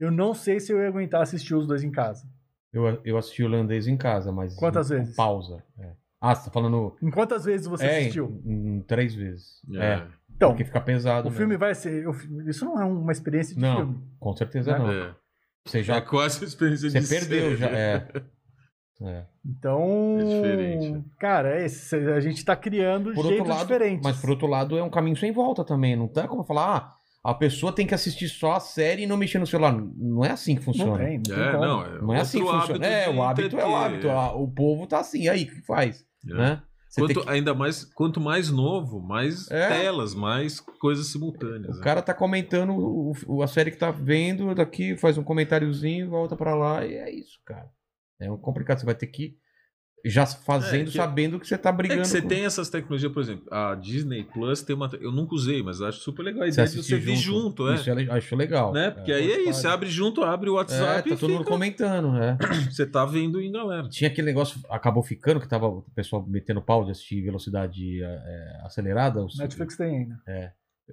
Eu não sei se eu ia aguentar assistir os dois em casa. Eu, eu assisti o holandês em casa, mas. Quantas com vezes? Pausa. é. Ah, você tá falando. Em quantas vezes você é, assistiu? em- em três vezes. É. Então, porque fica pesado. o mesmo. filme vai ser. fi- Isso não é uma experiência de Não, filme. com certeza Né? não. É. Você Já é quase a experiência Você de perdeu série. já. É. [LAUGHS] É. Então. É diferente. Cara, é esse, a gente tá criando Por jeitos lado, diferentes. mas por outro lado é um caminho sem volta também. Não tem como falar, ah, a pessoa tem que assistir só a série e não mexer no celular. Não é assim que Não funciona. tem, não tem É, como. não, é Não é assim que funciona. É, o hábito é o hábito. é. O povo tá assim, aí, o que faz? É. Né? Quanto, que- Ainda mais, quanto mais novo, mais É. telas, mais coisas simultâneas. O né? cara tá comentando o- o- a série que tá vendo daqui, faz um comentáriozinho, volta pra lá e é isso, cara. É um complicado. Você vai ter que já fazendo, É que- sabendo que você tá É brigando. que você com- tem essas tecnologias, por exemplo, a Disney Plus tem uma. Eu nunca usei, mas acho super legal a Você ideia de assistir você vir junto, é. Isso le- acho legal. Né? Porque aí é isso, você abre junto, abre o É, WhatsApp tá e todo mundo fica- comentando, né? [CLEARS THROAT] você tá vendo em galera. Tinha aquele negócio, acabou ficando, que tava o pessoal metendo pau de assistir velocidade é, acelerada. Netflix tem ainda.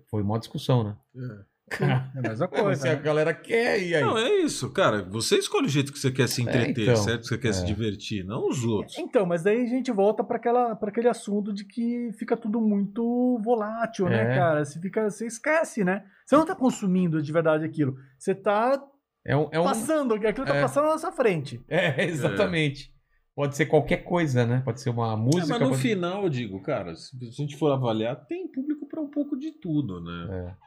Foi uma discussão, né? É a mesma É, coisa. se a né? galera quer, e aí? Não, é isso, cara. Você escolhe o jeito que você quer se entreter, então. certo? Que você quer se É. divertir, não os outros. Então, mas daí a gente volta para aquela para aquele assunto de que fica tudo muito volátil, né, É. cara? Você fica, você esquece, né? Você não tá consumindo de verdade aquilo. Você tá É um. É, um, passando, aquilo tá é. passando na sua frente. é exatamente. Pode ser qualquer coisa, né? Pode ser uma É, música. mas no pode- final, eu digo, cara, se a gente for avaliar, tem público pra um pouco de tudo, né? É.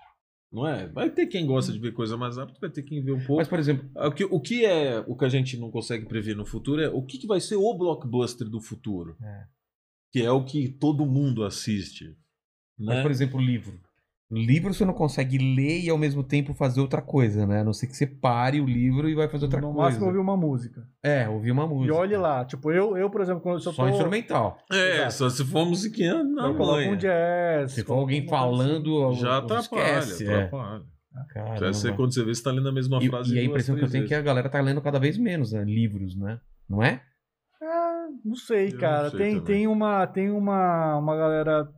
Não é? Vai ter quem gosta de ver coisa mais rápida, vai ter quem vê um pouco. Mas, por exemplo, O que, o que é o que a gente não consegue prever no futuro é o que, que vai ser o blockbuster do futuro. É. Que é o que todo mundo assiste. mas, Né? por exemplo, livro. Livro você não consegue ler e ao mesmo tempo fazer outra coisa, né? A não ser que você pare o livro e vai fazer outra no coisa. máximo ouvir uma música. É, ouvir uma música. E olhe lá, tipo, eu, eu por exemplo, quando eu só Só tô, instrumental. É, Exato. só se for musiquinha na eu coloco um jazz. Se for alguém assim. falando, Já atrapalha, esquece. É. atrapalha. Caramba. Já sei quando você vê, você tá lendo a mesma E, frase e a impressão que eu tenho é que a galera tá lendo cada vez menos né? livros, né? Não é? Não sei, Eu não cara. sei tem, também. tem, uma, tem uma, uma galera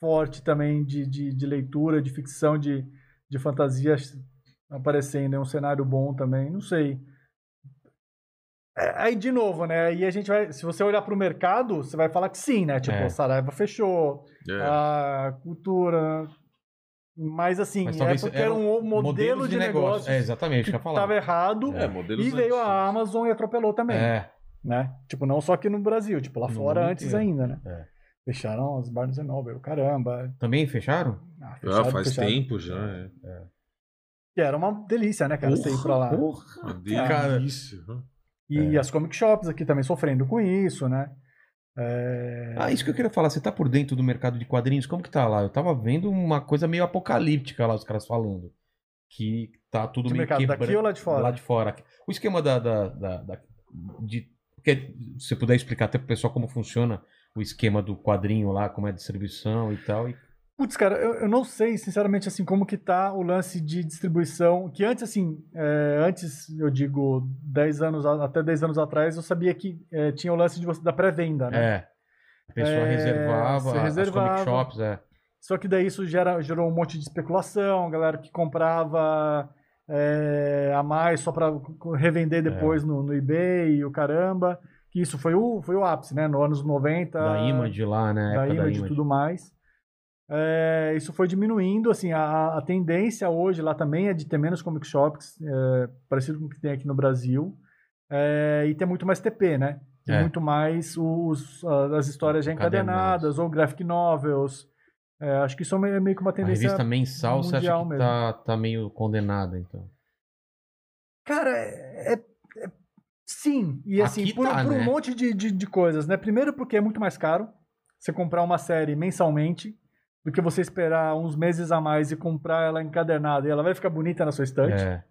forte também de, de, de leitura, de ficção, de, de fantasia aparecendo. É um cenário bom também. Não sei. É, aí, de novo, né? Aí a gente vai. Se você olhar para o mercado, você vai falar que sim, né? Tipo, É. a Saraiva fechou, É. a cultura. Mas assim, Mas é porque era era um modelo Modelos de, negócio, É, exatamente, que que eu falar. estava errado. É, E veio a. Amazon e atropelou também É, né? Tipo, não só aqui no Brasil, tipo, lá No fora antes ainda, né? É. Fecharam as Barnes Noble, caramba. também fecharam? Ah, Ah, fechado, faz fechado. tempo já. É. Que era uma delícia, né, cara, você ir pra lá. Porra, delícia. E É. as comic shops aqui também sofrendo com isso, né? É... Ah, isso que eu queria falar. Você tá por dentro do mercado de quadrinhos? Como que tá lá? Eu tava vendo uma coisa meio apocalíptica lá, os caras falando. Que tá tudo De meio mercado quebra- daqui ou lá de fora? Lá de fora. O esquema da... da, da, da- de, se você puder explicar até pro pessoal como funciona o esquema do quadrinho lá, como é a distribuição e tal. E, Putz, cara, eu, eu não sei, sinceramente, assim, como que tá o lance de distribuição, que antes, assim, é, antes, eu digo, 10 anos, até 10 anos atrás, eu sabia que é, tinha o lance de você, da pré-venda, né? É. A pessoa É, reservava, você as reservava. comic shops, é. Só que daí isso gera, gerou um monte de especulação, galera que comprava é, a mais só para revender depois no, no eBay e o caramba. Que isso foi o, foi o ápice, né? No anos 90. Da Image lá, né? da época Image e tudo mais. É, isso foi diminuindo, assim, a, a tendência hoje lá também é de ter menos comic shops, é, parecido com o que tem aqui no Brasil, é, e ter muito mais TP, né? Ter É. muito mais os, a- as histórias já encadenadas, ou graphic novels. É, acho que isso é meio meio que uma A tendência... revista mensal, você acha que mesmo. tá, tá meio condenada, então. Cara, é, é- é- sim. E assim, Aqui por, tá, por né? um monte de, de, de coisas, né? Primeiro porque é muito mais caro você comprar uma série mensalmente do que você esperar uns meses a mais e comprar ela encadernada e ela vai ficar bonita na sua estante. É.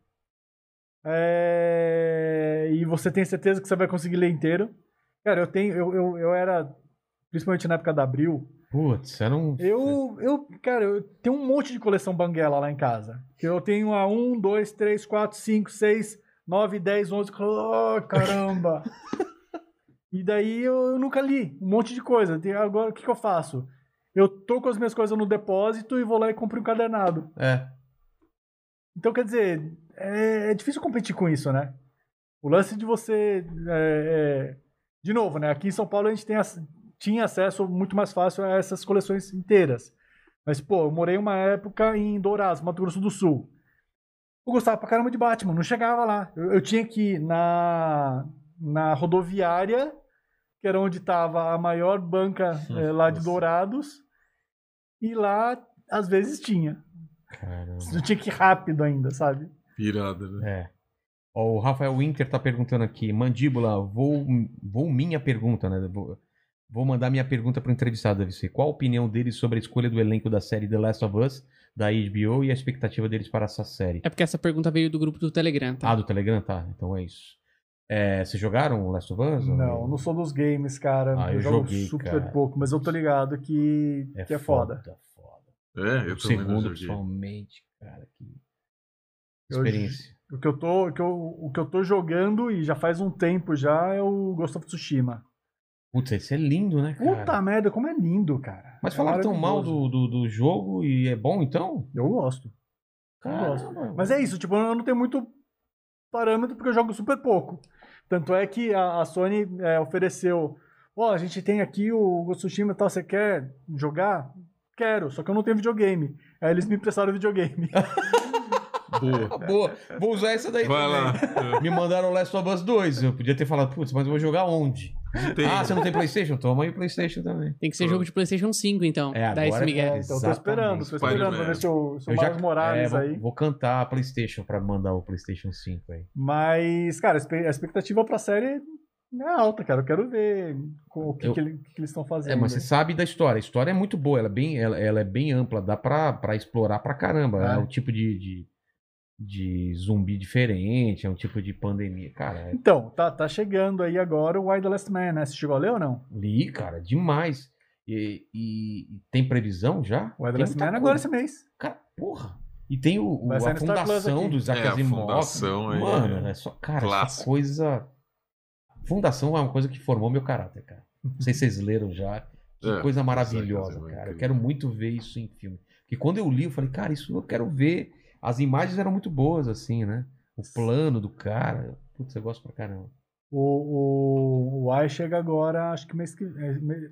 É, E você tem certeza que você vai conseguir ler inteiro. Cara, eu tenho. Eu, eu, eu era. Principalmente na época da Abril. Putz, era um. Eu, eu, cara, eu tenho um monte de coleção banguela lá em casa. Eu tenho a 1, 2, 3, 4, 5, 6, 9, 10, 11. Oh, caramba! [LAUGHS] e daí eu, eu nunca li um monte de coisa. Agora, o que, que eu faço? Eu tô com as minhas coisas no depósito e vou lá e compro um encadernado. É. Então, quer dizer, é, é difícil competir com isso, né? O lance de você. é, é, de novo, né? Aqui em São Paulo a gente tem tinha acesso muito mais fácil a essas coleções inteiras. Mas, pô, eu morei uma época em Dourados, Mato Grosso do Sul. Eu gostava pra caramba de Batman, não chegava lá. Eu, eu tinha que ir na, na rodoviária, que era onde estava a maior banca eh, lá de. Dourados, e lá às vezes tinha. Caramba. Eu tinha que ir rápido ainda, sabe? Pirada, né? É. Ó, o Rafael Winter tá perguntando aqui. Mandíbula, vou, vou minha pergunta, né? Vou, vou mandar minha pergunta pro entrevistado, deve ser. Qual a opinião deles sobre a escolha do elenco da série The Last of Us, da HBO, e a expectativa deles para essa série? É porque essa pergunta veio do grupo do Telegram, tá? Ah, do Telegram? Tá, então é isso. É, vocês jogaram o Last of Us? ou Não, não sou dos games, cara. Ah, eu, eu jogo joguei, super cara. pouco, mas eu tô ligado que é, que é foda. foda. É, eu O também não segundo, principalmente, cara. Que Eu- experiência. O que, eu tô, o, que eu, o que eu tô jogando, e já faz um tempo já, é o Ghost of Tsushima. Putz, esse é lindo, né, cara? Puta merda, como é lindo, cara. Mas É falaram tão mal do, do, do jogo e é bom, então? Eu gosto. Caramba. Mas é isso, tipo, eu não tenho muito parâmetro porque eu jogo super pouco. Tanto é que a, a Sony é, ofereceu, ó, a gente tem aqui o Ghost of Tsushima e tal, você quer jogar? Quero, só que eu não tenho videogame. Aí eles me emprestaram videogame. [LAUGHS] Boa. Boa, vou usar essa daí Vai também. lá. Me mandaram Last of Us 2. Eu podia ter falado, putz, mas eu vou jogar onde? Tem. Ah, você não tem Playstation? Toma aí o Playstation também. Tem que ser jogo de PlayStation 5, então. É, Dá esse agora Miguel. É, então tô esperando, tô esperando pra ver se o, se o Eu já- Morales é, vou, aí. vou cantar a Playstation pra mandar o Playstation 5 aí. Mas, cara, a expectativa pra série é alta, cara. Eu quero ver o que, Eu- que ele- o que que eles estão fazendo. É, mas você sabe da história. A história é muito boa, ela é bem, ela, ela é bem ampla, dá pra, pra explorar pra caramba. É, É. um tipo de, de, de zumbi diferente, é um tipo de pandemia. Cara, é Então, tá, tá chegando aí agora o Why the Last Man, né? Você chegou a ler ou não? li, cara, demais. E, e- e tem previsão já? O Why the Tem Last Man agora esse mês. Cara, porra. E tem o, o- a fundação aqui. do Isaac É, a Asimov. fundação aí, Mano, é é só, cara, essa clássico. coisa... Fundação é uma coisa que formou meu caráter, cara. Não sei se vocês leram já. Que É, coisa Isaac maravilhosa, é cara. Eu quero muito ver isso em filme. Porque quando eu li, eu falei, cara, isso eu quero ver. As imagens eram muito boas, assim, né? O plano do cara. Putz, eu gosto pra caramba. O, o, o Why chega agora, acho que mês que. é, me-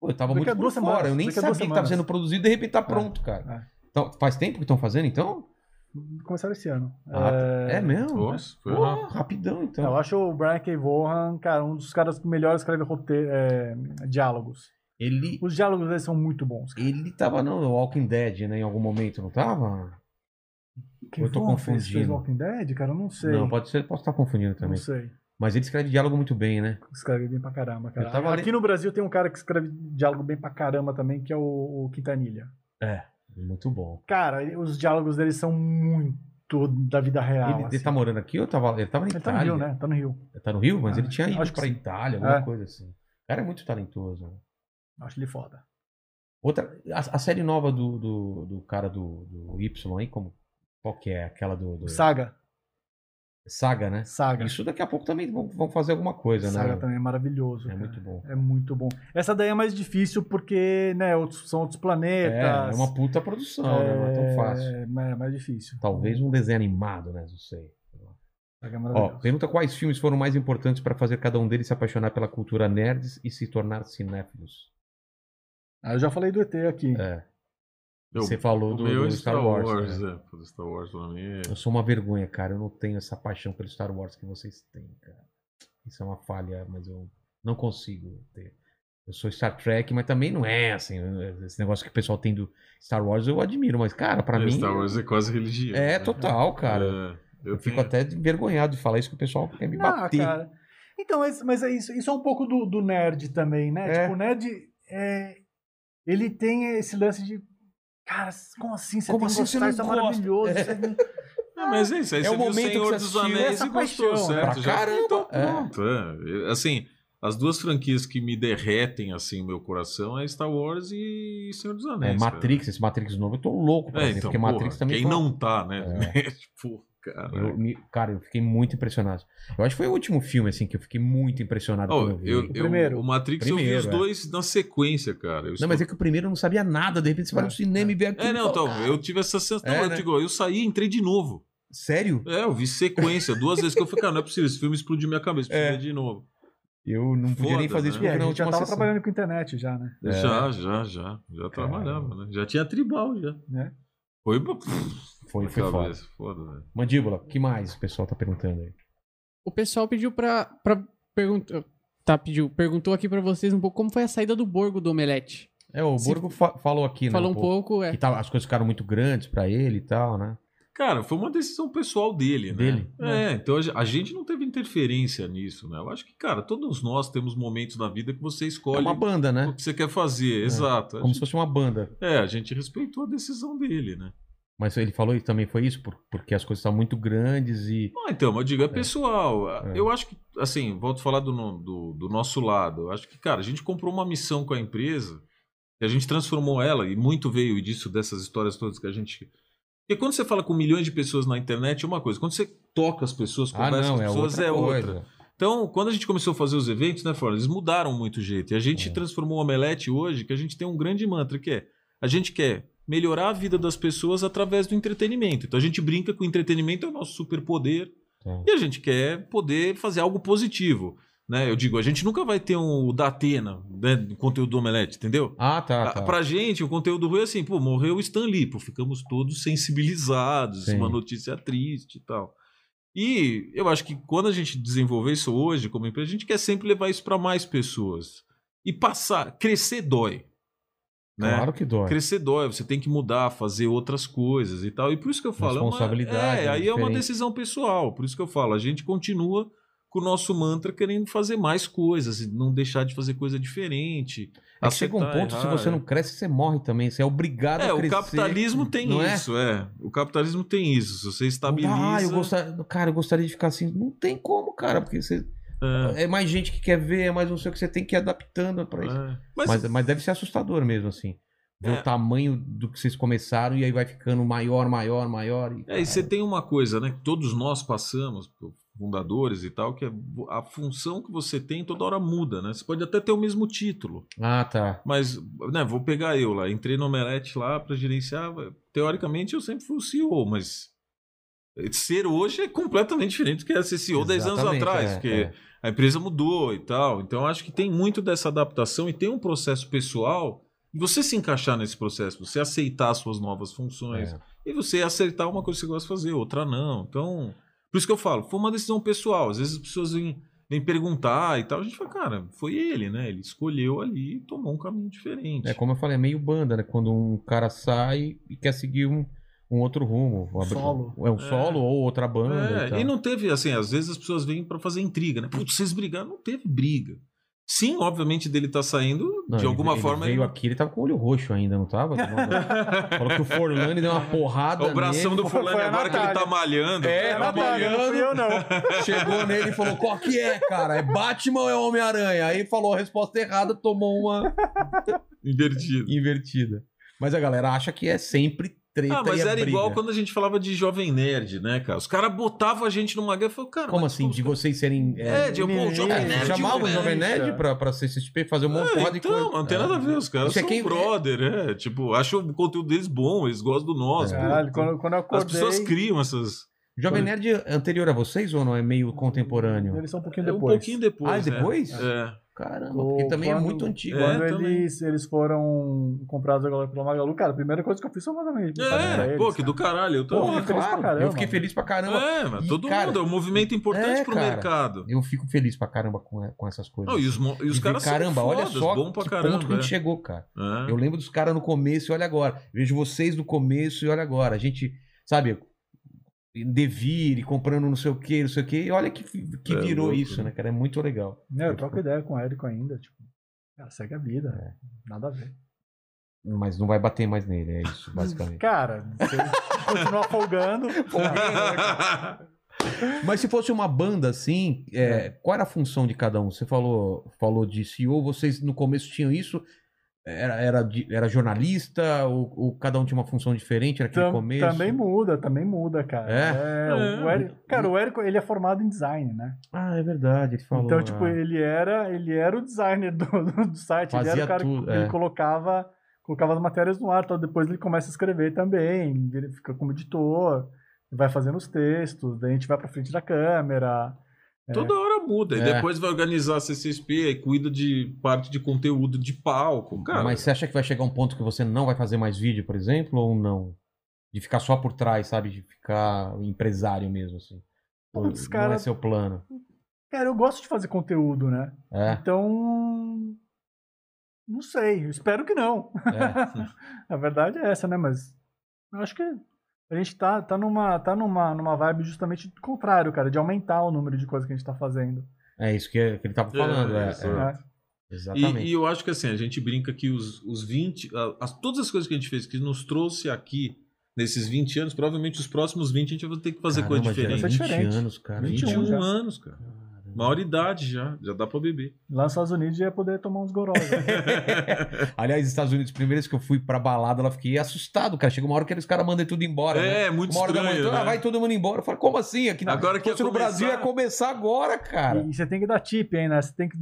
Pô, eu tava Daqui muito por duas fora. semanas, Eu nem sabia que tava semanas. sendo produzido e de repente tá pronto, cara. é. Então, faz tempo que estão fazendo, então? Começaram esse ano. Ah, é, mesmo? Nossa, foi Pô, rapidão, então. Eu acho o Brian K. Vaughan, cara, um dos caras que melhor escreve roteiro, é, diálogos. Ele, Os diálogos dele são muito bons. cara. ele tava no Walking Dead, né? Em algum momento, não tava? Quem eu tô Vaughan fez, fez confundindo. Walking Dead, cara? Eu não sei. Não, pode ser, posso estar confundindo Não também. sei. Mas ele escreve diálogo muito bem, né? Escreve bem pra caramba, cara. Tava Aqui no Brasil tem um cara que escreve diálogo bem pra caramba também, que é o, o Quintanilha. É, muito bom. Cara, ele- os diálogos dele são muito da vida real. ele, ele assim. tá morando aqui ou tava, ele tava na Ele tá no Itália? Rio, né? Tá no Rio. Tá no Rio, mas Ah, ele tinha ido pra sim. Itália, alguma É. coisa assim. O cara é muito talentoso. né? Acho ele foda. Outra, a, a série nova do, do, do cara do, do Y aí, como, qual que é? Aquela do, do- Saga. Saga, né? Saga. Isso daqui a pouco também vão, fazer alguma coisa, Saga né? também é maravilhoso. É cara. muito bom. É muito bom. Essa daí é mais difícil porque, né, outros, são outros planetas. É, é uma puta produção, né? Não é tão fácil. É, é mais difícil. Talvez um desenho animado, né? Não sei. Saga é Ó, maravilhoso. pergunta quais filmes foram mais importantes para fazer cada um deles se apaixonar pela cultura nerds e se tornar cinéfilos. Ah, eu já falei do ET aqui. É. Eu- Você falou do, do Star Wars. né? é. Star Wars pra mim é... Eu sou uma vergonha, cara. Eu não tenho essa paixão pelo Star Wars que vocês têm, cara. Isso é uma falha, mas eu não consigo ter. Eu sou Star Trek, mas também não é assim. Esse negócio que o pessoal tem do Star Wars eu admiro, mas, cara, pra É, mim. Star Wars é quase religião. É né? total, cara. É, Eu, eu fico tenho- até envergonhado de falar isso que o pessoal quer me Ah, bater. cara. Então, mas, mas é isso, isso é um pouco do, do nerd também, né? É. Tipo, o nerd, é, ele tem esse lance de. Cara, como assim? Você Como tem que assim você não isso é gosta? maravilhoso. É. é- É, [LAUGHS] mas é isso. Aí É você o viu momento que Senhor você dos Anéis e gostou, paixão, né? certo? Já caramba, então, é. pronto. é. Assim, as duas franquias que me derretem assim meu coração é Star Wars e Senhor dos É, Anéis. cara. Matrix, esse Matrix novo, eu tô louco pra É, ver, então, porque porra, Matrix também quem foi não tá, né? É. [LAUGHS] tipo, cara. Eu me- cara, eu fiquei muito impressionado. Eu acho que foi o último filme, assim, que eu fiquei muito impressionado Oh, eu eu, O primeiro. o Matrix eu vi Primeiro, os é. dois na sequência, cara. Eu Não, estou- mas é que o primeiro eu não sabia nada, de repente você vai no cinema e vê aquilo. É, não, então, "Cara, eu tive essa sensação. É, eu né? digo, eu saí e entrei de novo. Sério? É, eu vi sequência, duas vezes que eu falei, cara, não é possível, esse filme explodiu minha cabeça, preciso É. ver de novo. Eu não podia nem fazer né? isso porque a na gente já tava sessão. trabalhando com internet já, né? É. Já, já, já. Já trabalhava, né? Já tinha tribal, já. Né? Foi, Foi, foi foda. cabeça, foda, velho. Mandíbula, o que mais o pessoal tá perguntando aí? O pessoal pediu pra, pra perguntar. Tá, pediu. Perguntou aqui pra vocês um pouco como foi a saída do Borgo do Omelete. É, o Se- Borgo fa- falou aqui, né? Falou um pouco, é. Que tava- as coisas ficaram muito grandes pra ele e tal, né? Cara, foi uma decisão pessoal dele, né? Dele? É, então a ge- a gente não teve interferência nisso, né? Eu acho que, cara, todos nós temos momentos na vida que você É escolhe uma banda, o né? que você quer fazer, exato. A Como se gente- fosse uma banda. É, a gente respeitou a decisão dele, né? Mas ele falou que também foi isso, por- porque as coisas estavam muito grandes e. Ah, então, eu digo, é pessoal. É. Eu acho que, assim, volto a falar do, do, do nosso lado. Eu acho que, cara, a gente comprou uma missão com a empresa e a gente transformou ela, e muito veio disso, dessas histórias todas que a gente. Porque quando você fala com milhões de pessoas na internet é uma coisa, quando você toca as pessoas, Ah, conversa não, com é as pessoas, outra é coisa. outra. Então, quando a gente começou a fazer os eventos, né, Fora, eles mudaram muito o jeito. E a gente É. transformou o Omelete hoje, que a gente tem um grande mantra, que é a gente quer melhorar a vida das pessoas através do entretenimento. Então a gente brinca que o entretenimento é o nosso superpoder e a gente quer poder fazer algo positivo. Né? Eu digo, a gente nunca vai ter um da Atena, né, do conteúdo do Omelete, entendeu? Ah, tá. Ah, tá. Pra gente, o conteúdo ruim é assim, pô, morreu o Stan Lee, pô, ficamos todos sensibilizados, Sim. uma notícia triste e tal. E eu acho que quando a gente desenvolver isso hoje como empresa, a gente quer sempre levar isso para mais pessoas. E passar, crescer dói. Né? Claro que dói. Crescer dói, você tem que mudar, fazer outras coisas e tal. E por isso que eu falo, é uma- Responsabilidade, é, é aí é uma diferente. decisão pessoal. Por isso que eu falo, a gente continua com o nosso mantra querendo fazer mais coisas e não deixar de fazer coisa diferente. É que chega um ponto, se errar, você é. não cresce, você morre também. Você é obrigado É, a o crescer. capitalismo tem é? isso, é? O capitalismo tem isso. Se você estabiliza. ah, eu gostaria, cara, eu gostaria de ficar assim. Não tem como, cara, porque você, É, é mais gente que quer ver, é mais não sei o que você tem que ir adaptando pra isso. é. Mas, Mas, mas deve ser assustador mesmo, assim. Ver É. o tamanho do que vocês começaram e aí vai ficando maior, maior, maior. E, É, e você tem uma coisa, né? Que todos nós passamos, fundadores e tal, que é a função que você tem toda hora muda, né? Você pode até ter o mesmo título, Ah, tá. mas, né? Vou pegar eu lá, entrei no Omelete lá para gerenciar. Teoricamente eu sempre fui o CEO, mas ser hoje é completamente diferente do que era ser CEO 10 anos atrás, é, porque é. A empresa mudou e tal. Então acho que tem muito dessa adaptação e tem um processo pessoal. E você se encaixar nesse processo, você aceitar as suas novas funções, É. e você acertar uma coisa que você gosta de fazer, outra não. Então, por isso que eu falo, foi uma decisão pessoal. Às vezes as pessoas vêm, vêm perguntar e tal. A gente fala, cara, foi ele, né? Ele escolheu ali e tomou um caminho diferente. É como eu falei, é meio banda, né? Quando um cara sai e quer seguir um, um outro rumo. Solo. É um solo ou outra banda. É, e tal. e não teve, assim, às vezes as pessoas vêm pra fazer intriga, né? Putz, vocês brigaram. Não teve briga. Sim, obviamente dele tá saindo. Não, de ele- alguma ele forma. veio ele- aqui, ele tava com o olho roxo ainda, não tava? [LAUGHS] Falou que o Forlani deu uma porrada. O bração nele, do a agora que ele tá malhando. É, É, tá Natália, não fui eu, não. [LAUGHS] Chegou nele e falou: qual que é, cara? É Batman ou é Homem-Aranha? Aí falou a resposta errada, tomou uma Invertido. invertida. Mas a galera acha que é sempre treta Ah, mas e é era briga. igual quando a gente falava de Jovem Nerd, né, cara? Os caras botavam a gente numa guerra e falavam, cara. Como assim? pô, De vocês serem. É, de pô, o Jovem É, Nerd. chamavam o Jovem Nerd é. pra, pra CCXP fazer um monte É, de então, coisa. não tem nada a ver, os caras é são quem- brother, é. Tipo, acho o conteúdo deles bom, eles gostam do nosso. Caralho, pô. quando, quando eu As acordei... pessoas criam essas. Jovem Nerd é anterior a vocês ou não? É meio contemporâneo? Eles são um pouquinho É um depois. pouquinho depois. Ah, né? depois? É. Caramba, porque também é quando- muito antigo. É, Quando também. eles, eles foram comprados agora pela Magalu, cara, a primeira coisa que eu fiz foi mandar mensagem pra É, eles, pô, que do caralho. Eu tô. Feliz pra claro. caramba. Eu fiquei feliz pra caramba. É, mas E, todo cara, mundo. É um movimento importante é, pro cara. mercado. Eu fico feliz pra caramba com, com essas coisas. Não, e os, e os E caras caramba, são olha fodas, só bom pra que caramba. ponto que a gente é. chegou, cara. É. Eu lembro dos caras no começo e olha agora. Vejo vocês no começo e olha agora. A gente, sabe, devir, comprando não sei o que, não sei o que. E olha que, que É virou louco, isso, né? né, cara? É muito legal. Não, eu troco ideia com o Érico ainda, tipo, cara, segue a vida, É. nada a ver. Mas não vai bater mais nele, é isso, [LAUGHS] basicamente. Cara, se ele continuar folgando, [LAUGHS] Mas se fosse uma banda assim, é, qual era a função de cada um? Você falou, falou de CEO, vocês no começo tinham isso? Era, era, era jornalista ou, ou cada um tinha uma função diferente naquele tam- começo? também muda, também muda, cara. É? o Érico, cara, o Érico, ele é formado em design, né? Ah, é verdade, ele falou. então, tipo, ah. ele era, ele era o designer do, do site, ele era Fazia o cara tudo, que ele é. colocava, colocava as matérias no ar, então depois ele começa a escrever também, ele fica como editor, vai fazendo os textos, daí a gente vai pra frente da câmera. É. Toda hora muda. E É. depois vai organizar a CCSP e cuida de parte de conteúdo de palco. Cara, Mas você acha que vai chegar um ponto que você não vai fazer mais vídeo, por exemplo, ou não? De ficar só por trás, sabe? De ficar empresário mesmo, assim. Putz, Não cara- é seu plano. Cara, eu gosto de fazer conteúdo, né? É, Então. Não sei, eu espero que não. é. [LAUGHS] A verdade é essa, né? Mas eu acho que a gente tá, tá, numa, tá numa, numa vibe justamente do contrário, cara, de aumentar o número de coisas que a gente tá fazendo. É isso que, que ele tava falando. É, é. né? Exatamente. E, e eu acho que assim, a gente brinca que os, os 20. a- as- todas as coisas que a gente fez que nos trouxe aqui nesses 20 anos, provavelmente os próximos 20 a gente vai ter que fazer coisa Caramba, já é diferente. Vai ser 20 diferente. anos, cara. 21 21 já. anos, cara. Maior idade já. Já dá pra beber. Lá nos Estados Unidos ia poder tomar uns gorós. né? [LAUGHS] Aliás, Estados Unidos, primeira vez que eu fui pra balada, ela fiquei assustado, cara. Chega uma hora que os caras mandam tudo embora. né? É, muito Uma hora da estranho. manhã, ah, né? vai todo mundo embora. Eu falei, como assim? Aqui na... Agora que no Brasil começar- ia começar agora, cara. e você tem que dar tip, hein, né? Você tem que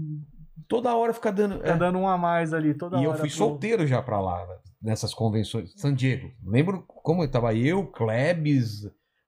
Toda hora fica dando. tá é. dando um a mais ali toda E eu hora. fui pro- solteiro já pra lá, nessas convenções. San Diego. Lembro como eu tava eu, Klebs,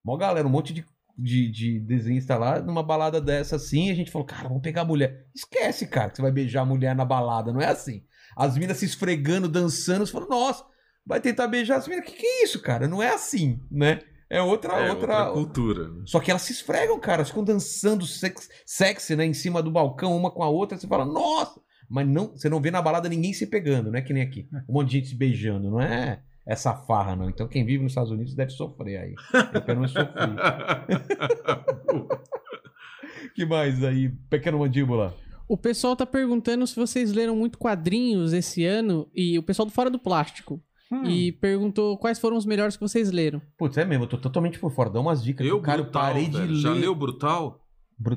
mó galera, um monte de, de, de desenhista lá, numa balada dessa assim, a gente falou, cara, vamos pegar a mulher. Esquece, cara, que você vai beijar a mulher na balada, não é assim. As minas se esfregando, dançando, você fala, nossa, vai tentar beijar as minas. Que que é isso, cara? Não é assim, né? É outra, É, outra, outra cultura. só que elas se esfregam, cara. Ficam dançando sex, sexy, né? Em cima do balcão, uma com a outra. Você fala, nossa! Mas não, você não vê na balada ninguém se pegando, não é que nem aqui. Um monte de gente se beijando, não é essa farra, não. Então quem vive nos Estados Unidos deve sofrer aí. Eu pelo menos sofri. [LAUGHS] que mais aí? Pequeno mandíbula. O pessoal tá perguntando se vocês leram muito quadrinhos esse ano e o pessoal do Fora do Plástico. Hum. E perguntou quais foram os melhores que vocês leram. Putz, é mesmo, eu tô totalmente por fora. Dá umas dicas Eu, cara, eu Brutal, parei velho. de Já ler. leu Brutal?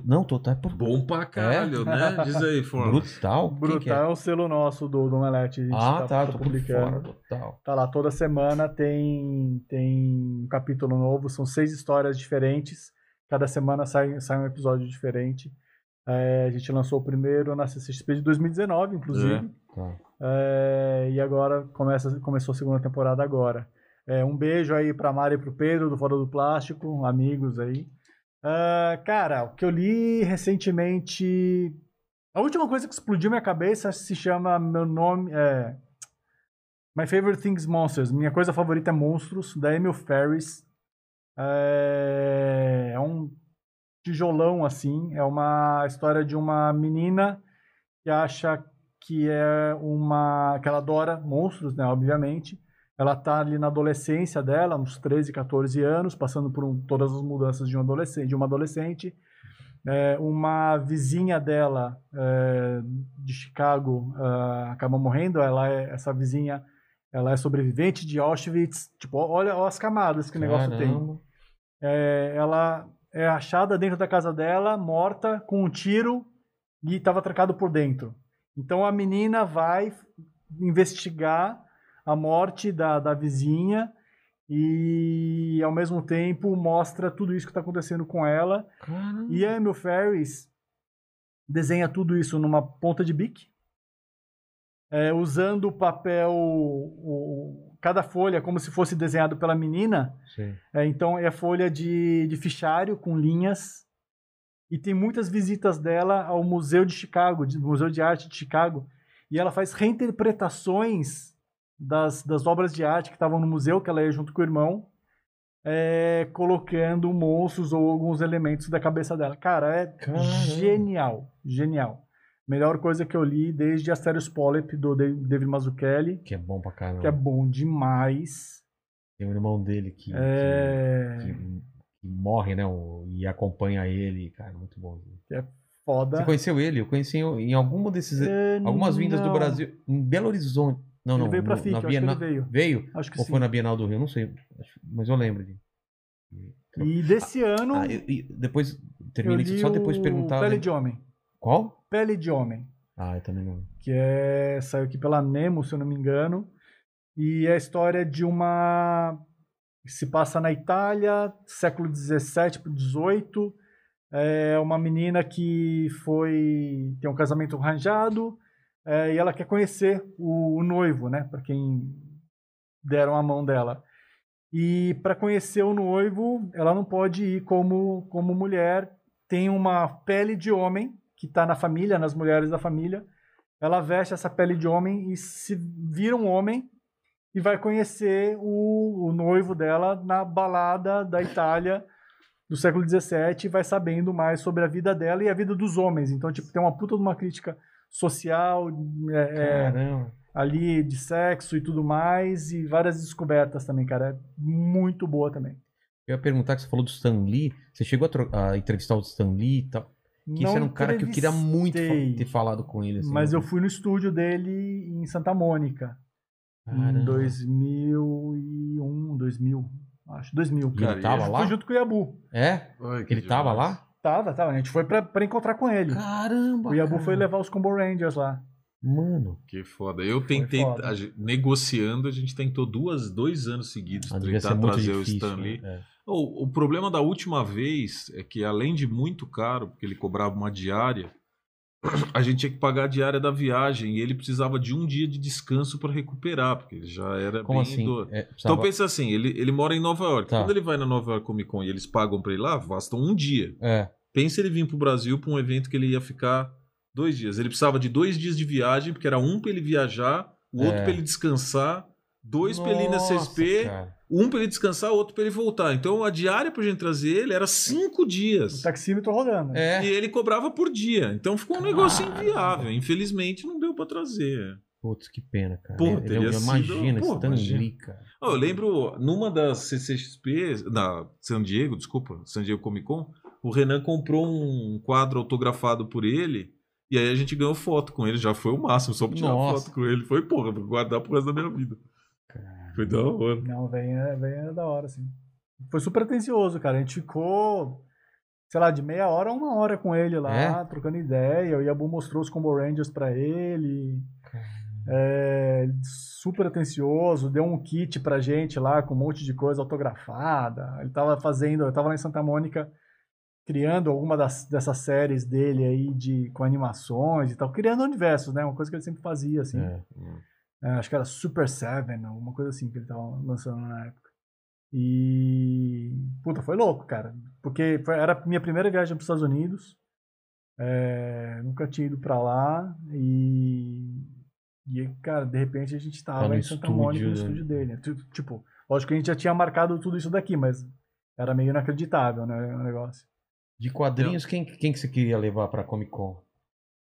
Não, tô tá por... Bom pra caralho, né? Diz aí, [LAUGHS] Forma. Brutal? Que Brutal é? o selo nosso do, do Omelete. A gente Ah, tá, tá, tá tô por fora. publicando. Brutal. Tá lá, toda semana tem, tem um capítulo novo, são seis histórias diferentes. Cada semana sai, sai um episódio diferente. É, a gente lançou o primeiro na CCXP de 2019, inclusive. Tá. É, e agora começa, começou a segunda temporada agora. É, um beijo aí pra Mari e pro Pedro, do Fora do Plástico, amigos aí. Ah, cara, o que eu li recentemente. A última coisa que explodiu minha cabeça se chama Meu Nome. É, My Favorite Things Monsters. Minha coisa favorita é Monstros, da Emil Ferris. É, é um tijolão assim. É uma história de uma menina que acha que é uma. que ela adora monstros, né? Obviamente. Ela tá ali na adolescência dela, uns 13, 14 anos, passando por um- todas as mudanças de um adolescente, de uma adolescente. É, uma vizinha dela é, de Chicago ah, acaba morrendo. Ela é, essa vizinha ela é sobrevivente de Auschwitz. Tipo, olha, olha as camadas que o negócio tem. Caramba. É, ela é achada dentro da casa dela, morta, com um tiro e estava trancado por dentro. Então a menina vai investigar a morte da, da vizinha e ao mesmo tempo mostra tudo isso que está acontecendo com ela. Caramba. E a Emil Ferris desenha tudo isso numa ponta de bique, é, usando o papel, o- cada folha como se fosse desenhado pela menina. É, então é folha de, de fichário com linhas. E tem muitas visitas dela ao Museu de Chicago, de- Museu de Arte de Chicago. E ela faz reinterpretações das, das obras de arte que estavam no museu, que ela ia junto com o irmão, é, colocando monstros ou alguns elementos da cabeça dela. Cara, é Caramba. genial, genial. Melhor coisa que eu li desde Asterios Polyp, do David Mazzucchelli, Que é bom pra caramba. que é bom demais. Tem um irmão dele que, É... que, que- que morre, né? E acompanha ele, cara, muito bom. Foda. Você conheceu ele? Eu conheci em alguma desses. É, Algumas vindas do não. Brasil. Em Belo Horizonte. Não, Ele não. veio pra FIC, na Bienal- veio. Veio? Acho que Ou sim. foi na Bienal do Rio? Não sei. Mas eu lembro de. E desse ano, Ah, e- e depois. eu Termina li isso só depois perguntar. Pele né? de Homem. Qual? Pele de Homem. Ah, eu também não. Que é, saiu aqui pela Nemo, se eu não me engano. E é a história de uma... se passa na Itália, século XVII para XVIII. É uma menina que foi... tem um casamento arranjado. É, e ela quer conhecer o, o noivo, né? Para quem deram a mão dela. E para conhecer o noivo, ela não pode ir como, como mulher. Tem uma pele de homem que está na família, nas mulheres da família. Ela veste essa pele de homem e se vira um homem e vai conhecer o, o noivo dela na balada da Itália do século XVII e vai sabendo mais sobre a vida dela e a vida dos homens. Então, tipo, tem uma puta de uma crítica social, é, é, ali de sexo e tudo mais, e várias descobertas também, cara. É muito boa também. Eu ia perguntar que você falou do Stan Lee. Você chegou a, a entrevistar o Stan Lee e tal. Que esse Não era um cara que eu queria muito ter falado com ele. assim, Mas né? eu fui no estúdio dele em Santa Mônica, Caramba. em 2001, 2000, acho, 2000. E ele tava Eu lá? Fui junto com o Yabu. É? Ai, Ele tava demais. lá? Tava, tava. A gente foi pra, pra encontrar com ele. Caramba! O Yabu cara. foi levar os Combo Rangers lá. Mano. Que foda. Eu tentei, foda. a negociando, a gente tentou duas, dois anos seguidos Ah, tentar trazer difícil. o Stanley. né? É. O, o problema da última vez é que, além de muito caro, porque ele cobrava uma diária, a gente tinha que pagar a diária da viagem e ele precisava de um dia de descanso para recuperar, porque ele já era Como bem assim? do- É, Então precisava- pensa assim, ele, ele mora em Nova York. Tá. Quando ele vai na Nova York Comic Con e eles pagam para ir lá, bastam um dia. É. Pensa ele vir pro Brasil para um evento que ele ia ficar dois dias. Ele precisava de dois dias de viagem, porque era um para ele viajar, o outro É. para ele descansar, dois para ele ir na CSP, cara. um para ele descansar, outro para ele voltar. Então a diária pra gente trazer ele era cinco O dias. taxímetro rodando. É. E ele cobrava por dia. Então ficou um negócio inviável. Infelizmente não deu para trazer. Putz, que pena, cara. Pô, Ele- teria ele, sido- imagina, pô, Stan imagina. Cara. Ó, eu lembro, numa das CCXP, na San Diego, desculpa, San Diego Comic Con, o Renan comprou um quadro autografado por ele, e aí a gente ganhou foto com ele, já foi o máximo, só pra tirar Nossa. foto com ele. Foi, porra, vou guardar pro resto da minha vida. Foi da hora. Não, vem, é, vem é da hora, assim. Foi super atencioso, cara. A gente ficou, sei lá, de meia hora a uma hora com ele lá, É? trocando ideia. O Yabu mostrou os Combo Rangers pra ele. É, super atencioso, deu um kit pra gente lá com um monte de coisa autografada. Ele tava fazendo, eu tava lá em Santa Mônica criando alguma das, dessas séries dele aí de, com animações e tal, criando universos, né? Uma coisa que ele sempre fazia, assim. É. É, acho que era Super Seven, alguma coisa assim que ele tava lançando na época. E. Puta, foi louco, cara. Porque foi- era a minha primeira viagem para os Estados Unidos. É, nunca tinha ido para lá. E. E, cara, de repente a gente tava em Santa estúdio, Mônica, no né? estúdio dele. Tu- Tipo, lógico que a gente já tinha marcado tudo isso daqui, mas era meio inacreditável, né? O negócio. De quadrinhos, quem, quem que você queria levar pra Comic Con?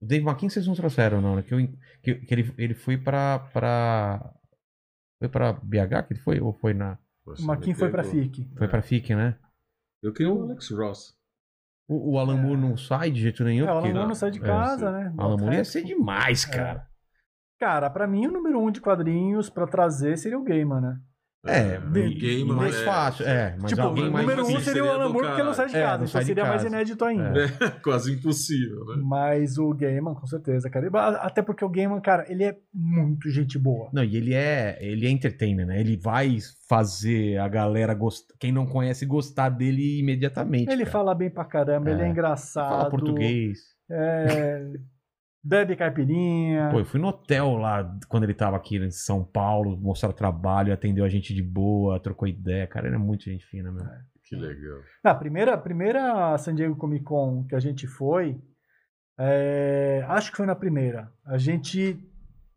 O Dave McKean vocês não trouxeram, não, né? Que, eu, que, que ele, ele foi pra, pra. Foi pra BH que ele foi? Ou foi na. O Maquin foi pra FIC. Foi pra FIC, né? Eu queria o Alex Ross. O, o Alan Moore não sai de jeito nenhum. É, o Alan Moore não sai de É, casa, sim. né? O Alan Moore ia ser É. demais, cara. Cara, pra mim o número um de quadrinhos pra trazer seria o Gaiman, né? É, o e- game mais é- fácil, é. Mas tipo, o alguém mais... número um seria o Alan Moore porque não sai de. É, casa, então de seria mais casa. inédito ainda. É [LAUGHS] quase impossível, né? Mas o Gaiman, com certeza, cara. Até porque o Gaiman, cara, ele é muito gente boa. Não, e ele é, ele é entertainer, né? Ele vai fazer a galera gostar, quem não conhece gostar dele imediatamente. Ele cara. fala bem pra caramba, ele é É. engraçado. fala português. É... Bebe caipirinha. Pô, eu fui no hotel lá quando ele tava aqui em São Paulo, mostrar o trabalho, atendeu a gente de boa, trocou ideia. Cara, ele é muito gente fina, meu. Que legal. Na primeira, primeira San Diego Comic Con que a gente foi, é, acho que foi na primeira. A gente,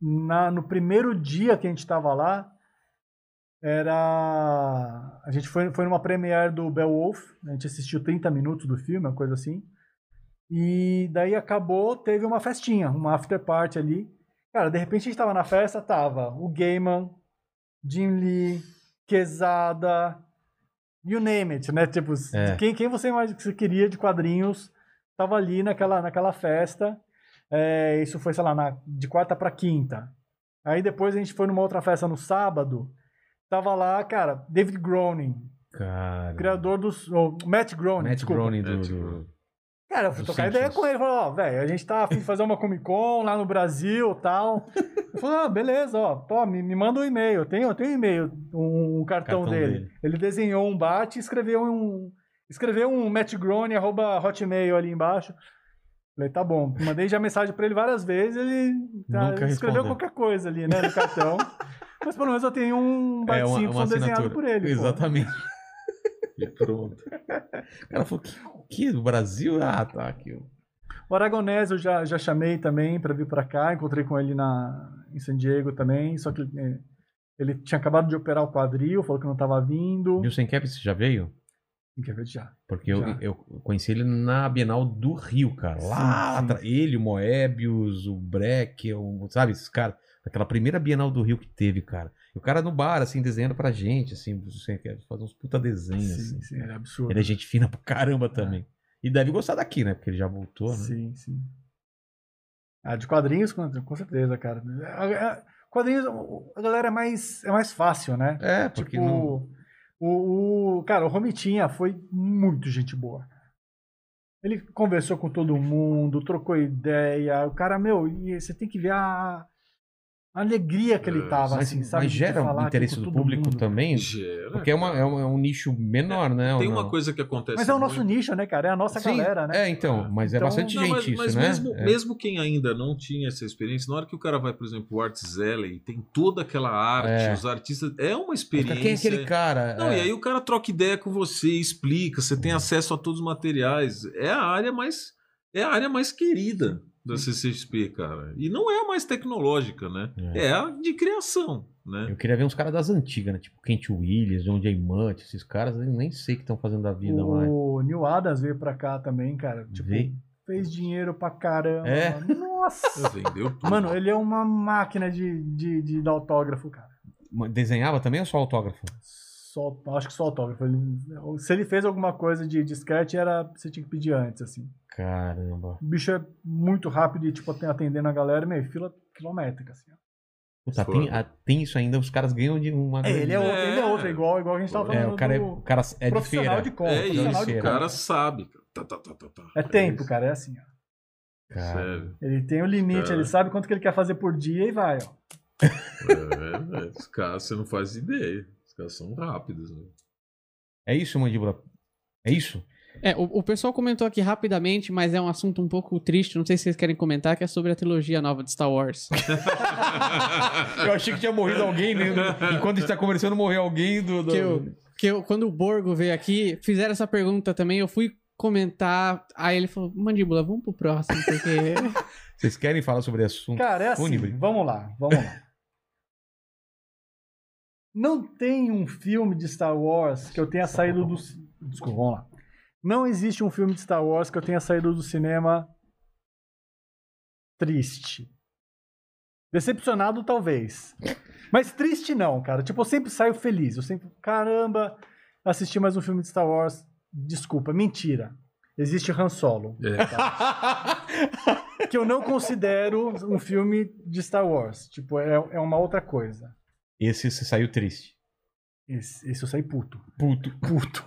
na- no primeiro dia que a gente estava lá, era. A gente foi, foi numa premiere do Beowulf, a gente assistiu 30 minutos do filme, uma coisa assim. E daí acabou, teve uma festinha, uma after party ali. Cara, de repente a gente tava na festa, tava o Gaiman, Jim Lee, Quesada, you name it, né? Tipo, É. quem, quem você você queria de quadrinhos tava ali naquela, naquela festa. É, isso foi, sei lá, na- de quarta pra quinta. Aí depois a gente foi numa outra festa no sábado. Tava lá, cara, David Groening, Cara. criador dos. oh, Matt Groening, Matt desculpa. Groening do, do- Groening. Cara, eu fui Simpsons. ideia com ele. Falou, ó, velho, a gente tá afim de fazer uma Comic Con lá no Brasil e tal. Ele falou, ah, beleza, ó, pô, me, me manda um e-mail. Eu tenho, eu tenho um e-mail, um, um cartão, Cartão dele. dele. Ele desenhou um bat e escreveu um. Escreveu um mattgrone, arroba hotmail ali embaixo. Falei, tá bom. Mandei já mensagem pra ele várias vezes, ele tá, escreveu respondeu. qualquer coisa ali, né, no cartão. [LAUGHS] Mas pelo menos eu tenho um Bart É, uma, Simpson uma desenhado por ele. pô. E pronto. O cara falou, que, que do Brasil? Ah, tá, aqui. O Aragonés eu já, já chamei também para vir para cá, encontrei com ele na, em San Diego também, só que eh, ele tinha acabado de operar o quadril, falou que não estava vindo. Nilson Cap, você já veio? Ver já. Porque eu, Já. eu conheci ele na Bienal do Rio, cara. Lá, atrás. ele, o Moebius, o Breck, o, sabe, esses caras. Aquela primeira Bienal do Rio que teve, cara. O cara no bar, assim, desenhando pra gente, assim, fazer uns puta desenhos, Sim, assim. sim, ele é absurdo. Ele é gente fina pra caramba também. E deve gostar daqui, né? Porque ele já voltou, né? Sim, sim. Ah, de quadrinhos, com, certeza, cara. Quadrinhos, a galera é mais, é mais fácil, né? É, porque tipo, não... o, o. Cara, o Romitinha foi muito gente boa. Ele conversou com todo mundo, trocou ideia. O cara, meu, e você tem que ver a, a alegria que ele É, tava, Mas, assim, sabe? mas gera falar o aqui interesse com do público mundo. também? Gera, Porque é, uma, é, um, é um nicho menor, né? ou Tem não? uma coisa que acontece. Mas é o nosso muito. nicho, né, cara? É a nossa Sim, galera, né? É, então, mas é Então- bastante Não, gente mas, isso, mas né? mesmo, É. mesmo quem ainda não tinha essa experiência, na hora que o cara vai, por exemplo, o Arts Alley, tem toda aquela arte, É. os artistas. É uma experiência. Quem é aquele cara? Não, É. e aí o cara troca ideia com você, explica, você tem acesso a todos os materiais. É a área mais. É a área mais querida da CCXP, cara. E não é a mais tecnológica, né? É. É, a de criação, né? Eu queria ver uns caras das antigas, né? Tipo Kent Williams, John J. Mutt, esses caras, eu nem sei o que estão fazendo da vida mais. O Neil Adams veio pra cá também, cara. Tipo, Veio. fez dinheiro pra caramba. É? Nossa! [LAUGHS] Vendeu tudo. Mano, ele é uma máquina de, de, de dar autógrafo, cara. Desenhava também ou só autógrafo? Só, acho que só autógrafo. Ele- se ele fez alguma coisa de, de sketch, era, você tinha que pedir antes, assim. Caramba. O bicho é muito rápido e, tipo, tem- atendendo a galera, meio fila quilométrica, assim. ó. Puta, tem, ah, tem isso ainda, os caras ganham de uma. É, ele é outro, ele é outro, É. igual, igual a gente tava É, falando o cara é, o cara é de profissional feira. de compra. É profissional isso, de o cara sabe. cara. Tá, tá, tá, tá, tá. É tempo, isso. cara, é assim, ó. Cara, Sério. Ele tem o limite, Cara. ele sabe quanto que ele quer fazer por dia e vai, ó. É, é, os caras, você não faz ideia. Caras são rápidos. Né? É isso, mandíbula? É isso? É, o, o pessoal comentou aqui rapidamente, mas é um assunto um pouco triste, não sei se vocês querem comentar, que é sobre a trilogia nova de Star Wars. [LAUGHS] Eu achei que tinha morrido alguém, né? Enquanto a gente tá conversando, morreu alguém do. do- que eu, que eu, quando o Borgo veio aqui, fizeram essa pergunta também, eu fui comentar, aí ele falou, Mandíbula, vamos pro próximo, porque... [LAUGHS] Vocês querem falar sobre assunto? Cara, é assim, Fúnebre. vamos lá, vamos lá. Não tem um filme de Star Wars que eu tenha saído do... Desculpa, vamos lá. Não existe um filme de Star Wars que eu tenha saído do cinema triste. Decepcionado, talvez. Mas triste não, cara. Tipo, eu sempre saio feliz. Eu sempre, caramba, assisti mais um filme de Star Wars. Desculpa, mentira. existe Han Solo, É. [LAUGHS] que eu não considero um filme de Star Wars. Tipo, é, é uma outra coisa. Esse você saiu triste. Esse, esse eu saí puto. Puto. Puto.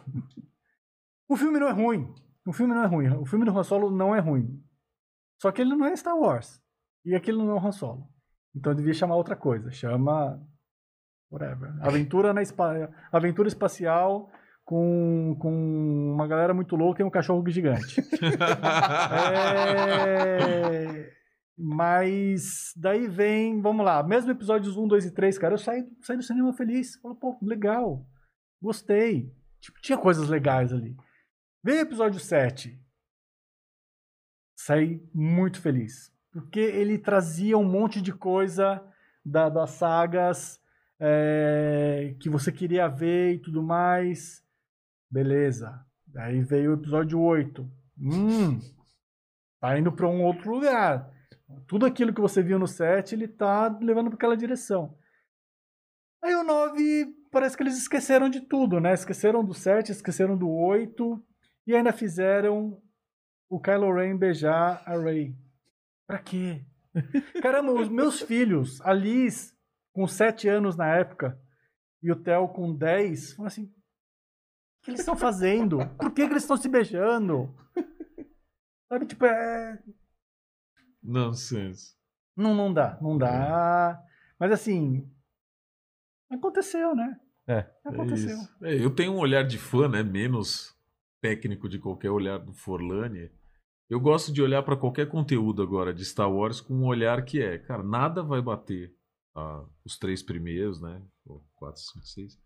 O filme não é ruim. O filme não é ruim. O filme do Han Solo não é ruim. Só que ele não é Star Wars. E aquilo não é o Han Solo. Então devia chamar outra coisa. Chama. Whatever. Aventura, na espa... Aventura espacial com, com uma galera muito louca e um cachorro gigante. [LAUGHS] É... Mas daí vem, vamos lá, mesmo episódios 1, 2 e 3, cara, eu saí, saí do cinema feliz. Falei, pô, legal, gostei. Tipo, tinha coisas legais ali. Veio o episódio 7. Saí muito feliz. Porque ele trazia um monte de coisa da, das sagas é, que você queria ver e tudo mais. Beleza. Daí veio o episódio 8. Hum, tá indo para um outro lugar. Tudo aquilo que você viu no 7, ele tá levando para aquela direção. Aí o 9, parece que eles esqueceram de tudo, né? Esqueceram do 7, esqueceram do 8 e ainda fizeram o Kylo Ren beijar a Rey. Pra quê? [LAUGHS] Caramba, os meus filhos, a Liz com 7 anos na época e o Theo com 10, falam assim: o que eles estão fazendo? Por que, que eles estão se beijando? [LAUGHS] Sabe, tipo, é. Nonsense. Não, não dá, não dá. Mas assim. Aconteceu, né? É. Aconteceu. É isso. É, eu tenho um olhar de fã, né? Menos técnico de qualquer olhar do Forlani. Eu gosto de olhar para qualquer conteúdo agora de Star Wars com um olhar que é, cara, nada vai bater ah, os três primeiros, né? Ou quatro, cinco, seis.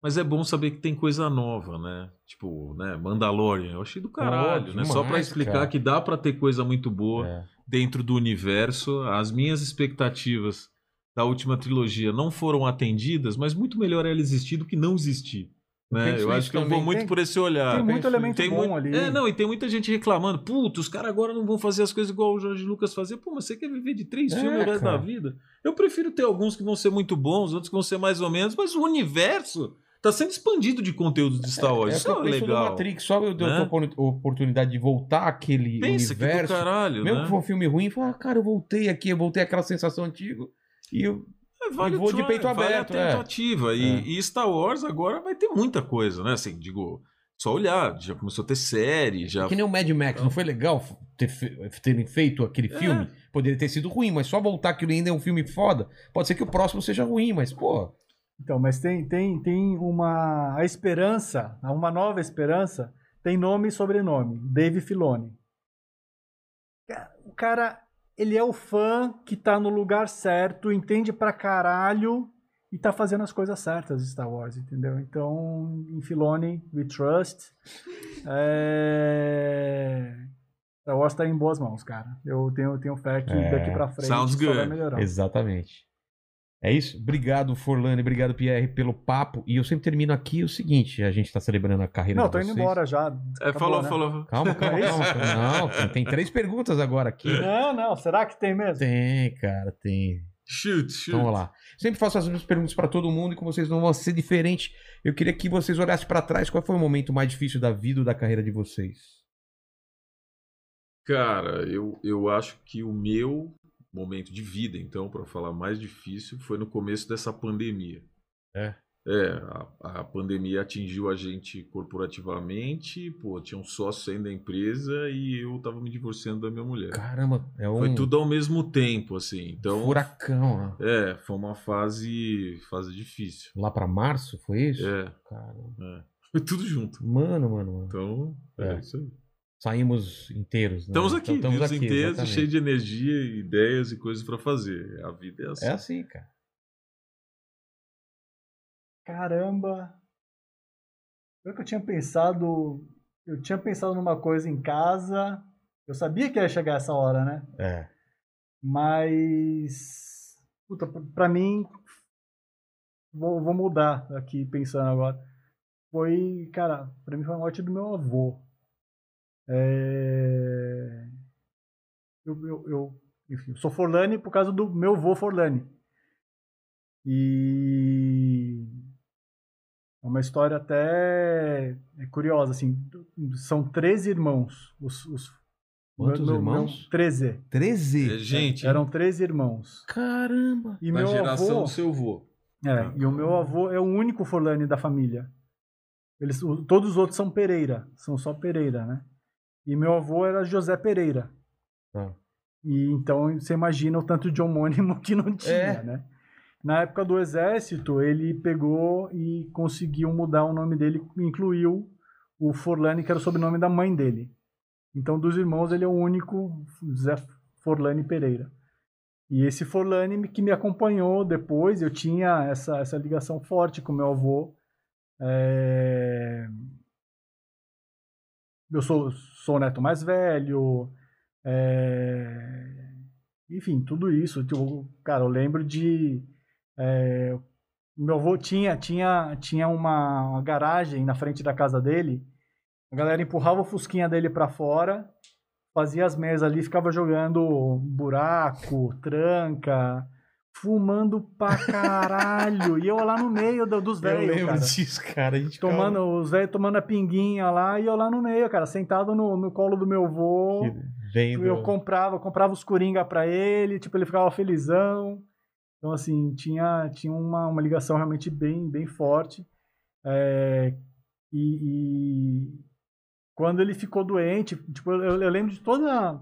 Mas é bom saber que tem coisa nova, né? Tipo, né? Mandalorian. Eu achei do caralho, Pô, né? Só pra demais, explicar cara. que dá pra ter coisa muito boa É. dentro do universo. As minhas expectativas da última trilogia não foram atendidas, mas muito melhor ela existir do que não existir. Né? Eu acho que eu vou muito Tem- por esse olhar. Tem muito elemento Tem bom muito- ali. É, não, e tem muita gente reclamando. Puta, os caras agora não vão fazer as coisas igual o Jorge Lucas fazia. Pô, mas você quer viver de três É, filmes o resto da vida? Eu prefiro ter alguns que vão ser muito bons, outros que vão ser mais ou menos, mas o universo tá sendo expandido de conteúdos de Star Wars. É, Isso é penso do legal. Matrix, só eu dei Né? a opor- oportunidade de voltar àquele Pensa que do universo. caralho, Mesmo né? que for um filme ruim, fala, ah, cara, eu voltei aqui, eu voltei àquela sensação antiga. E eu. É, vale vou de peito vale aberto, a é. tentativa. E, e Star Wars agora vai ter muita coisa, né? Assim, digo, só olhar, já começou a ter série, já. Que nem o Mad Max, não foi legal ter terem feito aquele É. filme? Poderia ter sido ruim, mas só voltar que ele ainda é um filme foda. Pode ser que o próximo seja ruim, mas, pô. Então, mas tem, tem, tem uma. A esperança, uma nova esperança, tem nome e sobrenome: Dave Filoni. O cara, ele é o fã que tá no lugar certo, entende pra caralho e tá fazendo as coisas certas de Star Wars, entendeu? Então, em Filoni, we trust. É... Star Wars tá em boas mãos, cara. Eu tenho, tenho fé que É, daqui pra frente sounds só vai good. melhorar. Exatamente. É isso? Obrigado, Forlane, obrigado, Pierre, pelo papo. E eu sempre termino aqui o seguinte: a gente tá celebrando a carreira Não, de tô indo vocês. embora já. É, Acabou, falou, né? falou. Calma, [LAUGHS] calma, É calma. Não, tem, tem três perguntas agora aqui. Não, não. Será que tem mesmo? Tem, cara, tem. Shoot, shoot. Então, vamos lá. Sempre faço as mesmas perguntas pra todo mundo e com vocês não vão ser diferente. Eu queria que vocês olhassem pra trás. Qual foi o momento mais difícil da vida ou da carreira de vocês? Cara, eu, eu acho que o meu momento de vida, então, para falar mais difícil, foi no começo dessa pandemia. É? É, a, a pandemia atingiu a gente corporativamente, pô, tinha um sócio saindo da empresa e eu tava me divorciando da minha mulher. Caramba, é um Foi tudo ao mesmo tempo, assim. Então, furacão. ó. é, foi uma fase, fase difícil. Lá pra março, foi isso? É, Caramba. é. Foi tudo junto. Mano, mano, mano. Então, é, É. isso aí. Saímos inteiros. Né? Estamos aqui, Então, vivos inteiros, e exatamente. cheios de energia, ideias e coisas para fazer. A vida é assim. É assim, cara. Caramba. Eu que eu tinha pensado. Eu tinha pensado numa coisa em casa. Eu sabia que ia chegar essa hora, né? É. Mas. Puta, pra- pra mim. Vou, vou mudar aqui pensando agora. Foi. Cara, pra mim foi a morte do meu avô. É... Eu, eu, eu, enfim, eu sou Forlane por causa do meu avô Forlane. E é uma história até é curiosa, assim. são 13 irmãos. Os, os, Quantos meu- irmãos? meu- 13. 13? É, gente, Eram 13 irmãos. Caramba! E na meu geração avô. do seu avô. É, e o meu avô é o único Forlani da família. Eles, todos os outros são Pereira, são só Pereira, né? E meu avô era José Pereira. Tá. E então você imagina o tanto de homônimo [LAUGHS] que não tinha, É. né? Na época do exército, ele pegou e conseguiu mudar o nome dele, incluiu o Forlani, que era o sobrenome da mãe dele. Então, dos irmãos, ele é o único Zé Forlani Pereira. E esse Forlani que me acompanhou depois, eu tinha essa, essa ligação forte com meu avô. É, Eu sou, sou o neto mais velho. é, Enfim, tudo isso. Tipo, Cara, eu lembro de. é, Meu avô tinha, tinha, tinha uma, uma garagem na frente da casa dele. A galera empurrava o fusquinha dele pra fora, fazia as mesas ali, ficava jogando buraco, tranca, fumando pra caralho. e eu lá no meio do- dos Eu velhos, lembro cara. disso, cara. A gente Tomando, os velhos tomando a pinguinha lá e eu lá no meio, cara, sentado no, no colo do meu avô. Vendo... Eu comprava, comprava os coringa pra ele, tipo, ele ficava felizão. Então, assim, tinha, tinha uma, uma ligação realmente bem, bem forte. É, e, e quando ele ficou doente, tipo, eu, eu lembro de toda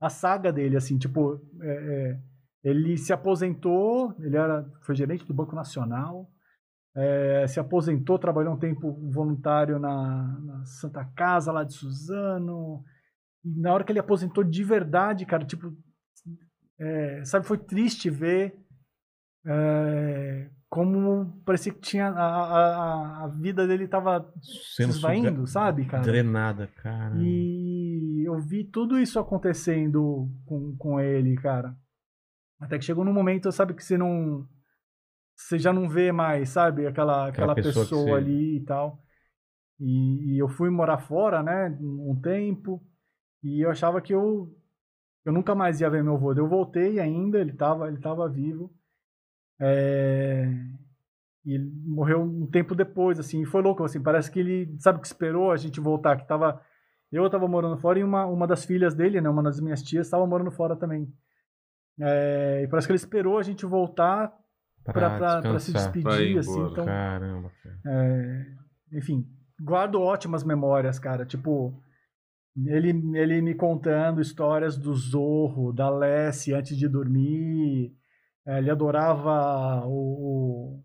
a saga dele, assim, tipo, é, é, ele se aposentou, ele era, foi gerente do Banco Nacional, é, se aposentou, trabalhou um tempo voluntário na, na Santa Casa lá de Suzano, e na hora que ele aposentou de verdade, cara, tipo, é, sabe, foi triste ver é, como parecia que tinha a, a, a vida dele tava se esvaindo, sabe, cara? Drenada, cara. E eu vi tudo isso acontecendo com, com ele, cara. Até que chegou num momento, sabe, que você não. Você já não vê mais, sabe? Aquela, Aquela aquela pessoa pessoa, você- ali e tal. E, e eu fui morar fora, né? Um tempo. E eu achava que eu. Eu nunca mais ia ver meu avô. Eu voltei ainda, ele tava, ele tava vivo. É, E ele morreu um tempo depois, assim, e foi louco, assim, parece que ele, sabe, que esperou a gente voltar, que tava, eu tava morando fora e uma, uma das filhas dele, né, uma das minhas tias, estava morando fora também. É, e parece que ele esperou a gente voltar pra, pra, pra se descansar. Pra ir despedir, assim, embora. então, Caramba, cara. é, enfim, guardo ótimas memórias, cara, tipo, ele, ele me contando histórias do Zorro, da Lessie antes de dormir, é, ele adorava o, o-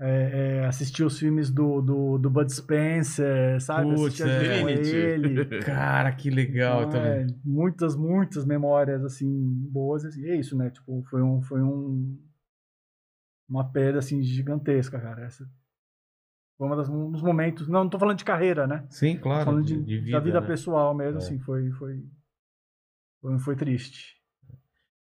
é, é, assistir os filmes do, do, do Bud Spencer, sabe? Putz, é. com ele. Cara, que legal Então, também. é, muitas, muitas memórias, assim, boas. assim, E é isso, né? Tipo, foi um... Foi um uma perda, assim, gigantesca, cara. Essa foi uma das, um dos momentos... Não, não tô falando de carreira, né? Sim, Tô claro. falando de, de, de vida, da vida né? pessoal mesmo, É. assim, foi, foi, foi, foi triste.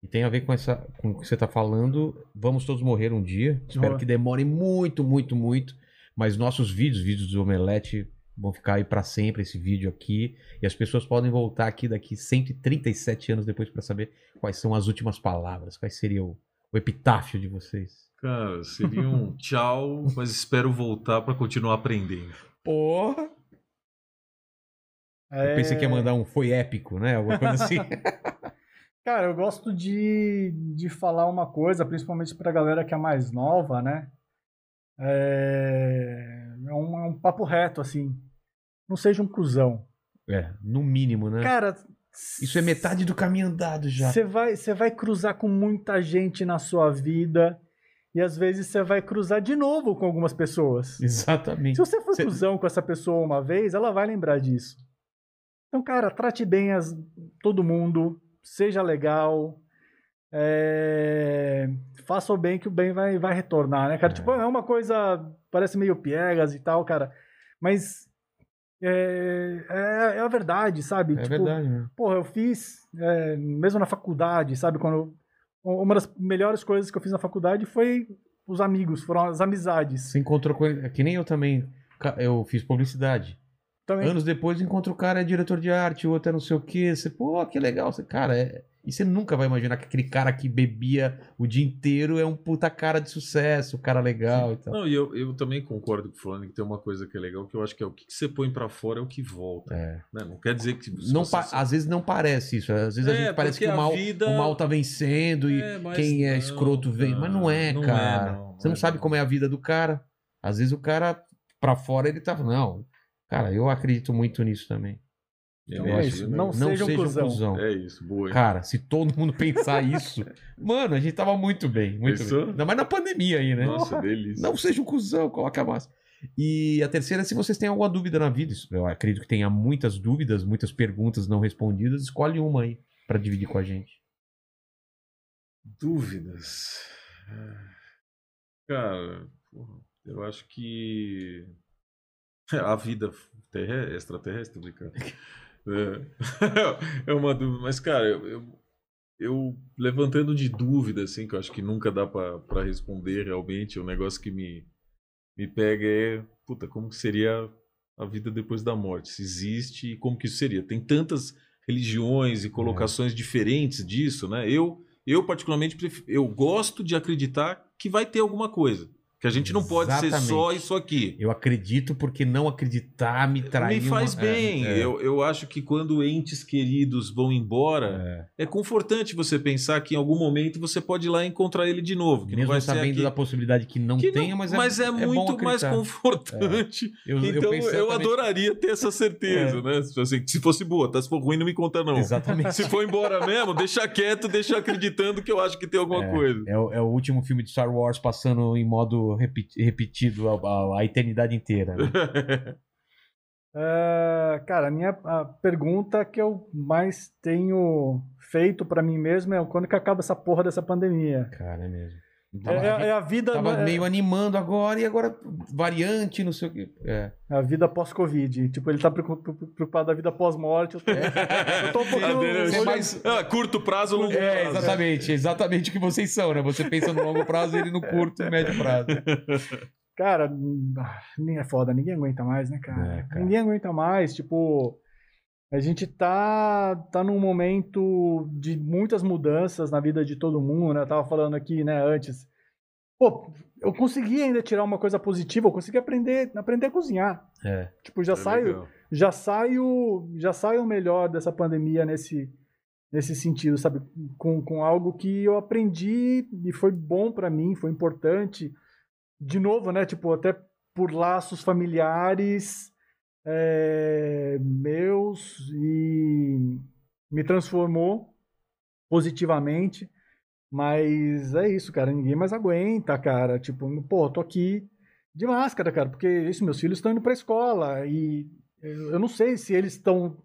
E tem a ver com, essa, com o que você tá falando. Vamos todos morrer um dia. Espero que demore muito, muito, muito. Mas nossos vídeos, vídeos do Omelete, vão ficar aí pra sempre, esse vídeo aqui. E as pessoas podem voltar aqui daqui 137 anos depois pra saber quais são as últimas palavras. Quais seria o, o epitáfio de vocês. Cara, seria um [LAUGHS] tchau, mas espero voltar pra continuar aprendendo. Porra! É, Eu pensei que ia mandar um foi épico, né? Alguma coisa assim. [LAUGHS] Cara, eu gosto de, de falar uma coisa, principalmente pra galera que é mais nova, né? É, é, um, é um papo reto, assim. Não seja um cuzão. é, no mínimo, né? Cara, Isso é metade do caminho andado já. Você vai, você vai cruzar com muita gente na sua vida e às vezes você vai cruzar de novo com algumas pessoas. Exatamente. Se você for Cê- cuzão com essa pessoa uma vez, ela vai lembrar disso. Então, cara, trate bem as, todo mundo, seja legal, é, faça o bem que o bem vai, vai retornar, né, cara? É. Tipo, é uma coisa, parece meio piegas e tal, cara, mas é, é, é a verdade, sabe? É Tipo, verdade, né? Porra, eu fiz, é, mesmo na faculdade, sabe? Quando eu- uma das melhores coisas que eu fiz na faculdade foi os amigos, foram as amizades. Você encontrou com é Que nem eu também. Eu fiz publicidade. Também. Anos depois encontra o cara é diretor de arte, o outro é não sei o quê. Você, pô, que legal. Você, cara, é... e você nunca vai imaginar que aquele cara que bebia o dia inteiro é um puta cara de sucesso, cara legal e tal. Não, e eu, eu também concordo com o Fulano que tem uma coisa que é legal, que eu acho que é o que você põe pra fora é o que volta. É. né? Não quer dizer que. Não você- Às vezes não parece isso. Às vezes a É, gente parece que o a mal, vida- o mal tá vencendo e É, quem é não, escroto vem. Mas não é, não é, cara. não, Você não é, sabe não. como é a vida do cara. Às vezes o cara, pra fora, ele tá. Não. Cara, eu acredito muito nisso também. Então é isso. Não, Não seja seja um um cuzão. cuzão. É isso, boa. hein? Cara, se todo mundo pensar [LAUGHS] isso, mano, a gente tava muito bem, muito Pensou? bem. Ainda mais na pandemia aí, né? Nossa, delícia. Não seja um cuzão, coloca a máscara. E a terceira é se vocês têm alguma dúvida na vida. Eu acredito que tenha muitas dúvidas, muitas perguntas não respondidas. Escolhe uma aí pra dividir com a gente. Dúvidas. Cara, porra, eu acho que a vida terre- extraterrestre, brincando. É, [LAUGHS] é uma dúvida, mas cara, eu, eu, eu levantando de dúvida, assim, que eu acho que nunca dá pra responder realmente, o negócio que me, me pega é, puta, como que seria a vida depois da morte? Se existe e como que isso seria? Tem tantas religiões e colocações diferentes disso, né? Eu eu, particularmente, eu gosto de acreditar que vai ter alguma coisa. Que a gente não pode ser Exatamente. só isso aqui. Eu acredito porque não acreditar me trai. Me faz uma- bem. É, é, Eu, eu acho que quando entes queridos vão embora, é. é confortante você pensar que em algum momento você pode ir lá e encontrar ele de novo. Que Mesmo não vai ser sabendo aqui. da possibilidade que não Que não- tenha, mas é, é, bom muito mais acreditar. confortante. Eu, eu então eu, exatamente- adoraria ter essa certeza, né? Se, assim, se fosse boa, tá? Se for ruim, não me conta, não. Exatamente. Se for embora mesmo, deixa quieto, deixa acreditando que eu acho que tem alguma coisa. É é o último filme de Star Wars passando em modo repi- repetido a, a- a eternidade inteira. né? É, [LAUGHS] cara, a minha a pergunta que eu mais tenho feito pra mim mesmo é quando que acaba essa porra dessa pandemia? Cara, é mesmo. É, Tava, é- é a vida, tava é- meio animando agora e agora variante, não sei o quê. É. é a vida pós-Covid. Tipo, ele tá preocu- preocupado da vida pós-morte. Eu tô, eu tô [LAUGHS] um pouquinho. Você é mais- Ah, curto prazo, longo É, prazo. exatamente, exatamente o que vocês são, né? Você pensa no longo prazo e ele no curto e médio prazo. Cara, ah, nem é foda, ninguém aguenta mais, né, cara? É, cara. Ninguém aguenta mais, tipo, a gente tá, tá num momento de muitas mudanças na vida de todo mundo, né? Eu tava falando aqui, né, antes. Pô, eu consegui ainda tirar uma coisa positiva, eu consegui aprender, aprender a cozinhar. É. Tipo, já É saio, legal. já saio, já saio melhor dessa pandemia nesse nesse sentido, sabe? Com, com algo que eu aprendi e foi bom pra mim, foi importante. De novo, né? Tipo, até por laços familiares é, meus e me transformou positivamente. Mas é isso, cara. Ninguém mais aguenta, cara. Tipo, pô, tô aqui de máscara, cara, porque isso, meus filhos estão indo pra escola e eu não sei se eles estão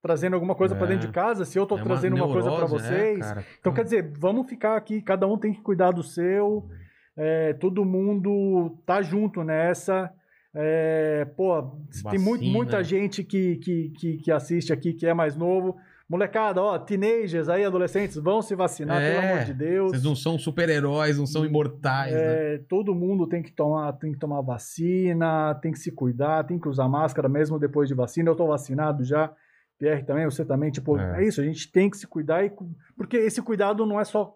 trazendo alguma coisa pra É. dentro de casa, se eu tô É trazendo uma, coisa pra neurose, né, vocês. cara? Então, quer dizer, vamos ficar aqui, cada um tem que cuidar do seu, é, todo mundo tá junto nessa. É, pô, tem muito, muita gente que, que, que, que assiste aqui que é mais novo. Molecada, ó, teenagers aí, adolescentes, vão se vacinar, É, pelo amor de Deus. Vocês não são super-heróis, não são imortais, né? É, todo mundo tem que tomar, tem que tomar vacina, tem que se cuidar, tem que usar máscara mesmo depois de vacina. Eu tô vacinado já, Pierre também, você também, tipo, É. é, isso, a gente tem que se cuidar e porque esse cuidado não é só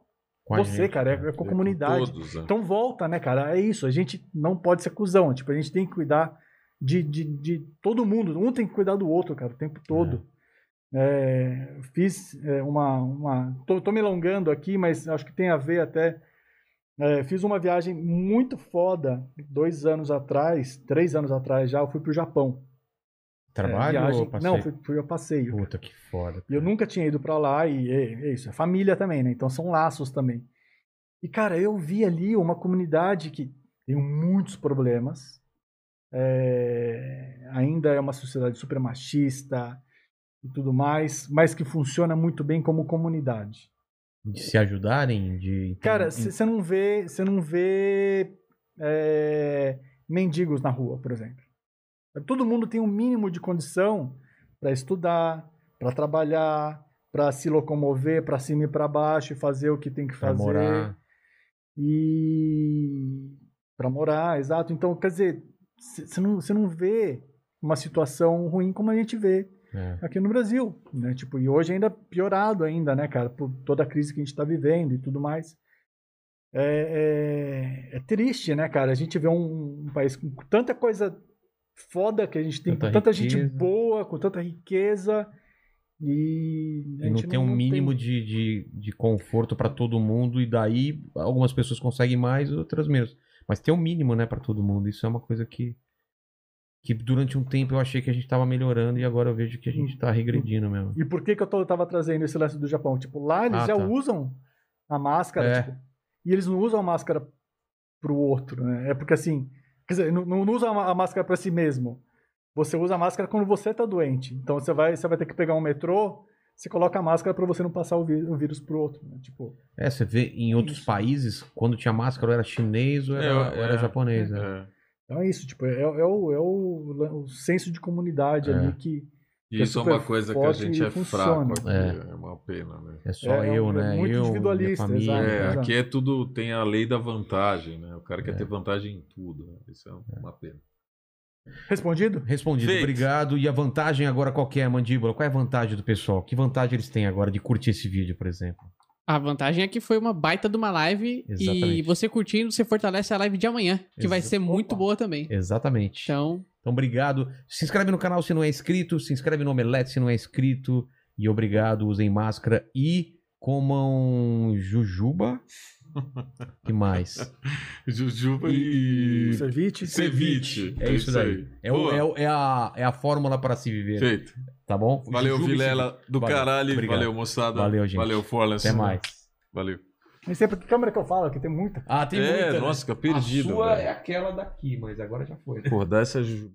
você, gente, cara, é, né? é com a comunidade. Todos, né? Então volta, né, cara? É isso, a gente não pode ser cuzão, tipo, a gente tem que cuidar de, de, de todo mundo, um tem que cuidar do outro, cara, o tempo todo. É, fiz é, uma. uma tô, tô me alongando aqui, mas acho que tem a ver até. É, fiz uma viagem muito foda dois anos atrás, três anos atrás já. Eu fui pro Japão. Trabalho É, ou passeio? Não, fui, fui a passeio. Puta, que foda. E eu nunca tinha ido pra lá e é, é isso, é família também, né? Então são laços também. E cara, eu vi ali uma comunidade que tem muitos problemas. é, ainda é uma sociedade super machista e tudo mais, mas que funciona muito bem como comunidade. De se ajudarem, de... Cara, você não vê, você não vê é, mendigos na rua, por exemplo. Todo mundo tem um mínimo de condição para estudar, para trabalhar, para se locomover para cima e para baixo e fazer o que tem que pra fazer morar. e para morar, exato. Então, quer dizer, você não, não vê uma situação ruim como a gente vê É. aqui no Brasil, né? Tipo, e hoje ainda piorado ainda, né, cara, por toda a crise que a gente está vivendo e tudo mais. É, é- é triste, né, cara? A gente vê um, um país com tanta coisa foda que a gente tem, Tanta com tanta gente boa, com tanta riqueza e, E não tem um mínimo tem- De, de, de conforto pra todo mundo, e daí algumas pessoas conseguem mais, outras menos. Mas tem um mínimo, né, pra todo mundo. Isso é uma coisa que, que durante um tempo eu achei que a gente tava melhorando e agora eu vejo que a gente tá regredindo mesmo. E por que, que eu tô- tava trazendo esse lance do Japão? Tipo, lá eles Ah, já tá. usam a máscara, É. tipo, e eles não usam a máscara pro outro, né? É porque assim, quer dizer, não, não usa a máscara para si mesmo. Você usa a máscara quando você tá doente. Então você vai, você vai ter que pegar um metrô, você coloca a máscara para você não passar o, vírus pro outro, né? Tipo, É, você vê em outros Isso. países, quando tinha máscara, ou era chinês ou era, É, ou era é, japonês. né? É. então é isso, tipo, é, é o, é o, o senso de comunidade É. ali que É isso é uma super coisa que a gente é funciona. fraco aqui. É. É. uma pena, né? É só É, eu, é né? muito eu, minha individualista, família. exato. É, exato. aqui é tudo, tem a lei da vantagem, né? O cara quer ter vantagem em tudo. Né? Isso é uma pena. respondido? Respondido, Feito. obrigado. E a vantagem agora qual que é, Mandíbula? Qual é a vantagem do pessoal? Que vantagem eles têm agora de curtir esse vídeo, por exemplo? A vantagem é que foi uma baita de uma live Exatamente. e você curtindo, você fortalece a live de amanhã, que vai ser muito Opa. boa também. Exatamente. Então, Então, obrigado. Se inscreve no canal se não é inscrito, se inscreve no Omelete se não é inscrito. E obrigado, usem máscara e comam jujuba. [LAUGHS] que mais? Jujuba E- e. Ceviche? Ceviche. É isso daí. É, o- é é a, é a fórmula para se viver. Feito. Tá bom? Valeu, Jujuba Vilela do Valeu. caralho. Obrigado. Valeu, moçada. Valeu, gente. Valeu, Forlance. Até mais. Valeu. Nem sei pra que câmera que eu falo, que tem muita. Ah, tem é, muita. né? nossa, fica perdido. A sua velho. é aquela daqui, mas agora já foi. Pô, dá essa jujuba.